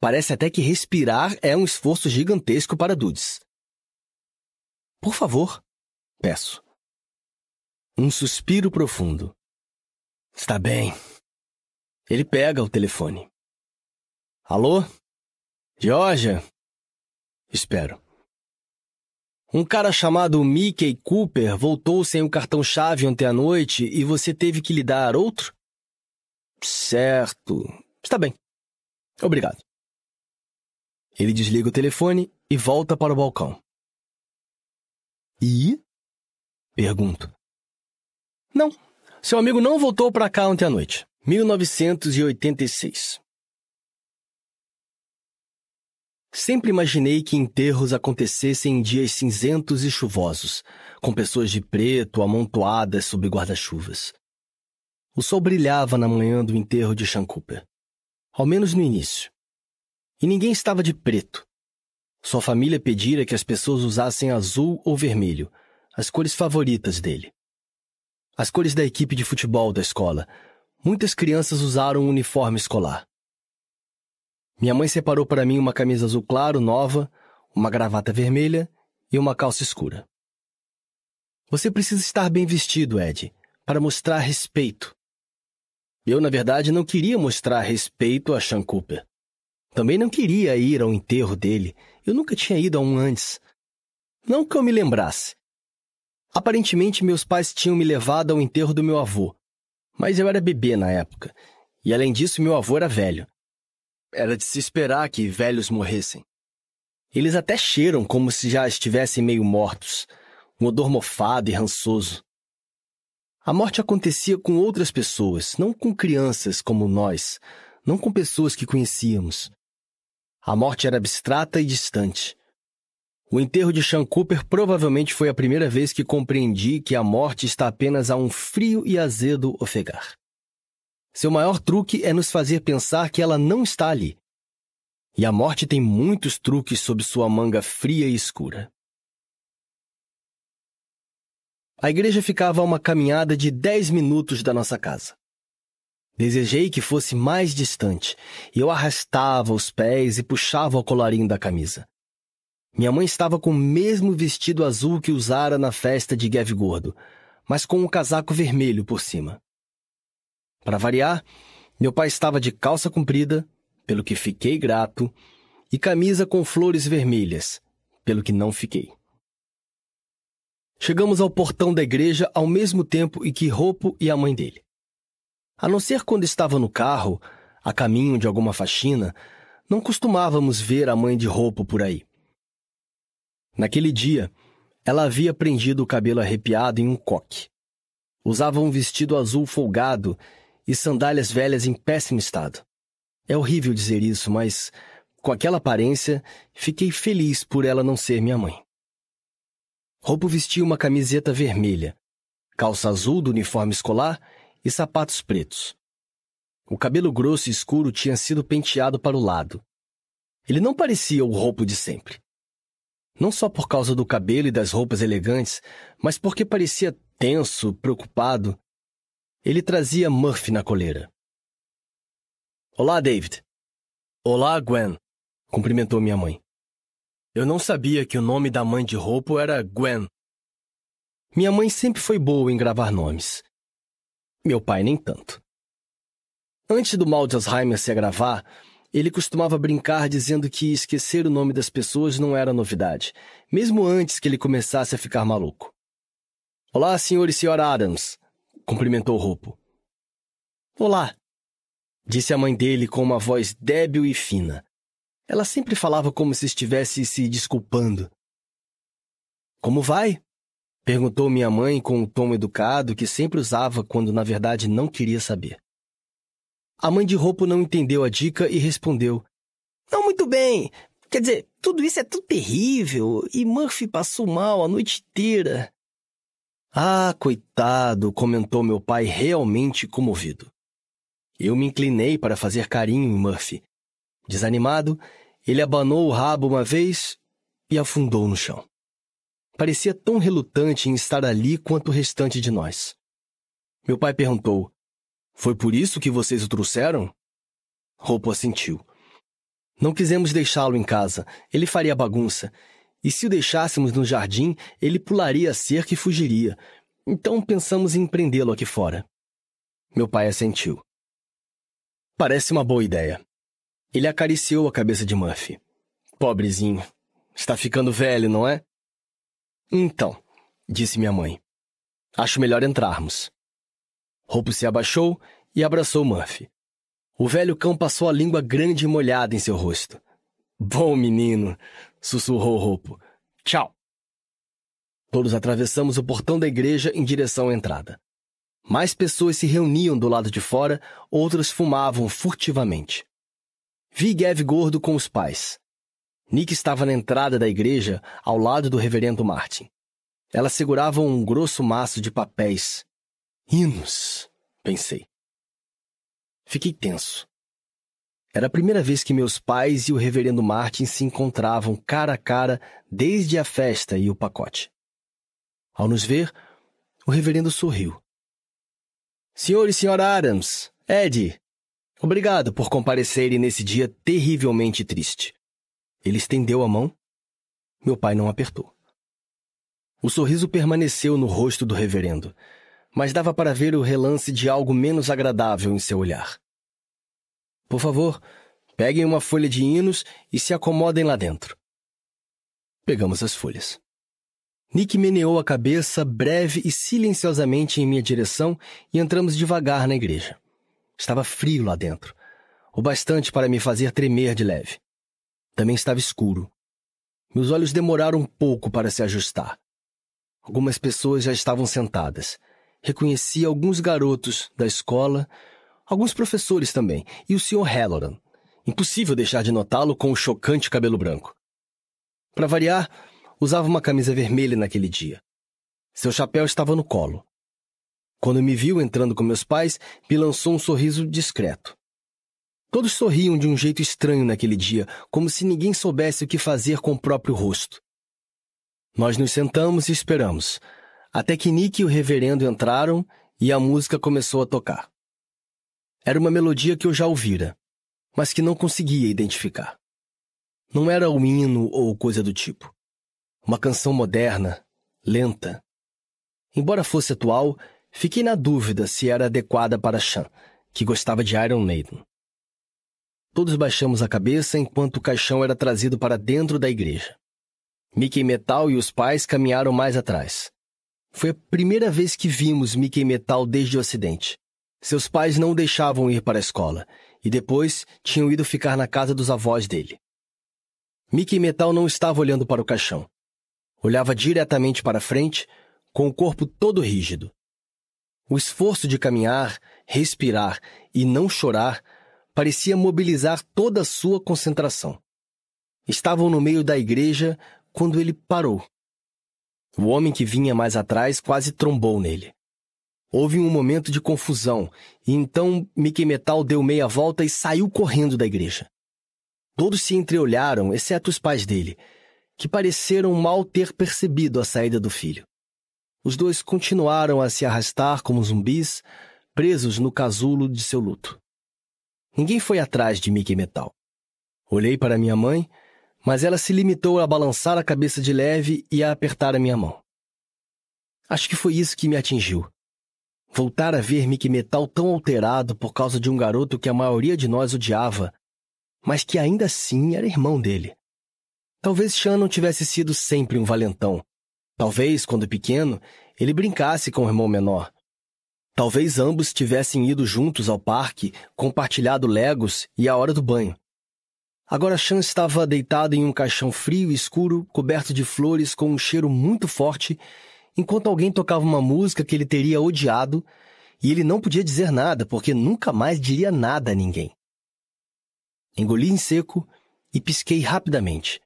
S1: parece até que respirar é um esforço gigantesco para Dudes. Por favor, peço. Um suspiro profundo. Está bem. Ele pega o telefone. Alô? Georgia? Espero. Um cara chamado Mickey Cooper voltou sem o cartão-chave ontem à noite e você teve que lhe dar outro? Certo. Está bem. Obrigado. Ele desliga o telefone e volta para o balcão. E? Pergunto. Não, seu amigo não voltou para cá ontem à noite. 1986. Sempre imaginei que enterros acontecessem em dias cinzentos e chuvosos, com pessoas de preto amontoadas sob guarda-chuvas. O sol brilhava na manhã do enterro de Sean Cooper ao menos no início. E ninguém estava de preto. Sua família pedira que as pessoas usassem azul ou vermelho, as cores favoritas dele. As cores da equipe de futebol da escola. Muitas crianças usaram um uniforme escolar. Minha mãe separou para mim uma camisa azul claro, nova, uma gravata vermelha e uma calça escura. Você precisa estar bem vestido, Ed, para mostrar respeito, eu, na verdade, não queria mostrar respeito a Sean Cooper. Também não queria ir ao enterro dele. Eu nunca tinha ido a um antes. Não que eu me lembrasse. Aparentemente, meus pais tinham me levado ao enterro do meu avô. Mas eu era bebê na época. E além disso, meu avô era velho. Era de se esperar que velhos morressem. Eles até cheiram como se já estivessem meio mortos, um odor mofado e rançoso. A morte acontecia com outras pessoas, não com crianças como nós, não com pessoas que conhecíamos. A morte era abstrata e distante. O enterro de Sean Cooper provavelmente foi a primeira vez que compreendi que a morte está apenas a um frio e azedo ofegar. Seu maior truque é nos fazer pensar que ela não está ali. E a morte tem muitos truques sob sua manga fria e escura. A igreja ficava a uma caminhada de dez minutos da nossa casa. Desejei que fosse mais distante, e eu arrastava os pés e puxava o colarinho da camisa. Minha mãe estava com o mesmo vestido azul que usara na festa de Gordo, mas com um casaco vermelho por cima. Para variar, meu pai estava de calça comprida, pelo que fiquei grato, e camisa com flores vermelhas, pelo que não fiquei. Chegamos ao portão da igreja ao mesmo tempo em que Ropo e a mãe dele. A não ser quando estava no carro, a caminho de alguma faxina, não costumávamos ver a mãe de roupa por aí. Naquele dia, ela havia prendido o cabelo arrepiado em um coque. Usava um vestido azul folgado e sandálias velhas em péssimo estado. É horrível dizer isso, mas, com aquela aparência, fiquei feliz por ela não ser minha mãe. Roupa vestia uma camiseta vermelha, calça azul do uniforme escolar e sapatos pretos. O cabelo grosso e escuro tinha sido penteado para o lado. Ele não parecia o roupo de sempre. Não só por causa do cabelo e das roupas elegantes, mas porque parecia tenso, preocupado. Ele trazia Murphy na coleira. Olá, David. Olá, Gwen, cumprimentou minha mãe. Eu não sabia que o nome da mãe de roupa era Gwen. Minha mãe sempre foi boa em gravar nomes. Meu pai nem tanto. Antes do mal de Alzheimer se agravar, ele costumava brincar dizendo que esquecer o nome das pessoas não era novidade, mesmo antes que ele começasse a ficar maluco. Olá, senhor e senhora Adams, cumprimentou Rupo. Olá, disse a mãe dele com uma voz débil e fina. Ela sempre falava como se estivesse se desculpando. Como vai? Perguntou minha mãe com o tom educado que sempre usava quando na verdade não queria saber. A mãe de roupa não entendeu a dica e respondeu: Não muito bem. Quer dizer, tudo isso é tudo terrível e Murphy passou mal a noite inteira. Ah, coitado, comentou meu pai realmente comovido. Eu me inclinei para fazer carinho em Murphy. Desanimado, ele abanou o rabo uma vez e afundou no chão. Parecia tão relutante em estar ali quanto o restante de nós. Meu pai perguntou: Foi por isso que vocês o trouxeram? Roupo assentiu. Não quisemos deixá-lo em casa, ele faria bagunça. E se o deixássemos no jardim, ele pularia a cerca e fugiria. Então pensamos em prendê-lo aqui fora. Meu pai assentiu. Parece uma boa ideia. Ele acariciou a cabeça de Murphy. Pobrezinho. Está ficando velho, não é? Então, disse minha mãe, acho melhor entrarmos. Roupo se abaixou e abraçou Murphy. O velho cão passou a língua grande e molhada em seu rosto. Bom menino, sussurrou Roupo. Tchau. Todos atravessamos o portão da igreja em direção à entrada. Mais pessoas se reuniam do lado de fora, outras fumavam furtivamente. Vi Gav gordo com os pais. Nick estava na entrada da igreja, ao lado do reverendo Martin. Ela segurava um grosso maço de papéis. Hinos, pensei. Fiquei tenso. Era a primeira vez que meus pais e o reverendo Martin se encontravam cara a cara desde a festa e o pacote. Ao nos ver, o reverendo sorriu. Senhor e senhora Adams, Ed, obrigado por comparecerem nesse dia terrivelmente triste. Ele estendeu a mão. Meu pai não apertou. O sorriso permaneceu no rosto do reverendo, mas dava para ver o relance de algo menos agradável em seu olhar. Por favor, Peguem uma folha de hinos e se acomodem lá dentro. Pegamos as folhas. Nick meneou a cabeça breve e silenciosamente em minha direção e entramos devagar na igreja. Estava frio lá dentro, o bastante para me fazer tremer de leve. Também estava escuro. Meus olhos demoraram um pouco para se ajustar. Algumas pessoas já estavam sentadas. Reconheci alguns garotos da escola, alguns professores também, e o Sr. Halloran. Impossível deixar de notá-lo com o chocante cabelo branco. Para variar, usava uma camisa vermelha naquele dia. Seu chapéu estava no colo. Quando me viu entrando com meus pais, me lançou um sorriso discreto. Todos sorriam de um jeito estranho naquele dia, como se ninguém soubesse o que fazer com o próprio rosto. Nós nos sentamos e esperamos, até que Nick e o reverendo entraram e a música começou a tocar. Era uma melodia que eu já ouvira, mas que não conseguia identificar. Não era um hino ou coisa do tipo. Uma canção moderna, lenta. Embora fosse atual, fiquei na dúvida se era adequada para Chan, que gostava de Iron Maiden. Todos baixamos a cabeça enquanto o caixão era trazido para dentro da igreja. Mickey Metal e os pais caminharam mais atrás. Foi a primeira vez que vimos Mickey Metal desde o acidente. Seus pais não o deixavam ir para a escola e depois tinham ido ficar na casa dos avós dele. Mickey Metal não estava olhando para o caixão. Olhava diretamente para frente, com o corpo todo rígido. O esforço de caminhar, respirar e não chorar parecia mobilizar toda a sua concentração. Estavam no meio da igreja quando ele parou. O homem que vinha mais atrás quase trombou nele. Houve um momento de confusão, e então Mickey Metal deu meia volta e saiu correndo da igreja. Todos se entreolharam, exceto os pais dele, que pareceram mal ter percebido a saída do filho. Os dois continuaram a se arrastar como zumbis, presos no casulo de seu luto. Ninguém foi atrás de Mickey Metal. Olhei para minha mãe, mas ela se limitou a balançar a cabeça de leve e a apertar a minha mão. Acho que foi isso que me atingiu. Voltar a ver Mickey Metal tão alterado por causa de um garoto que a maioria de nós odiava, mas que ainda assim era irmão dele. Talvez Sean não tivesse sido sempre um valentão. Talvez, quando pequeno, ele brincasse com o irmão menor, Talvez ambos tivessem ido juntos ao parque, compartilhado legos e a hora do banho. Agora Chan estava deitado em um caixão frio e escuro, coberto de flores com um cheiro muito forte, enquanto alguém tocava uma música que ele teria odiado, e ele não podia dizer nada, porque nunca mais diria nada a ninguém. Engoli em seco e pisquei rapidamente.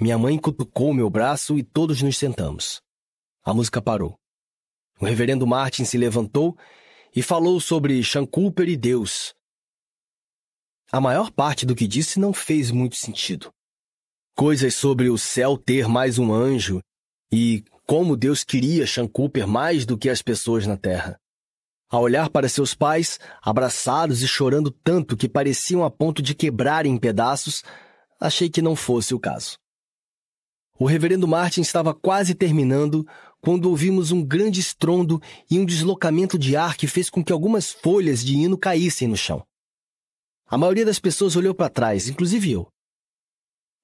S1: Minha mãe cutucou meu braço e todos nos sentamos. A música parou. O reverendo Martin se levantou e falou sobre Sean Cooper e Deus. A maior parte do que disse não fez muito sentido. Coisas sobre o céu ter mais um anjo e como Deus queria Sean Cooper mais do que as pessoas na terra. Ao olhar para seus pais, abraçados e chorando tanto que pareciam a ponto de quebrar em pedaços, achei que não fosse o caso. O reverendo Martin estava quase terminando quando ouvimos um grande estrondo e um deslocamento de ar que fez com que algumas folhas de hino caíssem no chão. A maioria das pessoas olhou para trás, inclusive eu.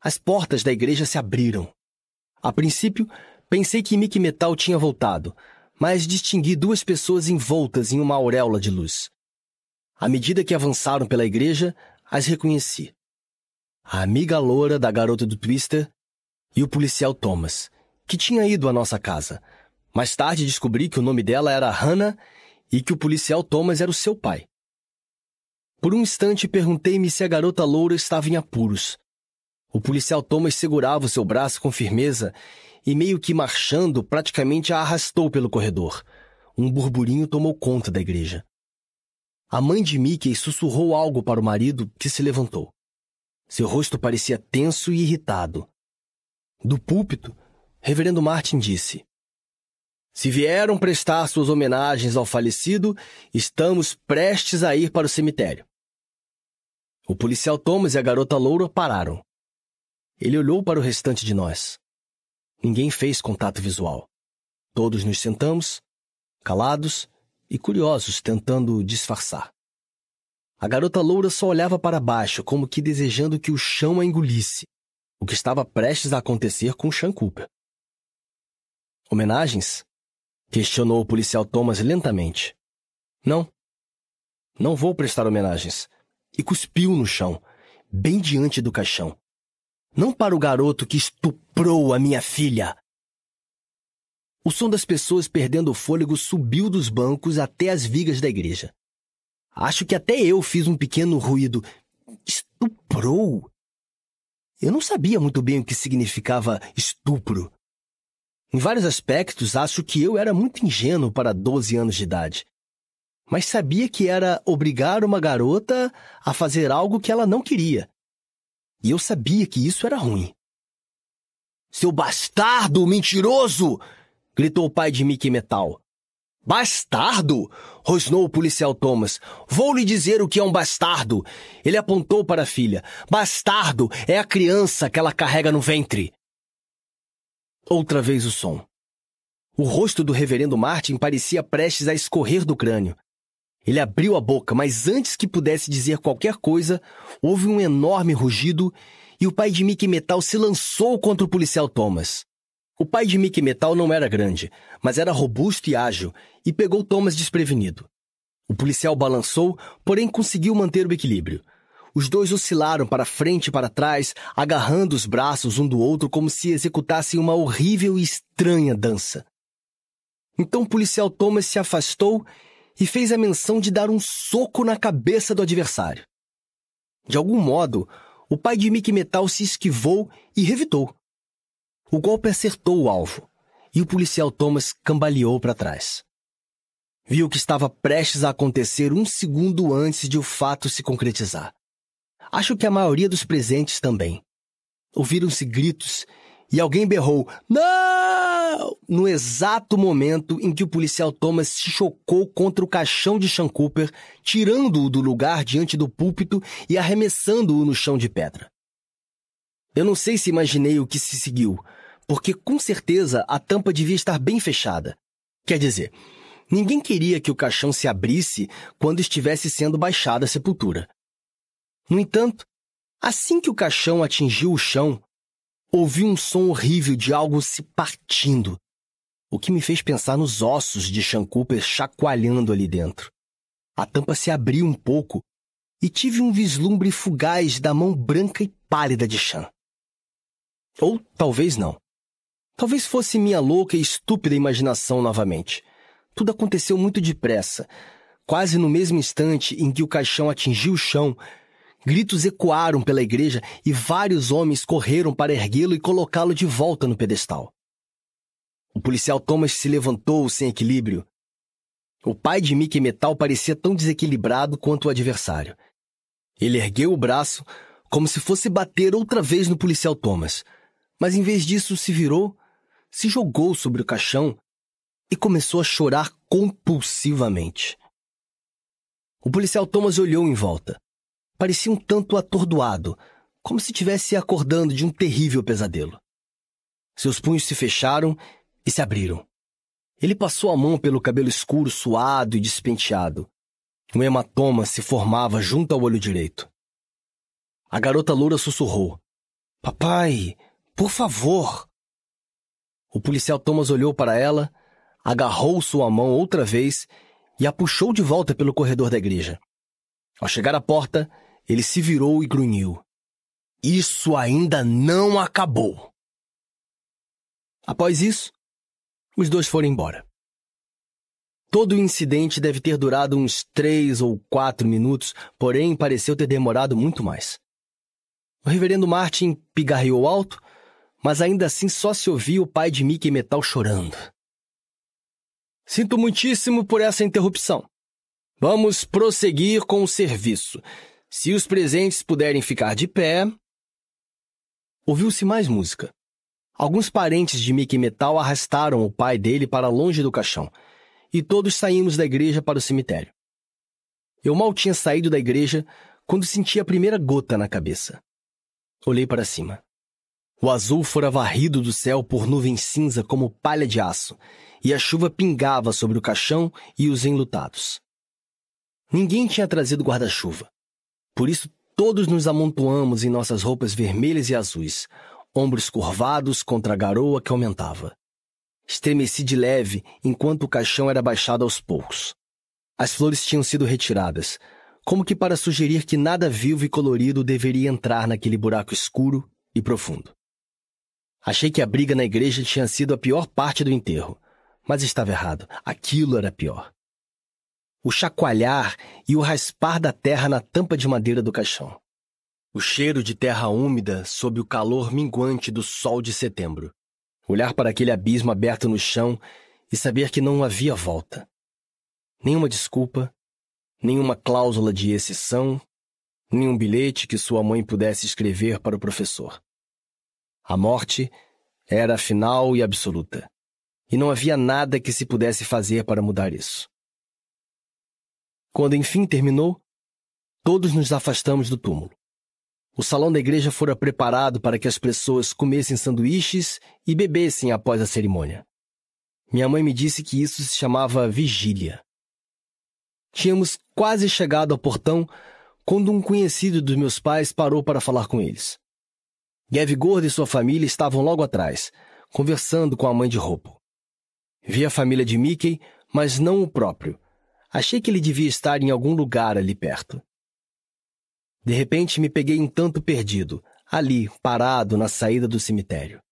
S1: As portas da igreja se abriram. A princípio, pensei que Mickey Metal tinha voltado, mas distingui duas pessoas envoltas em uma auréola de luz. À medida que avançaram pela igreja, as reconheci. A amiga loura da garota do Twister e o policial Thomas, que tinha ido à nossa casa. Mais tarde descobri que o nome dela era Hannah e que o policial Thomas era o seu pai. Por um instante perguntei-me se a garota loura estava em apuros. O policial Thomas segurava o seu braço com firmeza e, meio que marchando, praticamente a arrastou pelo corredor. Um burburinho tomou conta da igreja. A mãe de Mickey sussurrou algo para o marido, que se levantou. Seu rosto parecia tenso e irritado. Do púlpito, Reverendo Martin disse: Se vieram prestar suas homenagens ao falecido, estamos prestes a ir para o cemitério. O policial Thomas e a garota loura pararam. Ele olhou para o restante de nós. Ninguém fez contato visual. Todos nos sentamos, calados e curiosos, tentando disfarçar. A garota loura só olhava para baixo, como que desejando que o chão a engolisse, o que estava prestes a acontecer com Sean Cooper. Homenagens? Questionou o policial Thomas lentamente. Não. Não vou prestar homenagens. E cuspiu no chão, bem diante do caixão. Não para o garoto que estuprou a minha filha. O som das pessoas perdendo o fôlego subiu dos bancos até as vigas da igreja. Acho que até eu fiz um pequeno ruído. Estuprou? Eu não sabia muito bem o que significava estupro. Em vários aspectos, acho que eu era muito ingênuo para 12 anos de idade. Mas sabia que era obrigar uma garota a fazer algo que ela não queria. E eu sabia que isso era ruim. Seu bastardo mentiroso! gritou o pai de Mickey Metal. Bastardo! rosnou o policial Thomas. Vou lhe dizer o que é um bastardo. Ele apontou para a filha. Bastardo é a criança que ela carrega no ventre. Outra vez o som. O rosto do reverendo Martin parecia prestes a escorrer do crânio. Ele abriu a boca, mas antes que pudesse dizer qualquer coisa, houve um enorme rugido e o pai de Mickey Metal se lançou contra o policial Thomas. O pai de Mickey Metal não era grande, mas era robusto e ágil, e pegou Thomas desprevenido. O policial balançou, porém conseguiu manter o equilíbrio. Os dois oscilaram para frente e para trás, agarrando os braços um do outro como se executassem uma horrível e estranha dança. Então o policial Thomas se afastou e fez a menção de dar um soco na cabeça do adversário. De algum modo, o pai de Mickey Metal se esquivou e revidou. O golpe acertou o alvo e o policial Thomas cambaleou para trás. Viu que estava prestes a acontecer um segundo antes de o fato se concretizar. Acho que a maioria dos presentes também. Ouviram-se gritos e alguém berrou Não! No exato momento em que o policial Thomas se chocou contra o caixão de Sean Cooper, tirando-o do lugar diante do púlpito e arremessando-o no chão de pedra. Eu não sei se imaginei o que se seguiu, porque com certeza a tampa devia estar bem fechada. Quer dizer, ninguém queria que o caixão se abrisse quando estivesse sendo baixada a sepultura. No entanto, assim que o caixão atingiu o chão, ouvi um som horrível de algo se partindo, o que me fez pensar nos ossos de Sean Cooper chacoalhando ali dentro. A tampa se abriu um pouco e tive um vislumbre fugaz da mão branca e pálida de Sean. Ou talvez não. Talvez fosse minha louca e estúpida imaginação novamente. Tudo aconteceu muito depressa. Quase no mesmo instante em que o caixão atingiu o chão, gritos ecoaram pela igreja e vários homens correram para erguê-lo e colocá-lo de volta no pedestal. O policial Thomas se levantou sem equilíbrio. O pai de Mickey Metal parecia tão desequilibrado quanto o adversário. Ele ergueu o braço como se fosse bater outra vez no policial Thomas, mas em vez disso se virou se jogou sobre o caixão e começou a chorar compulsivamente. O policial Thomas olhou em volta. Parecia um tanto atordoado, como se estivesse acordando de um terrível pesadelo. Seus punhos se fecharam e se abriram. Ele passou a mão pelo cabelo escuro, suado e despenteado. Um hematoma se formava junto ao olho direito. A garota loura sussurrou: Papai, por favor. O policial Thomas olhou para ela, agarrou sua mão outra vez e a puxou de volta pelo corredor da igreja. Ao chegar à porta, ele se virou e grunhiu. Isso ainda não acabou. Após isso, os dois foram embora. Todo o incidente deve ter durado uns três ou quatro minutos, porém pareceu ter demorado muito mais. O reverendo Martin pigarreou alto mas ainda assim só se ouvia o pai de Mickey Metal chorando. Sinto muitíssimo por essa interrupção. Vamos prosseguir com o serviço. Se os presentes puderem ficar de pé. Ouviu-se mais música. Alguns parentes de Mickey Metal arrastaram o pai dele para longe do caixão, e todos saímos da igreja para o cemitério. Eu mal tinha saído da igreja quando senti a primeira gota na cabeça. Olhei para cima. O azul fora varrido do céu por nuvens cinza como palha de aço, e a chuva pingava sobre o caixão e os enlutados. Ninguém tinha trazido guarda-chuva. Por isso, todos nos amontoamos em nossas roupas vermelhas e azuis, ombros curvados contra a garoa que aumentava. Estremeci de leve enquanto o caixão era baixado aos poucos. As flores tinham sido retiradas, como que para sugerir que nada vivo e colorido deveria entrar naquele buraco escuro e profundo. Achei que a briga na igreja tinha sido a pior parte do enterro, mas estava errado. Aquilo era pior. O chacoalhar e o raspar da terra na tampa de madeira do caixão. O cheiro de terra úmida sob o calor minguante do sol de setembro. Olhar para aquele abismo aberto no chão e saber que não havia volta. Nenhuma desculpa, nenhuma cláusula de exceção, nenhum bilhete que sua mãe pudesse escrever para o professor. A morte era final e absoluta, e não havia nada que se pudesse fazer para mudar isso. Quando enfim terminou, todos nos afastamos do túmulo. O salão da igreja fora preparado para que as pessoas comessem sanduíches e bebessem após a cerimônia. Minha mãe me disse que isso se chamava vigília. Tínhamos quase chegado ao portão quando um conhecido dos meus pais parou para falar com eles. Gav Gordo e sua família estavam logo atrás, conversando com a mãe de roupa. Vi a família de Mickey, mas não o próprio. Achei que ele devia estar em algum lugar ali perto. De repente me peguei um tanto perdido, ali, parado na saída do cemitério.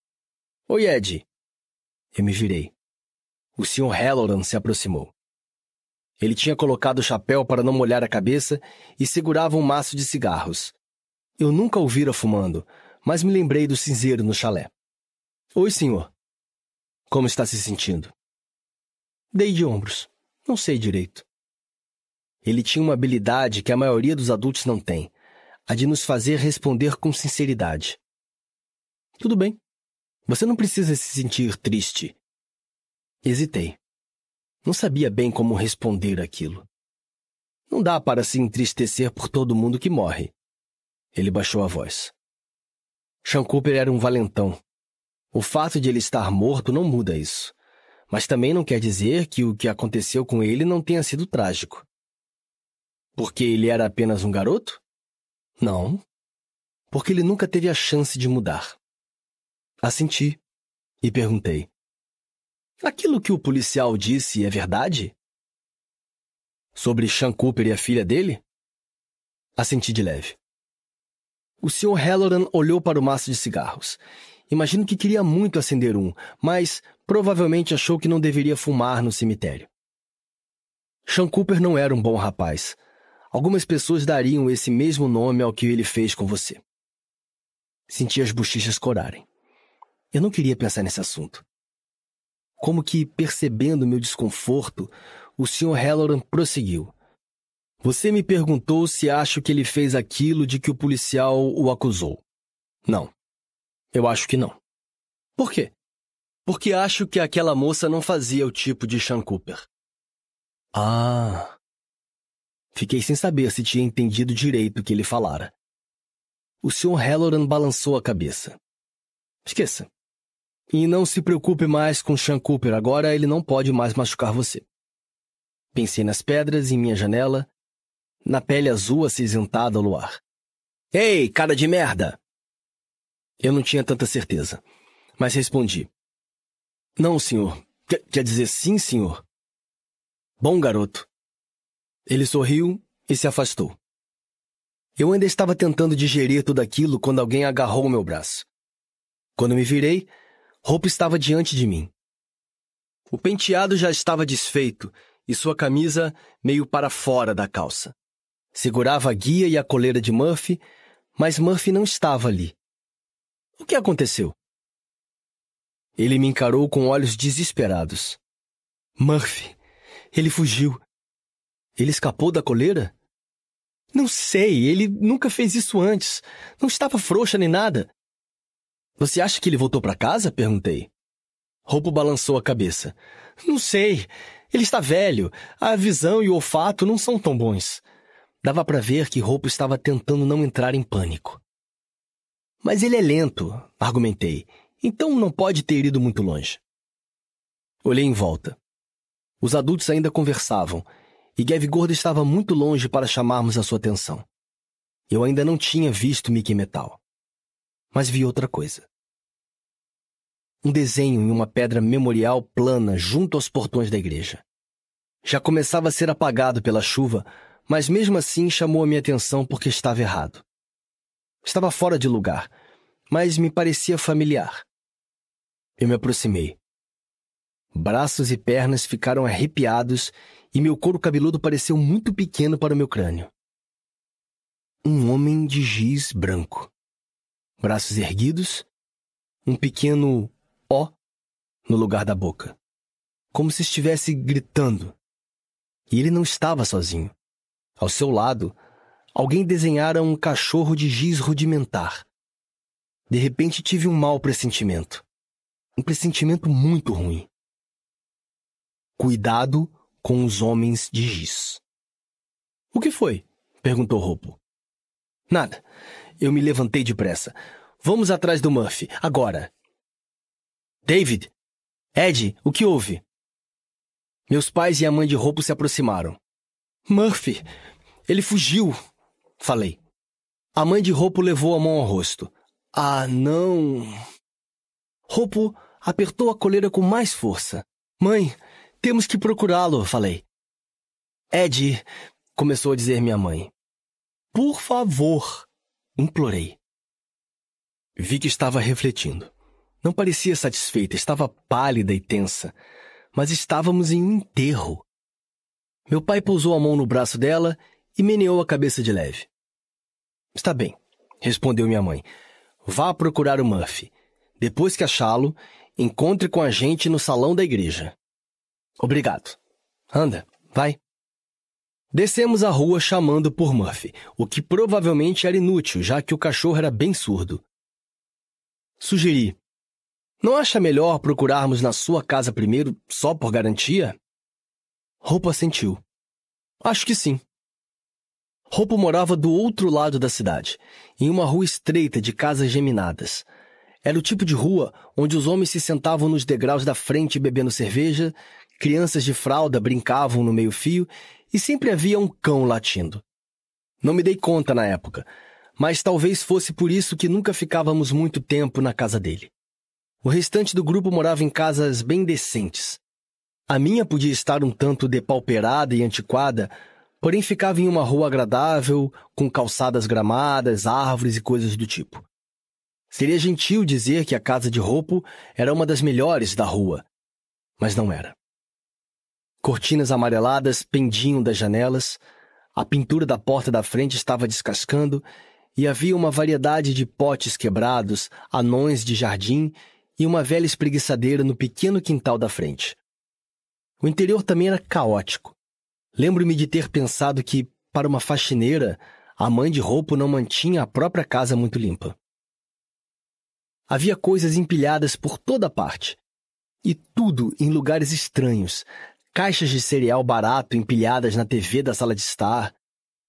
S1: Oi, Ed. Eu me virei. O Sr. Halloran se aproximou. Ele tinha colocado o chapéu para não molhar a cabeça e segurava um maço de cigarros. Eu nunca o vira fumando, mas me lembrei do cinzeiro no chalé. Oi, senhor. Como está se sentindo? Dei de ombros. Não sei direito. Ele tinha uma habilidade que a maioria dos adultos não tem, a de nos fazer responder com sinceridade. Tudo bem. Você não precisa se sentir triste. Hesitei. Não sabia bem como responder aquilo. Não dá para se entristecer por todo mundo que morre. Ele baixou a voz. Sean Cooper era um valentão. O fato de ele estar morto não muda isso. Mas também não quer dizer que o que aconteceu com ele não tenha sido trágico. Porque ele era apenas um garoto? Não. Porque ele nunca teve a chance de mudar. Assenti e perguntei: Aquilo que o policial disse é verdade? Sobre Sean Cooper e a filha dele? Assenti de leve. O Sr. Halloran olhou para o maço de cigarros. Imagino que queria muito acender um, mas provavelmente achou que não deveria fumar no cemitério. Sean Cooper não era um bom rapaz. Algumas pessoas dariam esse mesmo nome ao que ele fez com você. Senti as bochechas corarem. Eu não queria pensar nesse assunto. Como que, percebendo meu desconforto, o Sr. Halloran prosseguiu. Você me perguntou se acho que ele fez aquilo de que o policial o acusou. Não. Eu acho que não. Por quê? Porque acho que aquela moça não fazia o tipo de Sean Cooper. Ah. Fiquei sem saber se tinha entendido direito o que ele falara. O Sr. Halloran balançou a cabeça. Esqueça. E não se preocupe mais com Sean Cooper, agora ele não pode mais machucar você. Pensei nas pedras em minha janela, na pele azul acinzentada ao luar. Ei, cara de merda! Eu não tinha tanta certeza, mas respondi. Não, senhor. Quer, quer dizer sim, senhor? Bom garoto. Ele sorriu e se afastou. Eu ainda estava tentando digerir tudo aquilo quando alguém agarrou meu braço. Quando me virei, Hope estava diante de mim. O penteado já estava desfeito e sua camisa meio para fora da calça. Segurava a guia e a coleira de Murphy, mas Murphy não estava ali. O que aconteceu? Ele me encarou com olhos desesperados. Murphy, ele fugiu. Ele escapou da coleira? Não sei, ele nunca fez isso antes. Não estava frouxa nem nada. Você acha que ele voltou para casa? perguntei. Roupo balançou a cabeça. Não sei. Ele está velho. A visão e o olfato não são tão bons. Dava para ver que Roupo estava tentando não entrar em pânico. Mas ele é lento, argumentei. Então não pode ter ido muito longe. Olhei em volta. Os adultos ainda conversavam, e Gav Gordo estava muito longe para chamarmos a sua atenção. Eu ainda não tinha visto Mickey Metal. Mas vi outra coisa. Um desenho em uma pedra memorial plana junto aos portões da igreja. Já começava a ser apagado pela chuva, mas mesmo assim chamou a minha atenção porque estava errado. Estava fora de lugar, mas me parecia familiar. Eu me aproximei. Braços e pernas ficaram arrepiados e meu couro cabeludo pareceu muito pequeno para o meu crânio. Um homem de giz branco. Braços erguidos, um pequeno ó no lugar da boca. Como se estivesse gritando. E ele não estava sozinho. Ao seu lado, alguém desenhara um cachorro de giz rudimentar. De repente tive um mau pressentimento. Um pressentimento muito ruim. Cuidado com os homens de giz. O que foi? perguntou Roupo. Nada. Eu me levantei depressa. Vamos atrás do Murphy, agora. David! Ed, o que houve? Meus pais e a mãe de Roupo se aproximaram. Murphy! Ele fugiu! Falei. A mãe de Roupo levou a mão ao rosto. Ah, não! Roupo apertou a coleira com mais força. Mãe, temos que procurá-lo, falei. Ed, começou a dizer minha mãe. Por favor, implorei. Vi que estava refletindo. Não parecia satisfeita, estava pálida e tensa. Mas estávamos em um enterro. Meu pai pousou a mão no braço dela e meneou a cabeça de leve. Está bem, respondeu minha mãe. Vá procurar o Murphy. Depois que achá-lo, encontre com a gente no salão da igreja. Obrigado. Anda, vai. Descemos a rua chamando por Murphy, o que provavelmente era inútil, já que o cachorro era bem surdo. Sugeri. Não acha melhor procurarmos na sua casa primeiro, só por garantia? Roupa assentiu. Acho que sim. Roupa morava do outro lado da cidade, em uma rua estreita de casas geminadas. Era o tipo de rua onde os homens se sentavam nos degraus da frente bebendo cerveja, crianças de fralda brincavam no meio-fio e sempre havia um cão latindo. Não me dei conta na época, mas talvez fosse por isso que nunca ficávamos muito tempo na casa dele. O restante do grupo morava em casas bem decentes. A minha podia estar um tanto depauperada e antiquada, porém ficava em uma rua agradável, com calçadas gramadas, árvores e coisas do tipo. Seria gentil dizer que a casa de Roupo era uma das melhores da rua, mas não era. Cortinas amareladas pendiam das janelas, a pintura da porta da frente estava descascando e havia uma variedade de potes quebrados, anões de jardim e uma velha espreguiçadeira no pequeno quintal da frente. O interior também era caótico. Lembro-me de ter pensado que, para uma faxineira, a mãe de roupa não mantinha a própria casa muito limpa. Havia coisas empilhadas por toda parte. E tudo em lugares estranhos, caixas de cereal barato empilhadas na TV da sala de estar,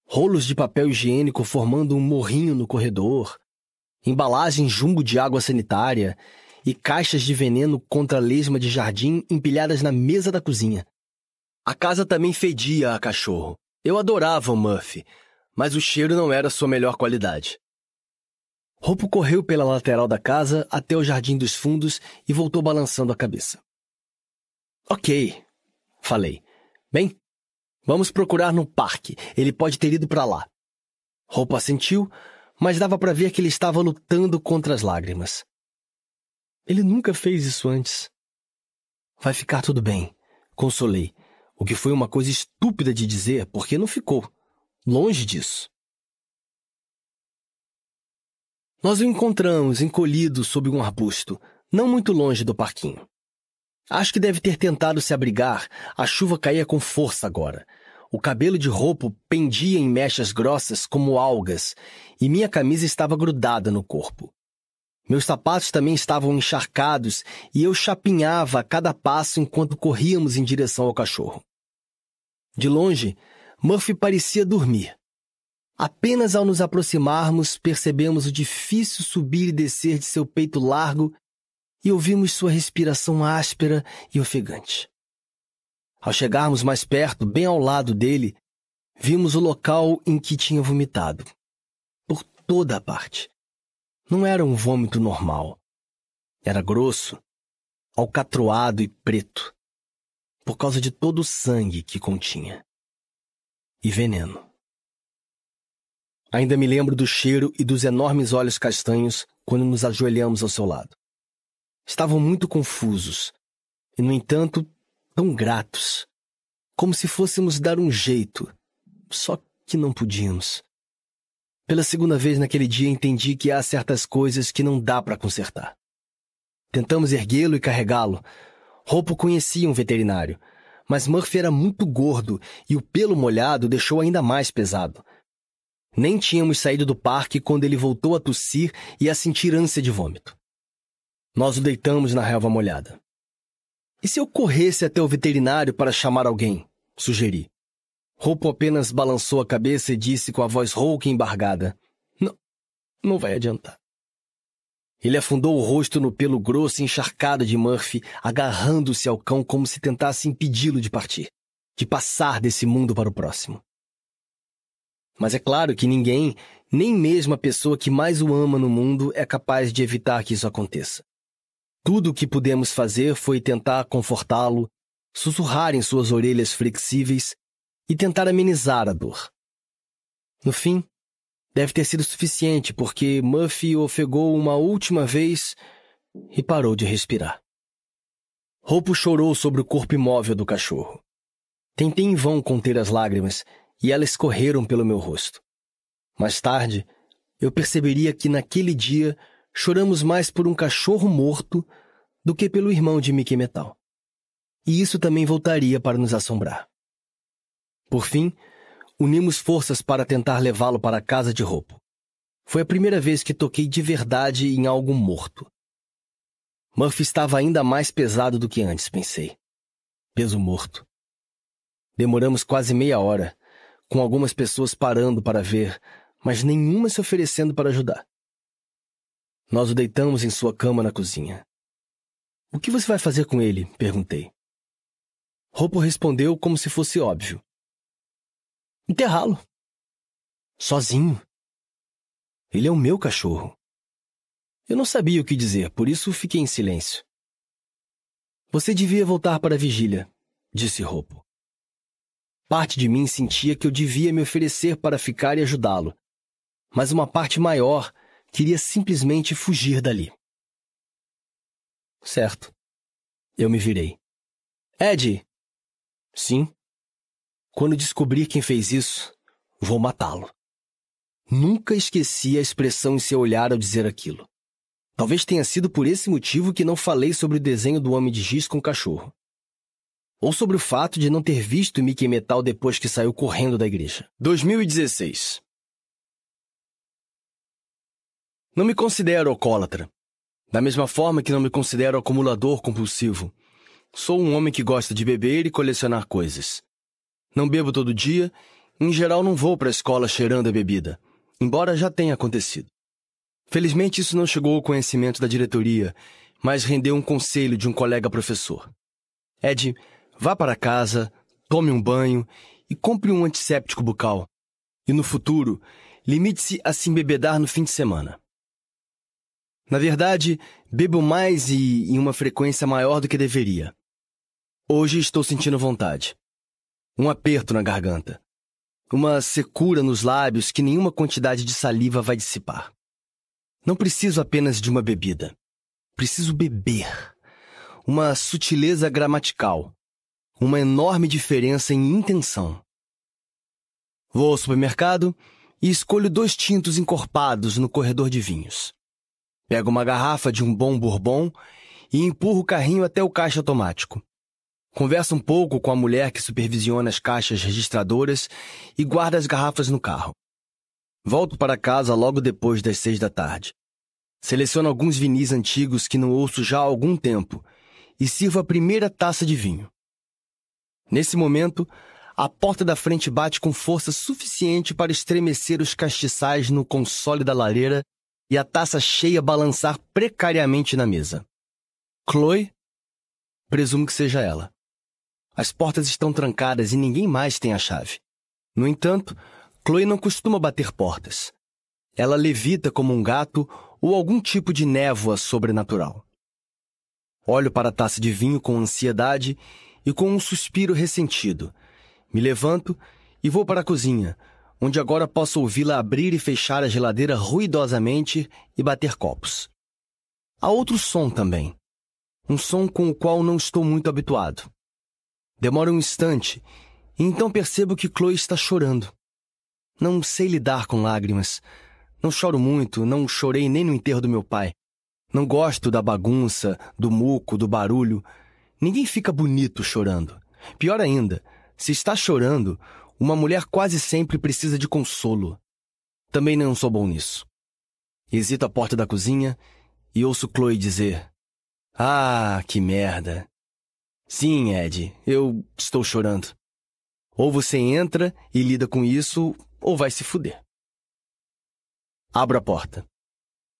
S1: rolos de papel higiênico formando um morrinho no corredor, embalagem jumbo de água sanitária e caixas de veneno contra lesma de jardim empilhadas na mesa da cozinha. A casa também fedia a cachorro. Eu adorava o Murphy, mas o cheiro não era sua melhor qualidade. Roupo correu pela lateral da casa até o jardim dos fundos e voltou balançando a cabeça. Ok, Falei. Bem, vamos procurar no parque. Ele pode ter ido para lá. Roupa assentiu, mas dava para ver que ele estava lutando contra as lágrimas. Ele nunca fez isso antes. Vai ficar tudo bem, consolei, o que foi uma coisa estúpida de dizer, porque não ficou. Longe disso. Nós o encontramos encolhido sob um arbusto, não muito longe do parquinho. Acho que deve ter tentado se abrigar. A chuva caía com força agora. O cabelo de roupa pendia em mechas grossas como algas, e minha camisa estava grudada no corpo. Meus sapatos também estavam encharcados e eu chapinhava a cada passo enquanto corríamos em direção ao cachorro. De longe, Murphy parecia dormir. Apenas ao nos aproximarmos, percebemos o difícil subir e descer de seu peito largo e ouvimos sua respiração áspera e ofegante. Ao chegarmos mais perto, bem ao lado dele, vimos o local em que tinha vomitado. Por toda a parte. Não era um vômito normal. Era grosso, alcatroado e preto, por causa de todo o sangue que continha. E veneno. Ainda me lembro do cheiro e dos enormes olhos castanhos quando nos ajoelhamos ao seu lado. Estavam muito confusos e, no entanto, tão gratos, como se fôssemos dar um jeito, só que não podíamos. Pela segunda vez naquele dia entendi que há certas coisas que não dá para consertar. Tentamos erguê-lo e carregá-lo. Roupo conhecia um veterinário, mas Murphy era muito gordo e o pelo molhado deixou ainda mais pesado. Nem tínhamos saído do parque quando ele voltou a tossir e a sentir ânsia de vômito. Nós o deitamos na relva molhada. E se eu corresse até o veterinário para chamar alguém? Sugeri. Roupo apenas balançou a cabeça e disse com a voz rouca e embargada: Não, não vai adiantar. Ele afundou o rosto no pelo grosso e encharcado de Murphy, agarrando-se ao cão como se tentasse impedi-lo de partir, de passar desse mundo para o próximo. Mas é claro que ninguém, nem mesmo a pessoa que mais o ama no mundo, é capaz de evitar que isso aconteça. Tudo o que pudemos fazer foi tentar confortá-lo, sussurrar em suas orelhas flexíveis e tentar amenizar a dor. No fim, deve ter sido suficiente porque Murphy ofegou uma última vez e parou de respirar. Roupo chorou sobre o corpo imóvel do cachorro. Tentei em vão conter as lágrimas e elas escorreram pelo meu rosto. Mais tarde, eu perceberia que naquele dia choramos mais por um cachorro morto do que pelo irmão de Mickey Metal. E isso também voltaria para nos assombrar. Por fim, unimos forças para tentar levá-lo para a casa de roupa. Foi a primeira vez que toquei de verdade em algo morto. Murphy estava ainda mais pesado do que antes, pensei. Peso morto. Demoramos quase meia hora, com algumas pessoas parando para ver, mas nenhuma se oferecendo para ajudar. Nós o deitamos em sua cama na cozinha. O que você vai fazer com ele? perguntei. Roupo respondeu como se fosse óbvio. Enterrá-lo. Sozinho. Ele é o meu cachorro. Eu não sabia o que dizer, por isso fiquei em silêncio. Você devia voltar para a vigília, disse Roupo. Parte de mim sentia que eu devia me oferecer para ficar e ajudá-lo, mas uma parte maior queria simplesmente fugir dali. Certo. Eu me virei. Ed! Sim. Quando descobrir quem fez isso, vou matá-lo. Nunca esqueci a expressão em seu olhar ao dizer aquilo. Talvez tenha sido por esse motivo que não falei sobre o desenho do homem de giz com o cachorro. Ou sobre o fato de não ter visto Mickey Metal depois que saiu correndo da igreja. 2016 Não me considero alcoólatra. Da mesma forma que não me considero acumulador compulsivo. Sou um homem que gosta de beber e colecionar coisas. Não bebo todo dia, em geral não vou para a escola cheirando a bebida, embora já tenha acontecido. Felizmente isso não chegou ao conhecimento da diretoria, mas rendeu um conselho de um colega professor. Ed, Vá para casa, tome um banho e compre um antisséptico bucal. E no futuro, limite-se a se embebedar no fim de semana. Na verdade, bebo mais e em uma frequência maior do que deveria. Hoje estou sentindo vontade. Um aperto na garganta. Uma secura nos lábios que nenhuma quantidade de saliva vai dissipar. Não preciso apenas de uma bebida. Preciso beber. Uma sutileza gramatical uma enorme diferença em intenção. Vou ao supermercado e escolho dois tintos encorpados no corredor de vinhos. Pego uma garrafa de um bom bourbon e empurro o carrinho até o caixa automático. Converso um pouco com a mulher que supervisiona as caixas registradoras e guarda as garrafas no carro. Volto para casa logo depois das seis da tarde. Seleciono alguns vinis antigos que não ouço já há algum tempo e sirvo a primeira taça de vinho. Nesse momento, a porta da frente bate com força suficiente para estremecer os castiçais no console da lareira e a taça cheia balançar precariamente na mesa. Chloe? Presumo que seja ela. As portas estão trancadas e ninguém mais tem a chave. No entanto, Chloe não costuma bater portas. Ela levita como um gato ou algum tipo de névoa sobrenatural. Olho para a taça de vinho com ansiedade e com um suspiro ressentido. Me levanto e vou para a cozinha, onde agora posso ouvi-la abrir e fechar a geladeira ruidosamente e bater copos. Há outro som também. Um som com o qual não estou muito habituado. Demora um instante e então percebo que Chloe está chorando. Não sei lidar com lágrimas. Não choro muito, não chorei nem no enterro do meu pai. Não gosto da bagunça, do muco, do barulho. Ninguém fica bonito chorando. Pior ainda, se está chorando, uma mulher quase sempre precisa de consolo. Também não sou bom nisso. Hesito à porta da cozinha e ouço Chloe dizer: Ah, que merda. Sim, Ed, eu estou chorando. Ou você entra e lida com isso, ou vai se fuder. Abro a porta.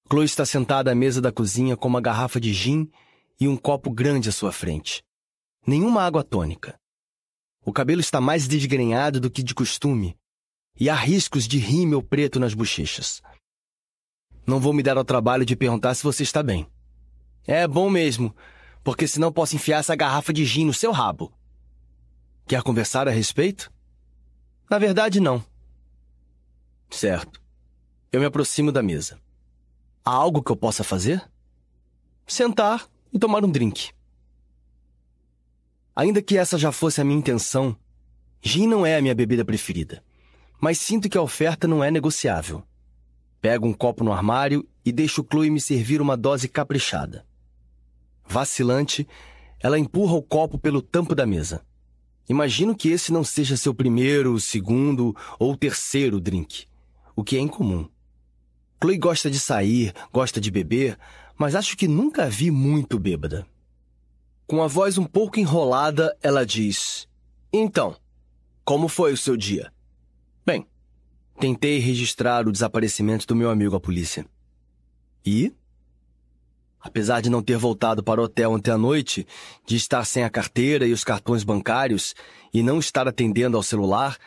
S1: Chloe está sentada à mesa da cozinha com uma garrafa de gin e um copo grande à sua frente. Nenhuma água tônica. O cabelo está mais desgrenhado do que de costume, e há riscos de rímel preto nas bochechas. Não vou me dar ao trabalho de perguntar se você está bem. É bom mesmo, porque senão posso enfiar essa garrafa de gin no seu rabo. Quer conversar a respeito? Na verdade, não. Certo. Eu me aproximo da mesa. Há algo que eu possa fazer? Sentar e tomar um drink. Ainda que essa já fosse a minha intenção, gin não é a minha bebida preferida, mas sinto que a oferta não é negociável. Pego um copo no armário e deixo Chloe me servir uma dose caprichada. Vacilante, ela empurra o copo pelo tampo da mesa. Imagino que esse não seja seu primeiro, segundo ou terceiro drink, o que é incomum. Chloe gosta de sair, gosta de beber, mas acho que nunca a vi muito bêbada. Com a voz um pouco enrolada, ela diz: Então, como foi o seu dia? Bem, tentei registrar o desaparecimento do meu amigo à polícia. E? Apesar de não ter voltado para o hotel ontem à noite, de estar sem a carteira e os cartões bancários e não estar atendendo ao celular,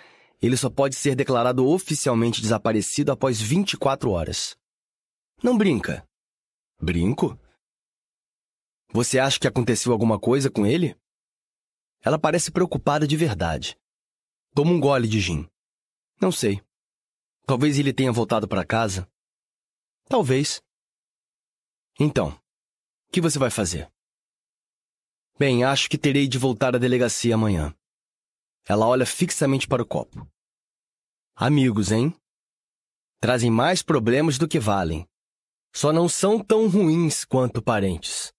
S1: ele só pode ser declarado oficialmente desaparecido após 24 horas. Não brinca. Brinco? Você acha que aconteceu alguma coisa com ele? Ela parece preocupada de verdade. Toma um gole de gin. Não sei. Talvez ele tenha voltado para casa. Talvez. Então, o que você vai fazer? Bem, acho que terei de voltar à delegacia amanhã. Ela olha fixamente para o copo. Amigos, hein? Trazem mais problemas do que valem. Só não são tão ruins quanto parentes.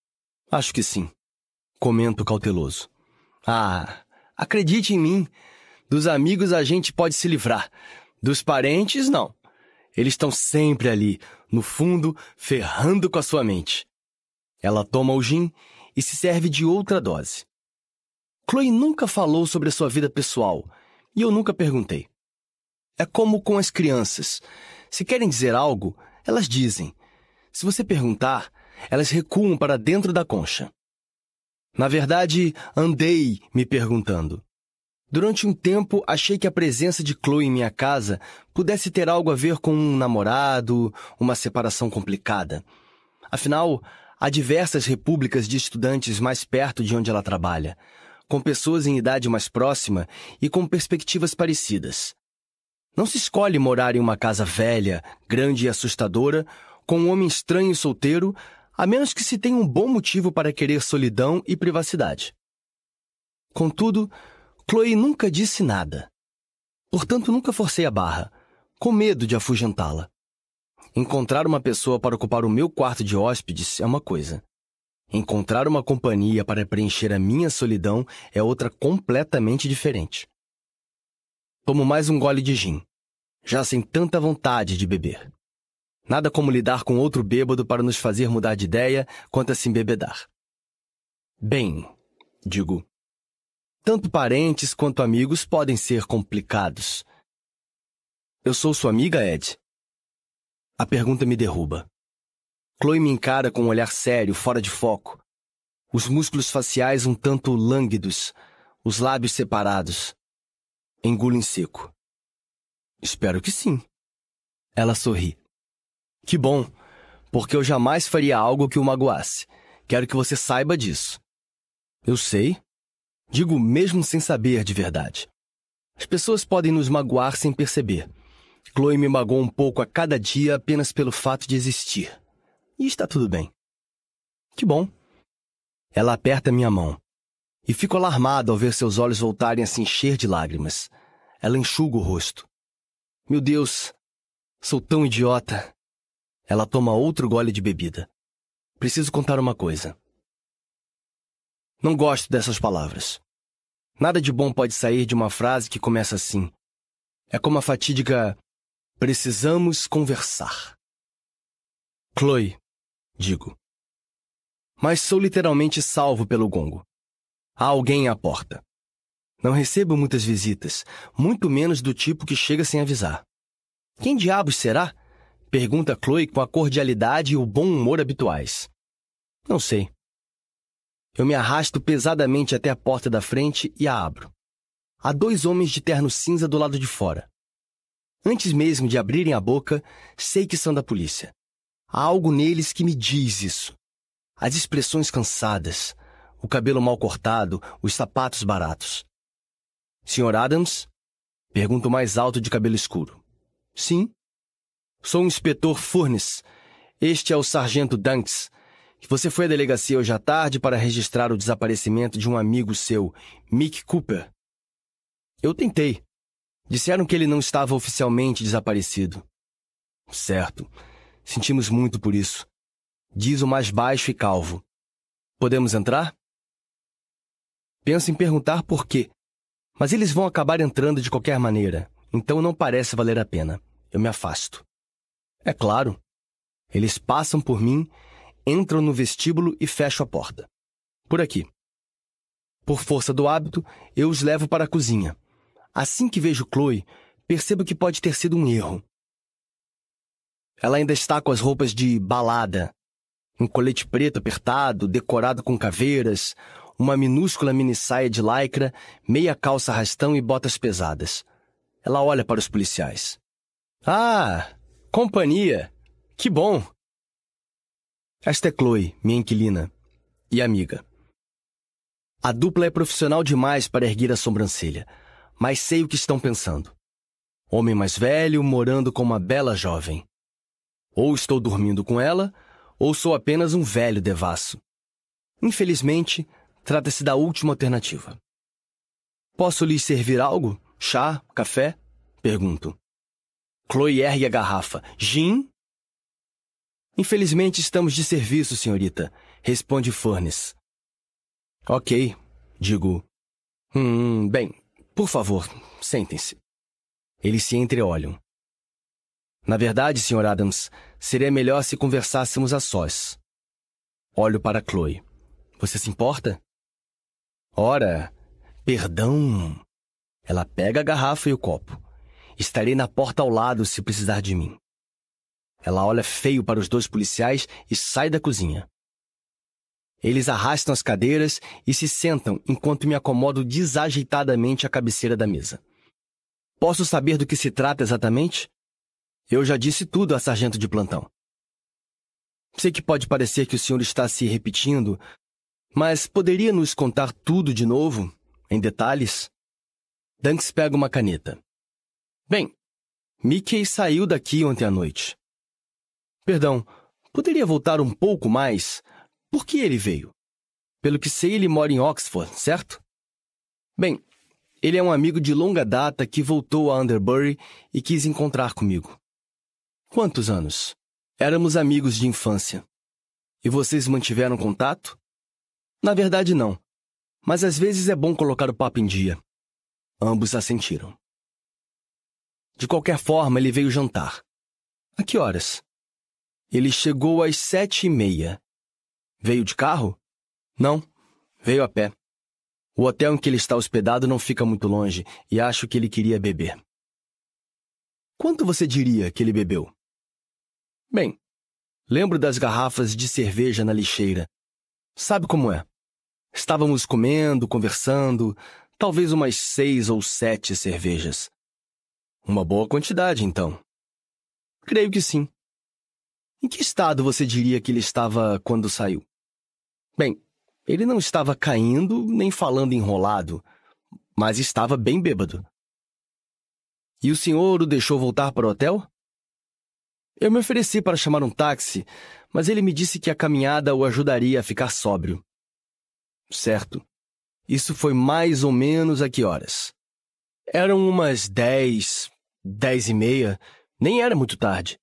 S1: Acho que sim. Comento cauteloso. Ah, acredite em mim. Dos amigos a gente pode se livrar. Dos parentes, não. Eles estão sempre ali, no fundo, ferrando com a sua mente. Ela toma o gin e se serve de outra dose. Chloe nunca falou sobre a sua vida pessoal e eu nunca perguntei. É como com as crianças. Se querem dizer algo, elas dizem. Se você perguntar, elas recuam para dentro da concha. Na verdade, andei me perguntando. Durante um tempo, achei que a presença de Chloe em minha casa pudesse ter algo a ver com um namorado, uma separação complicada. Afinal, há diversas repúblicas de estudantes mais perto de onde ela trabalha, com pessoas em idade mais próxima e com perspectivas parecidas. Não se escolhe morar em uma casa velha, grande e assustadora, com um homem estranho e solteiro, a menos que se tenha um bom motivo para querer solidão e privacidade. Contudo, Chloe nunca disse nada. Portanto, nunca forcei a barra, com medo de afugentá-la. Encontrar uma pessoa para ocupar o meu quarto de hóspedes é uma coisa. Encontrar uma companhia para preencher a minha solidão é outra completamente diferente. Tomo mais um gole de gin, já sem tanta vontade de beber. Nada como lidar com outro bêbado para nos fazer mudar de ideia quanto a se embebedar. Bem, digo, tanto parentes quanto amigos podem ser complicados. Eu sou sua amiga, Ed? A pergunta me derruba. Chloe me encara com um olhar sério, fora de foco. Os músculos faciais um tanto lânguidos, os lábios separados. Engulo em seco. Espero que sim. Ela sorri. Que bom, porque eu jamais faria algo que o magoasse. Quero que você saiba disso. Eu sei. Digo mesmo sem saber de verdade. As pessoas podem nos magoar sem perceber. Chloe me magoou um pouco a cada dia apenas pelo fato de existir. E está tudo bem. Que bom. Ela aperta minha mão. E fico alarmado ao ver seus olhos voltarem a se encher de lágrimas. Ela enxuga o rosto. Meu Deus, sou tão idiota. Ela toma outro gole de bebida. Preciso contar uma coisa. Não gosto dessas palavras. Nada de bom pode sair de uma frase que começa assim. É como a fatídica Precisamos conversar. Chloe, digo. Mas sou literalmente salvo pelo gongo. Há alguém à porta. Não recebo muitas visitas, muito menos do tipo que chega sem avisar. Quem diabos será? Pergunta Chloe com a cordialidade e o bom humor habituais. Não sei. Eu me arrasto pesadamente até a porta da frente e a abro. Há dois homens de terno cinza do lado de fora. Antes mesmo de abrirem a boca, sei que são da polícia. Há algo neles que me diz isso. As expressões cansadas, o cabelo mal cortado, os sapatos baratos. Sr. Adams? Pergunto mais alto de cabelo escuro. Sim. Sou o inspetor Furnes. Este é o sargento Danks. Você foi à delegacia hoje à tarde para registrar o desaparecimento de um amigo seu, Mick Cooper. Eu tentei, Disseram que ele não estava oficialmente desaparecido. Certo. Sentimos muito por isso. Diz o mais baixo e calvo. Podemos entrar? Penso em perguntar por quê, mas eles vão acabar entrando de qualquer maneira, então não parece valer a pena. Eu me afasto. É claro. Eles passam por mim, entram no vestíbulo e fecham a porta. Por aqui. Por força do hábito, eu os levo para a cozinha. Assim que vejo Chloe, percebo que pode ter sido um erro. Ela ainda está com as roupas de balada. Um colete preto apertado, decorado com caveiras, uma minúscula mini saia de lycra, meia calça rastão e botas pesadas. Ela olha para os policiais. Ah, companhia! Que bom! Esta é Chloe, minha inquilina e amiga. A dupla é profissional demais para erguer a sobrancelha mas sei o que estão pensando. Homem mais velho morando com uma bela jovem. Ou estou dormindo com ela, ou sou apenas um velho devasso. Infelizmente, trata-se da última alternativa. Posso lhes servir algo? Chá? Café? Pergunto. Chloe ergue a garrafa. Gin? Infelizmente estamos de serviço, senhorita, responde Furnes. Ok, digo. Hum, bem, por favor, sentem-se. Eles se entreolham. Na verdade, Sr. Adams, seria melhor se conversássemos a sós. Olho para Chloe. Você se importa? Ora, perdão. Ela pega a garrafa e o copo. Estarei na porta ao lado se precisar de mim. Ela olha feio para os dois policiais e sai da cozinha. Eles arrastam as cadeiras e se sentam enquanto me acomodo desajeitadamente à cabeceira da mesa. Posso saber do que se trata exatamente? Eu já disse tudo a sargento de plantão. Sei que pode parecer que o senhor está se repetindo, mas poderia nos contar tudo de novo, em detalhes? Danks pega uma caneta. Bem, Mickey saiu daqui ontem à noite. Perdão, poderia voltar um pouco mais? Por que ele veio? Pelo que sei, ele mora em Oxford, certo? Bem, ele é um amigo de longa data que voltou a Underbury e quis encontrar comigo. Quantos anos? Éramos amigos de infância. E vocês mantiveram contato? Na verdade, não. Mas às vezes é bom colocar o papo em dia. Ambos assentiram. De qualquer forma, ele veio jantar. A que horas? Ele chegou às sete e meia Veio de carro? Não, veio a pé. O hotel em que ele está hospedado não fica muito longe e acho que ele queria beber. Quanto você diria que ele bebeu? Bem, lembro das garrafas de cerveja na lixeira. Sabe como é? Estávamos comendo, conversando, Talvez umas seis ou sete cervejas. Uma boa quantidade, então. Creio que sim. Em que estado você diria que ele estava quando saiu? Bem, ele não estava caindo nem falando enrolado, mas estava bem bêbado. E o senhor o deixou voltar para o hotel? Eu me ofereci para chamar um táxi, mas ele me disse que a caminhada o ajudaria a ficar sóbrio. Certo. Isso foi mais ou menos a que horas? Eram umas dez, dez e meia, nem era muito tarde.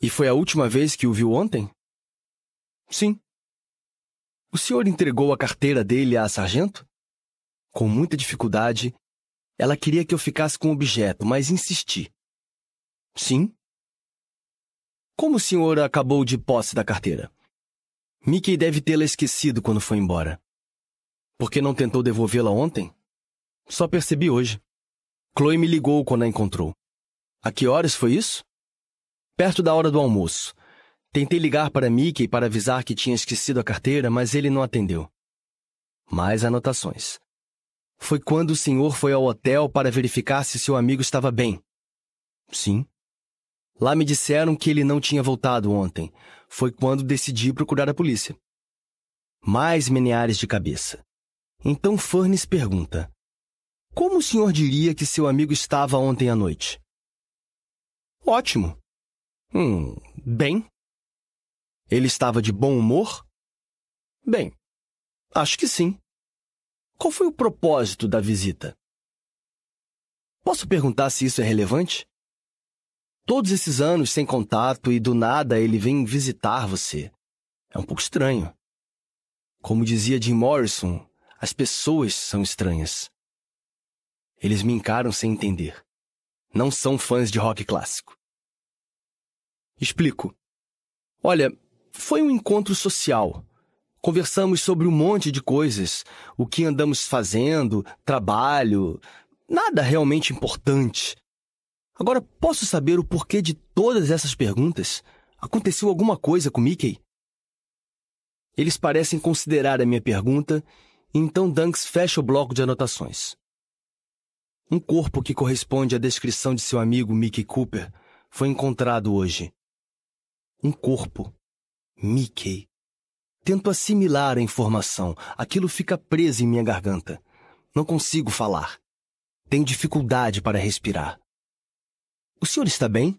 S1: E foi a última vez que o viu ontem? Sim. O senhor entregou a carteira dele à sargento? Com muita dificuldade, ela queria que eu ficasse com o objeto, mas insisti. Sim. Como o senhor acabou de posse da carteira? Mickey deve tê-la esquecido quando foi embora. Por que não tentou devolvê-la ontem? Só percebi hoje. Chloe me ligou quando a encontrou. A que horas foi isso? Perto da hora do almoço. Tentei ligar para Mickey para avisar que tinha esquecido a carteira, mas ele não atendeu. Mais anotações. Foi quando o senhor foi ao hotel para verificar se seu amigo estava bem. Sim. Lá me disseram que ele não tinha voltado ontem. Foi quando decidi procurar a polícia. Mais meneares de cabeça. Então Furnes pergunta: Como o senhor diria que seu amigo estava ontem à noite? Ótimo. Hum, bem. Ele estava de bom humor? Bem, acho que sim. Qual foi o propósito da visita? Posso perguntar se isso é relevante? Todos esses anos sem contato e do nada ele vem visitar você. É um pouco estranho. Como dizia Jim Morrison, as pessoas são estranhas. Eles me encaram sem entender. Não são fãs de rock clássico. Explico. Olha, foi um encontro social. Conversamos sobre um monte de coisas, o que andamos fazendo, trabalho, nada realmente importante. Agora, posso saber o porquê de todas essas perguntas? Aconteceu alguma coisa com Mickey? Eles parecem considerar a minha pergunta então Dunks fecha o bloco de anotações. Um corpo que corresponde à descrição de seu amigo Mickey Cooper foi encontrado hoje. Um corpo. Mickey. Tento assimilar a informação. Aquilo fica preso em minha garganta. Não consigo falar. Tenho dificuldade para respirar. O senhor está bem?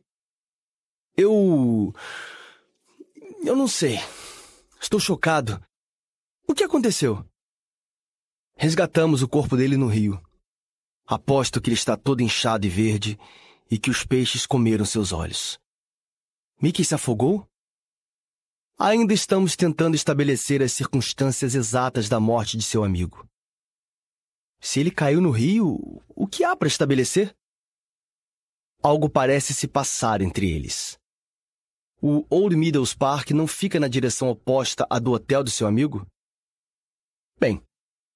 S1: Eu. Eu não sei. Estou chocado. O que aconteceu? Resgatamos o corpo dele no rio. Aposto que ele está todo inchado e verde e que os peixes comeram seus olhos. Mickey se afogou? Ainda estamos tentando estabelecer as circunstâncias exatas da morte de seu amigo. Se ele caiu no rio, o que há para estabelecer? Algo parece se passar entre eles. O Old Meadows Park não fica na direção oposta à do hotel do seu amigo? Bem,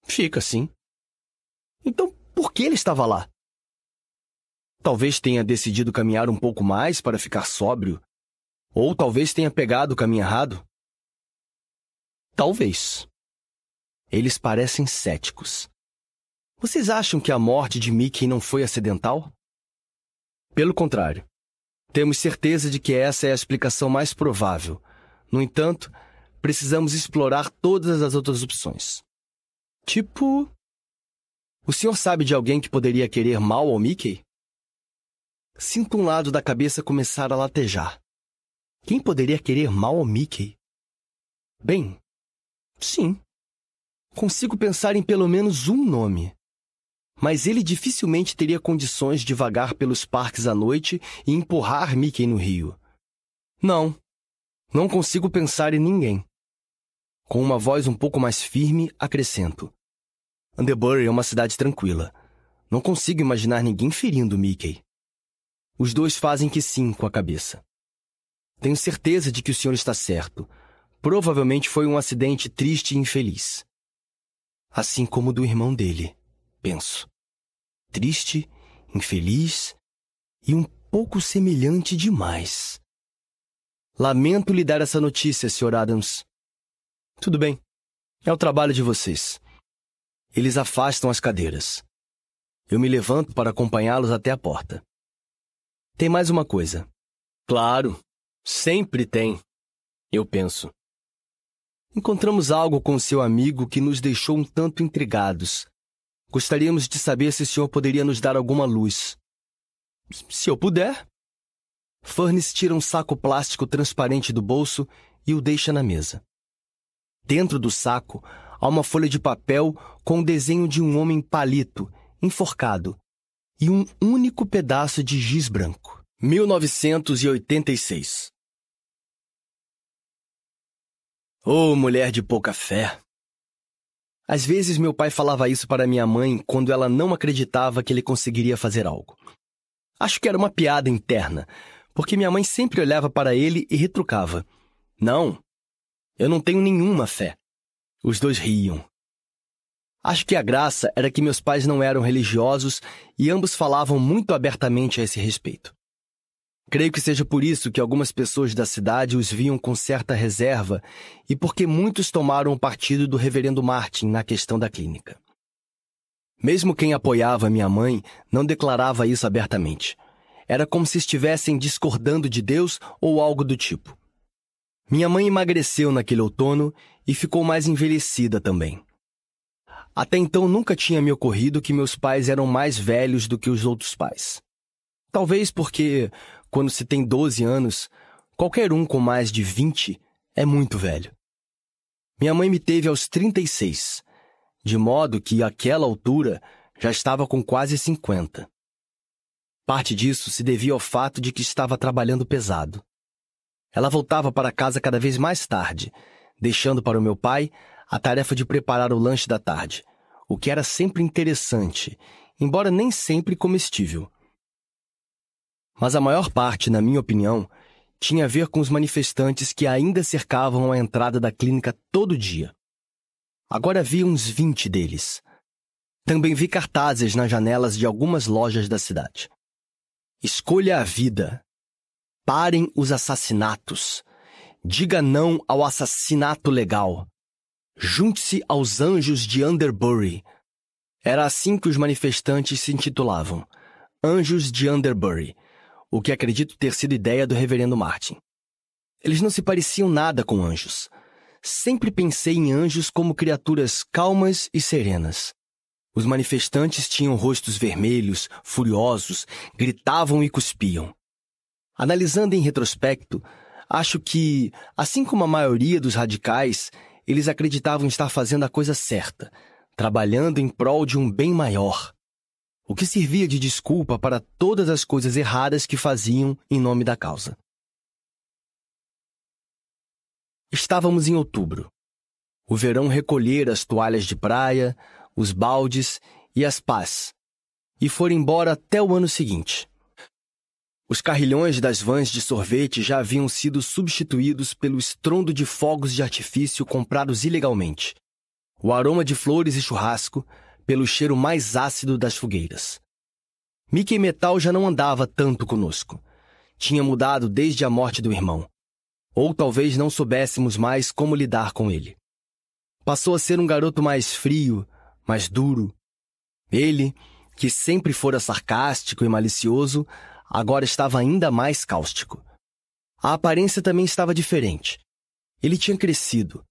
S1: Fica sim. Então, por que ele estava lá? Talvez tenha decidido caminhar um pouco mais para ficar sóbrio. Ou talvez tenha pegado o caminho errado. Talvez. Eles parecem céticos. Vocês acham que a morte de Mickey não foi acidental? Pelo contrário. Temos certeza de que essa é a explicação mais provável. No entanto, precisamos explorar todas as outras opções. Tipo. O senhor sabe de alguém que poderia querer mal ao Mickey? Sinto um lado da cabeça começar a latejar. Quem poderia querer mal ao Mickey? Bem, sim. Consigo pensar em pelo menos um nome. Mas ele dificilmente teria condições de vagar pelos parques à noite e empurrar Mickey no rio. Não. Não consigo pensar em ninguém. Com uma voz um pouco mais firme, acrescento. Underbury é uma cidade tranquila. Não consigo imaginar ninguém ferindo Mickey. Os dois fazem que sim com a cabeça. Tenho certeza de que o senhor está certo. Provavelmente foi um acidente triste e infeliz. Assim como o do irmão dele, penso. Triste, infeliz e um pouco semelhante demais. Lamento lhe dar essa notícia, Sr. Adams. Tudo bem. É o trabalho de vocês. Eles afastam as cadeiras. Eu me levanto para acompanhá-los até a porta. Tem mais uma coisa. Claro, sempre tem. Eu penso. Encontramos algo com seu amigo que nos deixou um tanto intrigados. Gostaríamos de saber se o senhor poderia nos dar alguma luz. Se eu puder. Furnace tira um saco plástico transparente do bolso e o deixa na mesa. Dentro do saco há uma folha de papel com o desenho de um homem palito, enforcado, e um único pedaço de giz branco. 1986 Oh, mulher de pouca fé! Às vezes meu pai falava isso para minha mãe quando ela não acreditava que ele conseguiria fazer algo. Acho que era uma piada interna, porque minha mãe sempre olhava para ele e retrucava: Não, eu não tenho nenhuma fé. Os dois riam. Acho que a graça era que meus pais não eram religiosos e ambos falavam muito abertamente a esse respeito. Creio que seja por isso que algumas pessoas da cidade os viam com certa reserva e porque muitos tomaram o partido do reverendo Martin na questão da clínica. Mesmo quem apoiava minha mãe não declarava isso abertamente. Era como se estivessem discordando de Deus ou algo do tipo. Minha mãe emagreceu naquele outono e ficou mais envelhecida também. Até então nunca tinha me ocorrido que meus pais eram mais velhos do que os outros pais. Talvez porque, quando se tem 12 anos, qualquer um com mais de 20 é muito velho. Minha mãe me teve aos 36, de modo que, àquela altura, já estava com quase 50. Parte disso se devia ao fato de que estava trabalhando pesado. Ela voltava para casa cada vez mais tarde, deixando para o meu pai a tarefa de preparar o lanche da tarde, o que era sempre interessante, embora nem sempre comestível. Mas a maior parte, na minha opinião, tinha a ver com os manifestantes que ainda cercavam a entrada da clínica todo dia. Agora havia uns 20 deles. Também vi cartazes nas janelas de algumas lojas da cidade. Escolha a vida. Parem os assassinatos. Diga não ao assassinato legal. Junte-se aos anjos de Underbury. Era assim que os manifestantes se intitulavam: Anjos de Underbury o que acredito ter sido ideia do reverendo Martin. Eles não se pareciam nada com anjos. Sempre pensei em anjos como criaturas calmas e serenas. Os manifestantes tinham rostos vermelhos, furiosos, gritavam e cuspiam. Analisando em retrospecto, acho que, assim como a maioria dos radicais, eles acreditavam estar fazendo a coisa certa, trabalhando em prol de um bem maior o que servia de desculpa para todas as coisas erradas que faziam em nome da causa. Estávamos em outubro. O verão recolhera as toalhas de praia, os baldes e as pás, e foram embora até o ano seguinte. Os carrilhões das vans de sorvete já haviam sido substituídos pelo estrondo de fogos de artifício comprados ilegalmente. O aroma de flores e churrasco pelo cheiro mais ácido das fogueiras. Mickey Metal já não andava tanto conosco. Tinha mudado desde a morte do irmão. Ou talvez não soubéssemos mais como lidar com ele. Passou a ser um garoto mais frio, mais duro. Ele, que sempre fora sarcástico e malicioso, agora estava ainda mais cáustico. A aparência também estava diferente. Ele tinha crescido,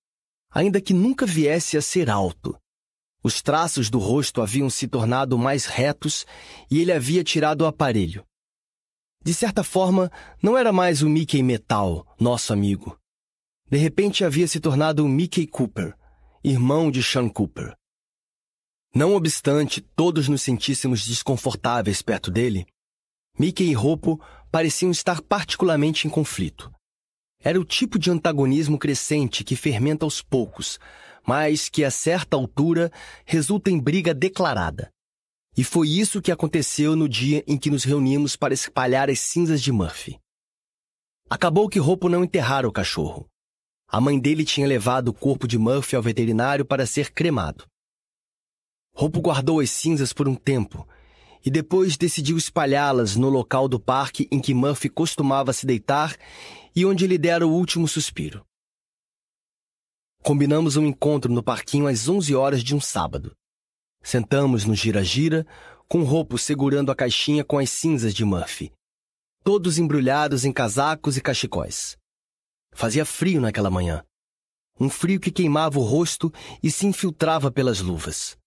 S1: ainda que nunca viesse a ser alto. Os traços do rosto haviam se tornado mais retos e ele havia tirado o aparelho. De certa forma, não era mais o Mickey Metal, nosso amigo. De repente havia se tornado o Mickey Cooper, irmão de Sean Cooper. Não obstante todos nos sentíssemos desconfortáveis perto dele, Mickey e Ropo pareciam estar particularmente em conflito. Era o tipo de antagonismo crescente que fermenta aos poucos, mas que a certa altura resulta em briga declarada. E foi isso que aconteceu no dia em que nos reunimos para espalhar as cinzas de Murphy. Acabou que Ropo não enterrara o cachorro. A mãe dele tinha levado o corpo de Murphy ao veterinário para ser cremado. Ropo guardou as cinzas por um tempo e depois decidiu espalhá-las no local do parque em que Murphy costumava se deitar e onde lhe dera o último suspiro. Combinamos um encontro no parquinho às 11 horas de um sábado. Sentamos no gira-gira, com Roupo segurando a caixinha com as cinzas de Murphy, todos embrulhados em casacos e cachecóis. Fazia frio naquela manhã. Um frio que queimava o rosto e se infiltrava pelas luvas.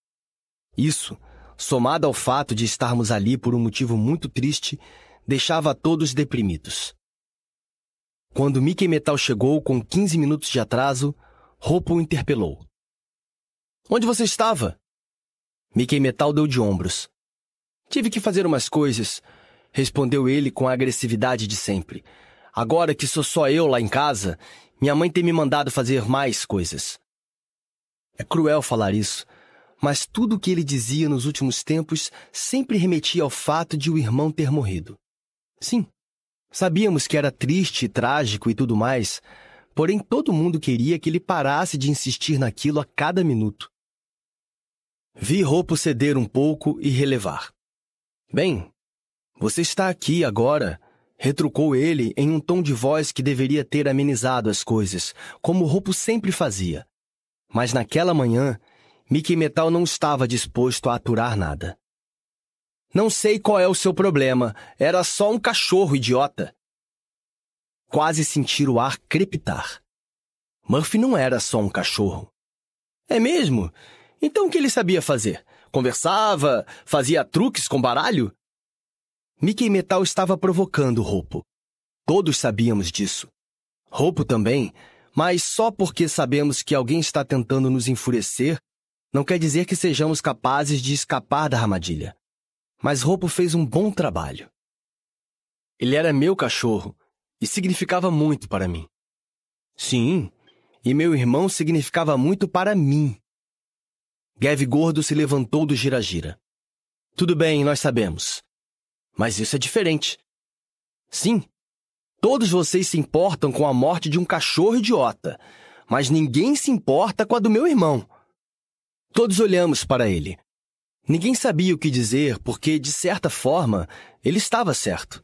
S1: Isso, somado ao fato de estarmos ali por um motivo muito triste, deixava a todos deprimidos. Quando Mickey Metal chegou com 15 minutos de atraso, Roupo o interpelou. Onde você estava? Mickey Metal deu de ombros. Tive que fazer umas coisas, respondeu ele com a agressividade de sempre. Agora que sou só eu lá em casa, minha mãe tem me mandado fazer mais coisas. É cruel falar isso, mas tudo o que ele dizia nos últimos tempos sempre remetia ao fato de o irmão ter morrido. Sim, sabíamos que era triste, trágico e tudo mais, porém todo mundo queria que ele parasse de insistir naquilo a cada minuto. Vi Roupo ceder um pouco e relevar. Bem, você está aqui agora, retrucou ele em um tom de voz que deveria ter amenizado as coisas, como Roupo sempre fazia. Mas naquela manhã, Mickey Metal não estava disposto a aturar nada. Não sei qual é o seu problema. Era só um cachorro, idiota. Quase sentir o ar crepitar. Murphy não era só um cachorro. É mesmo? Então o que ele sabia fazer? Conversava? Fazia truques com baralho? Mickey Metal estava provocando Roupo. Todos sabíamos disso. Roupo também, mas só porque sabemos que alguém está tentando nos enfurecer não quer dizer que sejamos capazes de escapar da armadilha. Mas Roupo fez um bom trabalho. Ele era meu cachorro e significava muito para mim. Sim, e meu irmão significava muito para mim. Gav Gordo se levantou do gira-gira. Tudo bem, nós sabemos. Mas isso é diferente. Sim, todos vocês se importam com a morte de um cachorro idiota, mas ninguém se importa com a do meu irmão. Todos olhamos para ele. Ninguém sabia o que dizer porque, de certa forma, ele estava certo.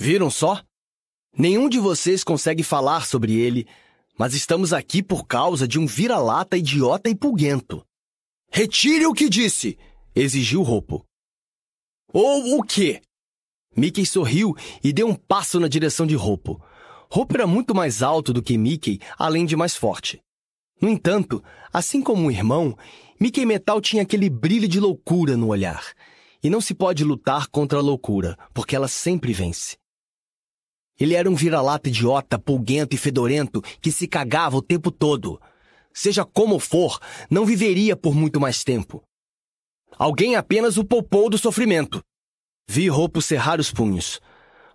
S1: Viram só? Nenhum de vocês consegue falar sobre ele, mas estamos aqui por causa de um vira-lata idiota e pulguento. Retire o que disse! exigiu Roupo. Ou o quê? Mickey sorriu e deu um passo na direção de Roupo. Roupo era muito mais alto do que Mickey, além de mais forte. No entanto, assim como o irmão, Mickey Metal tinha aquele brilho de loucura no olhar. E não se pode lutar contra a loucura, porque ela sempre vence. Ele era um vira-lata idiota, pulguento e fedorento que se cagava o tempo todo. Seja como for, não viveria por muito mais tempo. Alguém apenas o poupou do sofrimento. Vi Roupo cerrar os punhos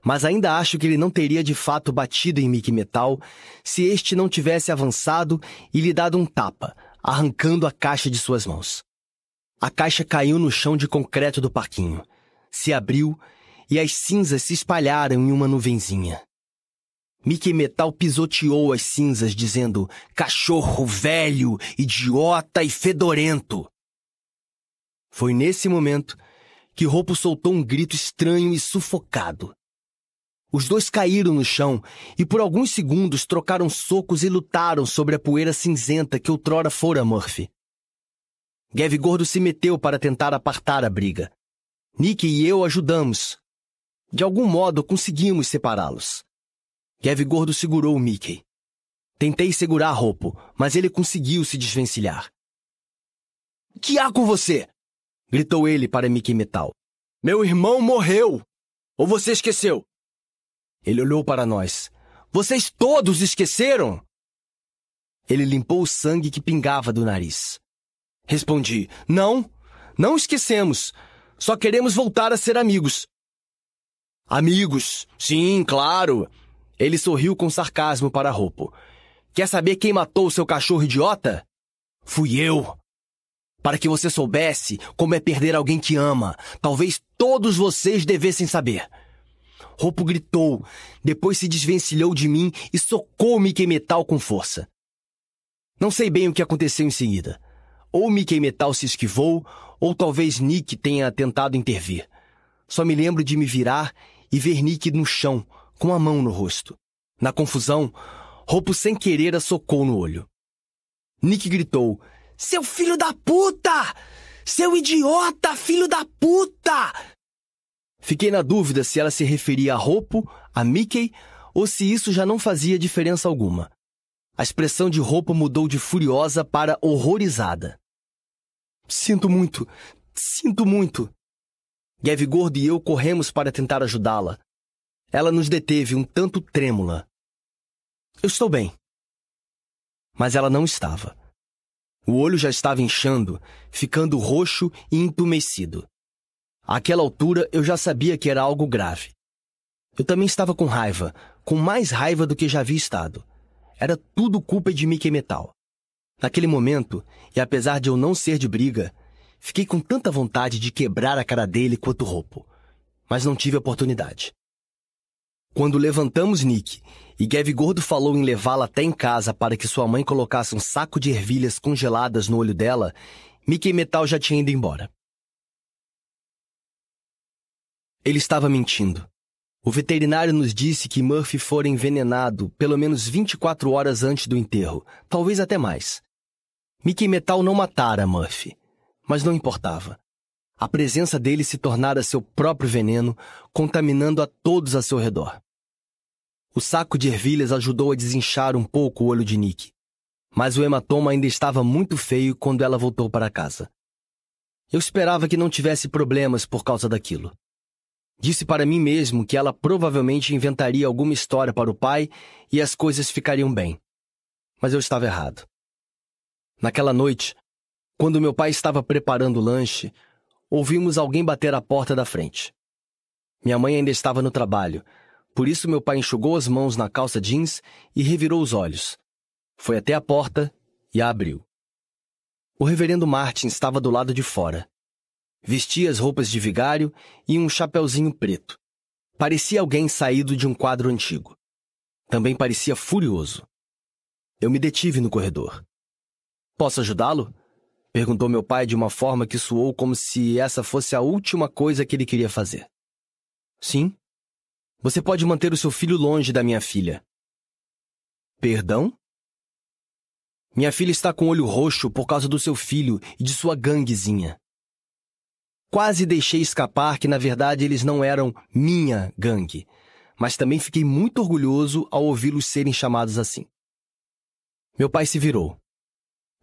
S1: mas ainda acho que ele não teria de fato batido em Mickey Metal se este não tivesse avançado e lhe dado um tapa, arrancando a caixa de suas mãos. A caixa caiu no chão de concreto do parquinho, se abriu e as cinzas se espalharam em uma nuvenzinha. Mickey Metal pisoteou as cinzas, dizendo: cachorro velho, idiota e fedorento. Foi nesse momento que Roupo soltou um grito estranho e sufocado. Os dois caíram no chão e por alguns segundos trocaram socos e lutaram sobre a poeira cinzenta que outrora fora Murphy. Gav Gordo se meteu para tentar apartar a briga. Nick e eu ajudamos. De algum modo conseguimos separá-los. Gav Gordo segurou o Mickey. Tentei segurar Roupo, mas ele conseguiu se desvencilhar. Que há com você? gritou ele para Mickey Metal. Meu irmão morreu! Ou você esqueceu? Ele olhou para nós. Vocês todos esqueceram? Ele limpou o sangue que pingava do nariz. Respondi: Não, não esquecemos. Só queremos voltar a ser amigos. Amigos, sim, claro. Ele sorriu com sarcasmo para Roupo. Quer saber quem matou o seu cachorro idiota? Fui eu. Para que você soubesse como é perder alguém que ama, talvez todos vocês devessem saber. Roupo gritou, depois se desvencilhou de mim e socou Mickey Metal com força. Não sei bem o que aconteceu em seguida. Ou Mickey Metal se esquivou, ou talvez Nick tenha tentado intervir. Só me lembro de me virar e ver Nick no chão, com a mão no rosto. Na confusão, Roupo sem querer a socou no olho. Nick gritou: Seu filho da puta! Seu idiota, filho da puta! Fiquei na dúvida se ela se referia a Roupo, a Mickey, ou se isso já não fazia diferença alguma. A expressão de Roupo mudou de furiosa para horrorizada. Sinto muito, sinto muito. Gav Gordo e eu corremos para tentar ajudá-la. Ela nos deteve um tanto trêmula. Eu estou bem. Mas ela não estava. O olho já estava inchando, ficando roxo e entumecido. Àquela altura eu já sabia que era algo grave. Eu também estava com raiva, com mais raiva do que já havia estado. Era tudo culpa de Mickey Metal. Naquele momento, e apesar de eu não ser de briga, fiquei com tanta vontade de quebrar a cara dele quanto roupo, mas não tive oportunidade. Quando levantamos Nick e Gav Gordo falou em levá-la até em casa para que sua mãe colocasse um saco de ervilhas congeladas no olho dela, Mickey Metal já tinha ido embora. Ele estava mentindo. O veterinário nos disse que Murphy fora envenenado pelo menos 24 horas antes do enterro, talvez até mais. Mickey Metal não matara Murphy, mas não importava. A presença dele se tornara seu próprio veneno, contaminando a todos a seu redor. O saco de ervilhas ajudou a desinchar um pouco o olho de Nick, mas o hematoma ainda estava muito feio quando ela voltou para casa. Eu esperava que não tivesse problemas por causa daquilo. Disse para mim mesmo que ela provavelmente inventaria alguma história para o pai e as coisas ficariam bem. Mas eu estava errado. Naquela noite, quando meu pai estava preparando o lanche, ouvimos alguém bater à porta da frente. Minha mãe ainda estava no trabalho, por isso meu pai enxugou as mãos na calça jeans e revirou os olhos. Foi até a porta e a abriu. O reverendo Martin estava do lado de fora. Vestia as roupas de vigário e um chapeuzinho preto. Parecia alguém saído de um quadro antigo. Também parecia furioso. Eu me detive no corredor. Posso ajudá-lo? Perguntou meu pai de uma forma que soou como se essa fosse a última coisa que ele queria fazer. Sim, você pode manter o seu filho longe da minha filha. Perdão? Minha filha está com o olho roxo por causa do seu filho e de sua ganguezinha. Quase deixei escapar que, na verdade, eles não eram minha gangue, mas também fiquei muito orgulhoso ao ouvi-los serem chamados assim. Meu pai se virou.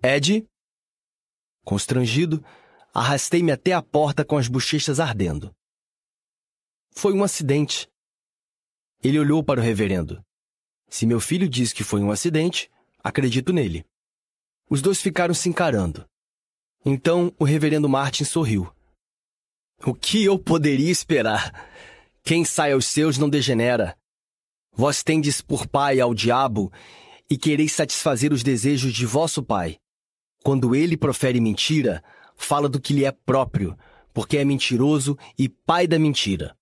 S1: Ed? Constrangido, arrastei-me até a porta com as bochechas ardendo. Foi um acidente. Ele olhou para o reverendo. Se meu filho diz que foi um acidente, acredito nele. Os dois ficaram se encarando. Então o reverendo Martin sorriu. O que eu poderia esperar? Quem sai aos seus não degenera. Vós tendes por pai ao diabo e quereis satisfazer os desejos de vosso pai. Quando ele profere mentira, fala do que lhe é próprio, porque é mentiroso e pai da mentira.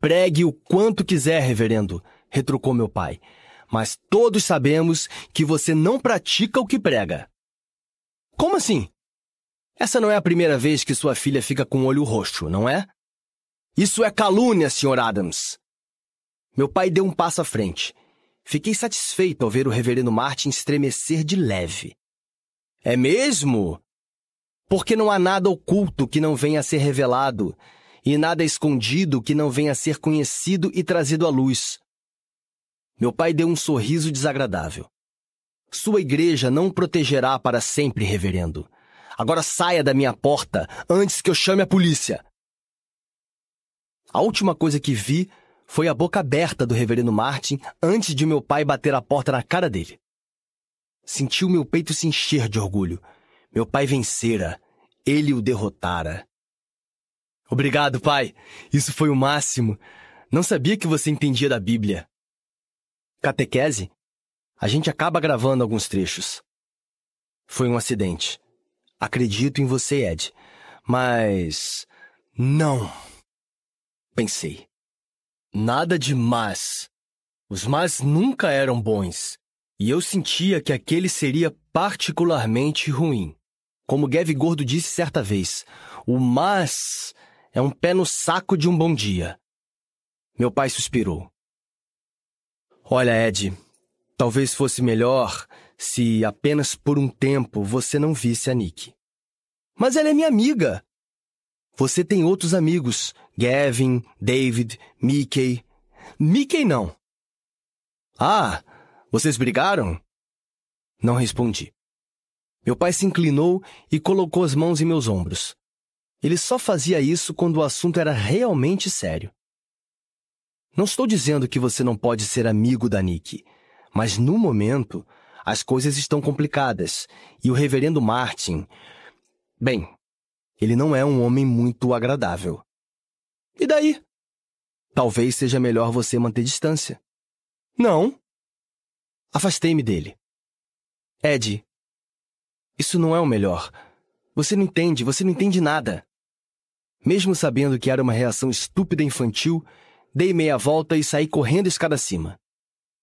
S1: Pregue o quanto quiser, reverendo, retrucou meu pai. Mas todos sabemos que você não pratica o que prega. Como assim? Essa não é a primeira vez que sua filha fica com o olho roxo, não é? Isso é calúnia, Sr. Adams. Meu pai deu um passo à frente. Fiquei satisfeito ao ver o reverendo Martin estremecer de leve. É mesmo? Porque não há nada oculto que não venha a ser revelado, e nada escondido que não venha a ser conhecido e trazido à luz. Meu pai deu um sorriso desagradável. Sua igreja não protegerá para sempre, reverendo. Agora saia da minha porta antes que eu chame a polícia. A última coisa que vi foi a boca aberta do reverendo Martin antes de meu pai bater a porta na cara dele. Senti o meu peito se encher de orgulho. Meu pai vencera. Ele o derrotara. Obrigado, pai. Isso foi o máximo. Não sabia que você entendia da Bíblia. Catequese? A gente acaba gravando alguns trechos. Foi um acidente. Acredito em você, Ed. Mas. Não. Pensei. Nada de mas. Os mas nunca eram bons. E eu sentia que aquele seria particularmente ruim. Como Gav Gordo disse certa vez, o mas é um pé no saco de um bom dia. Meu pai suspirou. Olha, Ed, talvez fosse melhor se apenas por um tempo você não visse a Nick. Mas ela é minha amiga. Você tem outros amigos: Gavin, David, Mickey. Mickey não. Ah, vocês brigaram? Não respondi. Meu pai se inclinou e colocou as mãos em meus ombros. Ele só fazia isso quando o assunto era realmente sério. Não estou dizendo que você não pode ser amigo da Nick, mas no momento as coisas estão complicadas e o reverendo Martin. Bem, ele não é um homem muito agradável. E daí? Talvez seja melhor você manter distância. Não. Afastei-me dele. Ed, isso não é o melhor. Você não entende, você não entende nada. Mesmo sabendo que era uma reação estúpida e infantil, dei meia volta e saí correndo escada acima.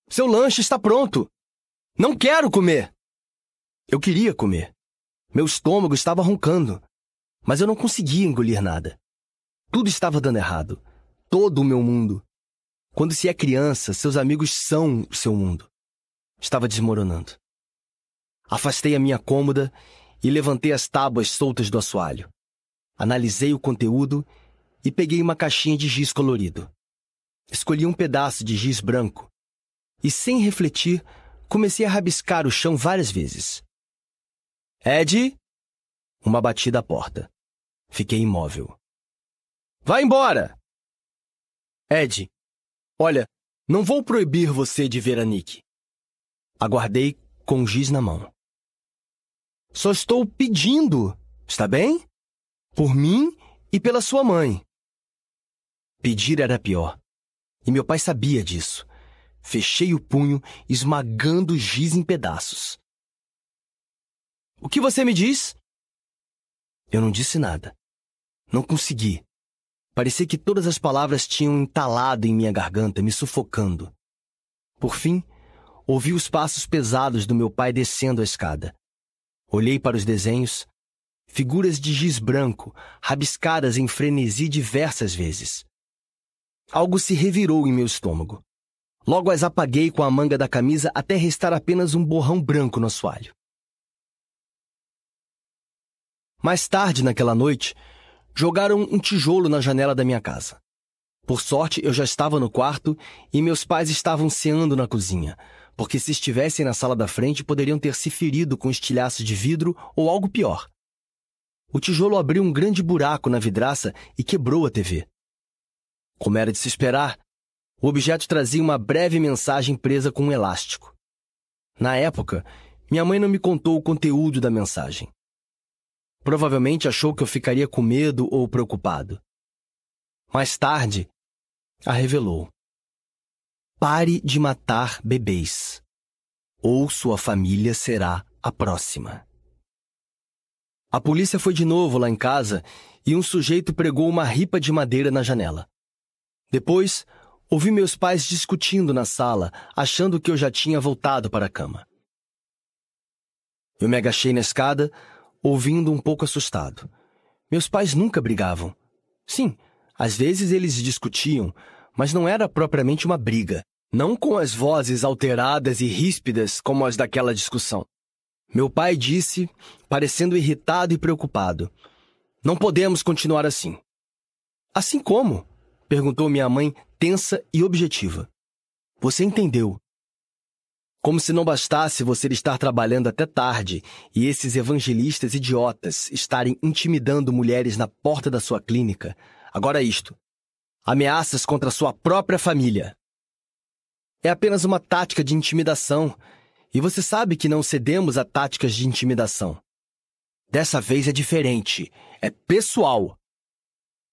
S1: Seu lanche está pronto! Não quero comer! Eu queria comer. Meu estômago estava roncando, mas eu não conseguia engolir nada. Tudo estava dando errado. Todo o meu mundo. Quando se é criança, seus amigos são o seu mundo. Estava desmoronando. Afastei a minha cômoda e levantei as tábuas soltas do assoalho. Analisei o conteúdo e peguei uma caixinha de giz colorido. Escolhi um pedaço de giz branco e, sem refletir, comecei a rabiscar o chão várias vezes. Ed? Uma batida à porta. Fiquei imóvel. Vai embora! Ed, olha, não vou proibir você de ver a Nick. Aguardei com o giz na mão. Só estou pedindo, está bem? Por mim e pela sua mãe. Pedir era pior. E meu pai sabia disso. Fechei o punho, esmagando o giz em pedaços. O que você me diz? Eu não disse nada. Não consegui. Parecia que todas as palavras tinham entalado em minha garganta, me sufocando. Por fim, ouvi os passos pesados do meu pai descendo a escada. Olhei para os desenhos, figuras de giz branco, rabiscadas em frenesi diversas vezes. Algo se revirou em meu estômago. Logo as apaguei com a manga da camisa até restar apenas um borrão branco no assoalho. Mais tarde naquela noite, jogaram um tijolo na janela da minha casa. Por sorte, eu já estava no quarto e meus pais estavam ceando na cozinha, porque se estivessem na sala da frente poderiam ter se ferido com estilhaço de vidro ou algo pior. O tijolo abriu um grande buraco na vidraça e quebrou a TV. Como era de se esperar, o objeto trazia uma breve mensagem presa com um elástico. Na época, minha mãe não me contou o conteúdo da mensagem. Provavelmente achou que eu ficaria com medo ou preocupado. Mais tarde, a revelou. Pare de matar bebês, ou sua família será a próxima. A polícia foi de novo lá em casa e um sujeito pregou uma ripa de madeira na janela. Depois, ouvi meus pais discutindo na sala, achando que eu já tinha voltado para a cama. Eu me agachei na escada, ouvindo um pouco assustado. Meus pais nunca brigavam. Sim, às vezes eles discutiam, mas não era propriamente uma briga, não com as vozes alteradas e ríspidas como as daquela discussão. Meu pai disse, parecendo irritado e preocupado: Não podemos continuar assim. Assim como? perguntou minha mãe, tensa e objetiva. Você entendeu. Como se não bastasse você estar trabalhando até tarde e esses evangelistas idiotas estarem intimidando mulheres na porta da sua clínica, agora isto. Ameaças contra sua própria família. É apenas uma tática de intimidação e você sabe que não cedemos a táticas de intimidação. Dessa vez é diferente. É pessoal.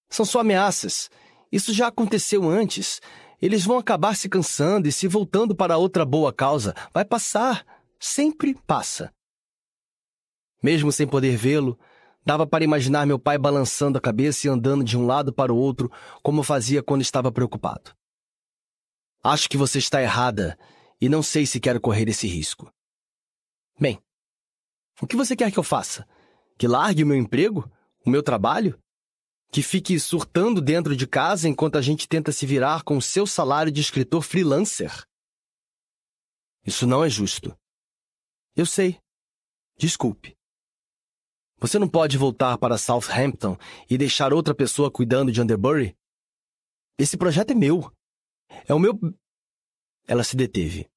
S1: São só ameaças. Isso já aconteceu antes. Eles vão acabar se cansando e se voltando para outra boa causa. Vai passar. Sempre passa. Mesmo sem poder vê-lo, dava para imaginar meu pai balançando a cabeça e andando de um lado para o outro, como fazia quando estava preocupado. Acho que você está errada e não sei se quero correr esse risco. Bem, o que você quer que eu faça? Que largue o meu emprego? O meu trabalho? Que fique surtando dentro de casa enquanto a gente tenta se virar com o seu salário de escritor freelancer? Isso não é justo. Eu sei. Desculpe. Você não pode voltar para Southampton e deixar outra pessoa cuidando de Underbury? Esse projeto é meu. É o meu. Ela se deteve.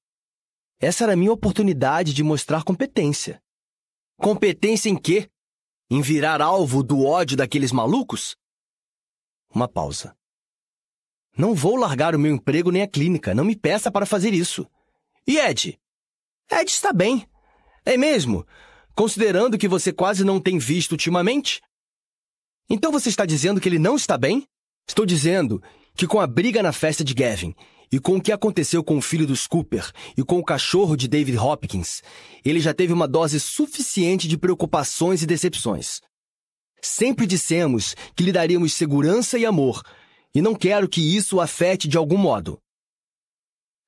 S1: Essa era a minha oportunidade de mostrar competência. Competência em quê? Em virar alvo do ódio daqueles malucos? Uma pausa. Não vou largar o meu emprego nem a clínica. Não me peça para fazer isso. E Ed? Ed está bem. É mesmo? Considerando que você quase não tem visto ultimamente? Então você está dizendo que ele não está bem? Estou dizendo que com a briga na festa de Gavin e com o que aconteceu com o filho dos Cooper e com o cachorro de David Hopkins, ele já teve uma dose suficiente de preocupações e decepções. Sempre dissemos que lhe daríamos segurança e amor, e não quero que isso o afete de algum modo.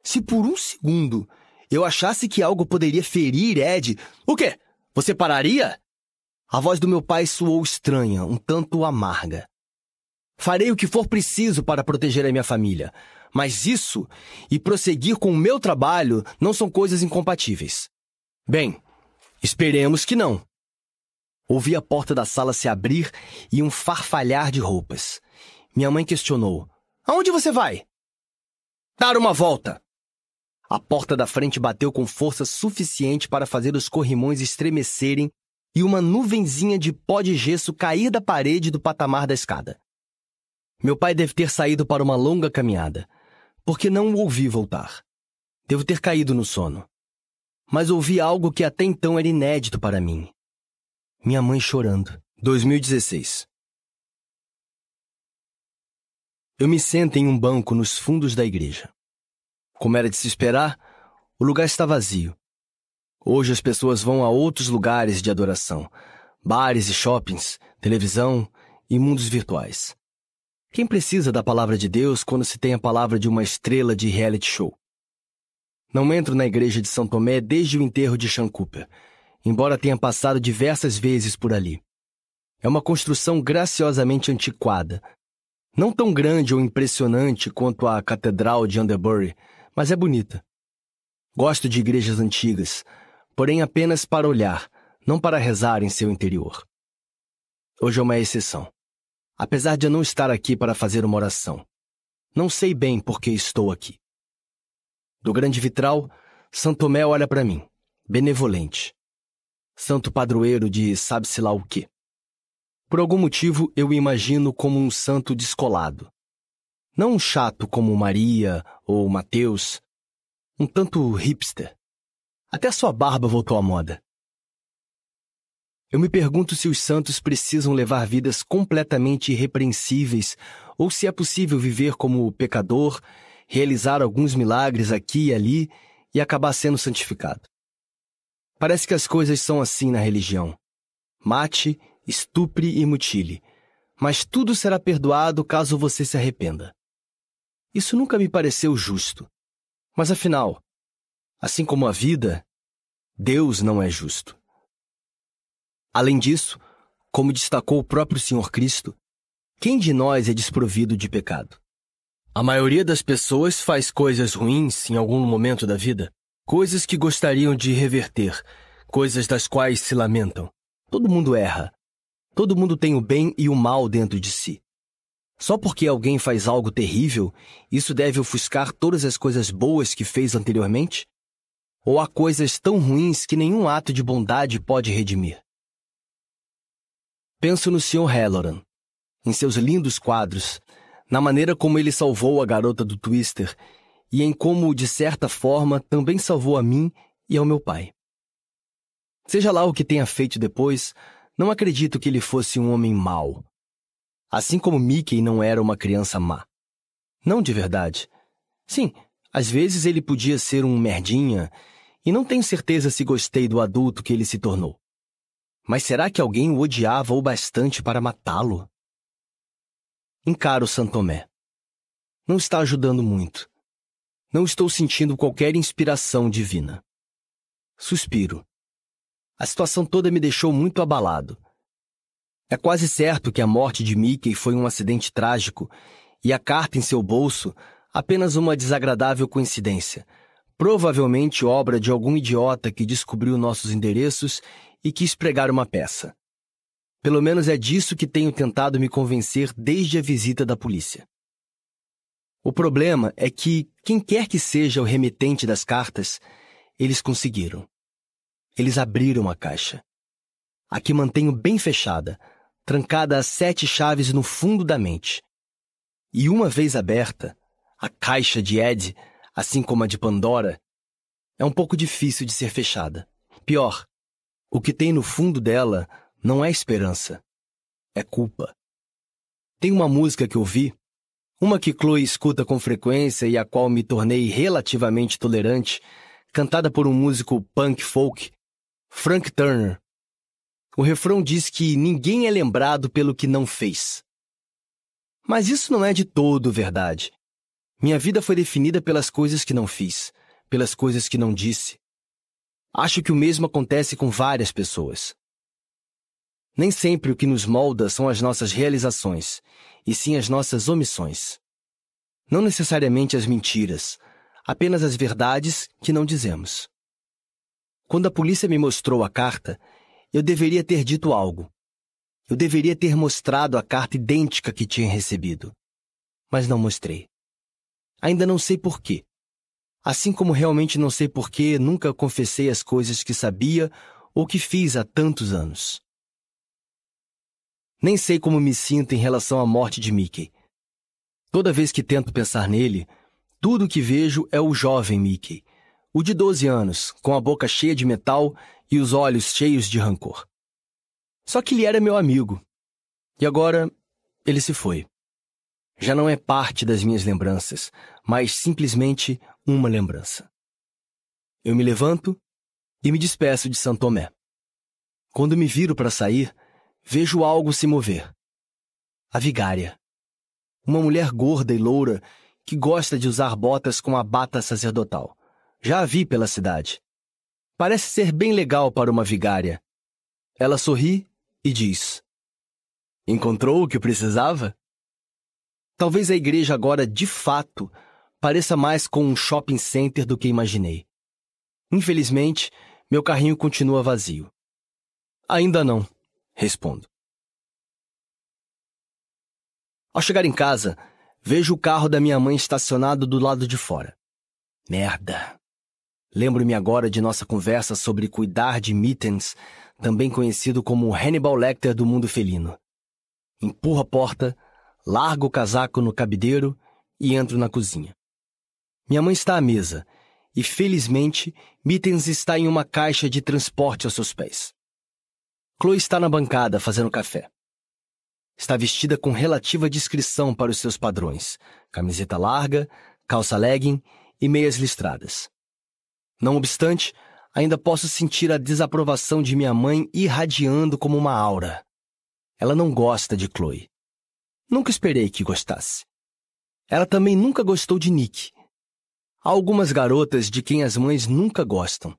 S1: Se por um segundo eu achasse que algo poderia ferir Ed, o quê? Você pararia? A voz do meu pai soou estranha, um tanto amarga. Farei o que for preciso para proteger a minha família, mas isso e prosseguir com o meu trabalho não são coisas incompatíveis. Bem, esperemos que não. Ouvi a porta da sala se abrir e um farfalhar de roupas. Minha mãe questionou: Aonde você vai? Dar uma volta. A porta da frente bateu com força suficiente para fazer os corrimões estremecerem e uma nuvenzinha de pó de gesso cair da parede do patamar da escada. Meu pai deve ter saído para uma longa caminhada, porque não o ouvi voltar. Devo ter caído no sono. Mas ouvi algo que até então era inédito para mim. Minha mãe chorando. 2016. Eu me sento em um banco nos fundos da igreja. Como era de se esperar, o lugar está vazio. Hoje as pessoas vão a outros lugares de adoração, bares e shoppings, televisão e mundos virtuais. Quem precisa da palavra de Deus quando se tem a palavra de uma estrela de reality show? Não entro na igreja de São Tomé desde o enterro de Sean Cooper, embora tenha passado diversas vezes por ali. É uma construção graciosamente antiquada. Não tão grande ou impressionante quanto a Catedral de Underbury, mas é bonita. Gosto de igrejas antigas, porém apenas para olhar, não para rezar em seu interior. Hoje é uma exceção. Apesar de eu não estar aqui para fazer uma oração. Não sei bem por que estou aqui. Do grande vitral, Santo Tomé olha para mim, benevolente. Santo padroeiro de sabe-se lá o quê. Por algum motivo, eu o imagino como um santo descolado, não um chato como Maria ou Mateus. Um tanto hipster. Até sua barba voltou à moda. Eu me pergunto se os santos precisam levar vidas completamente irrepreensíveis ou se é possível viver como pecador, realizar alguns milagres aqui e ali e acabar sendo santificado. Parece que as coisas são assim na religião. Mate, estupre e mutile. Mas tudo será perdoado caso você se arrependa. Isso nunca me pareceu justo. Mas afinal, assim como a vida, Deus não é justo. Além disso, como destacou o próprio Senhor Cristo, quem de nós é desprovido de pecado? A maioria das pessoas faz coisas ruins em algum momento da vida, coisas que gostariam de reverter, coisas das quais se lamentam. Todo mundo erra. Todo mundo tem o bem e o mal dentro de si. Só porque alguém faz algo terrível, isso deve ofuscar todas as coisas boas que fez anteriormente? Ou há coisas tão ruins que nenhum ato de bondade pode redimir? Penso no Sr. Halloran, em seus lindos quadros, na maneira como ele salvou a garota do Twister e em como, de certa forma, também salvou a mim e ao meu pai. Seja lá o que tenha feito depois, não acredito que ele fosse um homem mau Assim como Mickey não era uma criança má. Não de verdade. Sim, às vezes ele podia ser um merdinha, e não tenho certeza se gostei do adulto que ele se tornou. Mas será que alguém o odiava o bastante para matá-lo? Encaro Santomé. Não está ajudando muito. Não estou sentindo qualquer inspiração divina. Suspiro. A situação toda me deixou muito abalado. É quase certo que a morte de Mickey foi um acidente trágico e a carta em seu bolso apenas uma desagradável coincidência, provavelmente obra de algum idiota que descobriu nossos endereços e quis pregar uma peça. Pelo menos é disso que tenho tentado me convencer desde a visita da polícia. O problema é que, quem quer que seja o remetente das cartas, eles conseguiram. Eles abriram a caixa. A que mantenho bem fechada, trancada a sete chaves no fundo da mente. E uma vez aberta, a caixa de Ed, assim como a de Pandora, é um pouco difícil de ser fechada. Pior, o que tem no fundo dela não é esperança, é culpa. Tem uma música que ouvi, uma que Chloe escuta com frequência e a qual me tornei relativamente tolerante, cantada por um músico punk folk, Frank Turner. O refrão diz que ninguém é lembrado pelo que não fez. Mas isso não é de todo verdade. Minha vida foi definida pelas coisas que não fiz, pelas coisas que não disse. Acho que o mesmo acontece com várias pessoas. Nem sempre o que nos molda são as nossas realizações, e sim as nossas omissões. Não necessariamente as mentiras, apenas as verdades que não dizemos. Quando a polícia me mostrou a carta, eu deveria ter dito algo. Eu deveria ter mostrado a carta idêntica que tinha recebido. Mas não mostrei. Ainda não sei por quê. Assim como realmente não sei por que nunca confessei as coisas que sabia ou que fiz há tantos anos. Nem sei como me sinto em relação à morte de Mickey. Toda vez que tento pensar nele, tudo o que vejo é o jovem Mickey, o de 12 anos, com a boca cheia de metal e os olhos cheios de rancor. Só que ele era meu amigo. E agora ele se foi. Já não é parte das minhas lembranças, mas simplesmente uma lembrança. Eu me levanto e me despeço de São Tomé. Quando me viro para sair, vejo algo se mover. A vigária. Uma mulher gorda e loura que gosta de usar botas com a bata sacerdotal. Já a vi pela cidade. Parece ser bem legal para uma vigária. Ela sorri e diz: Encontrou o que precisava? Talvez a igreja agora, de fato, pareça mais com um shopping center do que imaginei. Infelizmente, meu carrinho continua vazio. Ainda não, respondo. Ao chegar em casa, vejo o carro da minha mãe estacionado do lado de fora. Merda. Lembro-me agora de nossa conversa sobre cuidar de Mittens, também conhecido como Hannibal Lecter do mundo felino. Empurro a porta, largo o casaco no cabideiro e entro na cozinha. Minha mãe está à mesa e, felizmente, Mittens está em uma caixa de transporte aos seus pés. Chloe está na bancada fazendo café. Está vestida com relativa discrição para os seus padrões: camiseta larga, calça legging e meias listradas. Não obstante, ainda posso sentir a desaprovação de minha mãe irradiando como uma aura. Ela não gosta de Chloe. Nunca esperei que gostasse. Ela também nunca gostou de Nick. Há algumas garotas de quem as mães nunca gostam.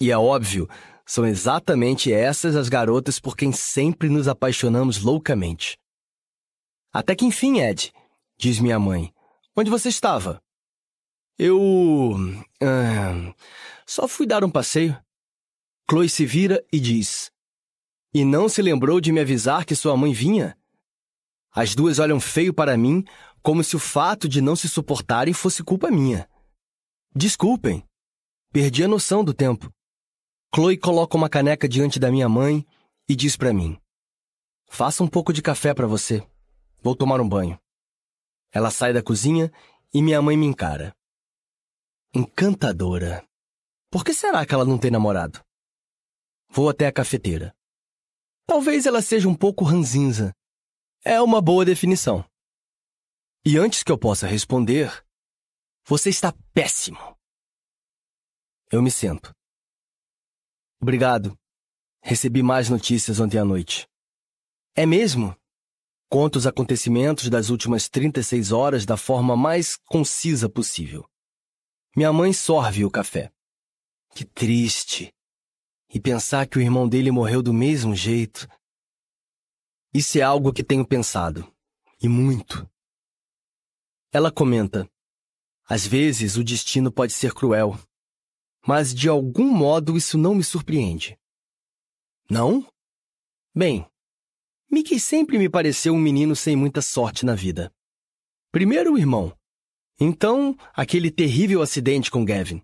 S1: E é óbvio, são exatamente essas as garotas por quem sempre nos apaixonamos loucamente. Até que enfim, Ed, diz minha mãe. Onde você estava? Eu. Ah, só fui dar um passeio. Chloe se vira e diz: E não se lembrou de me avisar que sua mãe vinha? As duas olham feio para mim, como se o fato de não se suportarem fosse culpa minha. Desculpem. Perdi a noção do tempo. Chloe coloca uma caneca diante da minha mãe e diz para mim: Faça um pouco de café para você. Vou tomar um banho. Ela sai da cozinha e minha mãe me encara. Encantadora. Por que será que ela não tem namorado? Vou até a cafeteira. Talvez ela seja um pouco ranzinza. É uma boa definição. E antes que eu possa responder, você está péssimo. Eu me sento. Obrigado. Recebi mais notícias ontem à noite. É mesmo? Conto os acontecimentos das últimas 36 horas da forma mais concisa possível. Minha mãe sorve o café. Que triste. E pensar que o irmão dele morreu do mesmo jeito. Isso é algo que tenho pensado. E muito. Ela comenta: Às vezes o destino pode ser cruel. Mas de algum modo isso não me surpreende. Não? Bem, Mickey sempre me pareceu um menino sem muita sorte na vida. Primeiro o irmão. Então, aquele terrível acidente com Gavin.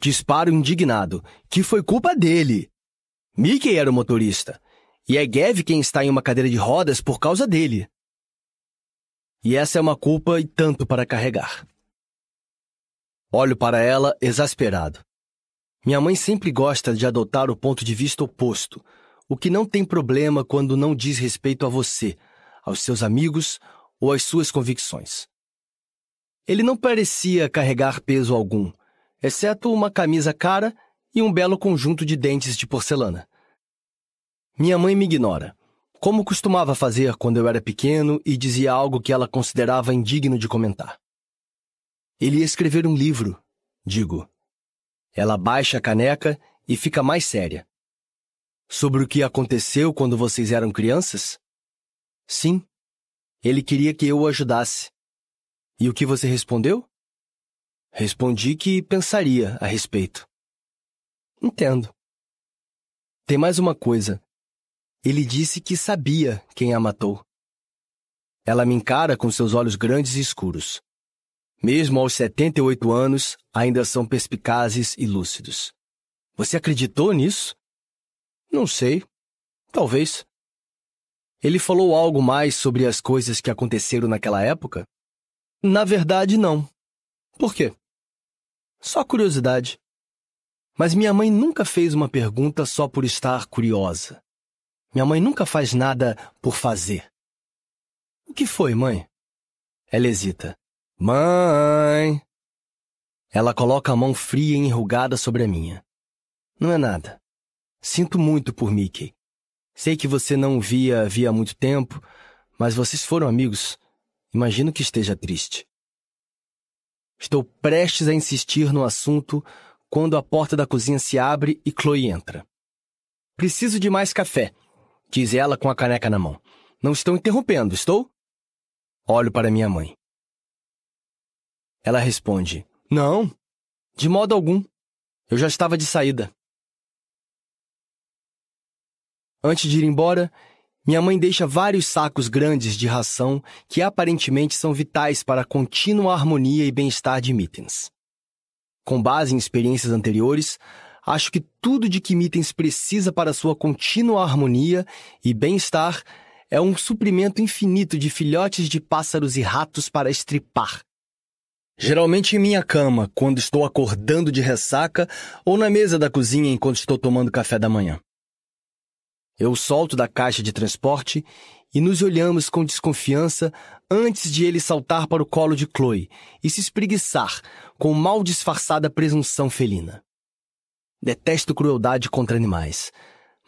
S1: Disparo indignado, que foi culpa dele. Mickey era o motorista. E é Gav quem está em uma cadeira de rodas por causa dele. E essa é uma culpa e tanto para carregar. Olho para ela exasperado. Minha mãe sempre gosta de adotar o ponto de vista oposto, o que não tem problema quando não diz respeito a você, aos seus amigos ou às suas convicções. Ele não parecia carregar peso algum, exceto uma camisa cara e um belo conjunto de dentes de porcelana. Minha mãe me ignora, como costumava fazer quando eu era pequeno e dizia algo que ela considerava indigno de comentar. Ele ia escrever um livro, digo. Ela baixa a caneca e fica mais séria. Sobre o que aconteceu quando vocês eram crianças? Sim. Ele queria que eu o ajudasse. E o que você respondeu? Respondi que pensaria a respeito. Entendo. Tem mais uma coisa. Ele disse que sabia quem a matou. Ela me encara com seus olhos grandes e escuros. Mesmo aos 78 anos, ainda são perspicazes e lúcidos. Você acreditou nisso? Não sei. Talvez. Ele falou algo mais sobre as coisas que aconteceram naquela época? Na verdade, não. Por quê? Só curiosidade. Mas minha mãe nunca fez uma pergunta só por estar curiosa. Minha mãe nunca faz nada por fazer. O que foi, mãe? Ela hesita. Mãe! Ela coloca a mão fria e enrugada sobre a minha. Não é nada. Sinto muito por Mickey. Sei que você não o via havia muito tempo, mas vocês foram amigos. Imagino que esteja triste. Estou prestes a insistir no assunto quando a porta da cozinha se abre e Chloe entra. Preciso de mais café, diz ela com a caneca na mão. Não estou interrompendo, estou? Olho para minha mãe. Ela responde: Não, de modo algum. Eu já estava de saída. Antes de ir embora, minha mãe deixa vários sacos grandes de ração que aparentemente são vitais para a contínua harmonia e bem-estar de Mittens. Com base em experiências anteriores, acho que tudo de que Mittens precisa para sua contínua harmonia e bem-estar é um suprimento infinito de filhotes de pássaros e ratos para estripar. Geralmente em minha cama, quando estou acordando de ressaca, ou na mesa da cozinha enquanto estou tomando café da manhã. Eu solto da caixa de transporte e nos olhamos com desconfiança antes de ele saltar para o colo de Chloe e se espreguiçar com mal disfarçada presunção felina. Detesto crueldade contra animais,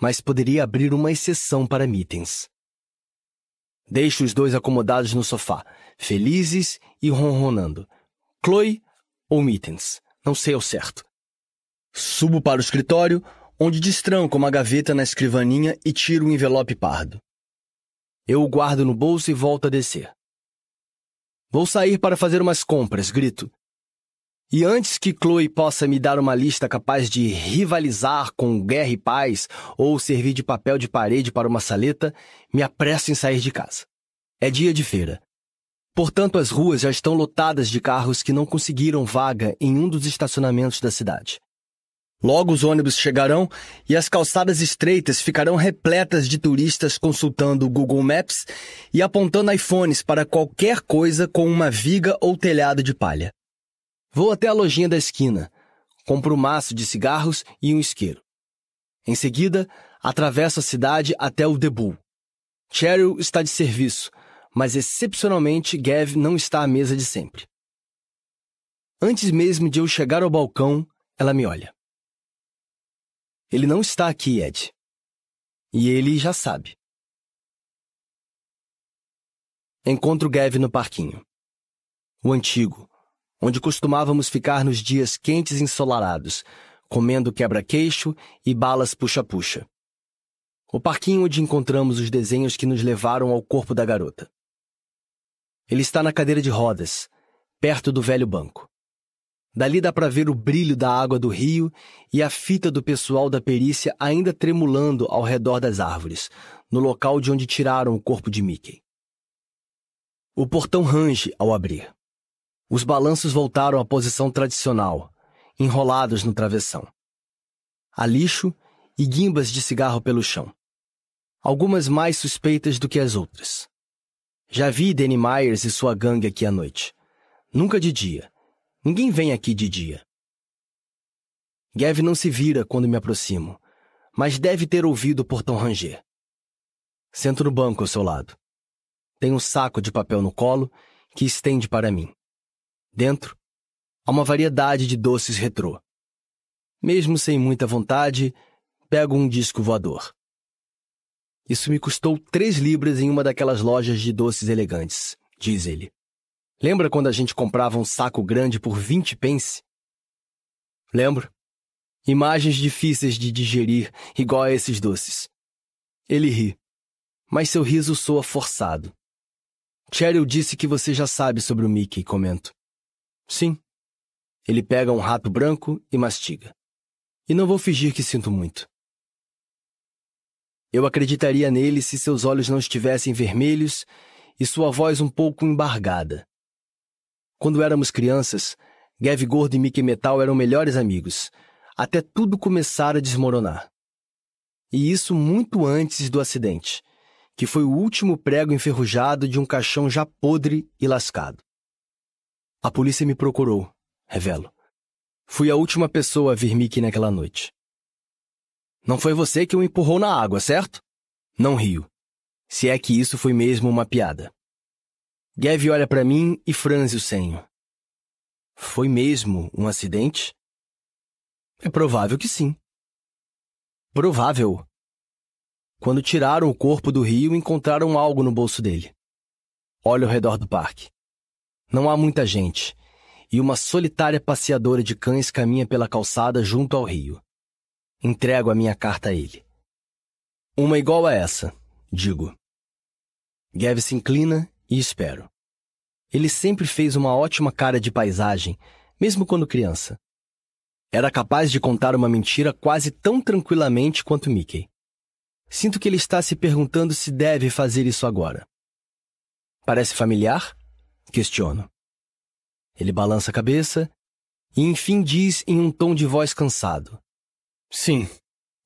S1: mas poderia abrir uma exceção para mitens. Deixo os dois acomodados no sofá, felizes e ronronando. Chloe ou Mittens, não sei ao certo. Subo para o escritório, onde destranco uma gaveta na escrivaninha e tiro um envelope pardo. Eu o guardo no bolso e volto a descer. Vou sair para fazer umas compras, grito, e antes que Chloe possa me dar uma lista capaz de rivalizar com Guerra e Paz ou servir de papel de parede para uma saleta, me apresso em sair de casa. É dia de feira. Portanto, as ruas já estão lotadas de carros que não conseguiram vaga em um dos estacionamentos da cidade. Logo os ônibus chegarão e as calçadas estreitas ficarão repletas de turistas consultando o Google Maps e apontando iPhones para qualquer coisa com uma viga ou telhado de palha. Vou até a lojinha da esquina, compro um maço de cigarros e um isqueiro. Em seguida, atravesso a cidade até o Debu. Cheryl está de serviço, mas excepcionalmente Gav não está à mesa de sempre. Antes mesmo de eu chegar ao balcão, ela me olha. Ele não está aqui, Ed. E ele já sabe. Encontro Gav no parquinho. O antigo, onde costumávamos ficar nos dias quentes e ensolarados, comendo quebra-queixo e balas puxa-puxa. O parquinho onde encontramos os desenhos que nos levaram ao corpo da garota. Ele está na cadeira de rodas, perto do velho banco. Dali dá para ver o brilho da água do rio e a fita do pessoal da perícia ainda tremulando ao redor das árvores, no local de onde tiraram o corpo de Mickey. O portão range ao abrir. Os balanços voltaram à posição tradicional, enrolados no travessão. Há lixo e guimbas de cigarro pelo chão. Algumas mais suspeitas do que as outras. Já vi Danny Myers e sua gangue aqui à noite. Nunca de dia Ninguém vem aqui de dia. Gav não se vira quando me aproximo, mas deve ter ouvido o portão ranger. Sento no banco ao seu lado. Tem um saco de papel no colo que estende para mim. Dentro, há uma variedade de doces retrô. Mesmo sem muita vontade, pego um disco voador. Isso me custou três libras em uma daquelas lojas de doces elegantes, diz ele. Lembra quando a gente comprava um saco grande por 20 pence? Lembro. Imagens difíceis de digerir, igual a esses doces. Ele ri, mas seu riso soa forçado. Cheryl disse que você já sabe sobre o Mickey, comento. Sim. Ele pega um rato branco e mastiga. E não vou fingir que sinto muito. Eu acreditaria nele se seus olhos não estivessem vermelhos e sua voz um pouco embargada. Quando éramos crianças, Gav Gordo e Mickey Metal eram melhores amigos, até tudo começar a desmoronar. E isso muito antes do acidente, que foi o último prego enferrujado de um caixão já podre e lascado. A polícia me procurou, revelo. Fui a última pessoa a ver Mickey naquela noite. Não foi você que o empurrou na água, certo? Não rio. Se é que isso foi mesmo uma piada. Gav olha para mim e franze o senho. Foi mesmo um acidente? É provável que sim. Provável. Quando tiraram o corpo do rio, encontraram algo no bolso dele. Olha ao redor do parque. Não há muita gente, e uma solitária passeadora de cães caminha pela calçada junto ao rio. Entrego a minha carta a ele. Uma igual a essa, digo. Gav se inclina e espero. Ele sempre fez uma ótima cara de paisagem, mesmo quando criança. Era capaz de contar uma mentira quase tão tranquilamente quanto Mickey. Sinto que ele está se perguntando se deve fazer isso agora. Parece familiar? Questiono. Ele balança a cabeça e enfim diz em um tom de voz cansado: Sim,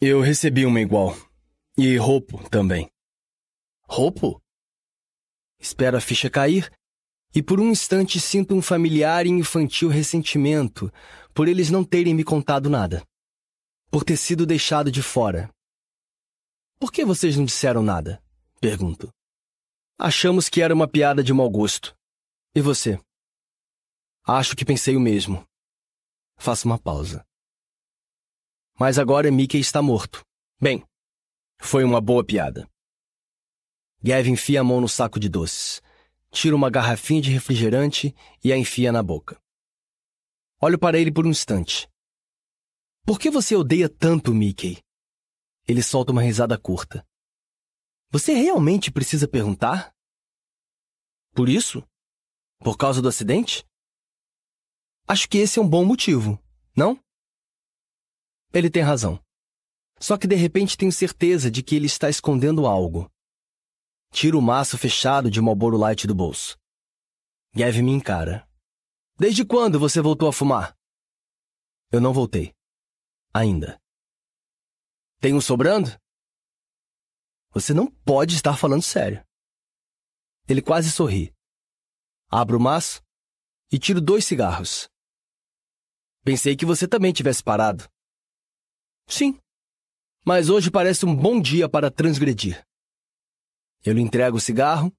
S1: eu recebi uma igual. E roupo também. Roupo? Espero a ficha cair e por um instante sinto um familiar e infantil ressentimento por eles não terem me contado nada. Por ter sido deixado de fora. Por que vocês não disseram nada? Pergunto. Achamos que era uma piada de mau gosto. E você? Acho que pensei o mesmo. Faço uma pausa. Mas agora Mickey está morto. Bem, foi uma boa piada. Gavin enfia a mão no saco de doces. Tira uma garrafinha de refrigerante e a enfia na boca. Olho para ele por um instante. Por que você odeia tanto Mickey? Ele solta uma risada curta. Você realmente precisa perguntar? Por isso? Por causa do acidente? Acho que esse é um bom motivo, não? Ele tem razão. Só que de repente tenho certeza de que ele está escondendo algo. Tiro o maço fechado de Marlboro Light do bolso. Gav me encara. Desde quando você voltou a fumar? Eu não voltei. Ainda. Tem um sobrando? Você não pode estar falando sério. Ele quase sorri. Abro o maço e tiro dois cigarros. Pensei que você também tivesse parado. Sim, mas hoje parece um bom dia para transgredir. Eu lhe entrego o cigarro,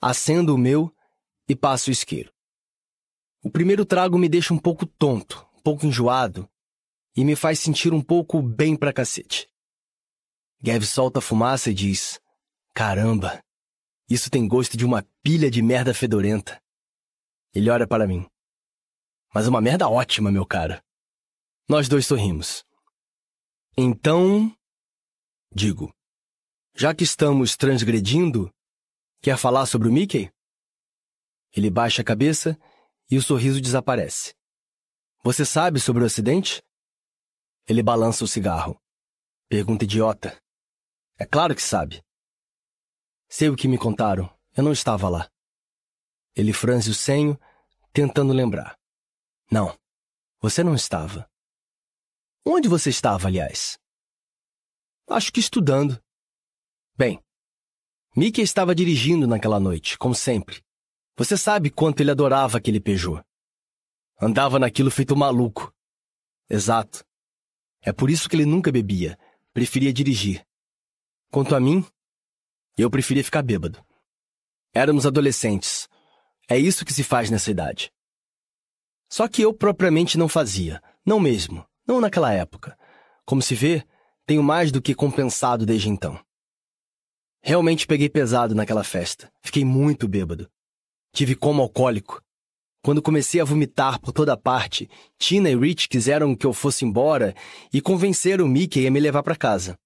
S1: acendo o meu e passo o isqueiro. O primeiro trago me deixa um pouco tonto, um pouco enjoado e me faz sentir um pouco bem pra cacete. Gav solta a fumaça e diz: Caramba, isso tem gosto de uma pilha de merda fedorenta. Ele olha para mim. Mas uma merda ótima, meu cara. Nós dois sorrimos. Então. Digo. Já que estamos transgredindo, quer falar sobre o Mickey? Ele baixa a cabeça e o sorriso desaparece. Você sabe sobre o acidente? Ele balança o cigarro. Pergunta idiota. É claro que sabe. Sei o que me contaram. Eu não estava lá. Ele franze o senho, tentando lembrar. Não, você não estava. Onde você estava, aliás? Acho que estudando. Bem, Mickey estava dirigindo naquela noite, como sempre. Você sabe quanto ele adorava aquele Peugeot. Andava naquilo feito maluco. Exato. É por isso que ele nunca bebia. Preferia dirigir. Quanto a mim, eu preferia ficar bêbado. Éramos adolescentes. É isso que se faz nessa idade. Só que eu propriamente não fazia. Não mesmo. Não naquela época. Como se vê, tenho mais do que compensado desde então. Realmente peguei pesado naquela festa. Fiquei muito bêbado. Tive como alcoólico. Quando comecei a vomitar por toda parte, Tina e Rich quiseram que eu fosse embora e convenceram Mickey a me levar para casa.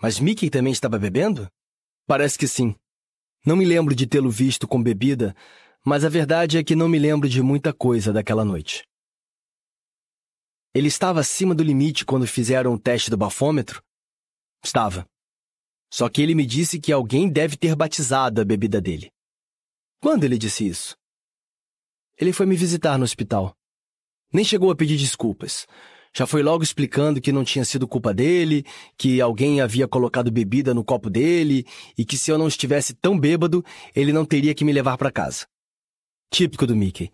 S1: Mas Mickey também estava bebendo? Parece que sim. Não me lembro de tê-lo visto com bebida, mas a verdade é que não me lembro de muita coisa daquela noite. Ele estava acima do limite quando fizeram o teste do bafômetro? Estava. Só que ele me disse que alguém deve ter batizado a bebida dele. Quando ele disse isso? Ele foi me visitar no hospital. Nem chegou a pedir desculpas. Já foi logo explicando que não tinha sido culpa dele, que alguém havia colocado bebida no copo dele e que se eu não estivesse tão bêbado, ele não teria que me levar para casa. Típico do Mickey,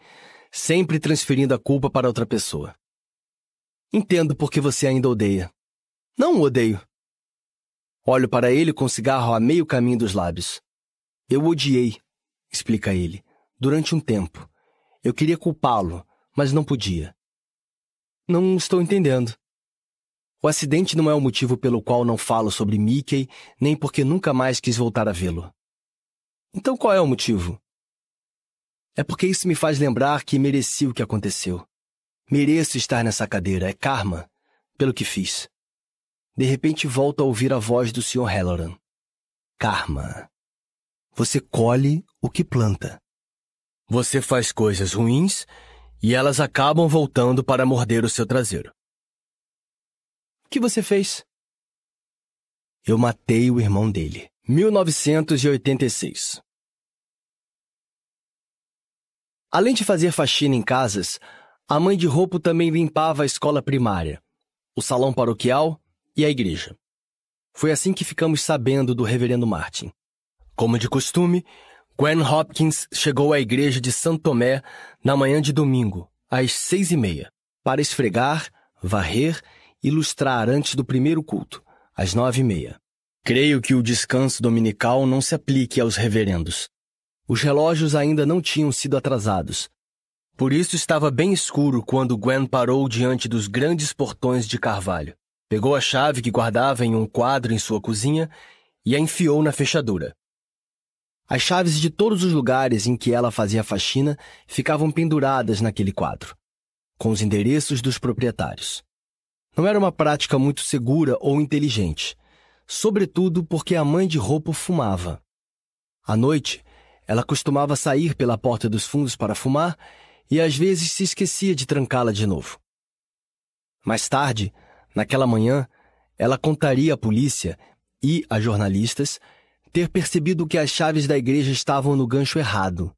S1: sempre transferindo a culpa para outra pessoa. Entendo por que você ainda odeia. Não o odeio. Olho para ele com o cigarro a meio caminho dos lábios. Eu odiei, explica ele, durante um tempo. Eu queria culpá-lo, mas não podia. Não estou entendendo. O acidente não é o motivo pelo qual não falo sobre Mickey, nem porque nunca mais quis voltar a vê-lo. Então qual é o motivo? É porque isso me faz lembrar que mereci o que aconteceu. Mereço estar nessa cadeira, é karma, pelo que fiz. De repente volto a ouvir a voz do Sr. Halloran. Karma. Você colhe o que planta. Você faz coisas ruins e elas acabam voltando para morder o seu traseiro. O que você fez? Eu matei o irmão dele. 1986. Além de fazer faxina em casas, a mãe de Roupo também limpava a escola primária, o salão paroquial e a igreja. Foi assim que ficamos sabendo do reverendo Martin. Como de costume, Gwen Hopkins chegou à igreja de Santo Tomé na manhã de domingo, às seis e meia, para esfregar, varrer e lustrar antes do primeiro culto, às nove e meia. Creio que o descanso dominical não se aplique aos reverendos. Os relógios ainda não tinham sido atrasados. Por isso estava bem escuro quando Gwen parou diante dos grandes portões de carvalho. Pegou a chave que guardava em um quadro em sua cozinha e a enfiou na fechadura. As chaves de todos os lugares em que ela fazia faxina ficavam penduradas naquele quadro, com os endereços dos proprietários. Não era uma prática muito segura ou inteligente, sobretudo porque a mãe de roupa fumava. À noite, ela costumava sair pela porta dos fundos para fumar e às vezes se esquecia de trancá-la de novo. Mais tarde, naquela manhã, ela contaria à polícia e a jornalistas ter percebido que as chaves da igreja estavam no gancho errado.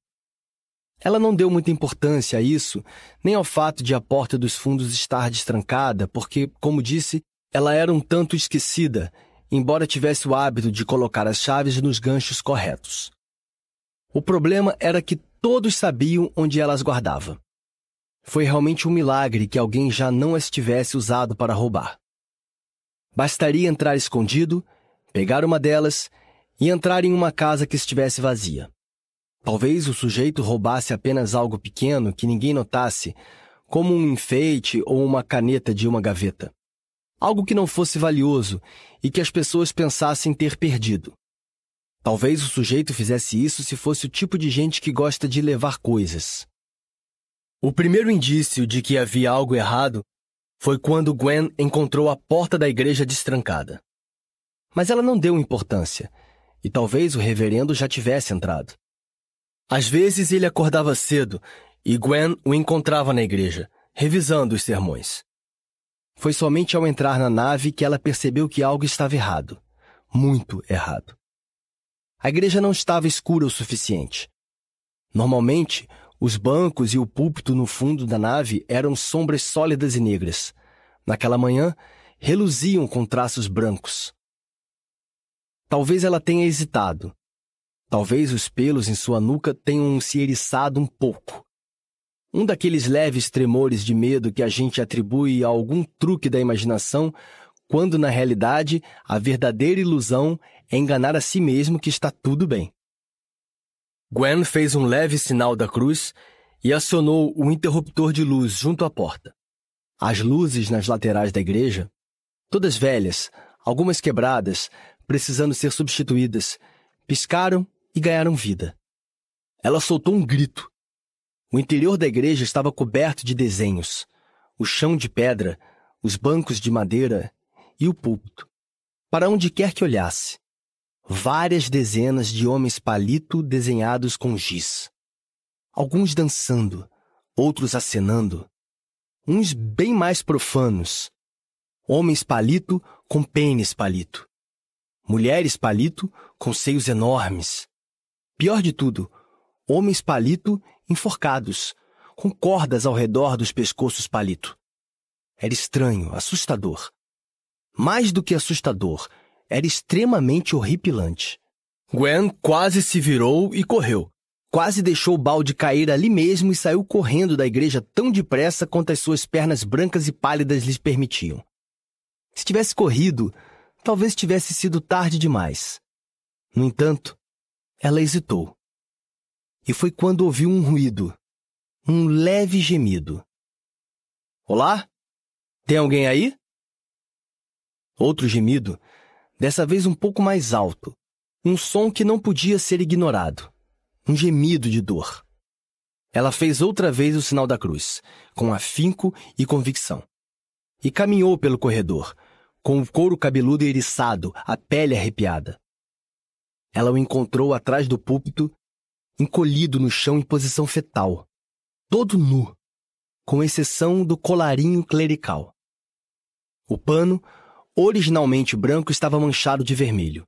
S1: Ela não deu muita importância a isso, nem ao fato de a porta dos fundos estar destrancada, porque, como disse, ela era um tanto esquecida, embora tivesse o hábito de colocar as chaves nos ganchos corretos. O problema era que todos sabiam onde ela as guardava. Foi realmente um milagre que alguém já não as tivesse usado para roubar. Bastaria entrar escondido, pegar uma delas e entrar em uma casa que estivesse vazia. Talvez o sujeito roubasse apenas algo pequeno que ninguém notasse, como um enfeite ou uma caneta de uma gaveta. Algo que não fosse valioso e que as pessoas pensassem ter perdido. Talvez o sujeito fizesse isso se fosse o tipo de gente que gosta de levar coisas. O primeiro indício de que havia algo errado foi quando Gwen encontrou a porta da igreja destrancada. Mas ela não deu importância e talvez o reverendo já tivesse entrado. Às vezes ele acordava cedo e Gwen o encontrava na igreja, revisando os sermões. Foi somente ao entrar na nave que ela percebeu que algo estava errado. Muito errado. A igreja não estava escura o suficiente. Normalmente, os bancos e o púlpito no fundo da nave eram sombras sólidas e negras. Naquela manhã, reluziam com traços brancos. Talvez ela tenha hesitado. Talvez os pelos em sua nuca tenham se eriçado um pouco. Um daqueles leves tremores de medo que a gente atribui a algum truque da imaginação, quando na realidade a verdadeira ilusão é enganar a si mesmo que está tudo bem. Gwen fez um leve sinal da cruz e acionou o interruptor de luz junto à porta. As luzes nas laterais da igreja, todas velhas, algumas quebradas, precisando ser substituídas, piscaram e ganharam vida. Ela soltou um grito. O interior da igreja estava coberto de desenhos, o chão de pedra, os bancos de madeira e o púlpito. Para onde quer que olhasse, várias dezenas de homens palito desenhados com giz. Alguns dançando, outros acenando. Uns bem mais profanos. Homens palito com pênis palito. Mulheres palito com seios enormes. Pior de tudo, homens palito enforcados, com cordas ao redor dos pescoços palito. Era estranho, assustador. Mais do que assustador, era extremamente horripilante. Gwen quase se virou e correu. Quase deixou o balde cair ali mesmo e saiu correndo da igreja tão depressa quanto as suas pernas brancas e pálidas lhes permitiam. Se tivesse corrido, talvez tivesse sido tarde demais. No entanto, ela hesitou. E foi quando ouviu um ruído, um leve gemido. Olá? Tem alguém aí? Outro gemido dessa vez um pouco mais alto, um som que não podia ser ignorado, um gemido de dor. Ela fez outra vez o sinal da cruz, com afinco e convicção. E caminhou pelo corredor, com o couro cabeludo eriçado, a pele arrepiada. Ela o encontrou atrás do púlpito, encolhido no chão em posição fetal, todo nu, com exceção do colarinho clerical. O pano originalmente branco, estava manchado de vermelho.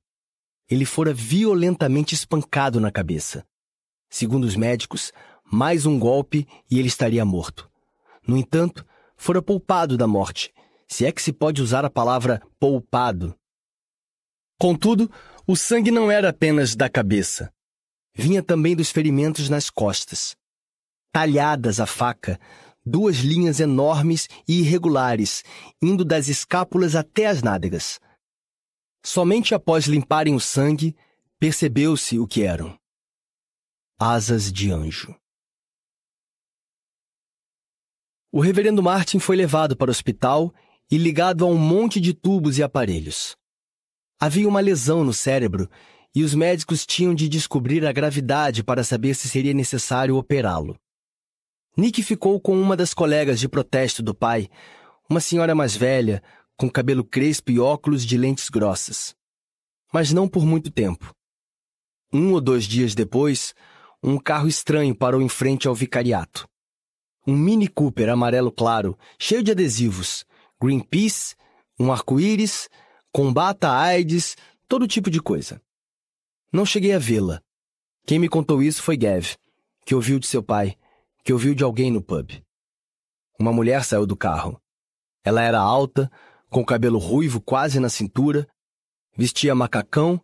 S1: Ele fora violentamente espancado na cabeça. Segundo os médicos, mais um golpe e ele estaria morto. No entanto, fora poupado da morte, se é que se pode usar a palavra poupado. Contudo, o sangue não era apenas da cabeça. Vinha também dos ferimentos nas costas. Talhadas a faca, duas linhas enormes e irregulares, indo das escápulas até as nádegas. Somente após limparem o sangue, percebeu-se o que eram. Asas de anjo. O reverendo Martin foi levado para o hospital e ligado a um monte de tubos e aparelhos. Havia uma lesão no cérebro e os médicos tinham de descobrir a gravidade para saber se seria necessário operá-lo. Nick ficou com uma das colegas de protesto do pai, uma senhora mais velha, com cabelo crespo e óculos de lentes grossas. Mas não por muito tempo. Um ou dois dias depois, um carro estranho parou em frente ao vicariato. Um Mini Cooper amarelo claro, cheio de adesivos, Greenpeace, um arco-íris, combata a AIDS, todo tipo de coisa. Não cheguei a vê-la. Quem me contou isso foi Gav, que ouviu de seu pai, que ouviu de alguém no pub. Uma mulher saiu do carro. Ela era alta, com cabelo ruivo quase na cintura, vestia macacão,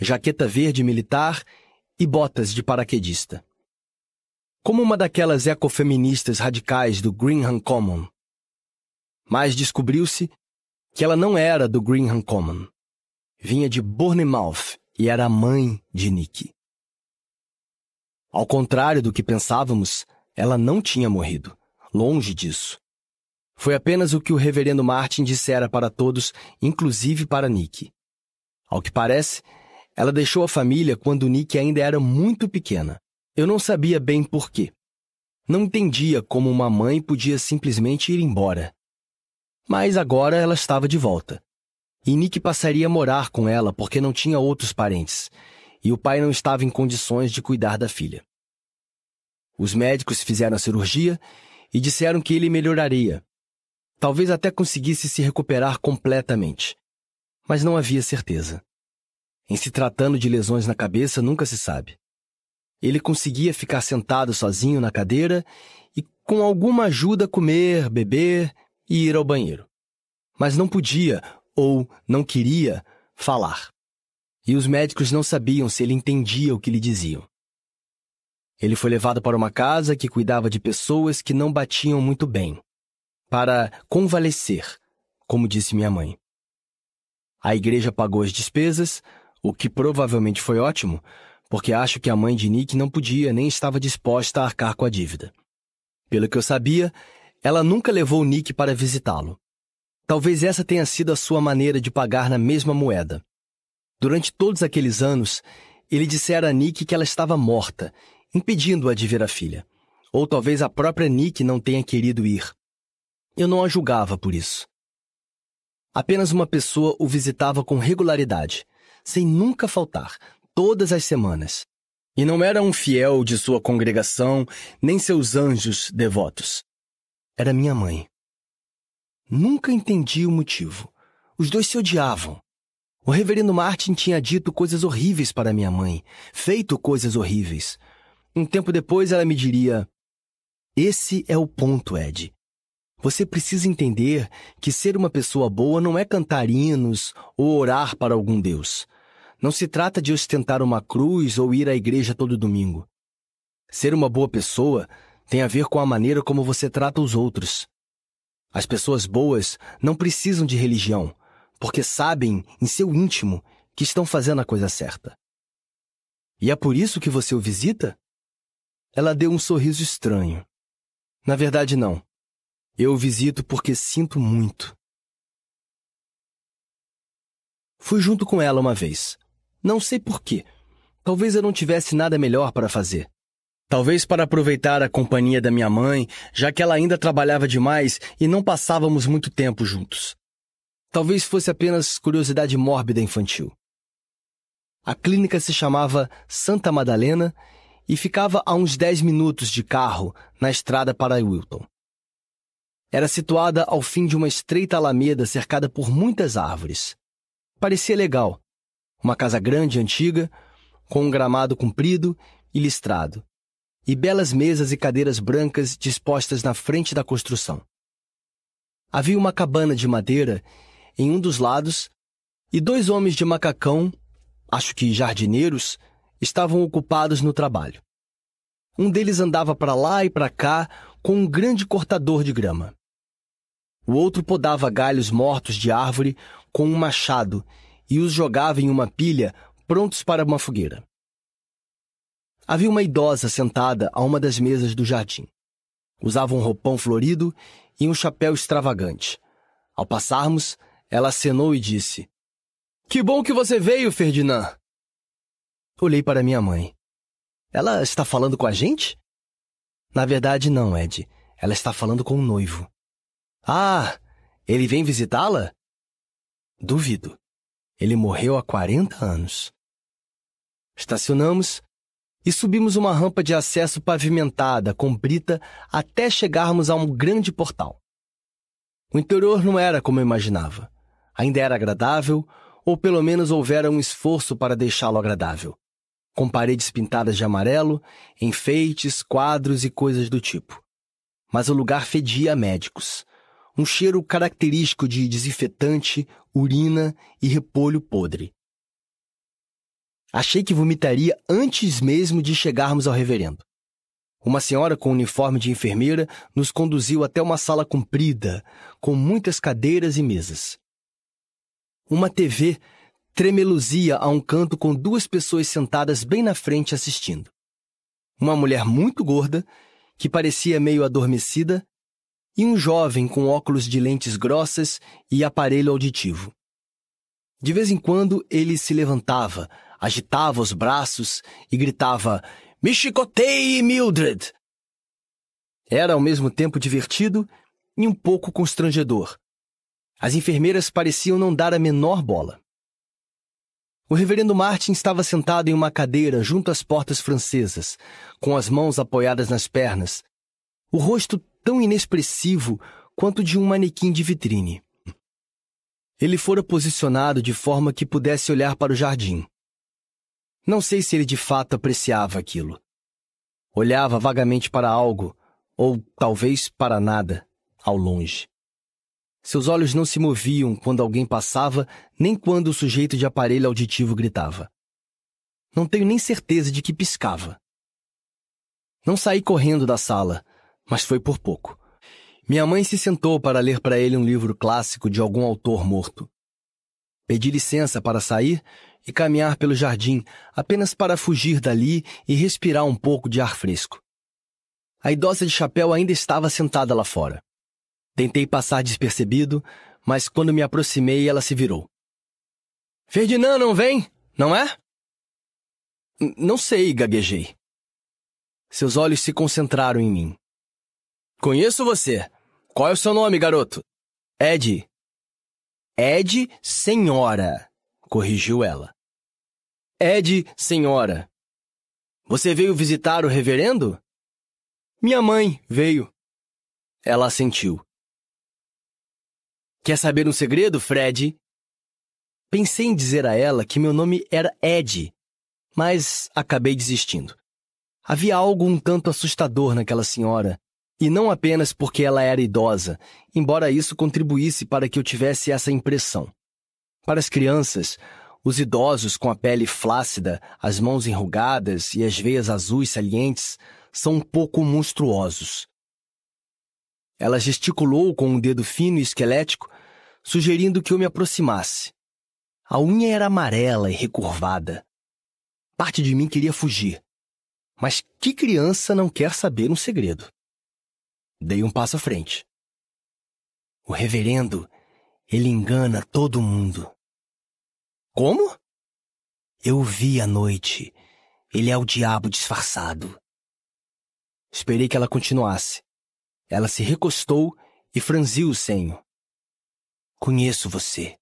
S1: jaqueta verde militar e botas de paraquedista. Como uma daquelas ecofeministas radicais do Greenham Common. Mas descobriu-se que ela não era do Greenham Common. Vinha de Bournemouth e era a mãe de Nick. Ao contrário do que pensávamos, ela não tinha morrido. Longe disso. Foi apenas o que o reverendo Martin dissera para todos, inclusive para Nick. Ao que parece, ela deixou a família quando Nick ainda era muito pequena. Eu não sabia bem por quê. Não entendia como uma mãe podia simplesmente ir embora. Mas agora ela estava de volta. E Nick passaria a morar com ela porque não tinha outros parentes, e o pai não estava em condições de cuidar da filha. Os médicos fizeram a cirurgia e disseram que ele melhoraria. Talvez até conseguisse se recuperar completamente. Mas não havia certeza. Em se tratando de lesões na cabeça, nunca se sabe. Ele conseguia ficar sentado sozinho na cadeira e, com alguma ajuda, comer, beber e ir ao banheiro. Mas não podia, ou não queria, falar. E os médicos não sabiam se ele entendia o que lhe diziam. Ele foi levado para uma casa que cuidava de pessoas que não batiam muito bem, para convalescer, como disse minha mãe. A igreja pagou as despesas, o que provavelmente foi ótimo, porque acho que a mãe de Nick não podia nem estava disposta a arcar com a dívida. Pelo que eu sabia, ela nunca levou Nick para visitá-lo. Talvez essa tenha sido a sua maneira de pagar na mesma moeda. Durante todos aqueles anos, ele dissera a Nick que ela estava morta, impedindo-a de ver a filha. Ou talvez a própria Nick não tenha querido ir. Eu não a julgava por isso. Apenas uma pessoa o visitava com regularidade, sem nunca faltar, todas as semanas. E não era um fiel de sua congregação, nem seus anjos devotos. Era minha mãe. Nunca entendi o motivo. Os dois se odiavam. O reverendo Martin tinha dito coisas horríveis para minha mãe, feito coisas horríveis. Um tempo depois ela me diria: Esse é o ponto, Ed. Você precisa entender que ser uma pessoa boa não é cantar hinos ou orar para algum Deus. Não se trata de ostentar uma cruz ou ir à igreja todo domingo. Ser uma boa pessoa tem a ver com a maneira como você trata os outros. As pessoas boas não precisam de religião, porque sabem em seu íntimo que estão fazendo a coisa certa. E é por isso que você o visita? Ela deu um sorriso estranho. Na verdade, não. Eu o visito porque sinto muito. Fui junto com ela uma vez. Não sei por quê. Talvez eu não tivesse nada melhor para fazer. Talvez para aproveitar a companhia da minha mãe, já que ela ainda trabalhava demais e não passávamos muito tempo juntos. Talvez fosse apenas curiosidade mórbida infantil. A clínica se chamava Santa Madalena e ficava a uns 10 minutos de carro na estrada para Wilton. Era situada ao fim de uma estreita alameda cercada por muitas árvores. Parecia legal, uma casa grande e antiga, com um gramado comprido e listrado, e belas mesas e cadeiras brancas dispostas na frente da construção. Havia uma cabana de madeira em um dos lados e dois homens de macacão, acho que jardineiros, estavam ocupados no trabalho. Um deles andava para lá e para cá com um grande cortador de grama. O outro podava galhos mortos de árvore com um machado e os jogava em uma pilha, prontos para uma fogueira. Havia uma idosa sentada a uma das mesas do jardim. Usava um roupão florido e um chapéu extravagante. Ao passarmos, ela acenou e disse: Que bom que você veio, Ferdinand! Olhei para minha mãe. Ela está falando com a gente? Na verdade, não, Ed. Ela está falando com o noivo. Ah, ele vem visitá-la? Duvido. Ele morreu há 40 anos. Estacionamos e subimos uma rampa de acesso pavimentada com brita até chegarmos a um grande portal. O interior não era como eu imaginava. Ainda era agradável, ou pelo menos houvera um esforço para deixá-lo agradável. Com paredes pintadas de amarelo, enfeites, quadros e coisas do tipo. Mas o lugar fedia a médicos um cheiro característico de desinfetante, urina e repolho podre. Achei que vomitaria antes mesmo de chegarmos ao reverendo. Uma senhora com uniforme de enfermeira nos conduziu até uma sala comprida, com muitas cadeiras e mesas. Uma TV tremeluzia a um canto com duas pessoas sentadas bem na frente assistindo. Uma mulher muito gorda, que parecia meio adormecida, e um jovem com óculos de lentes grossas e aparelho auditivo. De vez em quando ele se levantava, agitava os braços e gritava: Me chicoteie, Mildred! Era ao mesmo tempo divertido e um pouco constrangedor. As enfermeiras pareciam não dar a menor bola. O reverendo Martin estava sentado em uma cadeira junto às portas francesas, com as mãos apoiadas nas pernas, o rosto tão inexpressivo quanto de um manequim de vitrine. Ele fora posicionado de forma que pudesse olhar para o jardim. Não sei se ele de fato apreciava aquilo. Olhava vagamente para algo, ou talvez para nada, ao longe. Seus olhos não se moviam quando alguém passava, nem quando o sujeito de aparelho auditivo gritava. Não tenho nem certeza de que piscava. Não saí correndo da sala, mas foi por pouco. Minha mãe se sentou para ler para ele um livro clássico de algum autor morto. Pedi licença para sair e caminhar pelo jardim, apenas para fugir dali e respirar um pouco de ar fresco. A idosa de chapéu ainda estava sentada lá fora. Tentei passar despercebido, mas quando me aproximei, ela se virou. Ferdinand não vem, não é? N não sei, gaguejei. Seus olhos se concentraram em mim. Conheço você. Qual é o seu nome, garoto? Ed. Ed, senhora, corrigiu ela. Ed, senhora. Você veio visitar o reverendo? Minha mãe veio. Ela assentiu. Quer saber um segredo, Fred? Pensei em dizer a ela que meu nome era Ed, mas acabei desistindo. Havia algo um tanto assustador naquela senhora, e não apenas porque ela era idosa, embora isso contribuísse para que eu tivesse essa impressão. Para as crianças, os idosos com a pele flácida, as mãos enrugadas e as veias azuis salientes são um pouco monstruosos. Ela gesticulou com um dedo fino e esquelético, sugerindo que eu me aproximasse. A unha era amarela e recurvada. Parte de mim queria fugir, mas que criança não quer saber um segredo? Dei um passo à frente. O reverendo, ele engana todo mundo. Como? Eu vi à noite. Ele é o diabo disfarçado. Esperei que ela continuasse. Ela se recostou e franziu o senho. Conheço você.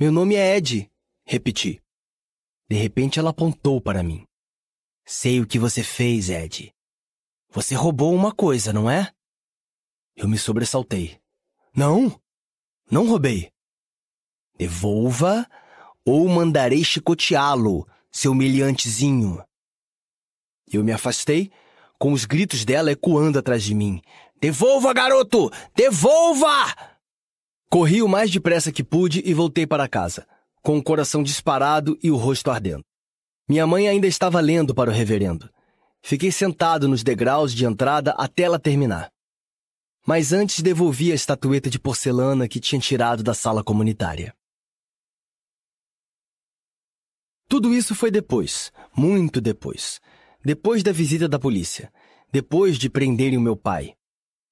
S1: Meu nome é Ed, repeti. De repente ela apontou para mim. Sei o que você fez, Ed. Você roubou uma coisa, não é? Eu me sobressaltei. Não, não roubei. Devolva ou mandarei chicoteá-lo, seu humilhantezinho. Eu me afastei, com os gritos dela ecoando atrás de mim. Devolva, garoto! Devolva! Corri o mais depressa que pude e voltei para casa, com o coração disparado e o rosto ardendo. Minha mãe ainda estava lendo para o reverendo. Fiquei sentado nos degraus de entrada até ela terminar. Mas antes devolvi a estatueta de porcelana que tinha tirado da sala comunitária. Tudo isso foi depois, muito depois. Depois da visita da polícia. Depois de prenderem o meu pai.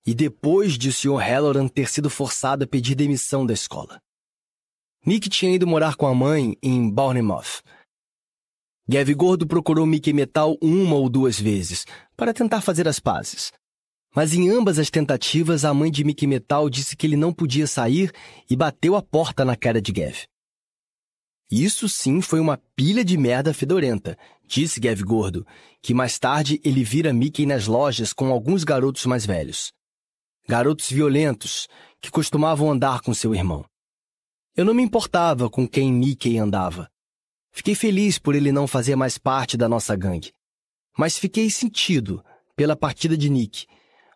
S1: E depois de o Sr. Halloran ter sido forçado a pedir demissão da escola. Nick tinha ido morar com a mãe em Bournemouth, Gav Gordo procurou Mickey Metal uma ou duas vezes para tentar fazer as pazes. Mas em ambas as tentativas, a mãe de Mickey Metal disse que ele não podia sair e bateu a porta na cara de Gav. Isso sim foi uma pilha de merda fedorenta, disse Gav Gordo, que mais tarde ele vira Mickey nas lojas com alguns garotos mais velhos. Garotos violentos, que costumavam andar com seu irmão. Eu não me importava com quem Mickey andava. Fiquei feliz por ele não fazer mais parte da nossa gangue. Mas fiquei sentido pela partida de Nick,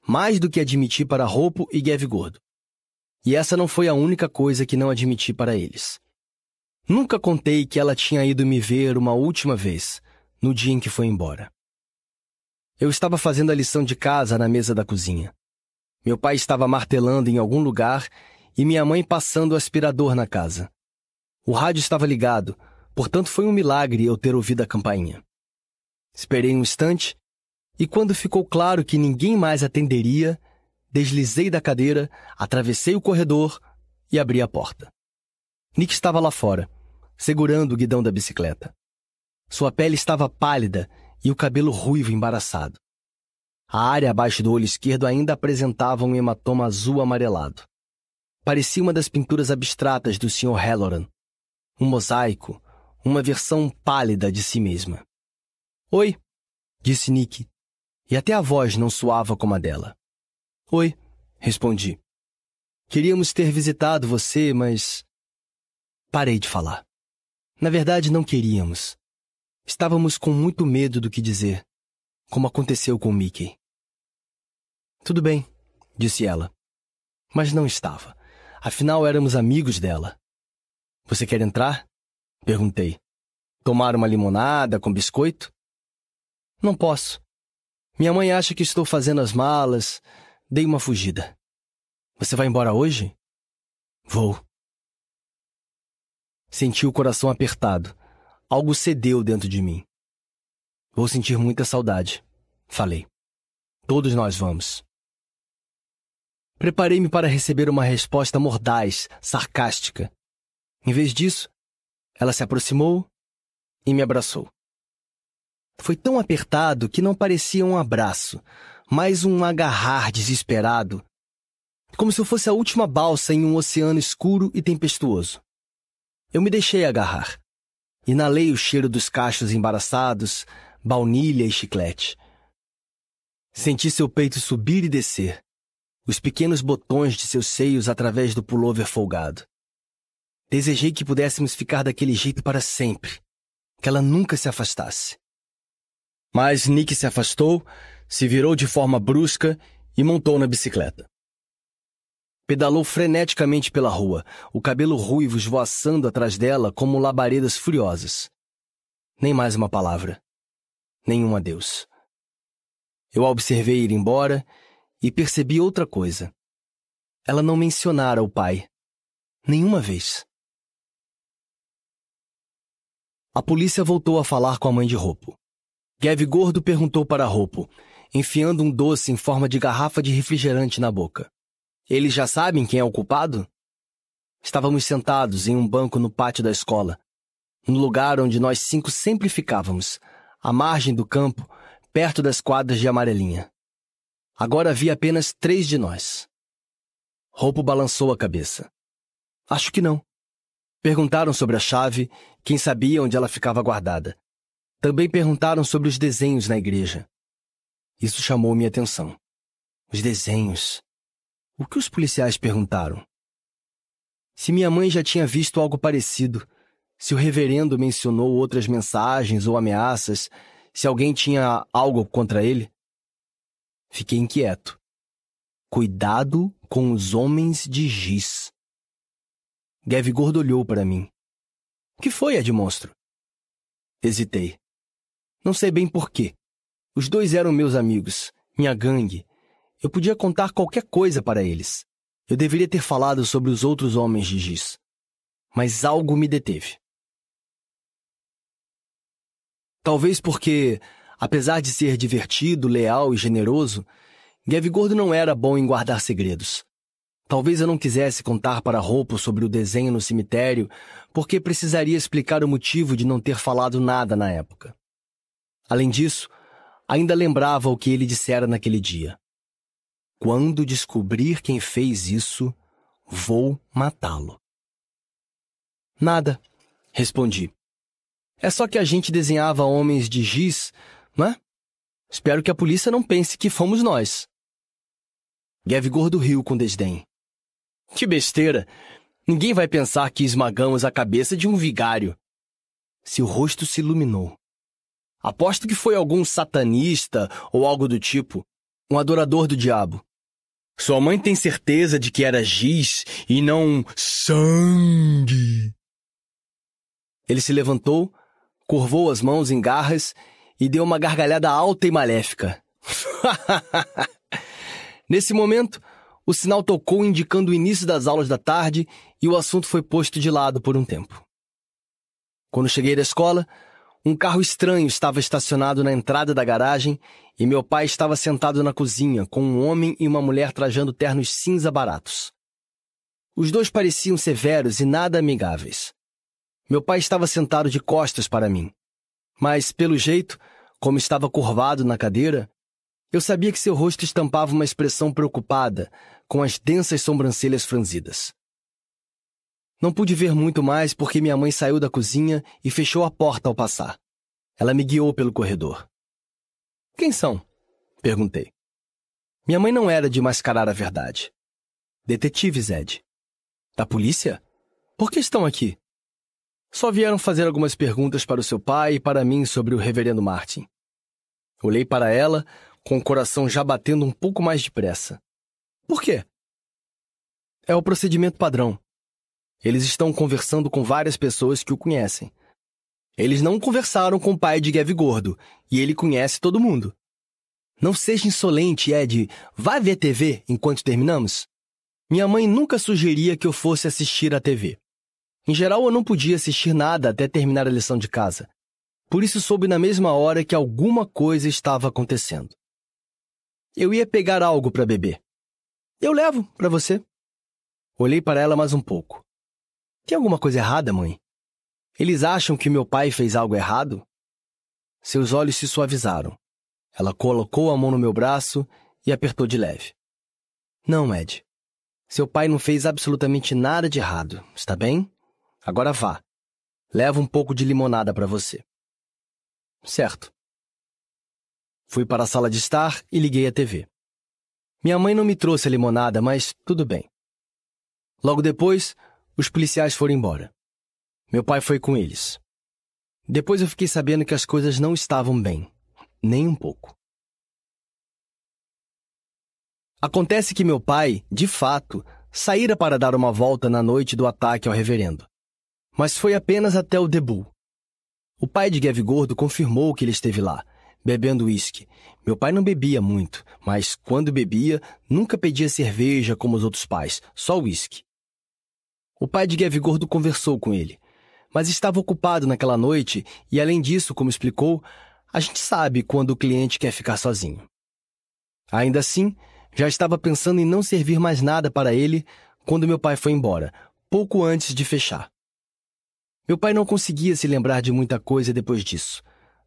S1: mais do que admiti para Roupo e Gav Gordo. E essa não foi a única coisa que não admiti para eles. Nunca contei que ela tinha ido me ver uma última vez, no dia em que foi embora. Eu estava fazendo a lição de casa na mesa da cozinha. Meu pai estava martelando em algum lugar e minha mãe passando o aspirador na casa. O rádio estava ligado, Portanto, foi um milagre eu ter ouvido a campainha. Esperei um instante e, quando ficou claro que ninguém mais atenderia, deslizei da cadeira, atravessei o corredor e abri a porta. Nick estava lá fora, segurando o guidão da bicicleta. Sua pele estava pálida e o cabelo ruivo embaraçado. A área abaixo do olho esquerdo ainda apresentava um hematoma azul amarelado. Parecia uma das pinturas abstratas do Sr. Halloran. Um mosaico, uma versão pálida de si mesma. Oi, disse Nick, e até a voz não soava como a dela. Oi, respondi. Queríamos ter visitado você, mas. Parei de falar. Na verdade, não queríamos. Estávamos com muito medo do que dizer, como aconteceu com Mickey. Tudo bem, disse ela. Mas não estava. Afinal, éramos amigos dela. Você quer entrar? Perguntei. Tomar uma limonada com biscoito? Não posso. Minha mãe acha que estou fazendo as malas. Dei uma fugida. Você vai embora hoje? Vou. Senti o coração apertado. Algo cedeu dentro de mim. Vou sentir muita saudade, falei. Todos nós vamos. Preparei-me para receber uma resposta mordaz, sarcástica. Em vez disso, ela se aproximou e me abraçou. Foi tão apertado que não parecia um abraço, mas um agarrar desesperado, como se eu fosse a última balsa em um oceano escuro e tempestuoso. Eu me deixei agarrar. Inalei o cheiro dos cachos embaraçados, baunilha e chiclete. Senti seu peito subir e descer, os pequenos botões de seus seios através do pullover folgado. Desejei que pudéssemos ficar daquele jeito para sempre, que ela nunca se afastasse. Mas Nick se afastou, se virou de forma brusca e montou na bicicleta. Pedalou freneticamente pela rua, o cabelo ruivo esvoaçando atrás dela como labaredas furiosas. Nem mais uma palavra. Nenhum adeus. Eu a observei ir embora e percebi outra coisa. Ela não mencionara o pai. Nenhuma vez. A polícia voltou a falar com a mãe de Roupo. Gav Gordo perguntou para Roupo, enfiando um doce em forma de garrafa de refrigerante na boca. Eles já sabem quem é o culpado? Estávamos sentados em um banco no pátio da escola, no lugar onde nós cinco sempre ficávamos, à margem do campo, perto das quadras de amarelinha. Agora havia apenas três de nós. Roupo balançou a cabeça. Acho que não. Perguntaram sobre a chave, quem sabia onde ela ficava guardada. Também perguntaram sobre os desenhos na igreja. Isso chamou minha atenção. Os desenhos. O que os policiais perguntaram? Se minha mãe já tinha visto algo parecido, se o reverendo mencionou outras mensagens ou ameaças, se alguém tinha algo contra ele. Fiquei inquieto. Cuidado com os homens de giz. Gav Gordo olhou para mim. Que foi, Ed Monstro? Hesitei. Não sei bem porquê. Os dois eram meus amigos, minha gangue. Eu podia contar qualquer coisa para eles. Eu deveria ter falado sobre os outros homens de giz. Mas algo me deteve. Talvez porque Apesar de ser divertido, leal e generoso, Gav Gordo não era bom em guardar segredos. Talvez eu não quisesse contar para Roupo sobre o desenho no cemitério, porque precisaria explicar o motivo de não ter falado nada na época. Além disso, ainda lembrava o que ele dissera naquele dia. Quando descobrir quem fez isso, vou matá-lo. Nada, respondi. É só que a gente desenhava homens de giz não é? Espero que a polícia não pense que fomos nós. Gav riu com desdém. Que besteira! Ninguém vai pensar que esmagamos a cabeça de um vigário. Seu rosto se iluminou. Aposto que foi algum satanista ou algo do tipo, um adorador do diabo. Sua mãe tem certeza de que era giz e não sangue. Ele se levantou, curvou as mãos em garras e deu uma gargalhada alta e maléfica. Nesse momento, o sinal tocou indicando o início das aulas da tarde e o assunto foi posto de lado por um tempo. Quando cheguei da escola, um carro estranho estava estacionado na entrada da garagem e meu pai estava sentado na cozinha com um homem e uma mulher trajando ternos cinza baratos. Os dois pareciam severos e nada amigáveis. Meu pai estava sentado de costas para mim, mas, pelo jeito, como estava curvado na cadeira, eu sabia que seu rosto estampava uma expressão preocupada, com as densas sobrancelhas franzidas. Não pude ver muito mais porque minha mãe saiu da cozinha e fechou a porta ao passar. Ela me guiou pelo corredor. Quem são? Perguntei. Minha mãe não era de mascarar a verdade. Detetive Zed. Da polícia? Por que estão aqui? Só vieram fazer algumas perguntas para o seu pai e para mim sobre o reverendo Martin. Olhei para ela, com o coração já batendo um pouco mais depressa. Por quê? É o procedimento padrão. Eles estão conversando com várias pessoas que o conhecem. Eles não conversaram com o pai de Gav Gordo, e ele conhece todo mundo. Não seja insolente, Ed. Vá ver TV enquanto terminamos. Minha mãe nunca sugeria que eu fosse assistir à TV. Em geral, eu não podia assistir nada até terminar a lição de casa. Por isso soube na mesma hora que alguma coisa estava acontecendo. Eu ia pegar algo para beber. Eu levo para você. Olhei para ela mais um pouco. Tem alguma coisa errada, mãe? Eles acham que meu pai fez algo errado? Seus olhos se suavizaram. Ela colocou a mão no meu braço e apertou de leve. Não, Ed. Seu pai não fez absolutamente nada de errado, está bem? Agora vá. Leva um pouco de limonada para você. Certo. Fui para a sala de estar e liguei a TV. Minha mãe não me trouxe a limonada, mas tudo bem. Logo depois, os policiais foram embora. Meu pai foi com eles. Depois eu fiquei sabendo que as coisas não estavam bem, nem um pouco. Acontece que meu pai, de fato, saíra para dar uma volta na noite do ataque ao reverendo. Mas foi apenas até o debut. O pai de Gav Gordo confirmou que ele esteve lá, bebendo uísque. Meu pai não bebia muito, mas quando bebia, nunca pedia cerveja como os outros pais, só uísque. O pai de Gav Gordo conversou com ele, mas estava ocupado naquela noite e, além disso, como explicou, a gente sabe quando o cliente quer ficar sozinho. Ainda assim, já estava pensando em não servir mais nada para ele quando meu pai foi embora, pouco antes de fechar. Meu pai não conseguia se lembrar de muita coisa depois disso.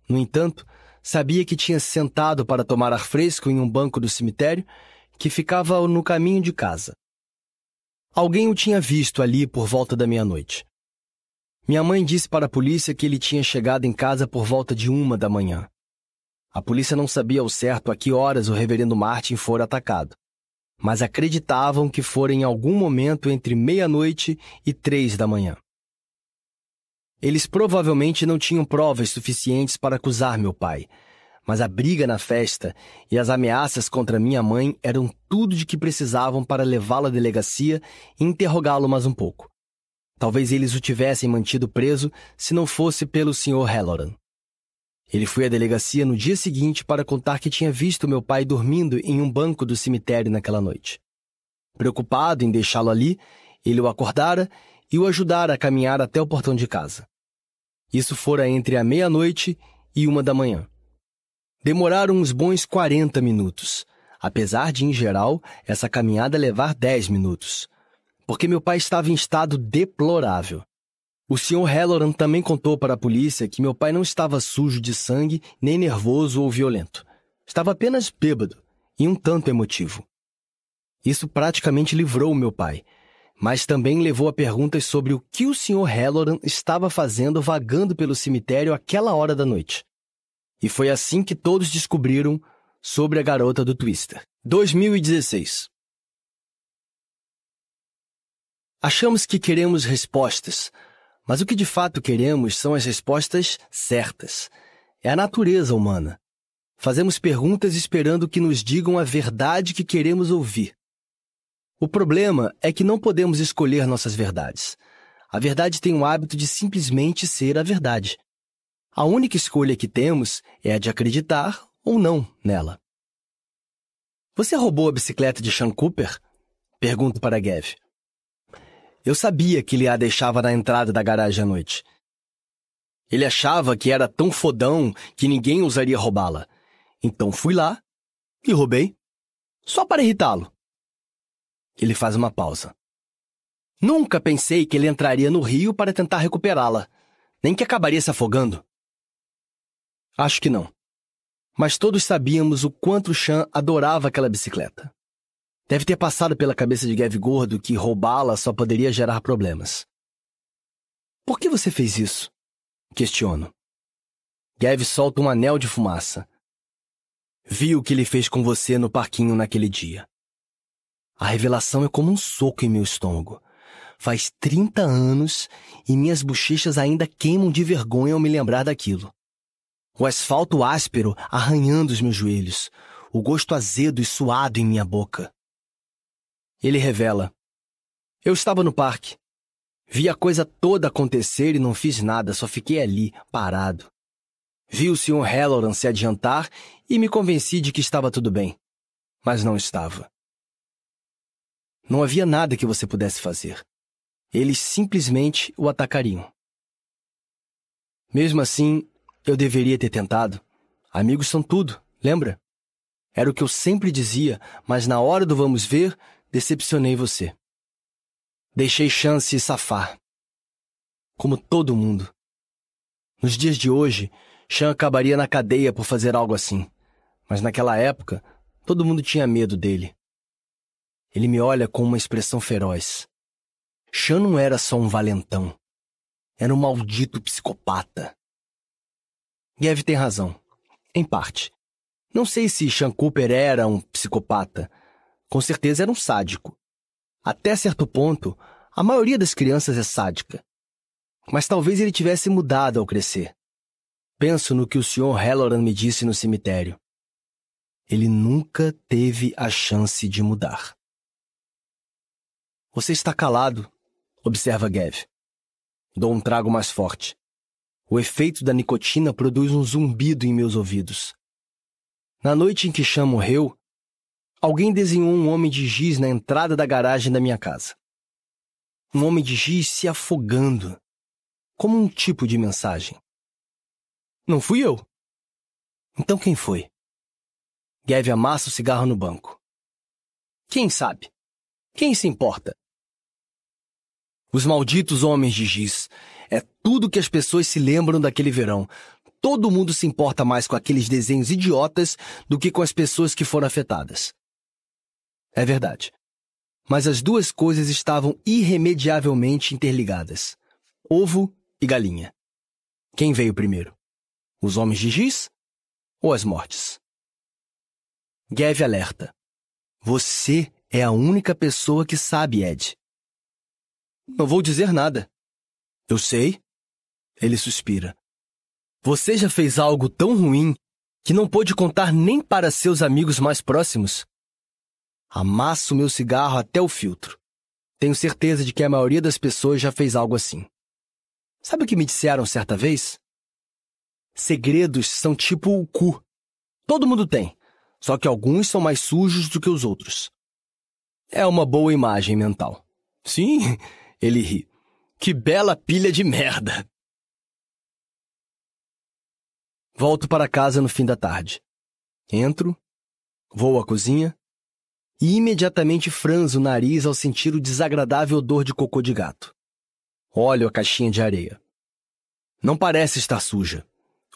S1: No entanto, sabia que tinha sentado para tomar ar fresco em um banco do cemitério que ficava no caminho de casa. Alguém o tinha visto ali por volta da meia-noite. Minha mãe disse para a polícia que ele tinha chegado em casa por volta de uma da manhã. A polícia não sabia ao certo a que horas o reverendo Martin fora atacado, mas acreditavam que fora em algum momento entre meia-noite e três da manhã. Eles provavelmente não tinham provas suficientes para acusar meu pai, mas a briga na festa e as ameaças contra minha mãe eram tudo de que precisavam para levá-lo à delegacia e interrogá-lo mais um pouco. Talvez eles o tivessem mantido preso se não fosse pelo Sr. Halloran. Ele foi à delegacia no dia seguinte para contar que tinha visto meu pai dormindo em um banco do cemitério naquela noite. Preocupado em deixá-lo ali, ele o acordara e o ajudara a caminhar até o portão de casa. Isso fora entre a meia-noite e uma da manhã. Demoraram uns bons 40 minutos, apesar de, em geral, essa caminhada levar 10 minutos, porque meu pai estava em estado deplorável. O Sr. Halloran também contou para a polícia que meu pai não estava sujo de sangue, nem nervoso ou violento. Estava apenas bêbado e um tanto emotivo. Isso praticamente livrou meu pai, mas também levou a perguntas sobre o que o Sr. Halloran estava fazendo vagando pelo cemitério àquela hora da noite. E foi assim que todos descobriram sobre a garota do Twister. 2016 Achamos que queremos respostas, mas o que de fato queremos são as respostas certas. É a natureza humana. Fazemos perguntas esperando que nos digam a verdade que queremos ouvir. O problema é que não podemos escolher nossas verdades. A verdade tem o hábito de simplesmente ser a verdade. A única escolha que temos é a de acreditar ou não nela. Você roubou a bicicleta de Sean Cooper? Pergunto para Gav. Eu sabia que ele a deixava na entrada da garagem à noite. Ele achava que era tão fodão que ninguém ousaria roubá-la. Então fui lá e roubei. Só para irritá-lo. Ele faz uma pausa. Nunca pensei que ele entraria no rio para tentar recuperá-la, nem que acabaria se afogando. Acho que não. Mas todos sabíamos o quanto Chan adorava aquela bicicleta. Deve ter passado pela cabeça de Gav Gordo que roubá-la só poderia gerar problemas. Por que você fez isso? Questiono. Gav solta um anel de fumaça. Vi o que ele fez com você no parquinho naquele dia. A revelação é como um soco em meu estômago. Faz 30 anos e minhas bochechas ainda queimam de vergonha ao me lembrar daquilo. O asfalto áspero arranhando os meus joelhos, o gosto azedo e suado em minha boca. Ele revela: Eu estava no parque. Vi a coisa toda acontecer e não fiz nada, só fiquei ali, parado. Vi o Sr. Halloran se adiantar e me convenci de que estava tudo bem. Mas não estava. Não havia nada que você pudesse fazer. Eles simplesmente o atacariam. Mesmo assim, eu deveria ter tentado. Amigos são tudo, lembra? Era o que eu sempre dizia, mas na hora do vamos ver, decepcionei você. Deixei chance safar. Como todo mundo. Nos dias de hoje, Chan acabaria na cadeia por fazer algo assim. Mas naquela época, todo mundo tinha medo dele. Ele me olha com uma expressão feroz. Chan não era só um valentão. Era um maldito psicopata. Gav tem razão. Em parte. Não sei se Sean Cooper era um psicopata. Com certeza era um sádico. Até certo ponto, a maioria das crianças é sádica. Mas talvez ele tivesse mudado ao crescer. Penso no que o Sr. Halloran me disse no cemitério. Ele nunca teve a chance de mudar. Você está calado, observa Gav. Dou um trago mais forte. O efeito da nicotina produz um zumbido em meus ouvidos. Na noite em que Chan morreu, alguém desenhou um homem de giz na entrada da garagem da minha casa. Um homem de giz se afogando, como um tipo de mensagem. Não fui eu. Então quem foi? Gav amassa o cigarro no banco. Quem sabe? Quem se importa? Os malditos homens de giz. É tudo que as pessoas se lembram daquele verão, todo mundo se importa mais com aqueles desenhos idiotas do que com as pessoas que foram afetadas. É verdade. Mas as duas coisas estavam irremediavelmente interligadas: ovo e galinha. Quem veio primeiro? Os homens de giz ou as mortes? Gav alerta. Você é a única pessoa que sabe, Ed. Não vou dizer nada. Eu sei. Ele suspira. Você já fez algo tão ruim que não pôde contar nem para seus amigos mais próximos? Amasso meu cigarro até o filtro. Tenho certeza de que a maioria das pessoas já fez algo assim. Sabe o que me disseram certa vez? Segredos são tipo o cu. Todo mundo tem, só que alguns são mais sujos do que os outros. É uma boa imagem mental. Sim, ele ri. Que bela pilha de merda! Volto para casa no fim da tarde. Entro, vou à cozinha e imediatamente franzo o nariz ao sentir o desagradável odor de cocô de gato. Olho a caixinha de areia. Não parece estar suja,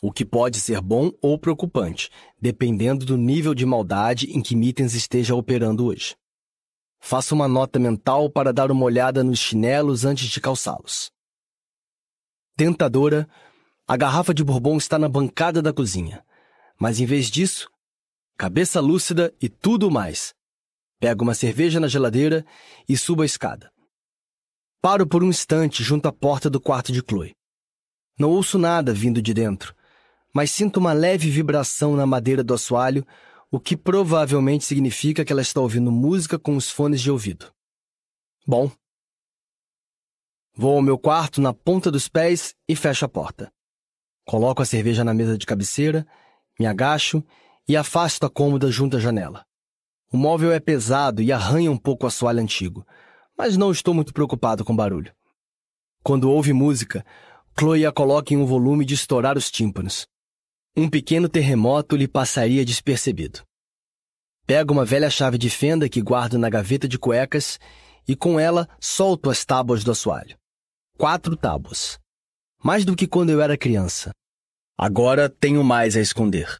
S1: o que pode ser bom ou preocupante, dependendo do nível de maldade em que Mittens esteja operando hoje. Faço uma nota mental para dar uma olhada nos chinelos antes de calçá-los. Tentadora, a garrafa de bourbon está na bancada da cozinha. Mas em vez disso, cabeça lúcida e tudo mais. Pego uma cerveja na geladeira e subo a escada. Paro por um instante junto à porta do quarto de Chloe. Não ouço nada vindo de dentro, mas sinto uma leve vibração na madeira do assoalho, o que provavelmente significa que ela está ouvindo música com os fones de ouvido. Bom. Vou ao meu quarto na ponta dos pés e fecho a porta. Coloco a cerveja na mesa de cabeceira, me agacho e afasto a cômoda junto à janela. O móvel é pesado e arranha um pouco o assoalho antigo, mas não estou muito preocupado com barulho. Quando ouve música, Chloe a coloca em um volume de estourar os tímpanos. Um pequeno terremoto lhe passaria despercebido. Pego uma velha chave de fenda que guardo na gaveta de cuecas e com ela solto as tábuas do assoalho. Quatro tábuas mais do que quando eu era criança. Agora tenho mais a esconder.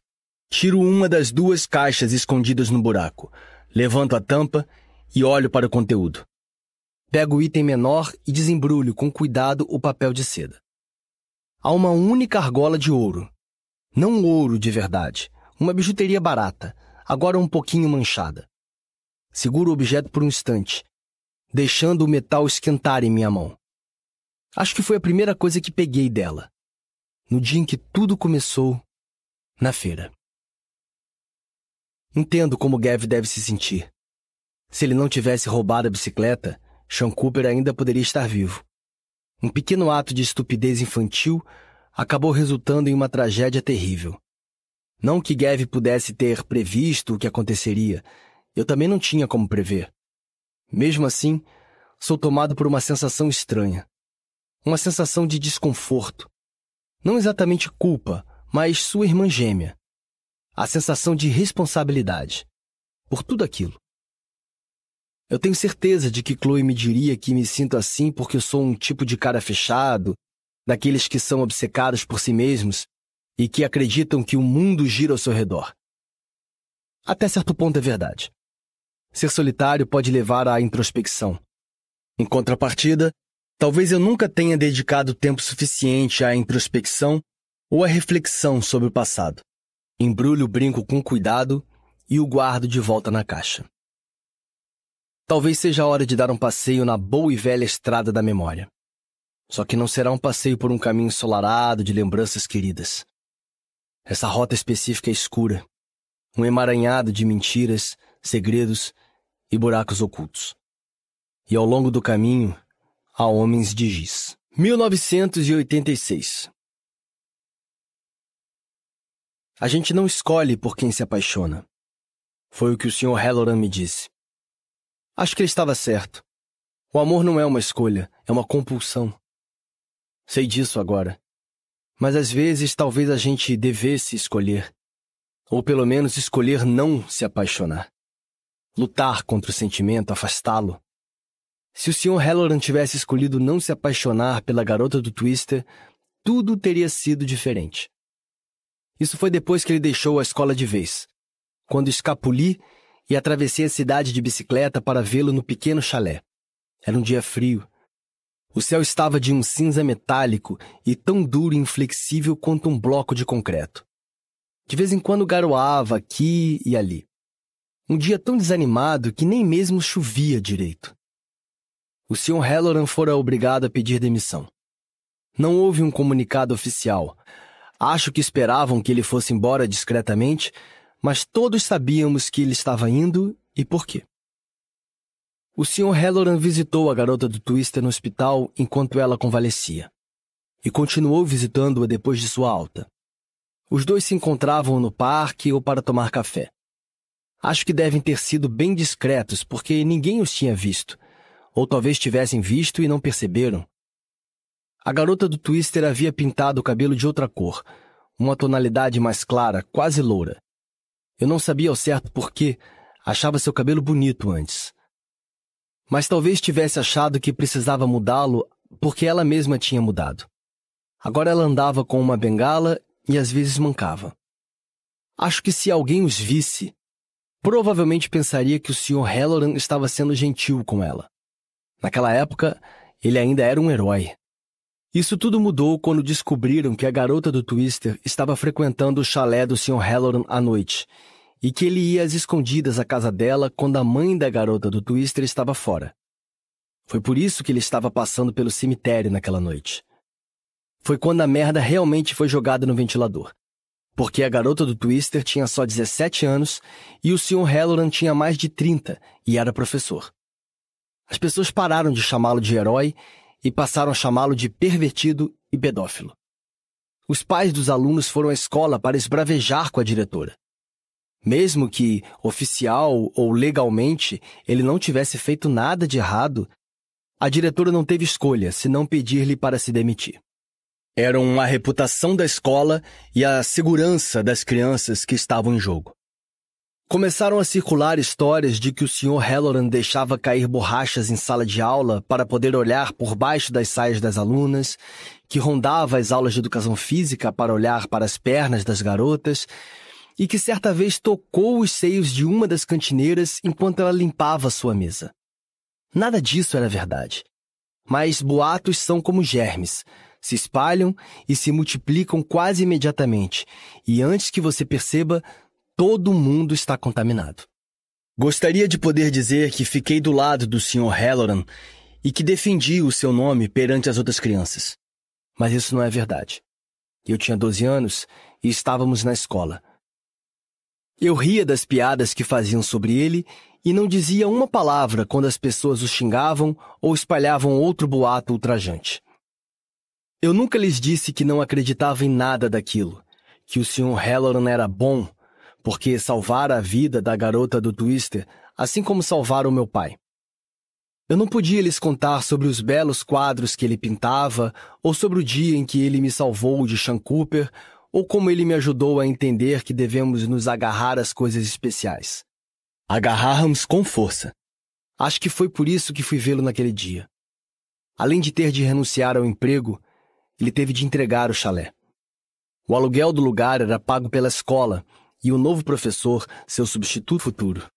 S1: Tiro uma das duas caixas escondidas no buraco, levanto a tampa e olho para o conteúdo. Pego o item menor e desembrulho com cuidado o papel de seda. Há uma única argola de ouro. Não ouro de verdade, Uma bijuteria barata, agora um pouquinho manchada. Seguro o objeto por um instante, deixando o metal esquentar em minha mão. Acho que foi a primeira coisa que peguei dela. No dia em que tudo começou, na feira. Entendo como Gav deve se sentir. Se ele não tivesse roubado a bicicleta, Sean Cooper ainda poderia estar vivo. Um pequeno ato de estupidez infantil acabou resultando em uma tragédia terrível. Não que Gav pudesse ter previsto o que aconteceria, eu também não tinha como prever. Mesmo assim, sou tomado por uma sensação estranha. Uma sensação de desconforto. Não exatamente culpa, mas sua irmã gêmea. A sensação de responsabilidade. Por tudo aquilo. Eu tenho certeza de que Chloe me diria que me sinto assim porque sou um tipo de cara fechado, daqueles que são obcecados por si mesmos e que acreditam que o mundo gira ao seu redor. Até certo ponto é verdade. Ser solitário pode levar à introspecção. Em contrapartida, talvez eu nunca tenha dedicado tempo suficiente à introspecção ou à reflexão sobre o passado. Embrulho o brinco com cuidado e o guardo de volta na caixa. Talvez seja a hora de dar um passeio na boa e velha estrada da memória. Só que não será um passeio por um caminho ensolarado de lembranças queridas. Essa rota específica é escura, um emaranhado de mentiras, segredos e buracos ocultos. E ao longo do caminho, há homens de giz. 1986 A gente não escolhe por quem se apaixona. Foi o que o Sr. Halloran me disse. Acho que ele estava certo. O amor não é uma escolha, é uma compulsão. Sei disso agora. Mas às vezes talvez a gente devesse escolher. Ou pelo menos escolher não se apaixonar. Lutar contra o sentimento, afastá-lo. Se o Sr. Halloran tivesse escolhido não se apaixonar pela garota do Twister, tudo teria sido diferente. Isso foi depois que ele deixou a escola de vez, quando escapuli e atravessei a cidade de bicicleta para vê-lo no pequeno chalé. Era um dia frio, o céu estava de um cinza metálico e tão duro e inflexível quanto um bloco de concreto. De vez em quando garoava aqui e ali. Um dia tão desanimado que nem mesmo chovia direito. O Sr. Halloran fora obrigado a pedir demissão. Não houve um comunicado oficial. Acho que esperavam que ele fosse embora discretamente, mas todos sabíamos que ele estava indo e por quê. O Sr. Halloran visitou a garota do Twister no hospital enquanto ela convalescia. E continuou visitando-a depois de sua alta. Os dois se encontravam no parque ou para tomar café. Acho que devem ter sido bem discretos, porque ninguém os tinha visto. Ou talvez tivessem visto e não perceberam. A garota do Twister havia pintado o cabelo de outra cor, uma tonalidade mais clara, quase loura. Eu não sabia ao certo por quê, achava seu cabelo bonito antes mas talvez tivesse achado que precisava mudá-lo porque ela mesma tinha mudado. Agora ela andava com uma bengala e às vezes mancava. Acho que se alguém os visse, provavelmente pensaria que o Sr. Halloran estava sendo gentil com ela. Naquela época, ele ainda era um herói. Isso tudo mudou quando descobriram que a garota do Twister estava frequentando o chalé do Sr. Halloran à noite e que ele ia às escondidas à casa dela quando a mãe da garota do Twister estava fora. Foi por isso que ele estava passando pelo cemitério naquela noite. Foi quando a merda realmente foi jogada no ventilador. Porque a garota do Twister tinha só 17 anos e o Sr. Halloran tinha mais de 30 e era professor. As pessoas pararam de chamá-lo de herói e passaram a chamá-lo de pervertido e pedófilo. Os pais dos alunos foram à escola para esbravejar com a diretora. Mesmo que, oficial ou legalmente, ele não tivesse feito nada de errado, a diretora não teve escolha senão pedir-lhe para se demitir. Eram a reputação da escola e a segurança das crianças que estavam em jogo. Começaram a circular histórias de que o Sr. Halloran deixava cair borrachas em sala de aula para poder olhar por baixo das saias das alunas, que rondava as aulas de educação física para olhar para as pernas das garotas e que certa vez tocou os seios de uma das cantineiras enquanto ela limpava sua mesa. Nada disso era verdade. Mas boatos são como germes. Se espalham e se multiplicam quase imediatamente, e antes que você perceba, todo mundo está contaminado. Gostaria de poder dizer que fiquei do lado do Sr. Halloran e que defendi o seu nome perante as outras crianças. Mas isso não é verdade. Eu tinha 12 anos e estávamos na escola. Eu ria das piadas que faziam sobre ele e não dizia uma palavra quando as pessoas o xingavam ou espalhavam outro boato ultrajante. Eu nunca lhes disse que não acreditava em nada daquilo, que o Sr. Halloran era bom, porque salvara a vida da garota do Twister, assim como salvara o meu pai. Eu não podia lhes contar sobre os belos quadros que ele pintava, ou sobre o dia em que ele me salvou de Sean Cooper, ou como ele me ajudou a entender que devemos nos agarrar às coisas especiais. Agarrarmos com força. Acho que foi por isso que fui vê-lo naquele dia. Além de ter de renunciar ao emprego, ele teve de entregar o chalé. O aluguel do lugar era pago pela escola e o novo professor, seu substituto futuro.